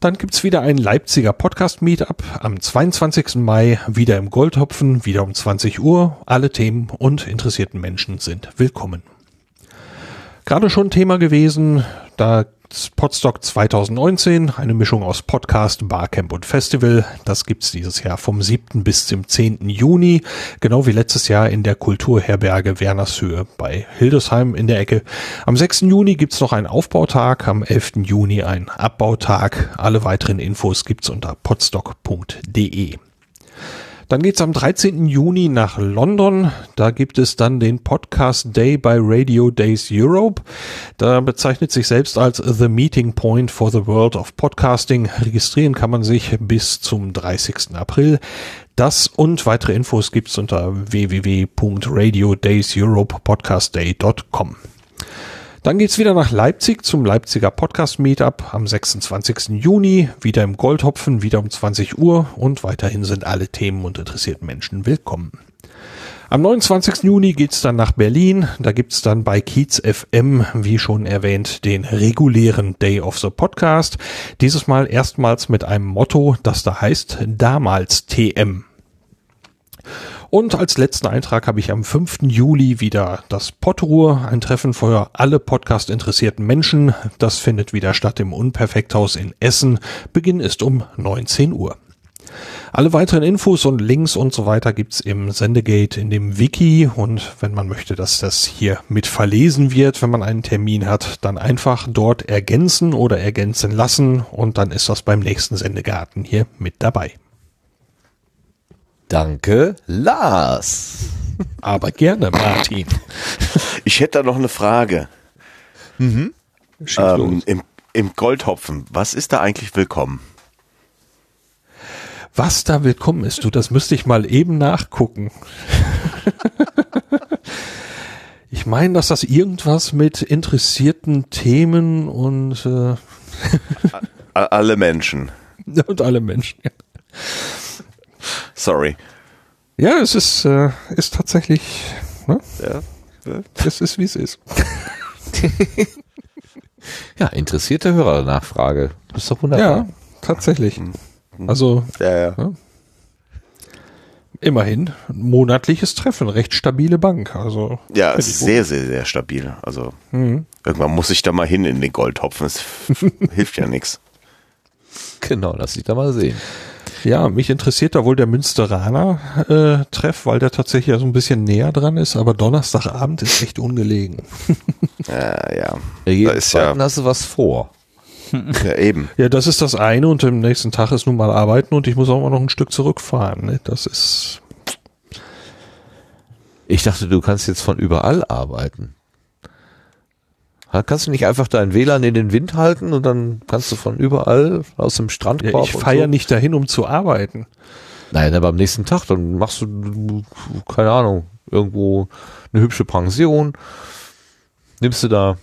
Dann gibt's wieder ein Leipziger Podcast-Meetup am 22. Mai, wieder im Goldhopfen, wieder um 20 Uhr. Alle Themen und interessierten Menschen sind willkommen. Gerade schon Thema gewesen, da Podstock 2019, eine Mischung aus Podcast, Barcamp und Festival. Das gibt's dieses Jahr vom 7. bis zum 10. Juni, genau wie letztes Jahr in der Kulturherberge Wernershöhe bei Hildesheim in der Ecke. Am 6. Juni gibt's noch einen Aufbautag, am 11. Juni einen Abbautag. Alle weiteren Infos gibt's unter podstock.de. Dann geht's am 13. Juni nach London. Da gibt es dann den Podcast Day bei Radio Days Europe. Da bezeichnet sich selbst als The Meeting Point for the World of Podcasting. Registrieren kann man sich bis zum 30. April. Das und weitere Infos gibt's unter www.radiodayseuropepodcastday.com. Dann geht's wieder nach Leipzig zum Leipziger Podcast Meetup am 26. Juni, wieder im Goldhopfen, wieder um 20 Uhr und weiterhin sind alle Themen und interessierten Menschen willkommen. Am 29. Juni geht's dann nach Berlin. Da gibt's dann bei Kiez FM, wie schon erwähnt, den regulären Day of the Podcast. Dieses Mal erstmals mit einem Motto, das da heißt damals TM. Und als letzten Eintrag habe ich am 5. Juli wieder das Podruhr, ein Treffen für alle Podcast-interessierten Menschen. Das findet wieder statt im Unperfekthaus in Essen. Beginn ist um 19 Uhr. Alle weiteren Infos und Links und so weiter gibt's im Sendegate in dem Wiki und wenn man möchte, dass das hier mit verlesen wird, wenn man einen Termin hat, dann einfach dort ergänzen oder ergänzen lassen und dann ist das beim nächsten Sendegarten hier mit dabei. Danke, Lars. Aber gerne, Martin. Ich hätte da noch eine Frage. Mhm. Ähm, im, Im Goldhopfen, was ist da eigentlich willkommen? Was da willkommen ist, du, das müsste ich mal eben nachgucken. ich meine, dass das irgendwas mit interessierten Themen und äh alle Menschen. Und alle Menschen, ja. Sorry. Ja, es ist, äh, ist tatsächlich, ne? Ja. Es ist, wie es ist. ja, interessierte Hörernachfrage. Das ist doch wunderbar. Ja, tatsächlich. Mhm. Also, ja, ja. Ne? immerhin monatliches Treffen, recht stabile Bank. Also ja, es ist sehr, sehr, sehr stabil. Also mhm. irgendwann muss ich da mal hin in den Goldhopfen. Es hilft ja nichts. Genau, lass dich da mal sehen. Ja, mich interessiert da wohl der Münsteraner äh, Treff, weil der tatsächlich ja so ein bisschen näher dran ist, aber Donnerstagabend ist echt ungelegen. ja, ja. Da ist ja hast du was vor. Ja, eben. Ja, das ist das eine und am nächsten Tag ist nun mal arbeiten und ich muss auch mal noch ein Stück zurückfahren. Ne? Das ist. Ich dachte, du kannst jetzt von überall arbeiten. Kannst du nicht einfach dein WLAN in den Wind halten und dann kannst du von überall aus dem Strandkorb. Ja, ich fahre so. nicht dahin, um zu arbeiten. Nein, aber am nächsten Tag, dann machst du, keine Ahnung, irgendwo eine hübsche Pension. Nimmst du da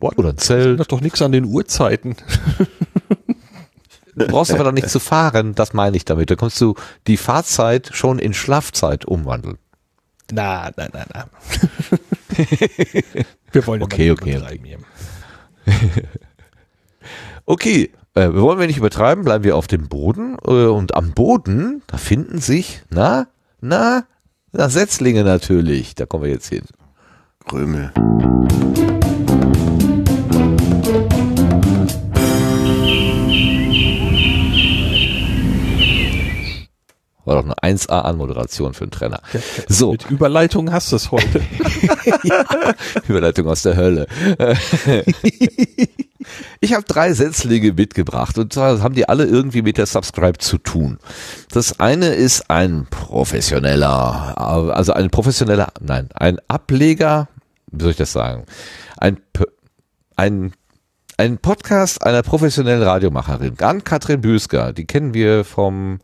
What? oder ein Zelt. Das doch nichts an den Uhrzeiten. Du brauchst aber dann nicht zu fahren, das meine ich damit. Da kommst du die Fahrzeit schon in Schlafzeit umwandeln. Na, na, na, na. Wir wollen okay, okay, okay. okay, äh, wir wollen wir nicht übertreiben, bleiben wir auf dem Boden. Äh, und am Boden, da finden sich, na, na, na, Setzlinge natürlich. Da kommen wir jetzt hin. Krümel. War doch eine 1A-Anmoderation für einen Trainer. so. Mit Überleitung hast du es heute. ja, Überleitung aus der Hölle. ich habe drei Setzlinge mitgebracht und zwar haben die alle irgendwie mit der Subscribe zu tun. Das eine ist ein professioneller, also ein professioneller, nein, ein Ableger, wie soll ich das sagen? Ein, ein ein Podcast einer professionellen Radiomacherin, Ann-Kathrin Büsker, die kennen wir vom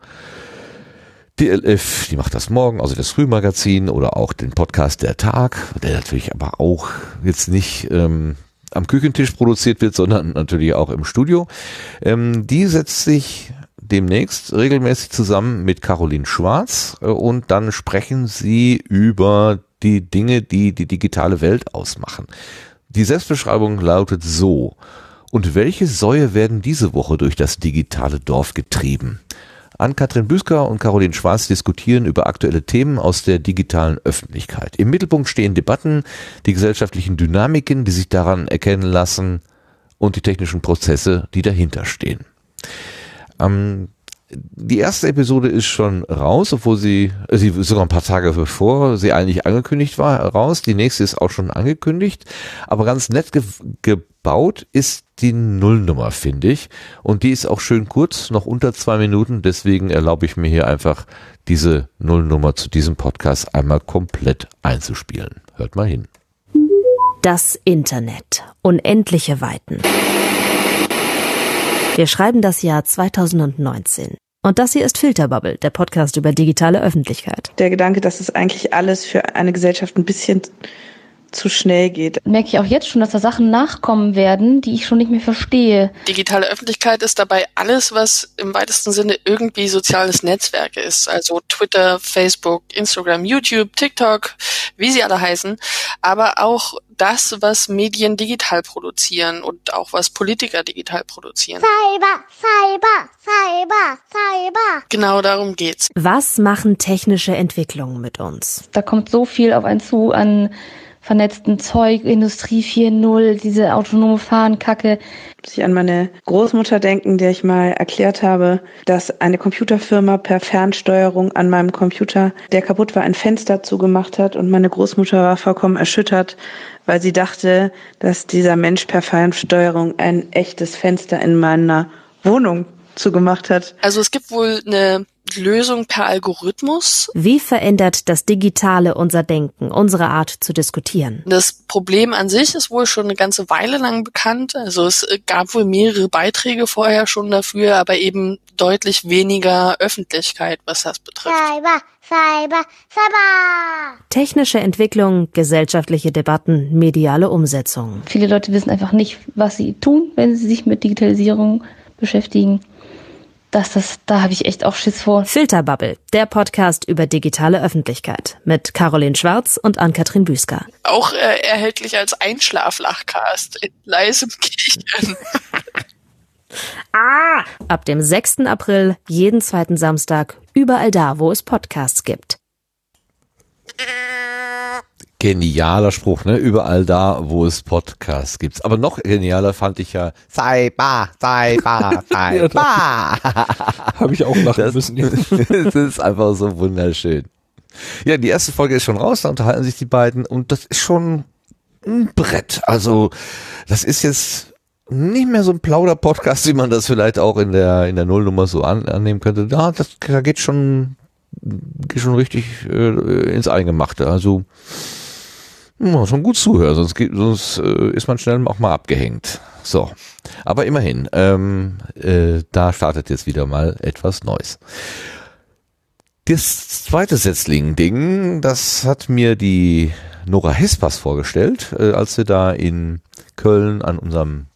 DLF, die macht das morgen, also das Frühmagazin oder auch den Podcast Der Tag, der natürlich aber auch jetzt nicht ähm, am Küchentisch produziert wird, sondern natürlich auch im Studio. Ähm, die setzt sich demnächst regelmäßig zusammen mit Caroline Schwarz äh, und dann sprechen sie über die Dinge, die die digitale Welt ausmachen. Die Selbstbeschreibung lautet so. Und welche Säue werden diese Woche durch das digitale Dorf getrieben? Ann-Kathrin Büsker und Caroline Schwarz diskutieren über aktuelle Themen aus der digitalen Öffentlichkeit. Im Mittelpunkt stehen Debatten, die gesellschaftlichen Dynamiken, die sich daran erkennen lassen und die technischen Prozesse, die dahinter stehen. Ähm, die erste Episode ist schon raus, obwohl sie, äh, sie sogar ein paar Tage bevor sie eigentlich angekündigt war, raus. Die nächste ist auch schon angekündigt. Aber ganz nett ge gebaut ist die Nullnummer, finde ich. Und die ist auch schön kurz, noch unter zwei Minuten. Deswegen erlaube ich mir hier einfach diese Nullnummer zu diesem Podcast einmal komplett einzuspielen. Hört mal hin. Das Internet. Unendliche Weiten. Wir schreiben das Jahr 2019. Und das hier ist Filterbubble, der Podcast über digitale Öffentlichkeit. Der Gedanke, dass es eigentlich alles für eine Gesellschaft ein bisschen zu schnell geht. Merke ich auch jetzt schon, dass da Sachen nachkommen werden, die ich schon nicht mehr verstehe. Digitale Öffentlichkeit ist dabei alles, was im weitesten Sinne irgendwie soziales Netzwerk ist. Also Twitter, Facebook, Instagram, YouTube, TikTok, wie sie alle heißen. Aber auch das, was Medien digital produzieren und auch was Politiker digital produzieren. Cyber, Cyber, Cyber, Cyber. Genau darum geht's. Was machen technische Entwicklungen mit uns? Da kommt so viel auf einen zu an vernetzten Zeug, Industrie 4.0, diese autonome Fahrenkacke. Muss ich an meine Großmutter denken, der ich mal erklärt habe, dass eine Computerfirma per Fernsteuerung an meinem Computer, der kaputt war, ein Fenster zugemacht hat und meine Großmutter war vollkommen erschüttert, weil sie dachte, dass dieser Mensch per Fernsteuerung ein echtes Fenster in meiner Wohnung zugemacht hat. Also es gibt wohl eine Lösung per Algorithmus. Wie verändert das Digitale unser Denken, unsere Art zu diskutieren? Das Problem an sich ist wohl schon eine ganze Weile lang bekannt. Also es gab wohl mehrere Beiträge vorher schon dafür, aber eben deutlich weniger Öffentlichkeit, was das betrifft. Cyber, Cyber, Cyber. Technische Entwicklung, gesellschaftliche Debatten, mediale Umsetzung. Viele Leute wissen einfach nicht, was sie tun, wenn sie sich mit Digitalisierung beschäftigen dass das, da habe ich echt auch Schiss vor. Filterbubble, der Podcast über digitale Öffentlichkeit mit Caroline Schwarz und Ann-Kathrin Büsker. Auch äh, erhältlich als Einschlaflachcast in leisem Kichern. ah! Ab dem 6. April jeden zweiten Samstag überall da, wo es Podcasts gibt genialer Spruch, ne? Überall da, wo es Podcasts gibt. Aber noch genialer fand ich ja Cyber, Cyber, Cyber. Habe ich auch lachen das, müssen. das ist einfach so wunderschön. Ja, die erste Folge ist schon raus, da unterhalten sich die beiden und das ist schon ein Brett. Also, das ist jetzt nicht mehr so ein Plauder-Podcast, wie man das vielleicht auch in der, in der Nullnummer so an, annehmen könnte. Da, das, da geht schon, geht schon richtig äh, ins Eingemachte. Also, muss schon gut zuhören, sonst, sonst äh, ist man schnell auch mal abgehängt. So, aber immerhin, ähm, äh, da startet jetzt wieder mal etwas Neues. Das zweite Setzling-Ding, das hat mir die Nora Hespers vorgestellt, äh, als wir da in Köln an unserem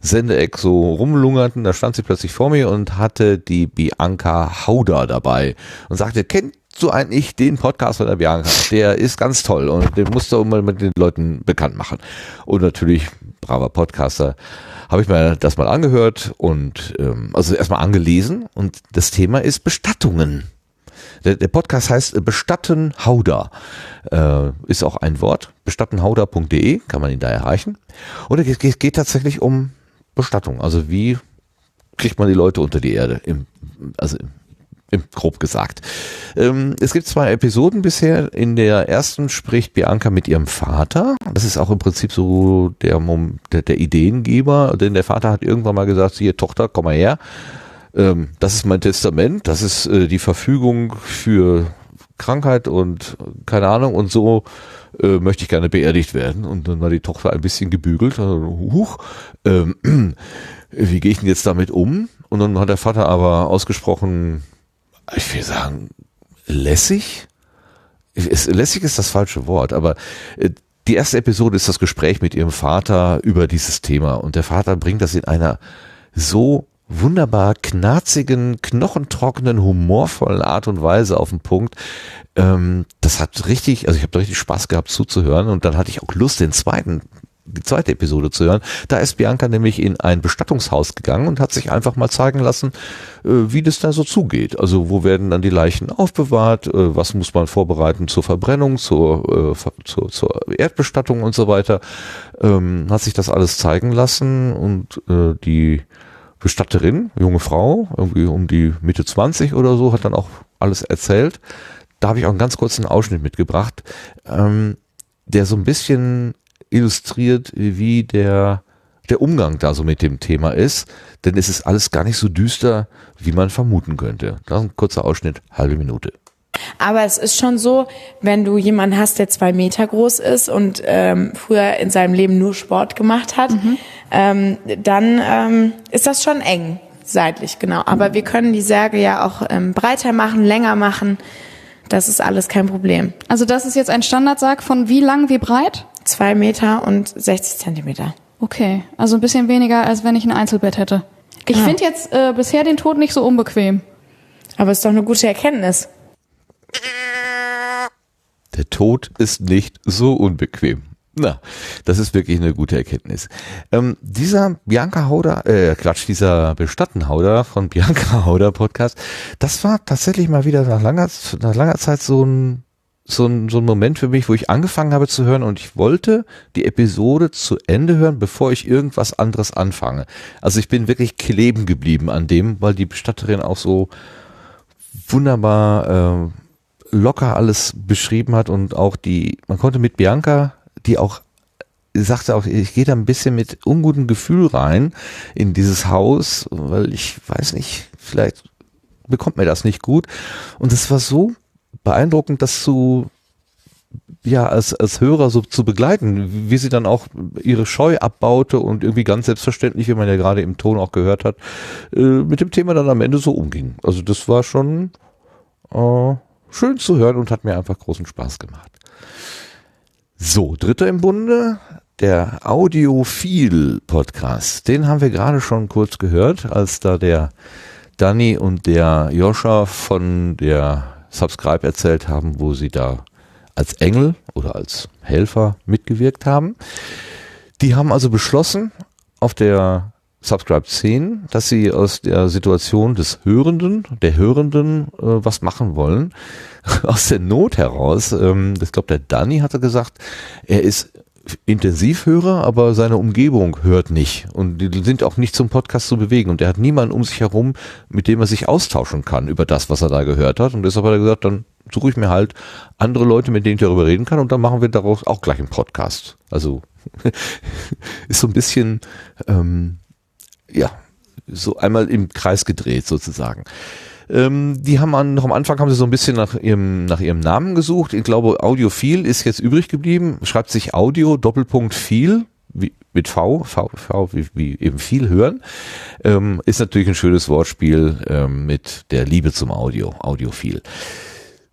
Sendeeck so rumlungerten. Da stand sie plötzlich vor mir und hatte die Bianca Hauder dabei und sagte, kennt du eigentlich den Podcast von der Bianca? Der ist ganz toll und den musst du mal mit den Leuten bekannt machen. Und natürlich, braver Podcaster, habe ich mir das mal angehört und ähm, also erstmal angelesen und das Thema ist Bestattungen. Der, der Podcast heißt Bestatten Hauder. Äh, ist auch ein Wort. Bestattenhauder.de kann man ihn da erreichen. Und es geht, geht tatsächlich um Bestattung. Also wie kriegt man die Leute unter die Erde? Im, also im grob gesagt. Ähm, es gibt zwei Episoden bisher. In der ersten spricht Bianca mit ihrem Vater. Das ist auch im Prinzip so der, der, der Ideengeber, denn der Vater hat irgendwann mal gesagt, hier Tochter, komm mal her. Ähm, das ist mein Testament, das ist äh, die Verfügung für Krankheit und keine Ahnung und so äh, möchte ich gerne beerdigt werden. Und dann war die Tochter ein bisschen gebügelt. Also, huch, ähm, wie gehe ich denn jetzt damit um? Und dann hat der Vater aber ausgesprochen, ich will sagen, lässig? Lässig ist das falsche Wort, aber äh, die erste Episode ist das Gespräch mit ihrem Vater über dieses Thema und der Vater bringt das in einer so wunderbar knarzigen, knochentrockenen, humorvollen Art und Weise auf den Punkt. Ähm, das hat richtig, also ich habe richtig Spaß gehabt zuzuhören und dann hatte ich auch Lust, den zweiten die zweite Episode zu hören. Da ist Bianca nämlich in ein Bestattungshaus gegangen und hat sich einfach mal zeigen lassen, äh, wie das da so zugeht. Also wo werden dann die Leichen aufbewahrt, äh, was muss man vorbereiten zur Verbrennung, zur, äh, zur, zur Erdbestattung und so weiter. Ähm, hat sich das alles zeigen lassen und die Bestatterin, junge Frau, irgendwie um die Mitte 20 oder so, hat dann auch alles erzählt. Da habe ich auch einen ganz kurzen Ausschnitt mitgebracht, ähm, der so ein bisschen illustriert, wie der, der Umgang da so mit dem Thema ist. Denn es ist alles gar nicht so düster, wie man vermuten könnte. Das ist ein kurzer Ausschnitt, halbe Minute. Aber es ist schon so, wenn du jemanden hast, der zwei Meter groß ist und ähm, früher in seinem Leben nur Sport gemacht hat, mhm. ähm, dann ähm, ist das schon eng seitlich, genau. Aber wir können die Särge ja auch ähm, breiter machen, länger machen. Das ist alles kein Problem. Also das ist jetzt ein Standardsarg von wie lang, wie breit? Zwei Meter und 60 Zentimeter. Okay, also ein bisschen weniger, als wenn ich ein Einzelbett hätte. Ich finde jetzt äh, bisher den Tod nicht so unbequem. Aber es ist doch eine gute Erkenntnis. Der Tod ist nicht so unbequem. Na, das ist wirklich eine gute Erkenntnis. Ähm, dieser Bianca Hauder, äh, Quatsch, dieser Bestattenhauder von Bianca Hauder Podcast, das war tatsächlich mal wieder nach langer, nach langer Zeit so ein, so ein, so ein Moment für mich, wo ich angefangen habe zu hören und ich wollte die Episode zu Ende hören, bevor ich irgendwas anderes anfange. Also ich bin wirklich kleben geblieben an dem, weil die Bestatterin auch so wunderbar, äh, locker alles beschrieben hat und auch die, man konnte mit Bianca die auch sagte auch, ich gehe da ein bisschen mit ungutem Gefühl rein in dieses Haus, weil ich weiß nicht, vielleicht bekommt mir das nicht gut. Und es war so beeindruckend, das zu ja, als, als Hörer so zu begleiten, wie sie dann auch ihre Scheu abbaute und irgendwie ganz selbstverständlich, wie man ja gerade im Ton auch gehört hat, äh, mit dem Thema dann am Ende so umging. Also das war schon äh, schön zu hören und hat mir einfach großen Spaß gemacht. So, dritter im Bunde, der Audiophil-Podcast. Den haben wir gerade schon kurz gehört, als da der Danny und der Joscha von der Subscribe erzählt haben, wo sie da als Engel oder als Helfer mitgewirkt haben. Die haben also beschlossen, auf der Subscribe 10, dass sie aus der Situation des Hörenden, der Hörenden, äh, was machen wollen. aus der Not heraus. Ähm, ich glaube, der Danny hatte gesagt, er ist Intensivhörer, aber seine Umgebung hört nicht. Und die sind auch nicht zum Podcast zu bewegen. Und er hat niemanden um sich herum, mit dem er sich austauschen kann über das, was er da gehört hat. Und deshalb hat er gesagt, dann suche ich mir halt andere Leute, mit denen ich darüber reden kann. Und dann machen wir daraus auch gleich einen Podcast. Also ist so ein bisschen, ähm, ja, so einmal im Kreis gedreht sozusagen. Ähm, die haben an, noch am Anfang haben sie so ein bisschen nach ihrem, nach ihrem Namen gesucht. Ich glaube, Audiophil ist jetzt übrig geblieben. Schreibt sich Audio Doppelpunkt viel wie, mit V, V, V wie, wie eben viel hören. Ähm, ist natürlich ein schönes Wortspiel ähm, mit der Liebe zum Audio, Audiophil.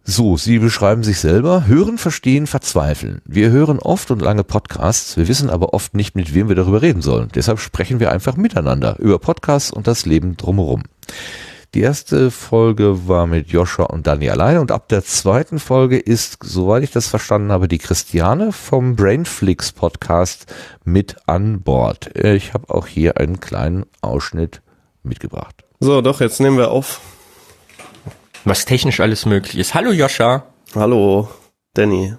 So, Sie beschreiben sich selber. Hören, verstehen, verzweifeln. Wir hören oft und lange Podcasts, wir wissen aber oft nicht, mit wem wir darüber reden sollen. Deshalb sprechen wir einfach miteinander über Podcasts und das Leben drumherum. Die erste Folge war mit Joscha und Dani alleine und ab der zweiten Folge ist, soweit ich das verstanden habe, die Christiane vom Brainflix Podcast mit an Bord. Ich habe auch hier einen kleinen Ausschnitt mitgebracht. So, doch, jetzt nehmen wir auf. Was technisch alles möglich ist. Hallo Joscha. Hallo, Danny.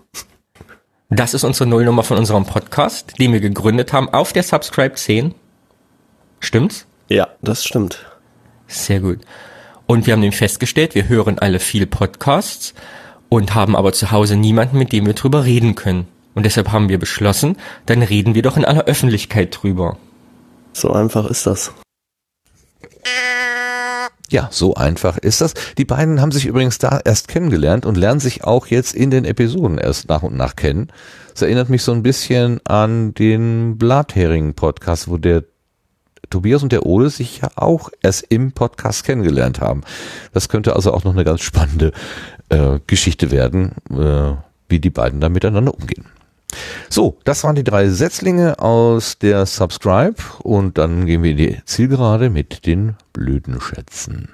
Das ist unsere Nullnummer von unserem Podcast, den wir gegründet haben auf der Subscribe 10. Stimmt's? Ja, das stimmt. Sehr gut. Und wir haben nämlich festgestellt, wir hören alle viel Podcasts und haben aber zu Hause niemanden, mit dem wir drüber reden können. Und deshalb haben wir beschlossen, dann reden wir doch in aller Öffentlichkeit drüber. So einfach ist das. Ja, so einfach ist das. Die beiden haben sich übrigens da erst kennengelernt und lernen sich auch jetzt in den Episoden erst nach und nach kennen. Das erinnert mich so ein bisschen an den Blathering-Podcast, wo der Tobias und der Ole sich ja auch erst im Podcast kennengelernt haben. Das könnte also auch noch eine ganz spannende äh, Geschichte werden, äh, wie die beiden da miteinander umgehen. So, das waren die drei Setzlinge aus der Subscribe und dann gehen wir in die Zielgerade mit den Blütenschätzen.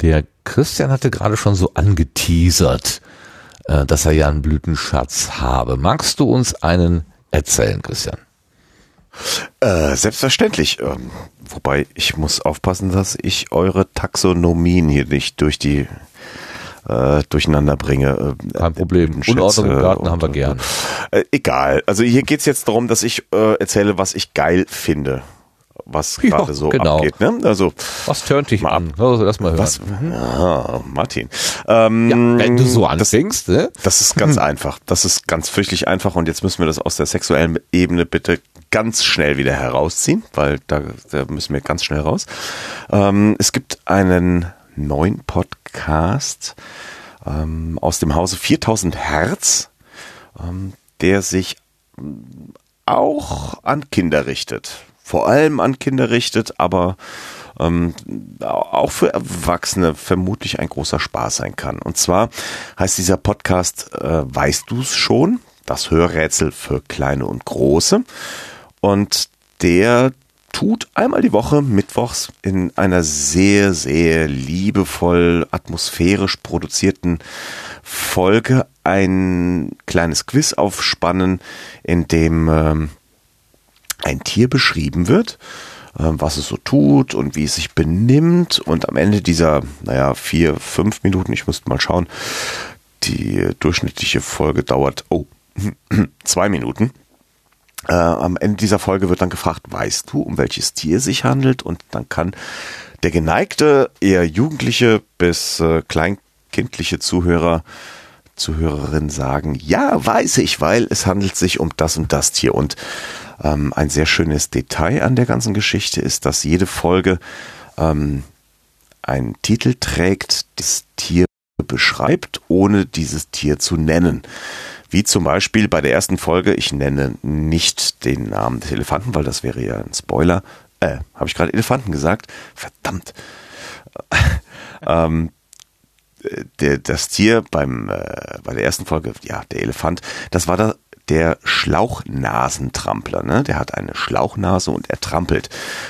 Der Christian hatte gerade schon so angeteasert, äh, dass er ja einen Blütenschatz habe. Magst du uns einen erzählen, Christian? Äh, selbstverständlich. Ähm, wobei ich muss aufpassen, dass ich eure Taxonomien hier nicht durch die äh, durcheinander bringe. Äh, Kein Problem. Unordnung im Garten und, haben wir gern. Äh, egal. Also hier geht's jetzt darum, dass ich äh, erzähle, was ich geil finde was ja, gerade so genau. abgeht. Ne? Also was turnt dich an? Also, lass mal hören. Was? Ja, Martin. Ähm, ja, wenn du so anfängst, das, ne? das ist ganz einfach. Das ist ganz fürchterlich einfach und jetzt müssen wir das aus der sexuellen Ebene bitte ganz schnell wieder herausziehen, weil da, da müssen wir ganz schnell raus. Ähm, es gibt einen neuen Podcast ähm, aus dem Hause 4000 Hertz, ähm, der sich auch an Kinder richtet vor allem an Kinder richtet, aber ähm, auch für Erwachsene vermutlich ein großer Spaß sein kann. Und zwar heißt dieser Podcast äh, Weißt du's schon? Das Hörrätsel für Kleine und Große. Und der tut einmal die Woche mittwochs in einer sehr, sehr liebevoll atmosphärisch produzierten Folge ein kleines Quiz aufspannen, in dem ähm, ein Tier beschrieben wird, äh, was es so tut und wie es sich benimmt und am Ende dieser, naja, vier, fünf Minuten, ich müsste mal schauen, die durchschnittliche Folge dauert, oh, zwei Minuten. Äh, am Ende dieser Folge wird dann gefragt, weißt du, um welches Tier sich handelt? Und dann kann der geneigte, eher jugendliche bis äh, kleinkindliche Zuhörer Zuhörerin sagen, ja, weiß ich, weil es handelt sich um das und das Tier. Und ähm, ein sehr schönes Detail an der ganzen Geschichte ist, dass jede Folge ähm, einen Titel trägt, das Tier beschreibt, ohne dieses Tier zu nennen. Wie zum Beispiel bei der ersten Folge, ich nenne nicht den Namen des Elefanten, weil das wäre ja ein Spoiler. Äh, habe ich gerade Elefanten gesagt? Verdammt. ähm, der, das Tier beim äh, bei der ersten Folge, ja, der Elefant, das war da der Schlauchnasentrampler. Ne? Der hat eine Schlauchnase und er trampelt.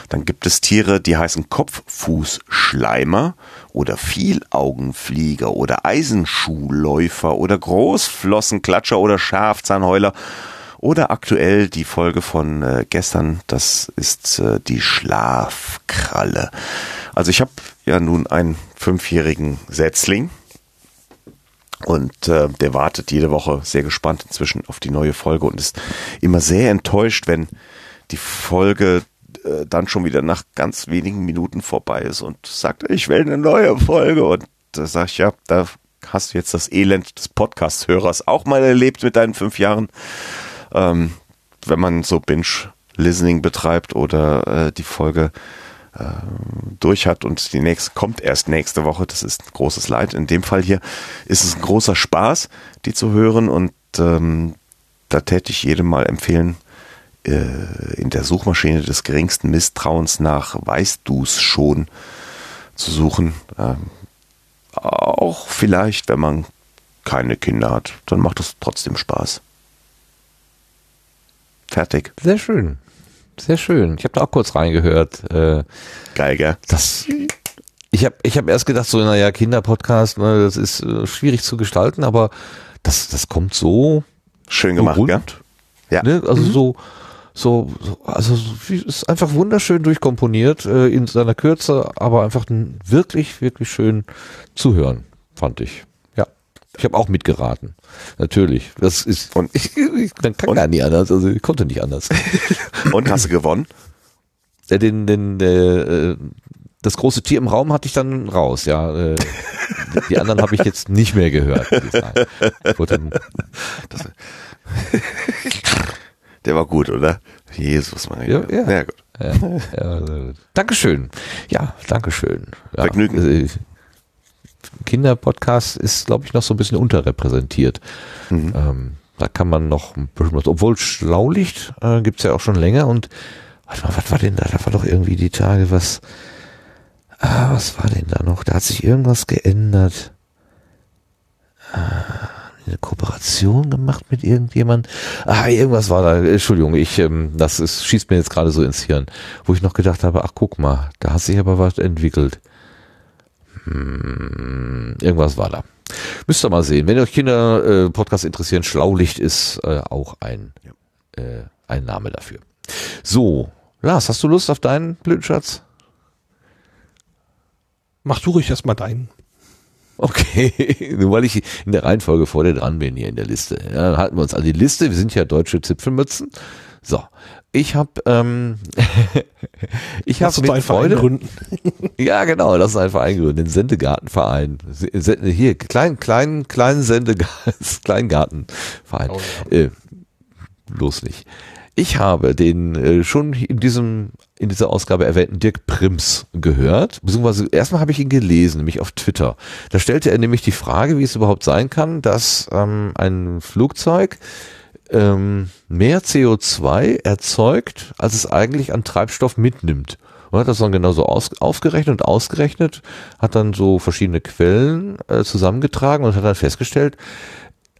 Dann gibt es Tiere, die heißen Kopffußschleimer oder Vielaugenflieger oder Eisenschuhläufer oder Großflossenklatscher oder Schafzahnheuler. Oder aktuell die Folge von äh, gestern, das ist äh, die Schlafkralle. Also ich habe ja nun einen fünfjährigen Setzling und äh, der wartet jede Woche sehr gespannt inzwischen auf die neue Folge und ist immer sehr enttäuscht, wenn die Folge äh, dann schon wieder nach ganz wenigen Minuten vorbei ist und sagt, ich will eine neue Folge. Und da sag ich, ja, da hast du jetzt das Elend des Podcast-Hörers auch mal erlebt mit deinen fünf Jahren. Ähm, wenn man so Binge-Listening betreibt oder äh, die Folge äh, durch hat und die nächste kommt erst nächste Woche. Das ist ein großes Leid. In dem Fall hier ist es ein großer Spaß, die zu hören und ähm, da täte ich jedem mal empfehlen, äh, in der Suchmaschine des geringsten Misstrauens nach Weißt du's schon zu suchen. Ähm, auch vielleicht, wenn man keine Kinder hat, dann macht es trotzdem Spaß. Fertig. Sehr schön sehr schön. Ich habe da auch kurz reingehört. Äh, Geil, gell? Das, ich habe ich hab erst gedacht, so, naja, Kinderpodcast, ne, das ist äh, schwierig zu gestalten, aber das, das kommt so schön gemacht, so gell? Ja. Ne? Also mhm. so, so, so, also ist einfach wunderschön durchkomponiert äh, in seiner Kürze, aber einfach wirklich, wirklich schön zu hören, fand ich. Ich habe auch mitgeraten. Natürlich. Das ist und ich, ich kann und? gar nicht anders. Also ich konnte nicht anders. Und hast du gewonnen? Den, den, den, äh, das große Tier im Raum hatte ich dann raus, ja. Äh, die anderen habe ich jetzt nicht mehr gehört. Der war gut, oder? Jesus, mein ja, ja. ja, gut. Ja, ja, Dankeschön. Ja, Dankeschön. Ja, Vergnügen. Kinderpodcast ist, glaube ich, noch so ein bisschen unterrepräsentiert. Mhm. Ähm, da kann man noch ein bisschen was, obwohl Schlaulicht äh, gibt es ja auch schon länger und Warte mal, was war denn da? Da war doch irgendwie die Tage was. Ah, was war denn da noch? Da hat sich irgendwas geändert. Ah, eine Kooperation gemacht mit irgendjemand. Ah, irgendwas war da. Entschuldigung, ich, ähm, das ist, schießt mir jetzt gerade so ins Hirn, wo ich noch gedacht habe, ach guck mal, da hat sich aber was entwickelt. Hm, irgendwas war da. Müsst ihr mal sehen. Wenn euch Kinder äh, Podcast interessieren, Schlaulicht ist äh, auch ein, äh, ein Name dafür. So, Lars, hast du Lust auf deinen Blütenschatz? Mach du ruhig erstmal deinen. Okay, nur weil ich in der Reihenfolge vor dir dran bin hier in der Liste. Ja, dann halten wir uns an die Liste. Wir sind ja deutsche Zipfelmützen. So, ich habe ähm, ich habe mit Freude gründen. ja, genau, das ist ein Verein gründen, den Sendegartenverein. Hier klein klein kleinen Sendegarten, Kleingartenverein. Oh, ja. äh, bloß nicht. Ich habe den äh, schon in diesem in dieser Ausgabe erwähnten Dirk Prims gehört, beziehungsweise erstmal habe ich ihn gelesen, nämlich auf Twitter. Da stellte er nämlich die Frage, wie es überhaupt sein kann, dass ähm, ein Flugzeug ähm, mehr CO2 erzeugt, als es eigentlich an Treibstoff mitnimmt. Und hat das dann genauso aus, aufgerechnet und ausgerechnet, hat dann so verschiedene Quellen äh, zusammengetragen und hat dann festgestellt,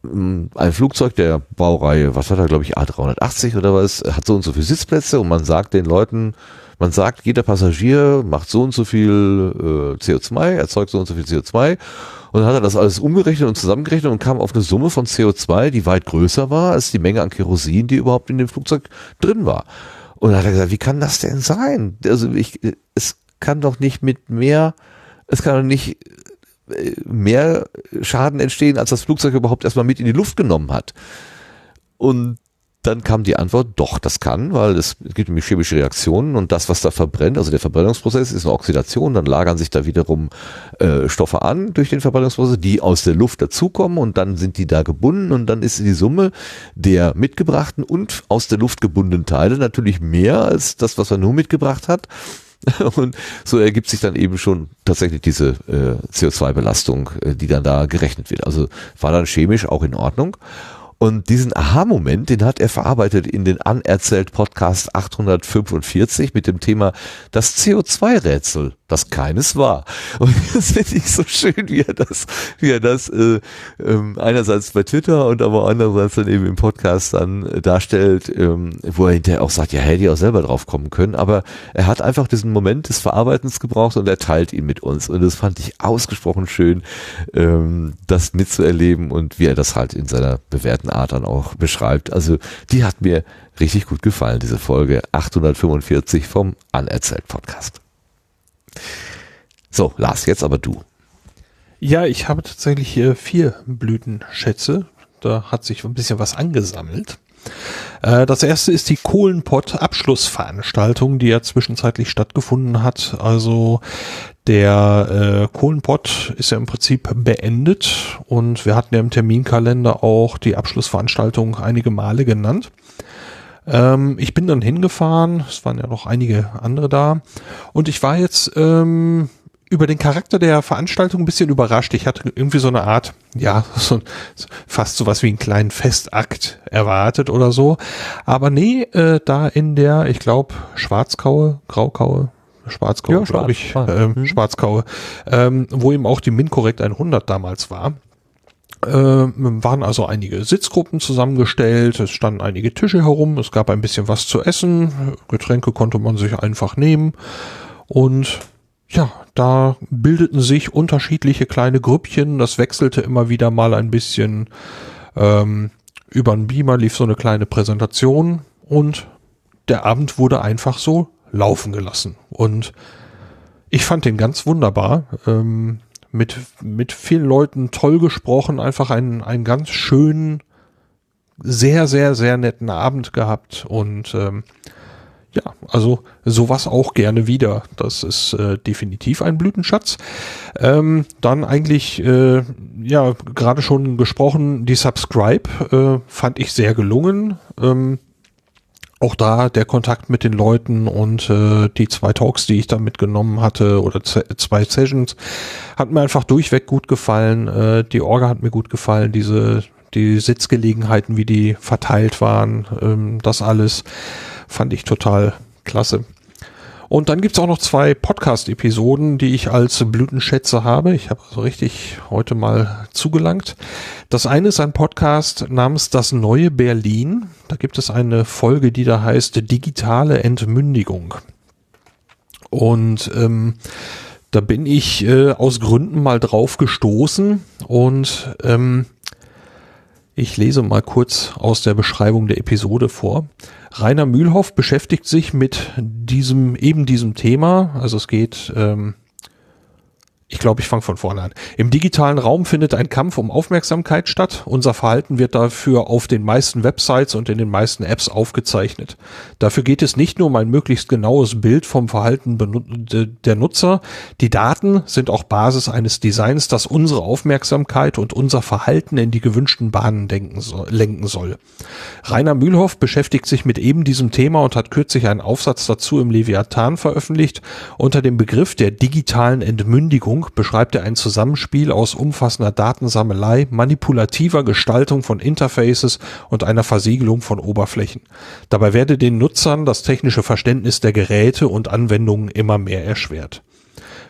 ähm, ein Flugzeug der Baureihe, was hat er, glaube ich, A380 oder was, hat so und so viele Sitzplätze und man sagt den Leuten, man sagt, jeder Passagier macht so und so viel äh, CO2, erzeugt so und so viel CO2 und dann hat er das alles umgerechnet und zusammengerechnet und kam auf eine Summe von CO2, die weit größer war als die Menge an Kerosin, die überhaupt in dem Flugzeug drin war. Und dann hat er gesagt, wie kann das denn sein? Also ich, es kann doch nicht mit mehr, es kann doch nicht äh, mehr Schaden entstehen, als das Flugzeug überhaupt erstmal mit in die Luft genommen hat. Und dann kam die Antwort, doch, das kann, weil es gibt nämlich chemische Reaktionen und das, was da verbrennt, also der Verbrennungsprozess ist eine Oxidation, dann lagern sich da wiederum äh, Stoffe an durch den Verbrennungsprozess, die aus der Luft dazukommen und dann sind die da gebunden und dann ist die Summe der mitgebrachten und aus der Luft gebundenen Teile natürlich mehr als das, was er nur mitgebracht hat. Und so ergibt sich dann eben schon tatsächlich diese äh, CO2-Belastung, äh, die dann da gerechnet wird. Also war dann chemisch auch in Ordnung. Und diesen Aha-Moment, den hat er verarbeitet in den Anerzählt Podcast 845 mit dem Thema das CO2-Rätsel das keines war. Und das finde ich so schön, wie er das, wie er das äh, ähm, einerseits bei Twitter und aber andererseits dann eben im Podcast dann äh, darstellt, ähm, wo er hinterher auch sagt, ja, hätte ich auch selber drauf kommen können, aber er hat einfach diesen Moment des Verarbeitens gebraucht und er teilt ihn mit uns. Und das fand ich ausgesprochen schön, ähm, das mitzuerleben und wie er das halt in seiner bewährten Art dann auch beschreibt. Also die hat mir richtig gut gefallen, diese Folge 845 vom Anerzählt Podcast. So, Lars, jetzt aber du. Ja, ich habe tatsächlich hier vier Blütenschätze. Da hat sich ein bisschen was angesammelt. Äh, das erste ist die Kohlenpott-Abschlussveranstaltung, die ja zwischenzeitlich stattgefunden hat. Also der äh, Kohlenpott ist ja im Prinzip beendet und wir hatten ja im Terminkalender auch die Abschlussveranstaltung einige Male genannt. Ähm, ich bin dann hingefahren, es waren ja noch einige andere da und ich war jetzt ähm, über den Charakter der Veranstaltung ein bisschen überrascht. Ich hatte irgendwie so eine Art, ja, so fast sowas wie einen kleinen Festakt erwartet oder so. Aber nee, äh, da in der, ich glaube, Schwarzkaue, Graukaue, Schwarzkaue, ja, glaube ich, äh, mhm. Schwarzkaue, ähm, wo eben auch die MinCorrect 100 damals war. Äh, waren also einige Sitzgruppen zusammengestellt, es standen einige Tische herum, es gab ein bisschen was zu essen, Getränke konnte man sich einfach nehmen und ja, da bildeten sich unterschiedliche kleine Grüppchen, das wechselte immer wieder mal ein bisschen. Ähm, über einen Beamer lief so eine kleine Präsentation und der Abend wurde einfach so laufen gelassen. Und ich fand den ganz wunderbar. Ähm, mit, mit vielen Leuten toll gesprochen, einfach einen, einen ganz schönen, sehr, sehr, sehr netten Abend gehabt und ähm, ja, also sowas auch gerne wieder. Das ist äh, definitiv ein Blütenschatz. Ähm, dann eigentlich, äh, ja, gerade schon gesprochen, die Subscribe äh, fand ich sehr gelungen. Ähm, auch da der Kontakt mit den Leuten und äh, die zwei Talks, die ich da mitgenommen hatte oder zwei Sessions, hat mir einfach durchweg gut gefallen. Äh, die Orga hat mir gut gefallen, diese die Sitzgelegenheiten, wie die verteilt waren, ähm, das alles fand ich total klasse. Und dann gibt's auch noch zwei Podcast-Episoden, die ich als Blütenschätze habe. Ich habe also richtig heute mal zugelangt. Das eine ist ein Podcast namens Das neue Berlin. Da gibt es eine Folge, die da heißt Digitale Entmündigung. Und ähm, da bin ich äh, aus Gründen mal drauf gestoßen und ähm, ich lese mal kurz aus der Beschreibung der Episode vor. Rainer Mühlhoff beschäftigt sich mit diesem, eben diesem Thema. Also es geht ähm, ich glaube, ich fange von vorne an. Im digitalen Raum findet ein Kampf um Aufmerksamkeit statt. Unser Verhalten wird dafür auf den meisten Websites und in den meisten Apps aufgezeichnet. Dafür geht es nicht nur um ein möglichst genaues Bild vom Verhalten der Nutzer. Die Daten sind auch Basis eines Designs, das unsere Aufmerksamkeit und unser Verhalten in die gewünschten Bahnen soll, lenken soll. Rainer Mühlhoff beschäftigt sich mit eben diesem Thema und hat kürzlich einen Aufsatz dazu im Leviathan veröffentlicht unter dem Begriff der digitalen Entmündigung Entwicklung beschreibt er ein Zusammenspiel aus umfassender Datensammelei, manipulativer Gestaltung von Interfaces und einer Versiegelung von Oberflächen. Dabei werde den Nutzern das technische Verständnis der Geräte und Anwendungen immer mehr erschwert.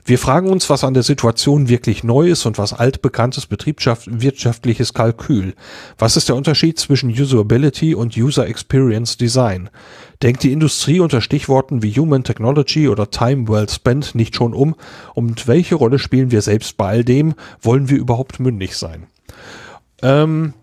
Wir fragen uns, was an der Situation wirklich neu ist und was altbekanntes betriebswirtschaftliches Kalkül. Was ist der Unterschied zwischen Usability und User Experience Design? Denkt die Industrie unter Stichworten wie Human Technology oder Time Well Spent nicht schon um? Und welche Rolle spielen wir selbst bei all dem? Wollen wir überhaupt mündig sein? Ähm,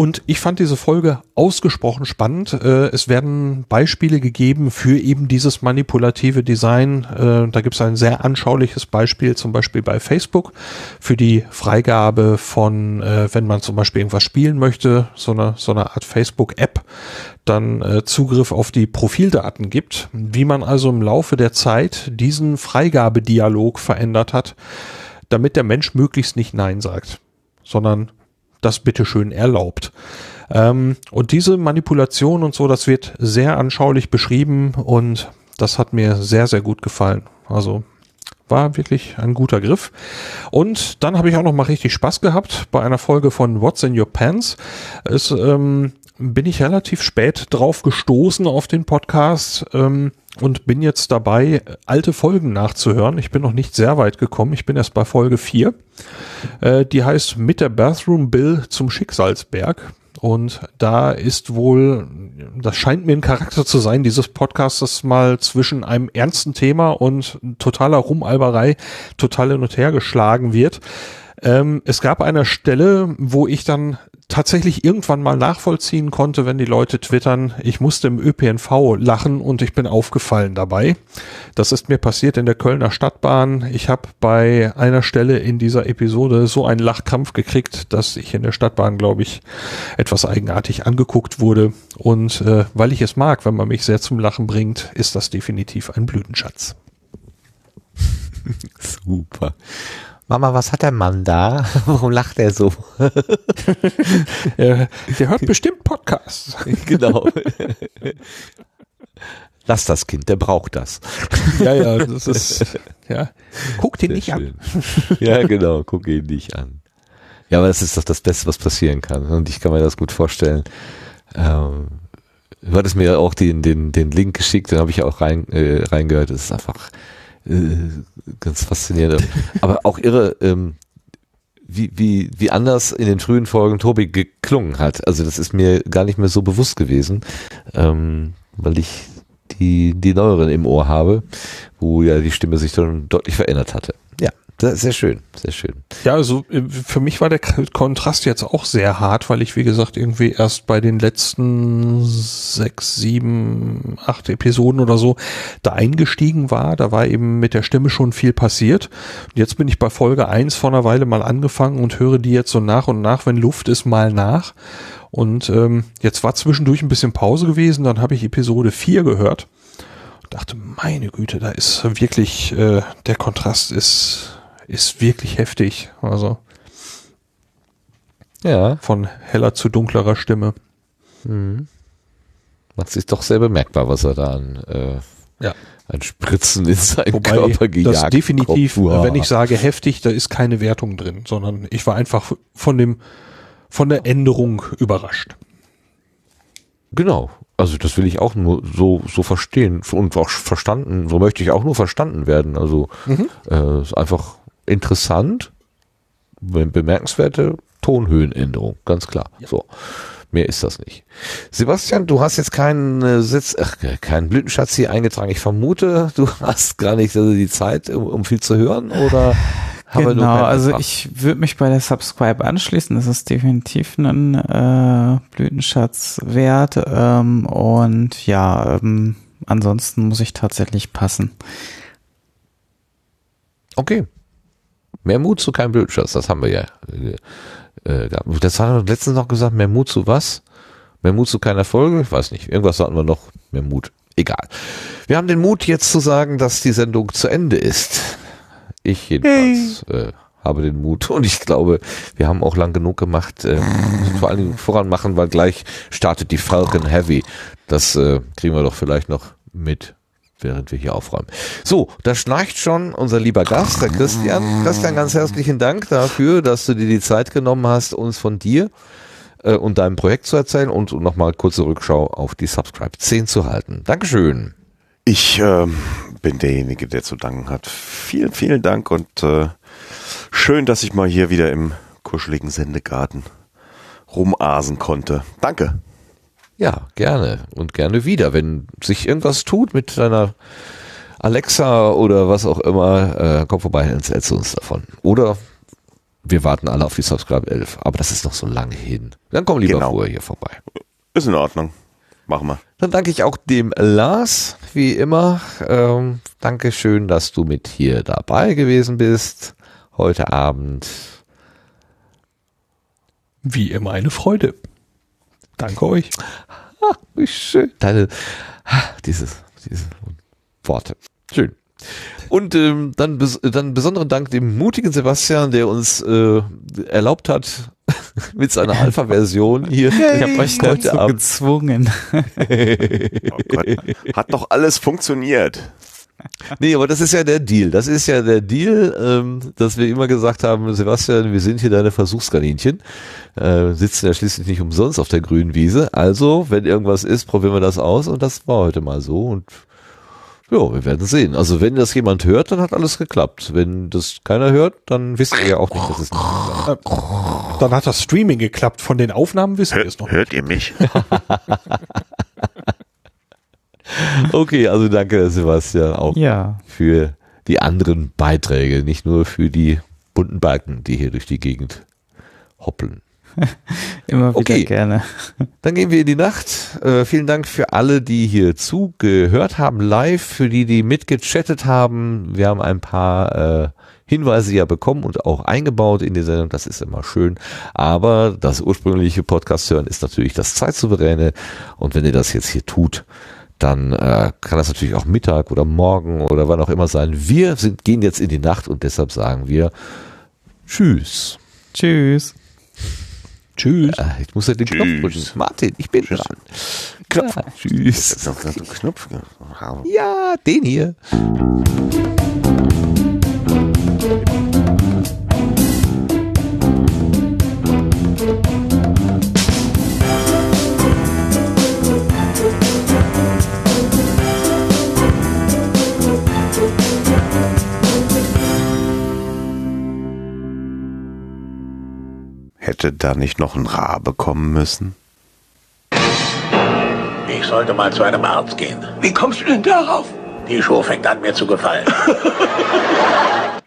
und ich fand diese Folge ausgesprochen spannend. Äh, es werden Beispiele gegeben für eben dieses manipulative Design. Äh, da gibt es ein sehr anschauliches Beispiel, zum Beispiel bei Facebook, für die Freigabe von, äh, wenn man zum Beispiel irgendwas spielen möchte, so eine, so eine Art Facebook-App, dann Zugriff auf die Profildaten gibt. Wie man also im Laufe der Zeit diesen Freigabedialog verändert hat, damit der Mensch möglichst nicht Nein sagt, sondern das bitteschön erlaubt. Ähm, und diese Manipulation und so, das wird sehr anschaulich beschrieben und das hat mir sehr, sehr gut gefallen. Also war wirklich ein guter Griff. Und dann habe ich auch noch mal richtig Spaß gehabt bei einer Folge von What's in Your Pants. Es ähm, bin ich relativ spät drauf gestoßen auf den Podcast. Ähm, und bin jetzt dabei, alte Folgen nachzuhören. Ich bin noch nicht sehr weit gekommen. Ich bin erst bei Folge 4. Äh, die heißt Mit der Bathroom Bill zum Schicksalsberg. Und da ist wohl, das scheint mir ein Charakter zu sein, dieses Podcasts mal zwischen einem ernsten Thema und totaler Rumalberei total hin und her geschlagen wird. Ähm, es gab eine Stelle, wo ich dann tatsächlich irgendwann mal nachvollziehen konnte, wenn die Leute twittern, ich musste im ÖPNV lachen und ich bin aufgefallen dabei. Das ist mir passiert in der Kölner Stadtbahn. Ich habe bei einer Stelle in dieser Episode so einen Lachkrampf gekriegt, dass ich in der Stadtbahn, glaube ich, etwas eigenartig angeguckt wurde. Und äh, weil ich es mag, wenn man mich sehr zum Lachen bringt, ist das definitiv ein Blütenschatz. Super. Mama, was hat der Mann da? Warum lacht er so? der, der hört bestimmt Podcasts. genau. Lass das Kind, der braucht das. Ja, ja, das ist, ja. Guck den Sehr nicht schön. an. ja, genau, guck ihn nicht an. Ja, aber das ist doch das Beste, was passieren kann. Und ich kann mir das gut vorstellen. Ähm, du hattest mir auch den, den, den Link geschickt, den habe ich auch rein, äh, reingehört. Das ist einfach, ganz faszinierend. Aber auch irre, ähm, wie, wie, wie anders in den frühen Folgen Tobi geklungen hat. Also das ist mir gar nicht mehr so bewusst gewesen, ähm, weil ich die, die neueren im Ohr habe, wo ja die Stimme sich dann deutlich verändert hatte. Ja. Sehr schön, sehr schön. Ja, also äh, für mich war der Kontrast jetzt auch sehr hart, weil ich, wie gesagt, irgendwie erst bei den letzten sechs, sieben, acht Episoden oder so da eingestiegen war. Da war eben mit der Stimme schon viel passiert. Und jetzt bin ich bei Folge eins vor einer Weile mal angefangen und höre die jetzt so nach und nach, wenn Luft ist, mal nach. Und ähm, jetzt war zwischendurch ein bisschen Pause gewesen, dann habe ich Episode vier gehört dachte, meine Güte, da ist wirklich, äh, der Kontrast ist ist wirklich heftig. Also ja. Von heller zu dunklerer Stimme. Mhm. Macht sich doch sehr bemerkbar, was er da an, äh, ja. an Spritzen in seinen Wobei Körper gejagt das definitiv, Kopf, wenn ich sage heftig, da ist keine Wertung drin, sondern ich war einfach von dem, von der Änderung überrascht. Genau. Also das will ich auch nur so, so verstehen und auch verstanden, so möchte ich auch nur verstanden werden. Also mhm. äh, ist einfach interessant, bemerkenswerte Tonhöhenänderung, ganz klar. Ja. So. Mehr ist das nicht. Sebastian, du hast jetzt keinen äh, Sitz, ach, keinen Blütenschatz hier eingetragen. Ich vermute, du hast gar nicht also die Zeit, um, um viel zu hören, oder? Genau, also ich würde mich bei der Subscribe anschließen. Das ist definitiv ein äh, Blütenschatz wert. Ähm, und ja, ähm, ansonsten muss ich tatsächlich passen. Okay. Mehr Mut zu keinem Blütenschatz, das haben wir ja äh, gehabt. Das haben wir letztens noch gesagt, mehr Mut zu was? Mehr Mut zu keiner Folge? Ich weiß nicht. Irgendwas hatten wir noch. Mehr Mut. Egal. Wir haben den Mut jetzt zu sagen, dass die Sendung zu Ende ist. Ich jedenfalls hey. äh, habe den Mut und ich glaube, wir haben auch lang genug gemacht, äh, vor allen Dingen voran machen, weil gleich startet die Falcon Heavy. Das äh, kriegen wir doch vielleicht noch mit während wir hier aufräumen. So, da schnarcht schon unser lieber Gast, der Christian. Christian, ganz herzlichen Dank dafür, dass du dir die Zeit genommen hast, uns von dir äh, und deinem Projekt zu erzählen und nochmal kurze Rückschau auf die Subscribe 10 zu halten. Dankeschön. Ich äh, bin derjenige, der zu danken hat. Vielen, vielen Dank und äh, schön, dass ich mal hier wieder im kuscheligen Sendegarten rumasen konnte. Danke. Ja, gerne und gerne wieder. Wenn sich irgendwas tut mit deiner Alexa oder was auch immer, äh, komm vorbei und erzählst uns davon. Oder wir warten alle auf die Subscribe 11, aber das ist noch so lange hin. Dann komm lieber genau. vorher hier vorbei. Ist in Ordnung. Machen wir. Dann danke ich auch dem Lars, wie immer. Ähm, Dankeschön, dass du mit hier dabei gewesen bist heute Abend. Wie immer eine Freude. Danke euch. Ah, wie schön. Deine, dieses, diese Worte. Schön. Und ähm, dann, dann besonderen Dank dem mutigen Sebastian, der uns äh, erlaubt hat, mit seiner Alpha-Version hier. Ich habe euch heute dazu gezwungen. oh Gott. Hat doch alles funktioniert. Nee, aber das ist ja der Deal. Das ist ja der Deal, ähm, dass wir immer gesagt haben, Sebastian, wir sind hier deine Versuchskaninchen, äh, sitzen ja schließlich nicht umsonst auf der grünen Wiese. Also, wenn irgendwas ist, probieren wir das aus und das war heute mal so und ja, wir werden sehen. Also wenn das jemand hört, dann hat alles geklappt. Wenn das keiner hört, dann wisst ihr ja auch nicht, dass es nicht klappt. Dann hat das Streaming geklappt. Von den Aufnahmen wissen wir es noch. Hört ihr mich? Okay, also danke Sebastian auch ja. für die anderen Beiträge, nicht nur für die bunten Balken, die hier durch die Gegend hoppeln. Immer wieder okay. gerne. Dann gehen wir in die Nacht. Äh, vielen Dank für alle, die hier zugehört haben, live, für die, die mitgechattet haben. Wir haben ein paar äh, Hinweise ja bekommen und auch eingebaut in die Sendung. Das ist immer schön. Aber das ursprüngliche Podcast hören ist natürlich das Zeitsouveräne. Und wenn ihr das jetzt hier tut, dann äh, kann das natürlich auch Mittag oder Morgen oder wann auch immer sein. Wir sind, gehen jetzt in die Nacht und deshalb sagen wir Tschüss. Tschüss. Tschüss. Äh, ich muss ja den tschüss. Knopf drücken. Martin, ich bin tschüss. dran. Knopf. Ja, tschüss. Knopf. Ja, den hier. Hätte da nicht noch ein Rabe kommen müssen? Ich sollte mal zu einem Arzt gehen. Wie kommst du denn darauf? Die Show fängt an, mir zu gefallen.